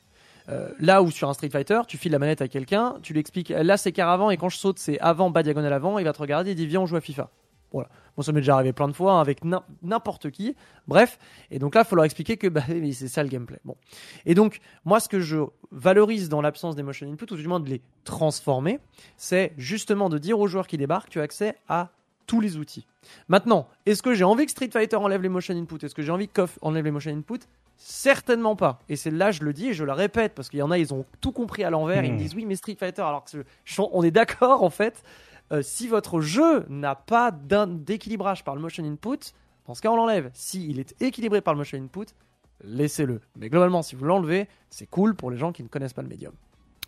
Euh, là où sur un Street Fighter, tu files la manette à quelqu'un, tu lui expliques là c'est car avant et quand je saute c'est avant, bas diagonale avant, il va te regarder et dit viens on joue à FIFA. Voilà. Bon, ça m'est déjà arrivé plein de fois hein, avec n'im- n'importe qui. Bref. Et donc là, il faut leur expliquer que bah, c'est ça le gameplay. Bon. Et donc, moi, ce que je valorise dans l'absence des motion input, ou du moins de les transformer, c'est justement de dire aux joueurs qui débarquent, tu as accès à tous les outils. Maintenant, est-ce que j'ai envie que Street Fighter enlève les motion input? Est-ce que j'ai envie que KOF enlève les motion input? Certainement pas. Et c'est là, je le dis et je le répète, parce qu'il y en a, ils ont tout compris à l'envers. Ils me Hmm. disent oui, mais Street Fighter, alors que je- on est d'accord en fait. Euh, si votre jeu n'a pas d'équilibrage par le motion input, dans ce cas, on l'enlève. Si il est équilibré par le motion input, laissez-le. Mais globalement, si vous l'enlevez, c'est cool pour les gens qui ne connaissent pas le médium.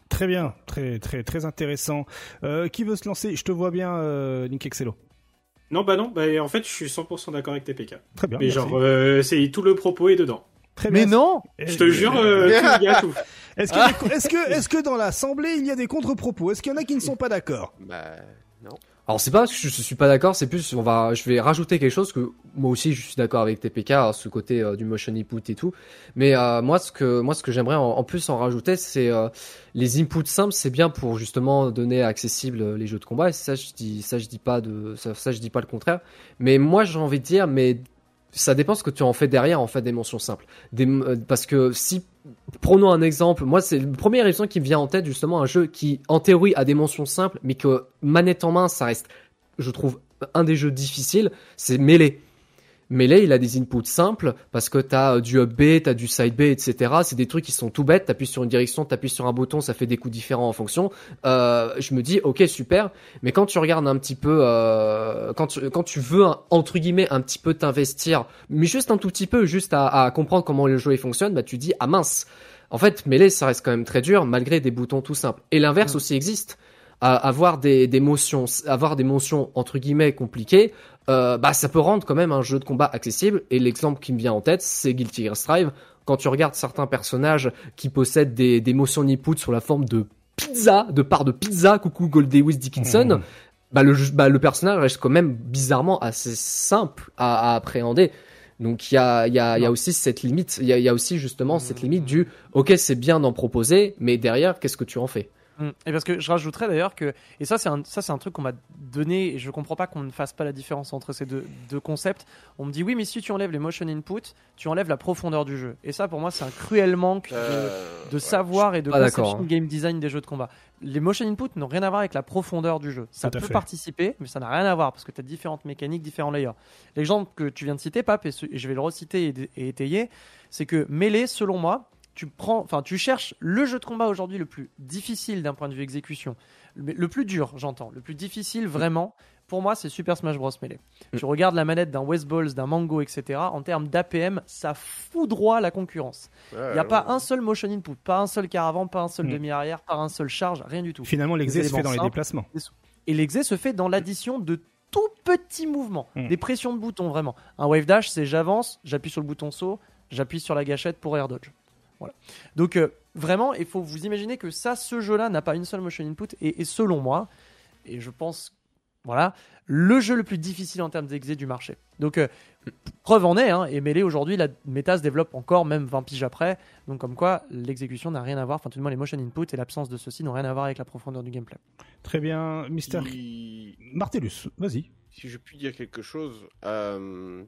Très bien, très très très intéressant. Euh, qui veut se lancer? Je te vois bien, euh, Nick Excello. Non, bah non, bah en fait, je suis 100% d'accord avec TPK. Très bien. Mais merci. genre, euh, c'est tout le propos est dedans. Très Mais bien. non Je te jure, euh, y a tout. Est-ce que, est-ce que, est-ce que dans l'assemblée il y a des contre-propos? Est-ce qu'il y en a qui ne sont pas d'accord? Bah, non. Alors c'est pas que je, je suis pas d'accord, c'est plus on va, je vais rajouter quelque chose que moi aussi je suis d'accord avec TPK, hein, ce côté euh, du motion input et tout. Mais euh, moi ce que moi ce que j'aimerais en, en plus en rajouter, c'est euh, les inputs simples, c'est bien pour justement donner accessible les jeux de combat. Et ça je dis ça je dis pas de ça, ça je dis pas le contraire. Mais moi j'ai envie de dire mais ça dépend ce que tu en fais derrière en fait des mentions simples. Euh, parce que si prenons un exemple, moi c'est le premier exemple qui me vient en tête justement un jeu qui en théorie a des mentions simples mais que manette en main ça reste je trouve un des jeux difficiles, c'est Melee. Melee, il a des inputs simples parce que t'as euh, du up B, t'as du side B, etc. C'est des trucs qui sont tout bêtes. T'appuies sur une direction, t'appuies sur un bouton, ça fait des coups différents en fonction. Euh, je me dis, ok, super. Mais quand tu regardes un petit peu, euh, quand tu, quand tu veux un- entre guillemets un petit peu t'investir, mais juste un tout petit peu, juste à, à comprendre comment le jeu il fonctionne, bah tu dis, ah mince. En fait, Melee, ça reste quand même très dur malgré des boutons tout simples. Et l'inverse aussi existe. À- avoir des, des motions, avoir des motions entre guillemets compliquées, euh, bah ça peut rendre quand même un jeu de combat accessible. Et l'exemple qui me vient en tête, c'est Guilty Gear Strive. Quand tu regardes certains personnages qui possèdent des, des motions input sur la forme de pizza, de part de pizza, coucou Gold Lewis Dickinson, Mhm. bah le, bah le personnage reste quand même bizarrement assez simple à, à appréhender. Donc il y a, il y, a, il y a aussi cette limite, il y a, il y a aussi justement cette limite du ok c'est bien d'en proposer, mais derrière qu'est-ce que tu en fais? Mm. Et parce que je rajouterais d'ailleurs que, et ça c'est un, ça c'est un truc qu'on m'a donné, et je comprends pas qu'on ne fasse pas la différence entre ces deux, deux concepts. On me dit oui, mais si tu enlèves les motion input, tu enlèves la profondeur du jeu. Et ça pour moi c'est un cruel manque de, Euh, de ouais. savoir et de conception hein. game design des jeux de combat. Les motion input n'ont rien à voir avec la profondeur du jeu. Ça peut fait. participer, mais ça n'a rien à voir parce que tu as différentes mécaniques, différents layers. L'exemple que tu viens de citer, Pape, et, ce- et je vais le reciter et, et étayer, c'est que Melee, selon moi, tu prends, enfin, tu cherches le jeu de combat aujourd'hui le plus difficile d'un point de vue exécution, le, le plus dur, j'entends, le plus difficile vraiment. Pour moi, c'est Super Smash Bros. Melee. Tu regardes la manette d'un West Balls, d'un Mango, etc. En termes d'APM, ça foudroie la concurrence. Il Ouais, n'y a ouais. pas un seul motion input, pas un seul quart avant, pas un seul Mm. demi-arrière, pas un seul charge, rien du tout. Finalement, l'exé se fait dans les déplacements. Et l'exé se fait dans l'addition de tout petits mouvements, Mm. des pressions de boutons vraiment. Un wave dash, c'est j'avance, j'appuie sur le bouton saut, j'appuie sur la gâchette pour air dodge. Voilà. Donc euh, vraiment, il faut vous imaginer que ça, ce jeu-là n'a pas une seule motion input et, et selon moi, et je pense, voilà, le jeu le plus difficile en termes d'exé du marché. Donc euh, preuve en est, hein, et Melee aujourd'hui, la méta se développe encore, même 20 piges après. Donc comme quoi, l'exécution n'a rien à voir, enfin tout du moins les motion input et l'absence de ceux-ci n'ont rien à voir avec la profondeur du gameplay. Très bien, Mister Si- Martellus, vas-y. si je puis dire quelque chose, euh,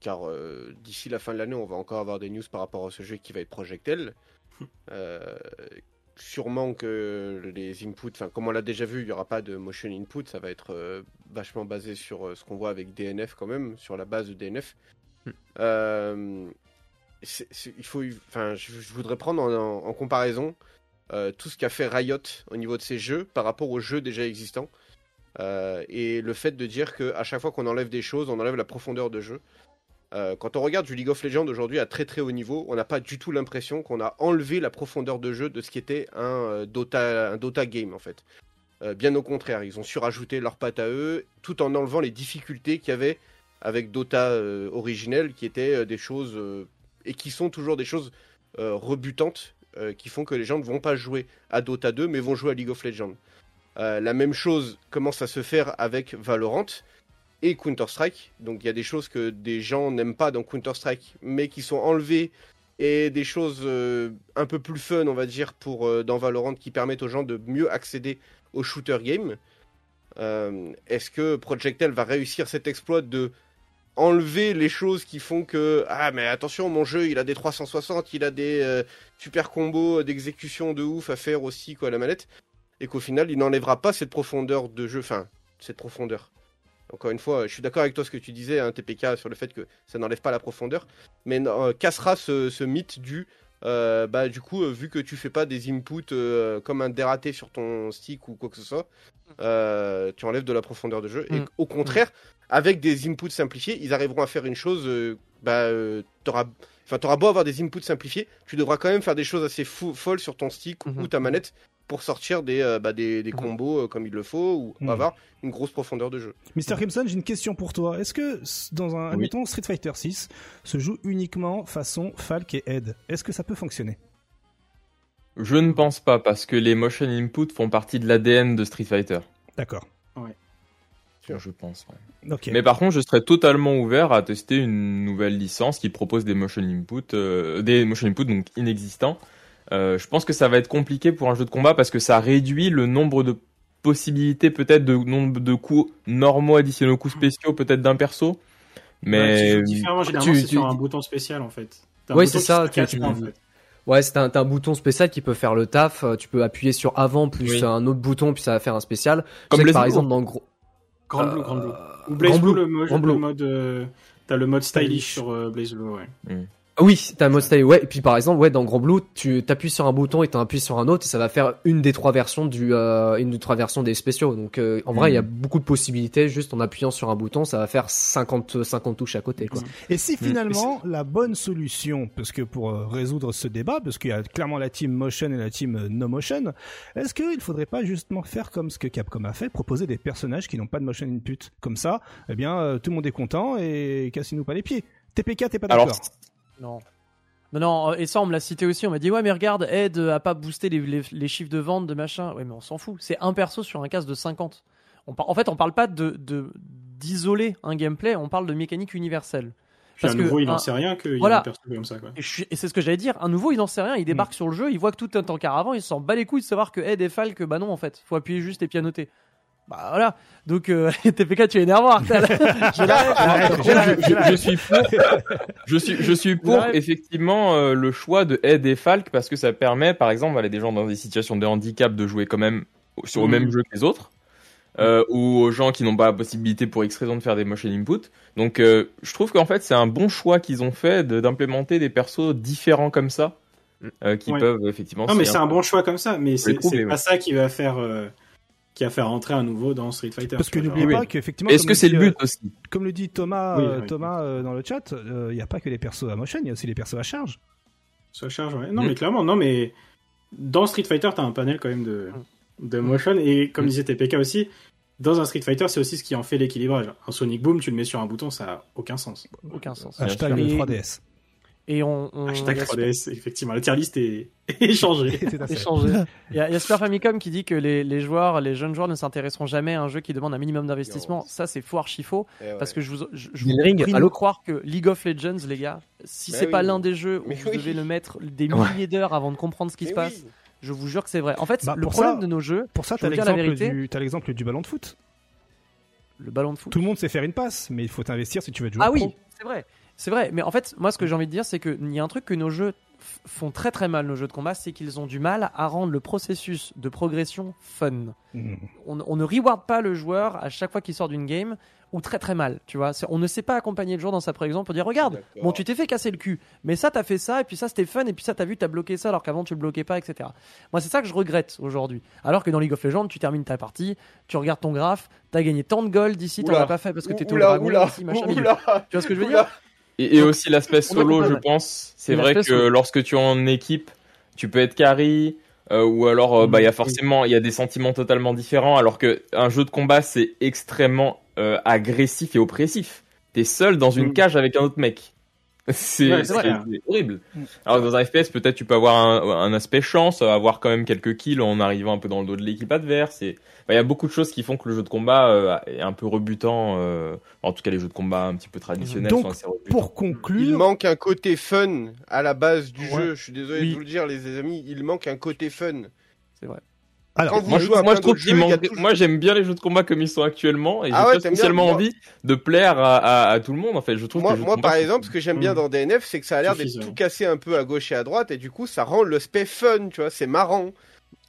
car euh, d'ici la fin de l'année, on va encore avoir des news par rapport à ce jeu qui va être Projectel. Euh, sûrement que les inputs, enfin comme on l'a déjà vu, il n'y aura pas de motion input, ça va être euh, vachement basé sur euh, ce qu'on voit avec DNF quand même, sur la base de DNF. C'est- il faut, enfin, je, je voudrais prendre en, en- en comparaison tout ce qu'a fait Riot au niveau de ses jeux par rapport aux jeux déjà existants. Et le fait de dire que à chaque fois qu'on enlève des choses, on enlève la profondeur de jeu. Euh, quand on regarde du League of Legends aujourd'hui à très très haut niveau, on n'a pas du tout l'impression qu'on a enlevé la profondeur de jeu de ce qui était un euh, Dota, un Dota game en fait. Euh, bien au contraire, ils ont surajouté leur patte à eux, tout en enlevant les difficultés qu'il y avait avec Dota originel, qui étaient des choses et qui sont toujours des choses rebutantes, qui font que les gens ne vont pas jouer à Dota 2, mais vont jouer à League of Legends. La même chose commence à se faire avec Valorant et Counter-Strike. Donc il y a des choses que des gens n'aiment pas dans Counter-Strike, mais qui sont enlevées, et des choses euh, un peu plus fun, on va dire, pour, euh, dans Valorant, qui permettent aux gens de mieux accéder au shooter game. euh, est-ce que Projectel va réussir cet exploit de enlever les choses qui font que ah mais attention mon jeu il a des 360 il a des euh, super combos d'exécution de ouf à faire aussi quoi la manette et qu'au final il n'enlèvera pas cette profondeur de jeu enfin cette profondeur encore une fois je suis d'accord avec toi ce que tu disais hein, TPK sur le fait que ça n'enlève pas la profondeur mais non, euh, cassera ce, ce mythe du euh, bah du coup euh, vu que tu fais pas des inputs euh, comme un dératé sur ton stick ou quoi que ce soit tu enlèves de la profondeur de jeu et Mm. au contraire avec des inputs simplifiés ils arriveront à faire une chose bah t'auras enfin t'auras beau avoir des inputs simplifiés tu devras quand même faire des choses assez fou- folles sur ton stick ou- Mhm. ou ta manette pour sortir des euh, bah, des, des Mhm. combos euh, comme il le faut ou Mhm. avoir une grosse profondeur de jeu Mr. Crimson, j'ai une question pour toi. Est-ce que dans un, Oui. admettons, Street Fighter 6 se joue uniquement façon Falk et Ed Est-ce que ça peut fonctionner? Je ne pense pas parce que les motion input font partie de l'ADN de Street Fighter. D'accord. Je pense. ouais. Ok. Mais par contre, je serais totalement ouvert à tester une nouvelle licence qui propose des motion input, euh, des motion input donc inexistants. Euh, je pense que ça va être compliqué pour un jeu de combat parce que ça réduit le nombre de possibilités, peut-être de nombre de coups normaux additionnés aux coups spéciaux, peut-être d'un perso. Ouais, tu Mais différemment, généralement, tu- tu- sur un bouton spécial en fait. Ouais, bouton c'est ça, se tu- tu- en fait. Ouais, c'est un, bouton spécial qui peut faire le taf. euh, Tu peux appuyer sur avant plus Oui. un autre bouton puis ça va faire un spécial. Comme Blaze par Blue. exemple dans le gros. Grand Euh, Blue, Grand Blue. Ou Blaze Grand Blue, Blue, le mode, euh, t'as le mode stylish sur euh, Blaze Blue, ouais. Ah Oui, t'as un mode style, ouais. Et puis par exemple, ouais, dans Grand Blue, tu t'appuies sur un bouton et t'appuies sur un autre et ça va faire une des trois versions du, euh, une des trois versions des spéciaux. Donc euh, en vrai, il y a beaucoup de possibilités. Juste en appuyant sur un bouton, ça va faire 50, 50 touches à côté, quoi. Et si finalement la bonne solution, parce que pour euh, résoudre ce débat, parce qu'il y a clairement la team motion et la team euh, no motion, est-ce qu'il faudrait pas justement faire comme ce que Capcom a fait, proposer des personnages qui n'ont pas de motion input? Comme ça, eh bien euh, tout le monde est content et cassez-nous pas les pieds. TPK, t'es pas Alors, d'accord Non. Non, non, et ça, on me l'a cité aussi. On m'a dit, ouais, mais regarde, Ed a pas boosté les, les, les chiffres de vente de machin. Ouais, mais on s'en fout. C'est un perso sur un casque de 50. On par- En fait, on parle pas de d'isoler un gameplay, on parle de mécanique universelle. Puis Parce à que nouveau, il un- n'en sait rien qu'il y voilà. a un perso comme ça, quoi. Et, je suis- et c'est ce que j'allais dire. Un nouveau, il n'en sait rien. Il débarque sur le jeu, il voit que tout est en qu'avant, il s'en bat les couilles de savoir que Ed et Falk, bah non, en fait. Faut appuyer juste et pianoter. Bah voilà. Donc, euh, TPK, tu es énervant. Je suis pour, je suis, je suis pour effectivement euh, le choix de Ed et Falk parce que ça permet, par exemple, voilà, des gens dans des situations de handicap de jouer quand même sur le même jeu que les autres, euh, ou aux gens qui n'ont pas la possibilité pour X raison de faire des motion input. Donc, euh, je trouve qu'en fait, c'est un bon choix qu'ils ont fait de- d'implémenter des persos différents comme ça, euh, qui peuvent effectivement. Non, mais c'est un bon choix comme ça, mais c'est ouais. pas ça qui va faire, euh, qui va faire rentrer un nouveau dans Street Fighter. Parce que n'oubliez pas qu'effectivement, Est-ce que c'est le euh, but aussi Comme le dit Thomas, Oui, euh, oui. Thomas euh, dans le chat, il n'y a pas que les persos à motion, il y a aussi les persos à charge. Ça charge, ouais. Non, Mm. mais clairement, non, mais dans Street Fighter, t'as un panel quand même de, de motion, et comme Mm. disait TPK aussi, dans un Street Fighter, c'est aussi ce qui en fait l'équilibrage. Un Sonic Boom, tu le mets sur un bouton, ça a aucun sens. Aucun sens. Hashtag sûr. le Et- 3DS. Et on, on Hashtag il y a 3DS, effectivement, la tier list est, est changée. C'est assez. échangé. Il y, a, il y a Super Famicom qui dit que les, les joueurs, les jeunes joueurs ne s'intéresseront jamais à un jeu qui demande un minimum d'investissement. Ça, c'est faux archi faux. Eh ouais. Parce que je vous, je, je vous Ring, prie de croire que League of Legends, les gars, si Bah c'est pas l'un des jeux où Mais vous oui. devez le mettre des Ouais. milliers d'heures avant de comprendre ce qui Mais se passe, oui. je vous jure que c'est vrai. En fait, Bah, le problème ça- de nos jeux, Pour ça, Je t'as veux dire la l'exemple vérité. du, t'as l'exemple du ballon de foot. le ballon de foot. Tout le monde sait faire une passe, mais il faut t'investir si tu veux être joueur Ah oui, c'est vrai. C'est vrai, mais en fait, moi, ce que j'ai envie de dire, c'est qu'il y a un truc que nos jeux font très très mal, nos jeux de combat, c'est qu'ils ont du mal à rendre le processus de progression fun. Mhm. On, on ne reward pas le joueur à chaque fois qu'il sort d'une game, ou très très mal, tu vois. On ne sait pas accompagner le joueur dans sa progression pour dire, regarde, bon, tu t'es fait casser le cul, mais ça, t'as fait ça, et puis ça, c'était fun, et puis ça, t'as vu, t'as bloqué ça, alors qu'avant, tu le bloquais pas, etc. Moi, c'est ça que je regrette aujourd'hui. Alors que dans League of Legends, tu termines ta partie, tu regardes ton graphe, t'as gagné tant de gold d'ici, t'en as pas fait parce que t'étais au dragon, ici, machin, oula, Tu vois ce que je veux oula. dire? Et, et aussi l'aspect solo, je pense. C'est vrai que solo. lorsque tu es en équipe, tu peux être carry, euh, ou alors euh, bah il y a forcément il y a des sentiments totalement différents. Alors que un jeu de combat c'est extrêmement euh, agressif et oppressif. T'es seul dans une cage avec un autre mec. C'est Ouais, horrible. Mm. Alors que dans un FPS peut-être tu peux avoir un, un aspect chance, avoir quand même quelques kills en arrivant un peu dans le dos de l'équipe adverse. Et il y a beaucoup de choses qui font que le jeu de combat euh, est un peu rebutant. euh, en tout cas les jeux de combat un petit peu traditionnels Donc, sont assez rebutants. Pour Il conclure, manque un côté fun à la base du Ouais. jeu. Je suis désolé Oui. de vous le dire, les amis. Il manque un côté fun. C'est vrai. Alors, Moi, je, moi, trouve a manque- toujours- moi j'aime bien les jeux de combat comme ils sont actuellement et Ah j'ai ouais, bien, spécialement envie de plaire à, à, à tout le monde en fait. Je trouve Moi, que moi combat, par exemple, ce que j'aime bien Mm. dans DNF, c'est que ça a l'air d'être tout cassé un peu à gauche et à droite, et du coup, ça rend l'aspect fun, tu vois, c'est marrant.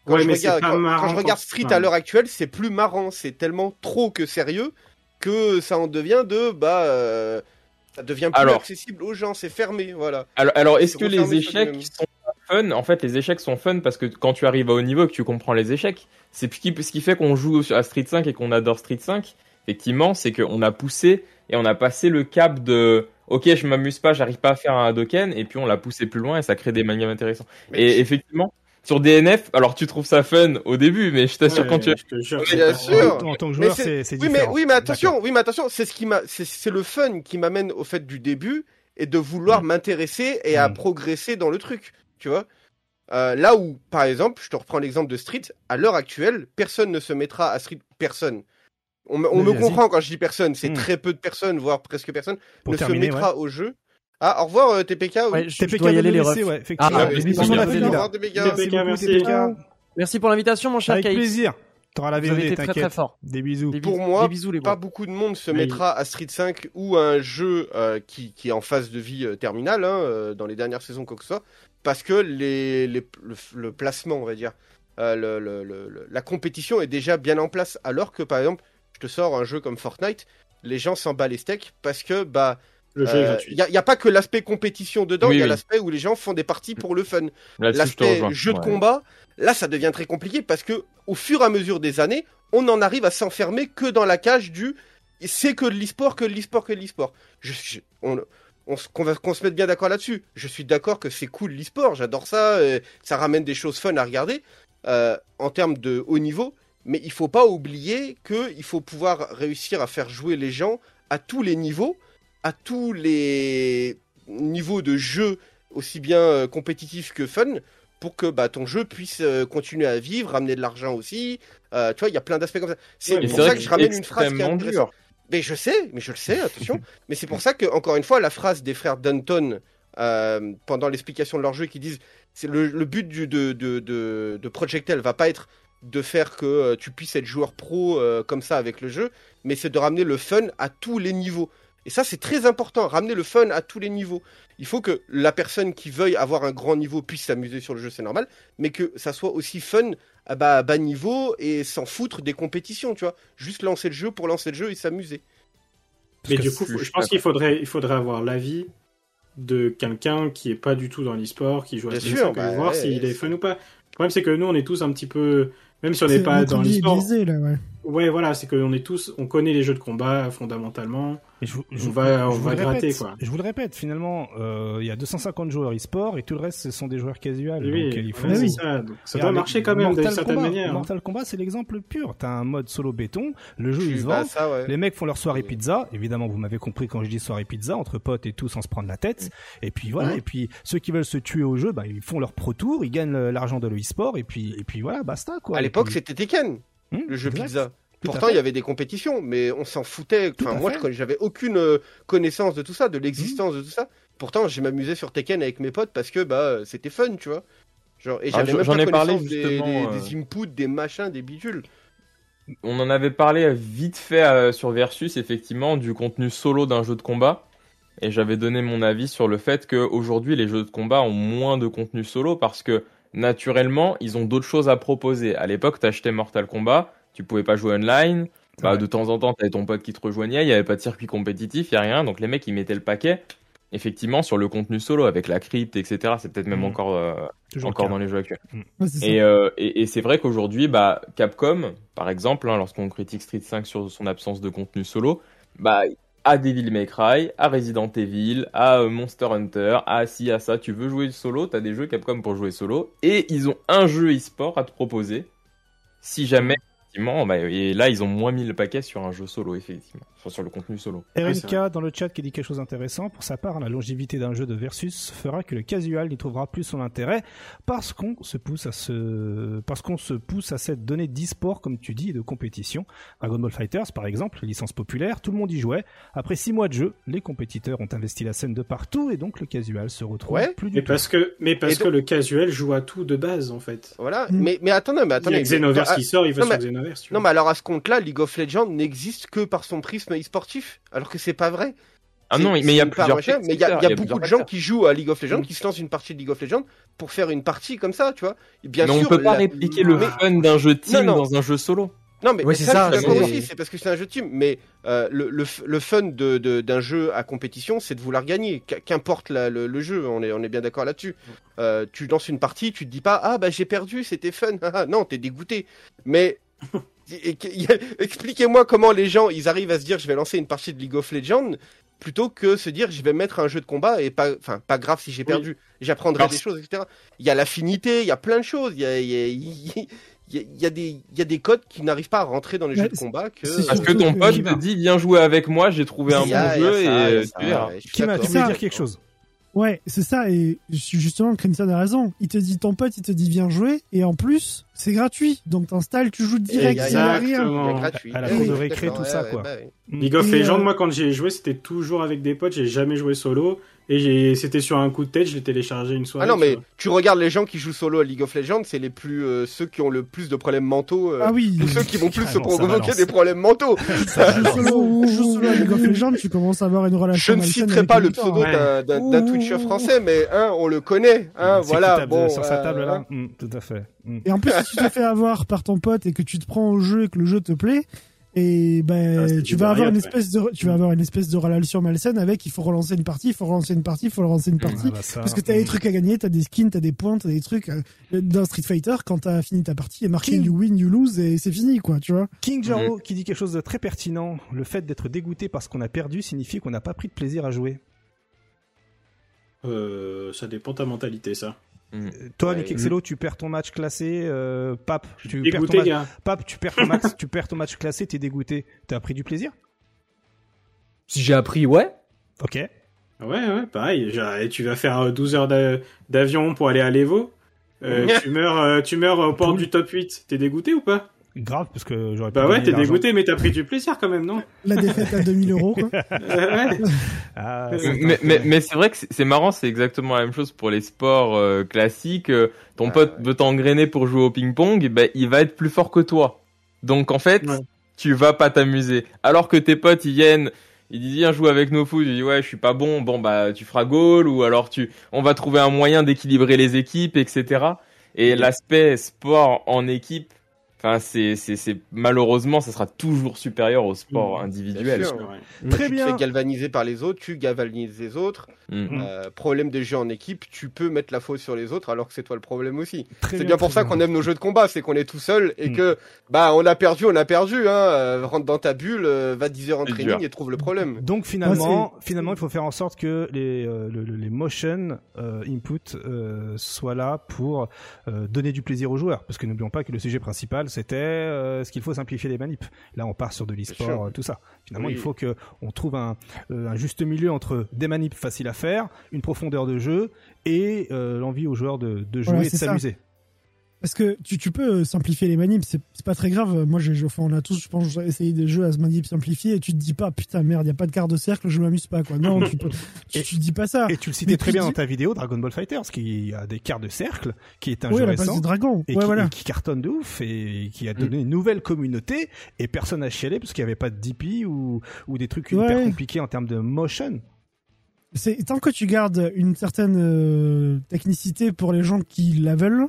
Quand, Ouais, je regarde, pas quand- je regarde Street à l'heure actuelle, c'est plus marrant, c'est tellement trop que sérieux que ça en devient de, bah, euh, ça devient plus Alors. accessible aux gens, c'est fermé, voilà. Alors, alors est-ce que les échecs sont fun En fait, les échecs sont fun parce que quand tu arrives à haut niveau et que tu comprends les échecs, c'est ce qui, fait qu'on joue à Street 5 et qu'on adore Street 5. Effectivement, c'est qu'on a poussé et on a passé le cap de OK, je m'amuse pas, j'arrive pas à faire un Hadoken, et puis on l'a poussé plus loin et ça crée des manias intéressants. Mais Et effectivement, sur DNF, alors tu trouves ça fun au début, mais je t'assure ouais, quand tu je te jure, Mais bien sûr. en tant que joueur, c'est- Oui, mais, différent. oui, mais attention, oui, mais attention, c'est ce qui m'a, c'est- le fun qui m'amène au fait du début et de vouloir m'intéresser et à Mm. progresser dans le truc, tu vois. Euh, là où, par exemple, je te reprends l'exemple de Street, à l'heure actuelle, personne ne se mettra à Street, personne. On, me- on comprend quand je dis personne, c'est Mm. très peu de personnes, voire presque personne, Pour ne terminer, se mettra au jeu. Ah, au revoir euh, TPK. Ouais, je, TPK dois y aller les refs. laisser, ouais, effectivement. Ah, mais Bisous, c'est on a bien, fait au là. revoir, TPK. TPK, beaucoup, merci. TPK. Merci pour l'invitation, mon cher Avec Kaïs. plaisir. T'auras la été très très fort. Des bisous. Des Pour moi, des bisous les Pas beaucoup de monde se Mais- mettra à Street 5 ou à un jeu euh, qui, qui est en phase de vie euh, terminale hein, dans les dernières saisons, quoi que ce soit, parce que les, les- le, le placement, on va dire, euh, le- le- le- le- la compétition est déjà bien en place, alors que par exemple, je te sors un jeu comme Fortnite, les gens s'en battent les steaks parce que bah est il n'y a, y a pas que l'aspect compétition dedans, il Oui, y a oui. l'aspect où les gens font des parties pour le fun. Je L'aspect jeu de Ouais. combat, là, ça devient très compliqué parce que au fur et à mesure des années, on en arrive à s'enfermer que dans la cage du c'est que de l'e-sport, que de l'e-sport, que de l'e-sport. Je, je- on, on se- qu'on va- qu'on se mette bien d'accord là-dessus. Je suis d'accord que c'est cool l'e-sport, j'adore ça, ça ramène des choses fun à regarder euh, en termes de haut niveau, mais il faut pas oublier que il faut pouvoir réussir à faire jouer les gens à tous les niveaux, à tous les niveaux de jeu aussi bien euh, compétitifs que fun pour que bah, ton jeu puisse euh, continuer à vivre, ramener de l'argent aussi. Tu vois, il y a plein d'aspects comme ça. C'est Ouais, pour c'est ça que que je ramène une phrase qui est. Mais je sais, mais je le sais, attention. mais c'est pour ça que, encore une fois, la phrase des frères Dunton euh, pendant l'explication de leur jeu qui disent c'est le, le but du, de, de, de, va pas être de faire que euh, tu puisses être joueur pro euh, comme ça avec le jeu, mais c'est de ramener le fun à tous les niveaux. Et ça, c'est très important, ramener le fun à tous les niveaux. Il faut que la personne qui veuille avoir un grand niveau puisse s'amuser sur le jeu, c'est normal, mais que ça soit aussi fun à bas, à bas niveau et s'en foutre des compétitions, tu vois. Juste lancer le jeu pour lancer le jeu et s'amuser. Mais du coup, je- je pense qu'il faudrait, il faudrait avoir l'avis de quelqu'un qui est pas du tout dans l'e-sport, qui joue à sûr, 5, bah, voir ouais, s'il est fun ou pas. Le problème, c'est que nous, on est tous un petit peu, même si on n'est pas dans l'e-sport. ouais. Ouais, voilà, c'est qu'on est tous, on connaît les jeux de combat fondamentalement. Et je, On va, on je vous va le gratter, répète, quoi. Je vous le répète, finalement, euh, il y a 250 joueurs e-sport et tout le reste, ce sont des joueurs casuals. Oui, donc, il faut... oui. c'est ça. Donc, ça Regarde, doit marcher quand même d'une Mortal certaine Kombat, manière. hein. Mortal Kombat, c'est l'exemple pur. T'as un mode solo béton, le jeu il se vend, ça, ouais. les mecs font leur soirée pizza. Évidemment, vous m'avez compris quand je dis soirée pizza, entre potes et tout, sans se prendre la tête. Et puis voilà. Et puis ceux qui veulent se tuer au jeu, bah, ils font leur pro tour, ils gagnent l'argent de l'e-sport et puis et puis voilà, basta quoi. À l'époque, puis- c'était Tekken, Hmm, le jeu exact. pizza. Tout Pourtant, il y avait des compétitions, mais on s'en foutait. Enfin, moi, j'avais aucune euh, connaissance de tout ça, de l'existence de tout ça. Pourtant, j'ai m'amusé sur Tekken avec mes potes parce que bah c'était fun, tu vois. Genre, et Ah, j'avais j'en- même pas ai parlé, des, justement, des, euh. des inputs, des machins, des bidules. On en avait parlé vite fait euh, sur Versus, effectivement, du contenu solo d'un jeu de combat. Et j'avais donné mon avis sur le fait qu'aujourd'hui, les jeux de combat ont moins de contenu solo parce que, naturellement, ils ont d'autres choses à proposer. À l'époque, t'achetais Mortal Kombat, tu pouvais pas jouer online. Bah, Ouais. de temps en temps, t'avais ton pote qui te rejoignait, il y avait pas de circuit compétitif, il y a rien. Donc les mecs, ils mettaient le paquet. Effectivement, sur le contenu solo, avec la crypte, etc. C'est peut-être même Mhm. encore, euh, Toujours encore le dans les jeux actuels. Ouais. Et, euh, et, et c'est vrai qu'aujourd'hui, bah, Capcom, par exemple, hein, lorsqu'on critique Street 5 sur son absence de contenu solo, bah, à Devil May Cry, à Resident Evil, à euh, Monster Hunter, à ci, à ça, tu veux jouer solo, t'as des jeux Capcom pour jouer solo, et ils ont un jeu e-sport à te proposer, si jamais effectivement, bah, et là, ils ont moins mis le paquet sur un jeu solo, effectivement, sur, sur le contenu solo. RNK dans le chat qui dit quelque chose d'intéressant. Pour sa part, la longévité d'un jeu de versus fera que le casual y trouvera plus son intérêt parce qu'on se pousse à se, parce qu'on se pousse à cette donnée d'e-sport, comme tu dis, et de compétition. Dragon Ball Fighters, par exemple, licence populaire, tout le monde y jouait. Après six mois de jeu, les compétiteurs ont investi la scène de partout et donc le casual se retrouve Ouais. plus du Mais tout. parce que, mais parce que le casuel joue à tout de base, en fait. Voilà. Mm. Mais, mais attendez, mais Il y attendez. a Xenoverse Ah, qui sort, il va non, sur mais- Tu Non, vois. mais alors à ce compte-là, League of Legends n'existe que par son prisme e-sportif, alors que c'est pas vrai. Ah non, mais il y a plusieurs machin, Mais il y a, y beaucoup de gens qui jouent à League of Legends, Mm. qui se lancent une partie de League of Legends pour faire une partie comme ça, tu vois. Et Bien mais sûr. on peut pas la- répliquer le mais- fun d'un jeu team Non, non. dans un jeu solo. Non, mais Ouais, ça, c'est ça, je suis d'accord c'est- aussi, c'est parce que c'est un jeu team. Mais euh, le, le, f- le fun de, de- d'un jeu à compétition, c'est de vouloir gagner. Qu- Qu'importe le, le jeu, on est, on est bien d'accord là-dessus. Euh, tu lances une partie, tu te dis pas, ah bah j'ai perdu, c'était fun. Ah, non, t'es dégoûté. Mais expliquez-moi comment les gens, ils arrivent à se dire, je vais lancer une partie de League of Legends, plutôt que se dire, je vais mettre un jeu de combat et pas, enfin, pas grave si j'ai perdu. J'apprendrai des choses, etc. Il y a l'affinité, il y a plein de choses. Il y a, il y a- il y a- il y a- il y a des, il y a des codes qui n'arrivent pas à rentrer dans les Ouais, jeux de combat que. c'est Parce que ton pote te dit, viens jouer avec moi, j'ai trouvé un bon jeu et tu verras. tu voulais dire quelque chose Ouais, c'est ça, et justement, Crimson a raison. Il te dit, ton pote, il te dit, viens jouer, et en plus, c'est gratuit. Donc t'installes, tu joues direct, il y a rien. Gratuit. À la Eh cour de récré, tout ça, quoi. ouais, bah. League of Et, Legends, euh, moi, quand j'ai joué, c'était toujours avec des potes. J'ai jamais joué solo. Et c'était sur un coup de tête, je l'ai téléchargé une Ah soirée. non, tu mais vois. tu regardes les gens qui jouent solo à League of Legends, c'est les plus euh, ceux qui ont le plus de problèmes mentaux. euh, Ah oui. ou ceux qui vont plus se Carrément, ça provoquer des problèmes mentaux. Tu joues solo, tu joues solo à League of Legends, tu commences à avoir une relation Je ne citerai pas le pseudo Ouais. d'un-. Twitcher français, mais hein, on le connaît. Hein, voilà. Bon, sur sa euh, table là Mm, Tout à fait. Mm. Et en plus, si tu te fais avoir par ton pote et que tu te prends au jeu et que le jeu te plaît, et ben, Ah, tu vas avoir une espèce de, tu vas avoir une espèce de relation malsaine avec, il faut relancer une partie, il faut relancer une partie, il faut relancer une partie. Ah bah ça, Parce que t'as des trucs à gagner, t'as des skins, t'as des points, t'as des trucs. euh, Dans Street Fighter, quand t'as fini ta partie, il est marqué King. you win, you lose et c'est fini, quoi, tu vois. King. Jaro qui dit quelque chose de très pertinent. Le fait d'être dégoûté parce qu'on a perdu signifie qu'on n'a pas pris de plaisir à jouer. Euh, ça dépend de ta mentalité, ça. Euh, Toi, Ouais. Nick Excello, tu perds ton match classé. Euh, Pape, tu perds ton Dégoûté, match. Pape, tu perds ton match, tu perds ton match classé, t'es dégoûté. T'as pris du plaisir Si j'ai appris, ouais. Ok. Ouais, ouais, pareil. Genre, tu vas faire euh, 12 heures d'a- d'avion pour aller à l'Evo. Euh, tu meurs, euh, tu meurs au port du top 8. T'es dégoûté ou pas? Grave, parce que j'aurais pu Bah ouais, t'es dégoûté, mais t'as pris du plaisir quand même, non? La défaite à 2000 euros, quoi. Euh, ouais. Ah, Mais- c'est Mais, mais, vrai que c'est marrant, c'est exactement la même chose pour les sports euh, classiques. Euh, Ton Ah, pote ouais. veut t'engrainer pour jouer au ping-pong, ben il va être plus fort que toi. Donc en fait, Ouais. tu vas pas t'amuser. Alors que tes potes ils viennent, ils disent viens jouer avec nos fous, tu dis ouais je suis pas bon, bon bah tu feras goal ou alors tu, on va trouver un moyen d'équilibrer les équipes, etc. Et l'aspect sport en équipe, enfin c'est c'est c'est malheureusement ça sera toujours supérieur au sport Mmh. individuel. Bien sûr. Ouais. Très tu te bien. fais galvaniser par les autres, tu galvanises les autres. Mm. Euh, problème des jeux en équipe, tu peux mettre la faute sur les autres alors que c'est toi le problème aussi. Très C'est bien pour ça qu'on aime nos jeux de combat, c'est qu'on est tout seul et Mm. que bah on a perdu, on a perdu. Hein, euh, rentre dans ta bulle, euh, va 10 heures en C'est training dur. et trouve le problème. Donc finalement, finalement, il faut faire en sorte que les euh, le- le- les motion euh, input euh, soient là pour euh, donner du plaisir aux joueurs, parce que n'oublions pas que le sujet principal c'était euh, ce qu'il faut simplifier les manips. Là, on part sur de l'e-sport, euh, tout ça. Finalement, Oui. il faut que on trouve un, euh, un juste milieu entre des manips faciles à faire, une profondeur de jeu et euh, l'envie aux joueurs de, de jouer et de s'amuser. Parce que tu, tu peux euh, simplifier les manips, c'est pas très grave. Moi, j'ai, enfin, on a tous, je pense, essayé des jeux à se manip simplifier et tu te dis pas, putain, merde, y a pas de quart de cercle, je m'amuse pas, quoi. Non, tu, peux, tu, dis pas ça. Et tu le citais Mais très bien dis- dans ta vidéo Dragon Ball Fighters, qui a des quarts de cercle, qui est un jeu récent. dragon. et, ouais, qui, voilà. et qui cartonne de ouf et qui a Mm. donné une nouvelle communauté et personne n'a chialé parce qu'il n'y avait pas de DP ou, ou des trucs Ouais. hyper compliqués en termes de motion. C'est tant que tu gardes une certaine euh, technicité pour les gens qui la veulent,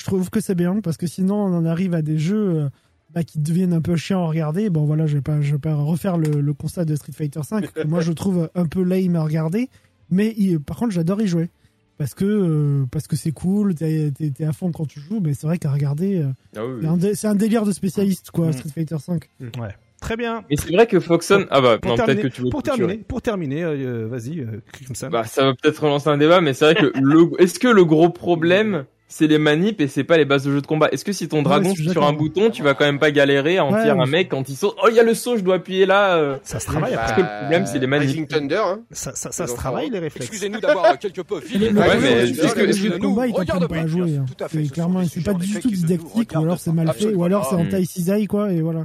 je trouve que c'est bien parce que sinon on en arrive à des jeux euh, bah, qui deviennent un peu chiants à regarder. Bon voilà, je vais pas, je vais pas refaire le, le constat de Street Fighter 5 que moi je trouve un peu lame à regarder, mais il- par contre j'adore y jouer parce que euh, parce que c'est cool, t'es à fond quand tu joues, mais c'est vrai qu'à regarder, euh, Ah oui, oui. c'est un dé- c'est un, délire de spécialiste quoi, Mm. Street Fighter 5. Ouais. Très bien. Mais c'est vrai que Foxon, ah bah Pour non peut-être terminer, que tu veux pour clôturer. terminer, pour terminer, euh, vas-y, euh, clique comme ça. Bah, ça va peut-être relancer un débat, mais c'est vrai que le, est-ce que le gros problème, c'est les manips et c'est pas les bases de jeu de combat. Est-ce que si ton dragon est sur un bouton, tu vas quand même pas galérer à en Ouais, tirer un mec quand il saute Oh, il y a le saut, je dois appuyer là. euh. Ça se travaille Bah, après. que le problème, c'est les manips. Rising Thunder, hein. Ça, ça, ça se travaille les réflexes. Excusez-nous d'avoir quelque peu filé. Ouais, mais c'est est-ce que combat, il t'apprend pas à jouer. hein. sûr, tout à fait, clairement, des pas du tout didactique, ou alors c'est mal fait, ou alors c'est en taille cisaille, quoi, et voilà.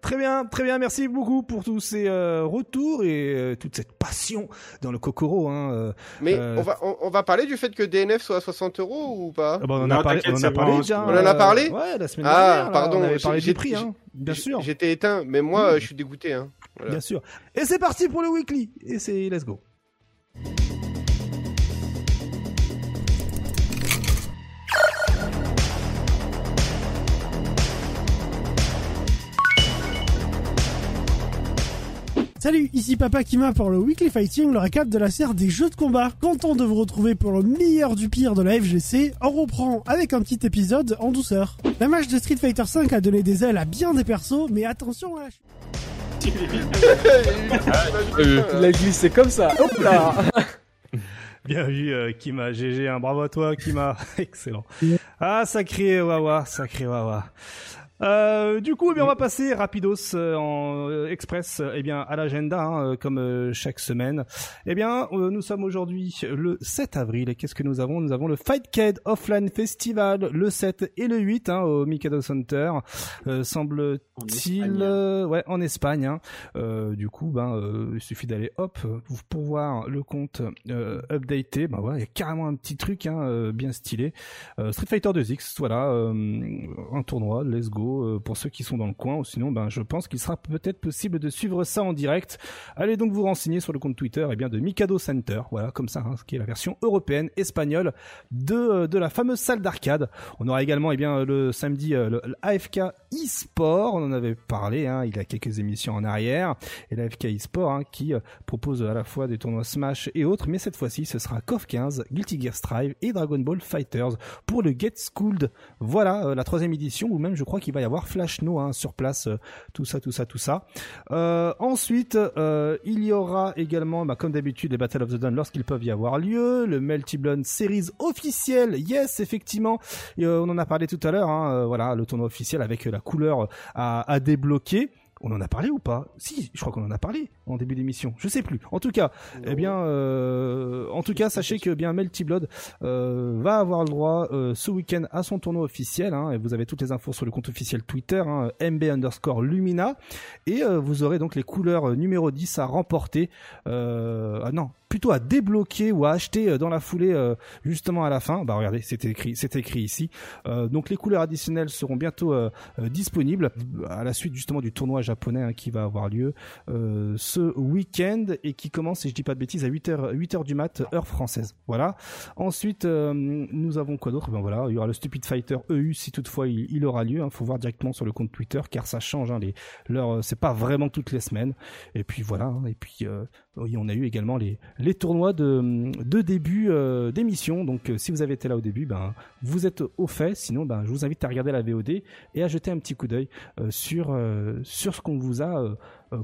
Très bien, très bien. Merci beaucoup pour tous ces euh, retours et euh, toute cette passion dans le Kokoro. Hein, euh. Mais Euh, on, va, on, on va parler du fait que DNF soit à 60 euros ou pas Ah bah, on en Non, a parlé, on en a parlé bon, déjà. on en a euh, parlé Ouais, la semaine Ah, dernière. là, pardon, On avait parlé des prix, hein. Bien sûr, J'étais éteint, mais moi, je suis dégoûté. Hein. Voilà. bien sûr. Et c'est parti pour le weekly. Et c'est let's go. Salut, ici Papa Kima pour le Weekly Fighting, le récap de la serre des jeux de combat. Content de vous retrouver pour le meilleur du pire de la FGC. On reprend avec un petit épisode en douceur. La match de Street Fighter V a donné des ailes à bien des persos, mais attention à la ch- Euh, Il a glissé comme ça. Hop là. Bien vu, euh, Kima. GG, hein. bravo à toi, Kima. Excellent. Ah, sacré Wawa, sacré Wawa. Euh, du coup, eh bien, on va passer rapidos euh, en euh, express, euh, eh bien, à l'agenda, hein, euh, comme euh, chaque semaine. Eh bien, euh, nous sommes aujourd'hui le 7 avril. Et qu'est-ce que nous avons? Nous avons le Fightcade Offline Festival le 7 et le 8 hein, au Mikado Center. Euh, semble-t-il, Espagne. euh, ouais, en Espagne. hein. Euh, du coup, ben, euh, il suffit d'aller hop pour, voir le compte euh, updaté. Ben ouais, il y a carrément un petit truc hein, euh, bien stylé. Euh, Street Fighter 2X, voilà, euh, un tournoi, let's go euh, pour ceux qui sont dans le coin. Ou sinon, ben, je pense qu'il sera peut-être possible de suivre ça en direct. Allez donc vous renseigner sur le compte Twitter et bien de Mikado Center, voilà, comme ça, hein, qui est la version européenne espagnole de euh, de la fameuse salle d'arcade. On aura également, eh bien, le samedi euh, le, le AFK e-sport. On en avait parlé, hein, il y a quelques émissions en arrière. Et l'AFK e-sport hein, qui euh, propose à la fois des tournois Smash et autres, mais cette fois-ci, ce sera KOF 15, Guilty Gear Strive et Dragon Ball Fighters pour le Get Schooled. Voilà euh, la troisième édition, ou même je crois qu'il va y avoir Flash No hein, sur place, euh, tout ça, tout ça, tout ça. Euh, ensuite, euh, il y aura également, bah, comme d'habitude, les Battle of the Dawn lorsqu'ils peuvent y avoir lieu, le Melty Blood Series officiel, yes, effectivement, euh, on en a parlé tout à l'heure, hein, voilà, le tournoi officiel avec euh, la couleur à, à débloquer. On en a parlé ou pas? Si, je crois qu'on en a parlé en début d'émission. Je sais plus. En tout cas, eh bien, euh, en tout cas, sachez que bien Melty Blood euh, va avoir le droit euh, ce week-end à son tournoi officiel. Hein, et vous avez toutes les infos sur le compte officiel Twitter, hein, MB underscore Lumina, et vous aurez donc les couleurs numéro 10 à remporter. Ah non, plutôt à débloquer ou à acheter euh, dans la foulée euh, justement à la fin. Bah regardez, c'est écrit, c'est écrit ici. Euh, donc les couleurs additionnelles seront bientôt disponibles à la suite justement du tournoi japonais hein, qui va avoir lieu ce week-end et qui commence, si je dis pas de bêtises, à 8h, 8h du mat, heure française. Voilà. Ensuite, nous avons quoi d'autre? Ben voilà, il y aura le Stupid Fighter EU si toutefois il, aura lieu. Il faut voir directement sur le compte Twitter car ça change. Hein, les, leur, euh, c'est pas vraiment toutes les semaines. Et puis voilà. hein, et puis euh, on a eu également les, les tournois de, début euh, d'émission. Donc euh, si vous avez été là au début, ben vous êtes au fait. Sinon, ben je vous invite à regarder la VOD et à jeter un petit coup d'œil euh, sur sur ce qu'on vous a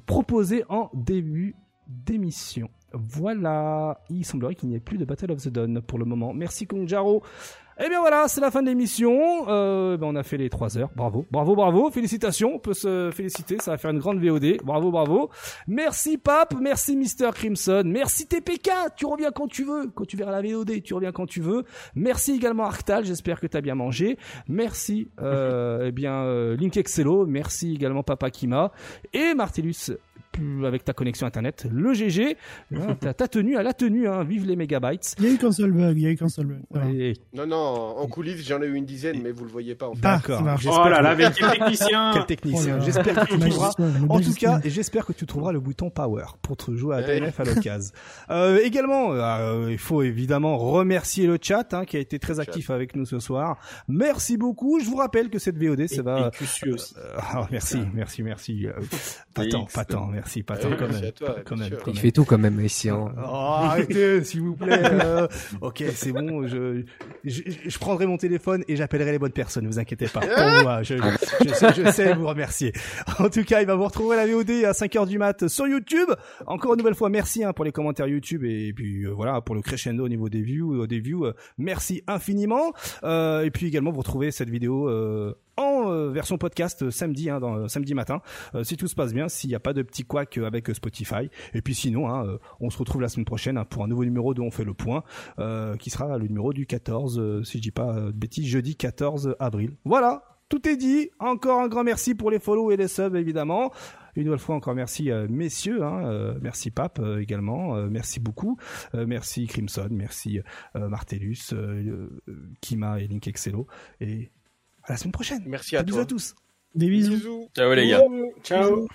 proposé en début d'émission. Voilà, il semblerait qu'il n'y ait plus de Battle of the Dawn pour le moment. Merci Kongjaro. Eh bien voilà, c'est la fin de l'émission. Euh, ben on a fait les 3 heures. Bravo, bravo, bravo. Félicitations, on peut se féliciter. Ça va faire une grande VOD. Bravo, bravo. Merci Pape, merci Mister Crimson, merci TPK. Tu reviens quand tu veux, quand tu verras la VOD, tu reviens quand tu veux. Merci également Arctal. J'espère que tu as bien mangé. Merci, euh, eh bien euh, Link Excello. Merci également Papa Kima et Martellus avec ta connexion internet, le GG, hein, t'as t'as tenu à la tenue, hein, vive les mégabytes. Il y a eu console bug, il y a eu console bug. Voilà. Et- Non, non, en coulisses, j'en ai eu une dizaine, mais vous le voyez pas en fait. Ah, D'accord. Oh là que- là, mais quel technicien Quel technicien. Oh. J'espère que tu Le trouveras. En tout cas, j'espère que tu trouveras le bouton Power pour te jouer à. DNF à l'occasion. euh, également, euh, il faut évidemment remercier le chat hein, qui a été très actif avec nous ce soir. Merci beaucoup. Je vous rappelle que cette VOD, ça va. Et aussi. Euh, ah, merci, merci, merci. Euh, pas tant, pas tant, merci. Merci, oui, hein, quand merci même. à toi, quand bien même, sûr. quand Il même. fait tout quand même, ici. Hein. Oh, arrêtez, s'il vous plaît. euh, ok, c'est bon. Je, je, je prendrai mon téléphone et j'appellerai les bonnes personnes. Ne vous inquiétez pas. Pour moi, je, je, sais, je sais vous remercier. En tout cas, il va vous retrouver la VOD à 5h du mat sur YouTube. Encore une nouvelle fois, merci hein, pour les commentaires YouTube et, puis euh, voilà pour le crescendo au niveau des views. euh, des views euh, merci infiniment. Euh, et puis également, vous retrouvez cette vidéo. Euh, en euh, version podcast euh, samedi, hein, dans, samedi matin, euh, si tout se passe bien, s'il n'y a pas de petit couac euh, avec euh, Spotify. Et puis sinon, hein, euh, on se retrouve la semaine prochaine hein, pour un nouveau numéro de On fait le point, euh, qui sera le numéro du 14, euh, si je dis pas euh, de bêtises, jeudi 14 avril. Voilà, tout est dit. Encore un grand merci pour les follow et les subs, évidemment. Une nouvelle fois, encore merci euh, messieurs, hein, euh, merci Pape euh, également, euh, merci beaucoup, Euh, merci Crimson, merci euh, Martellus, euh, euh, Kima et Link Excello. À la semaine prochaine. Merci à toi. à tous. Des bisous. Bisous. Ciao les gars. Ciao.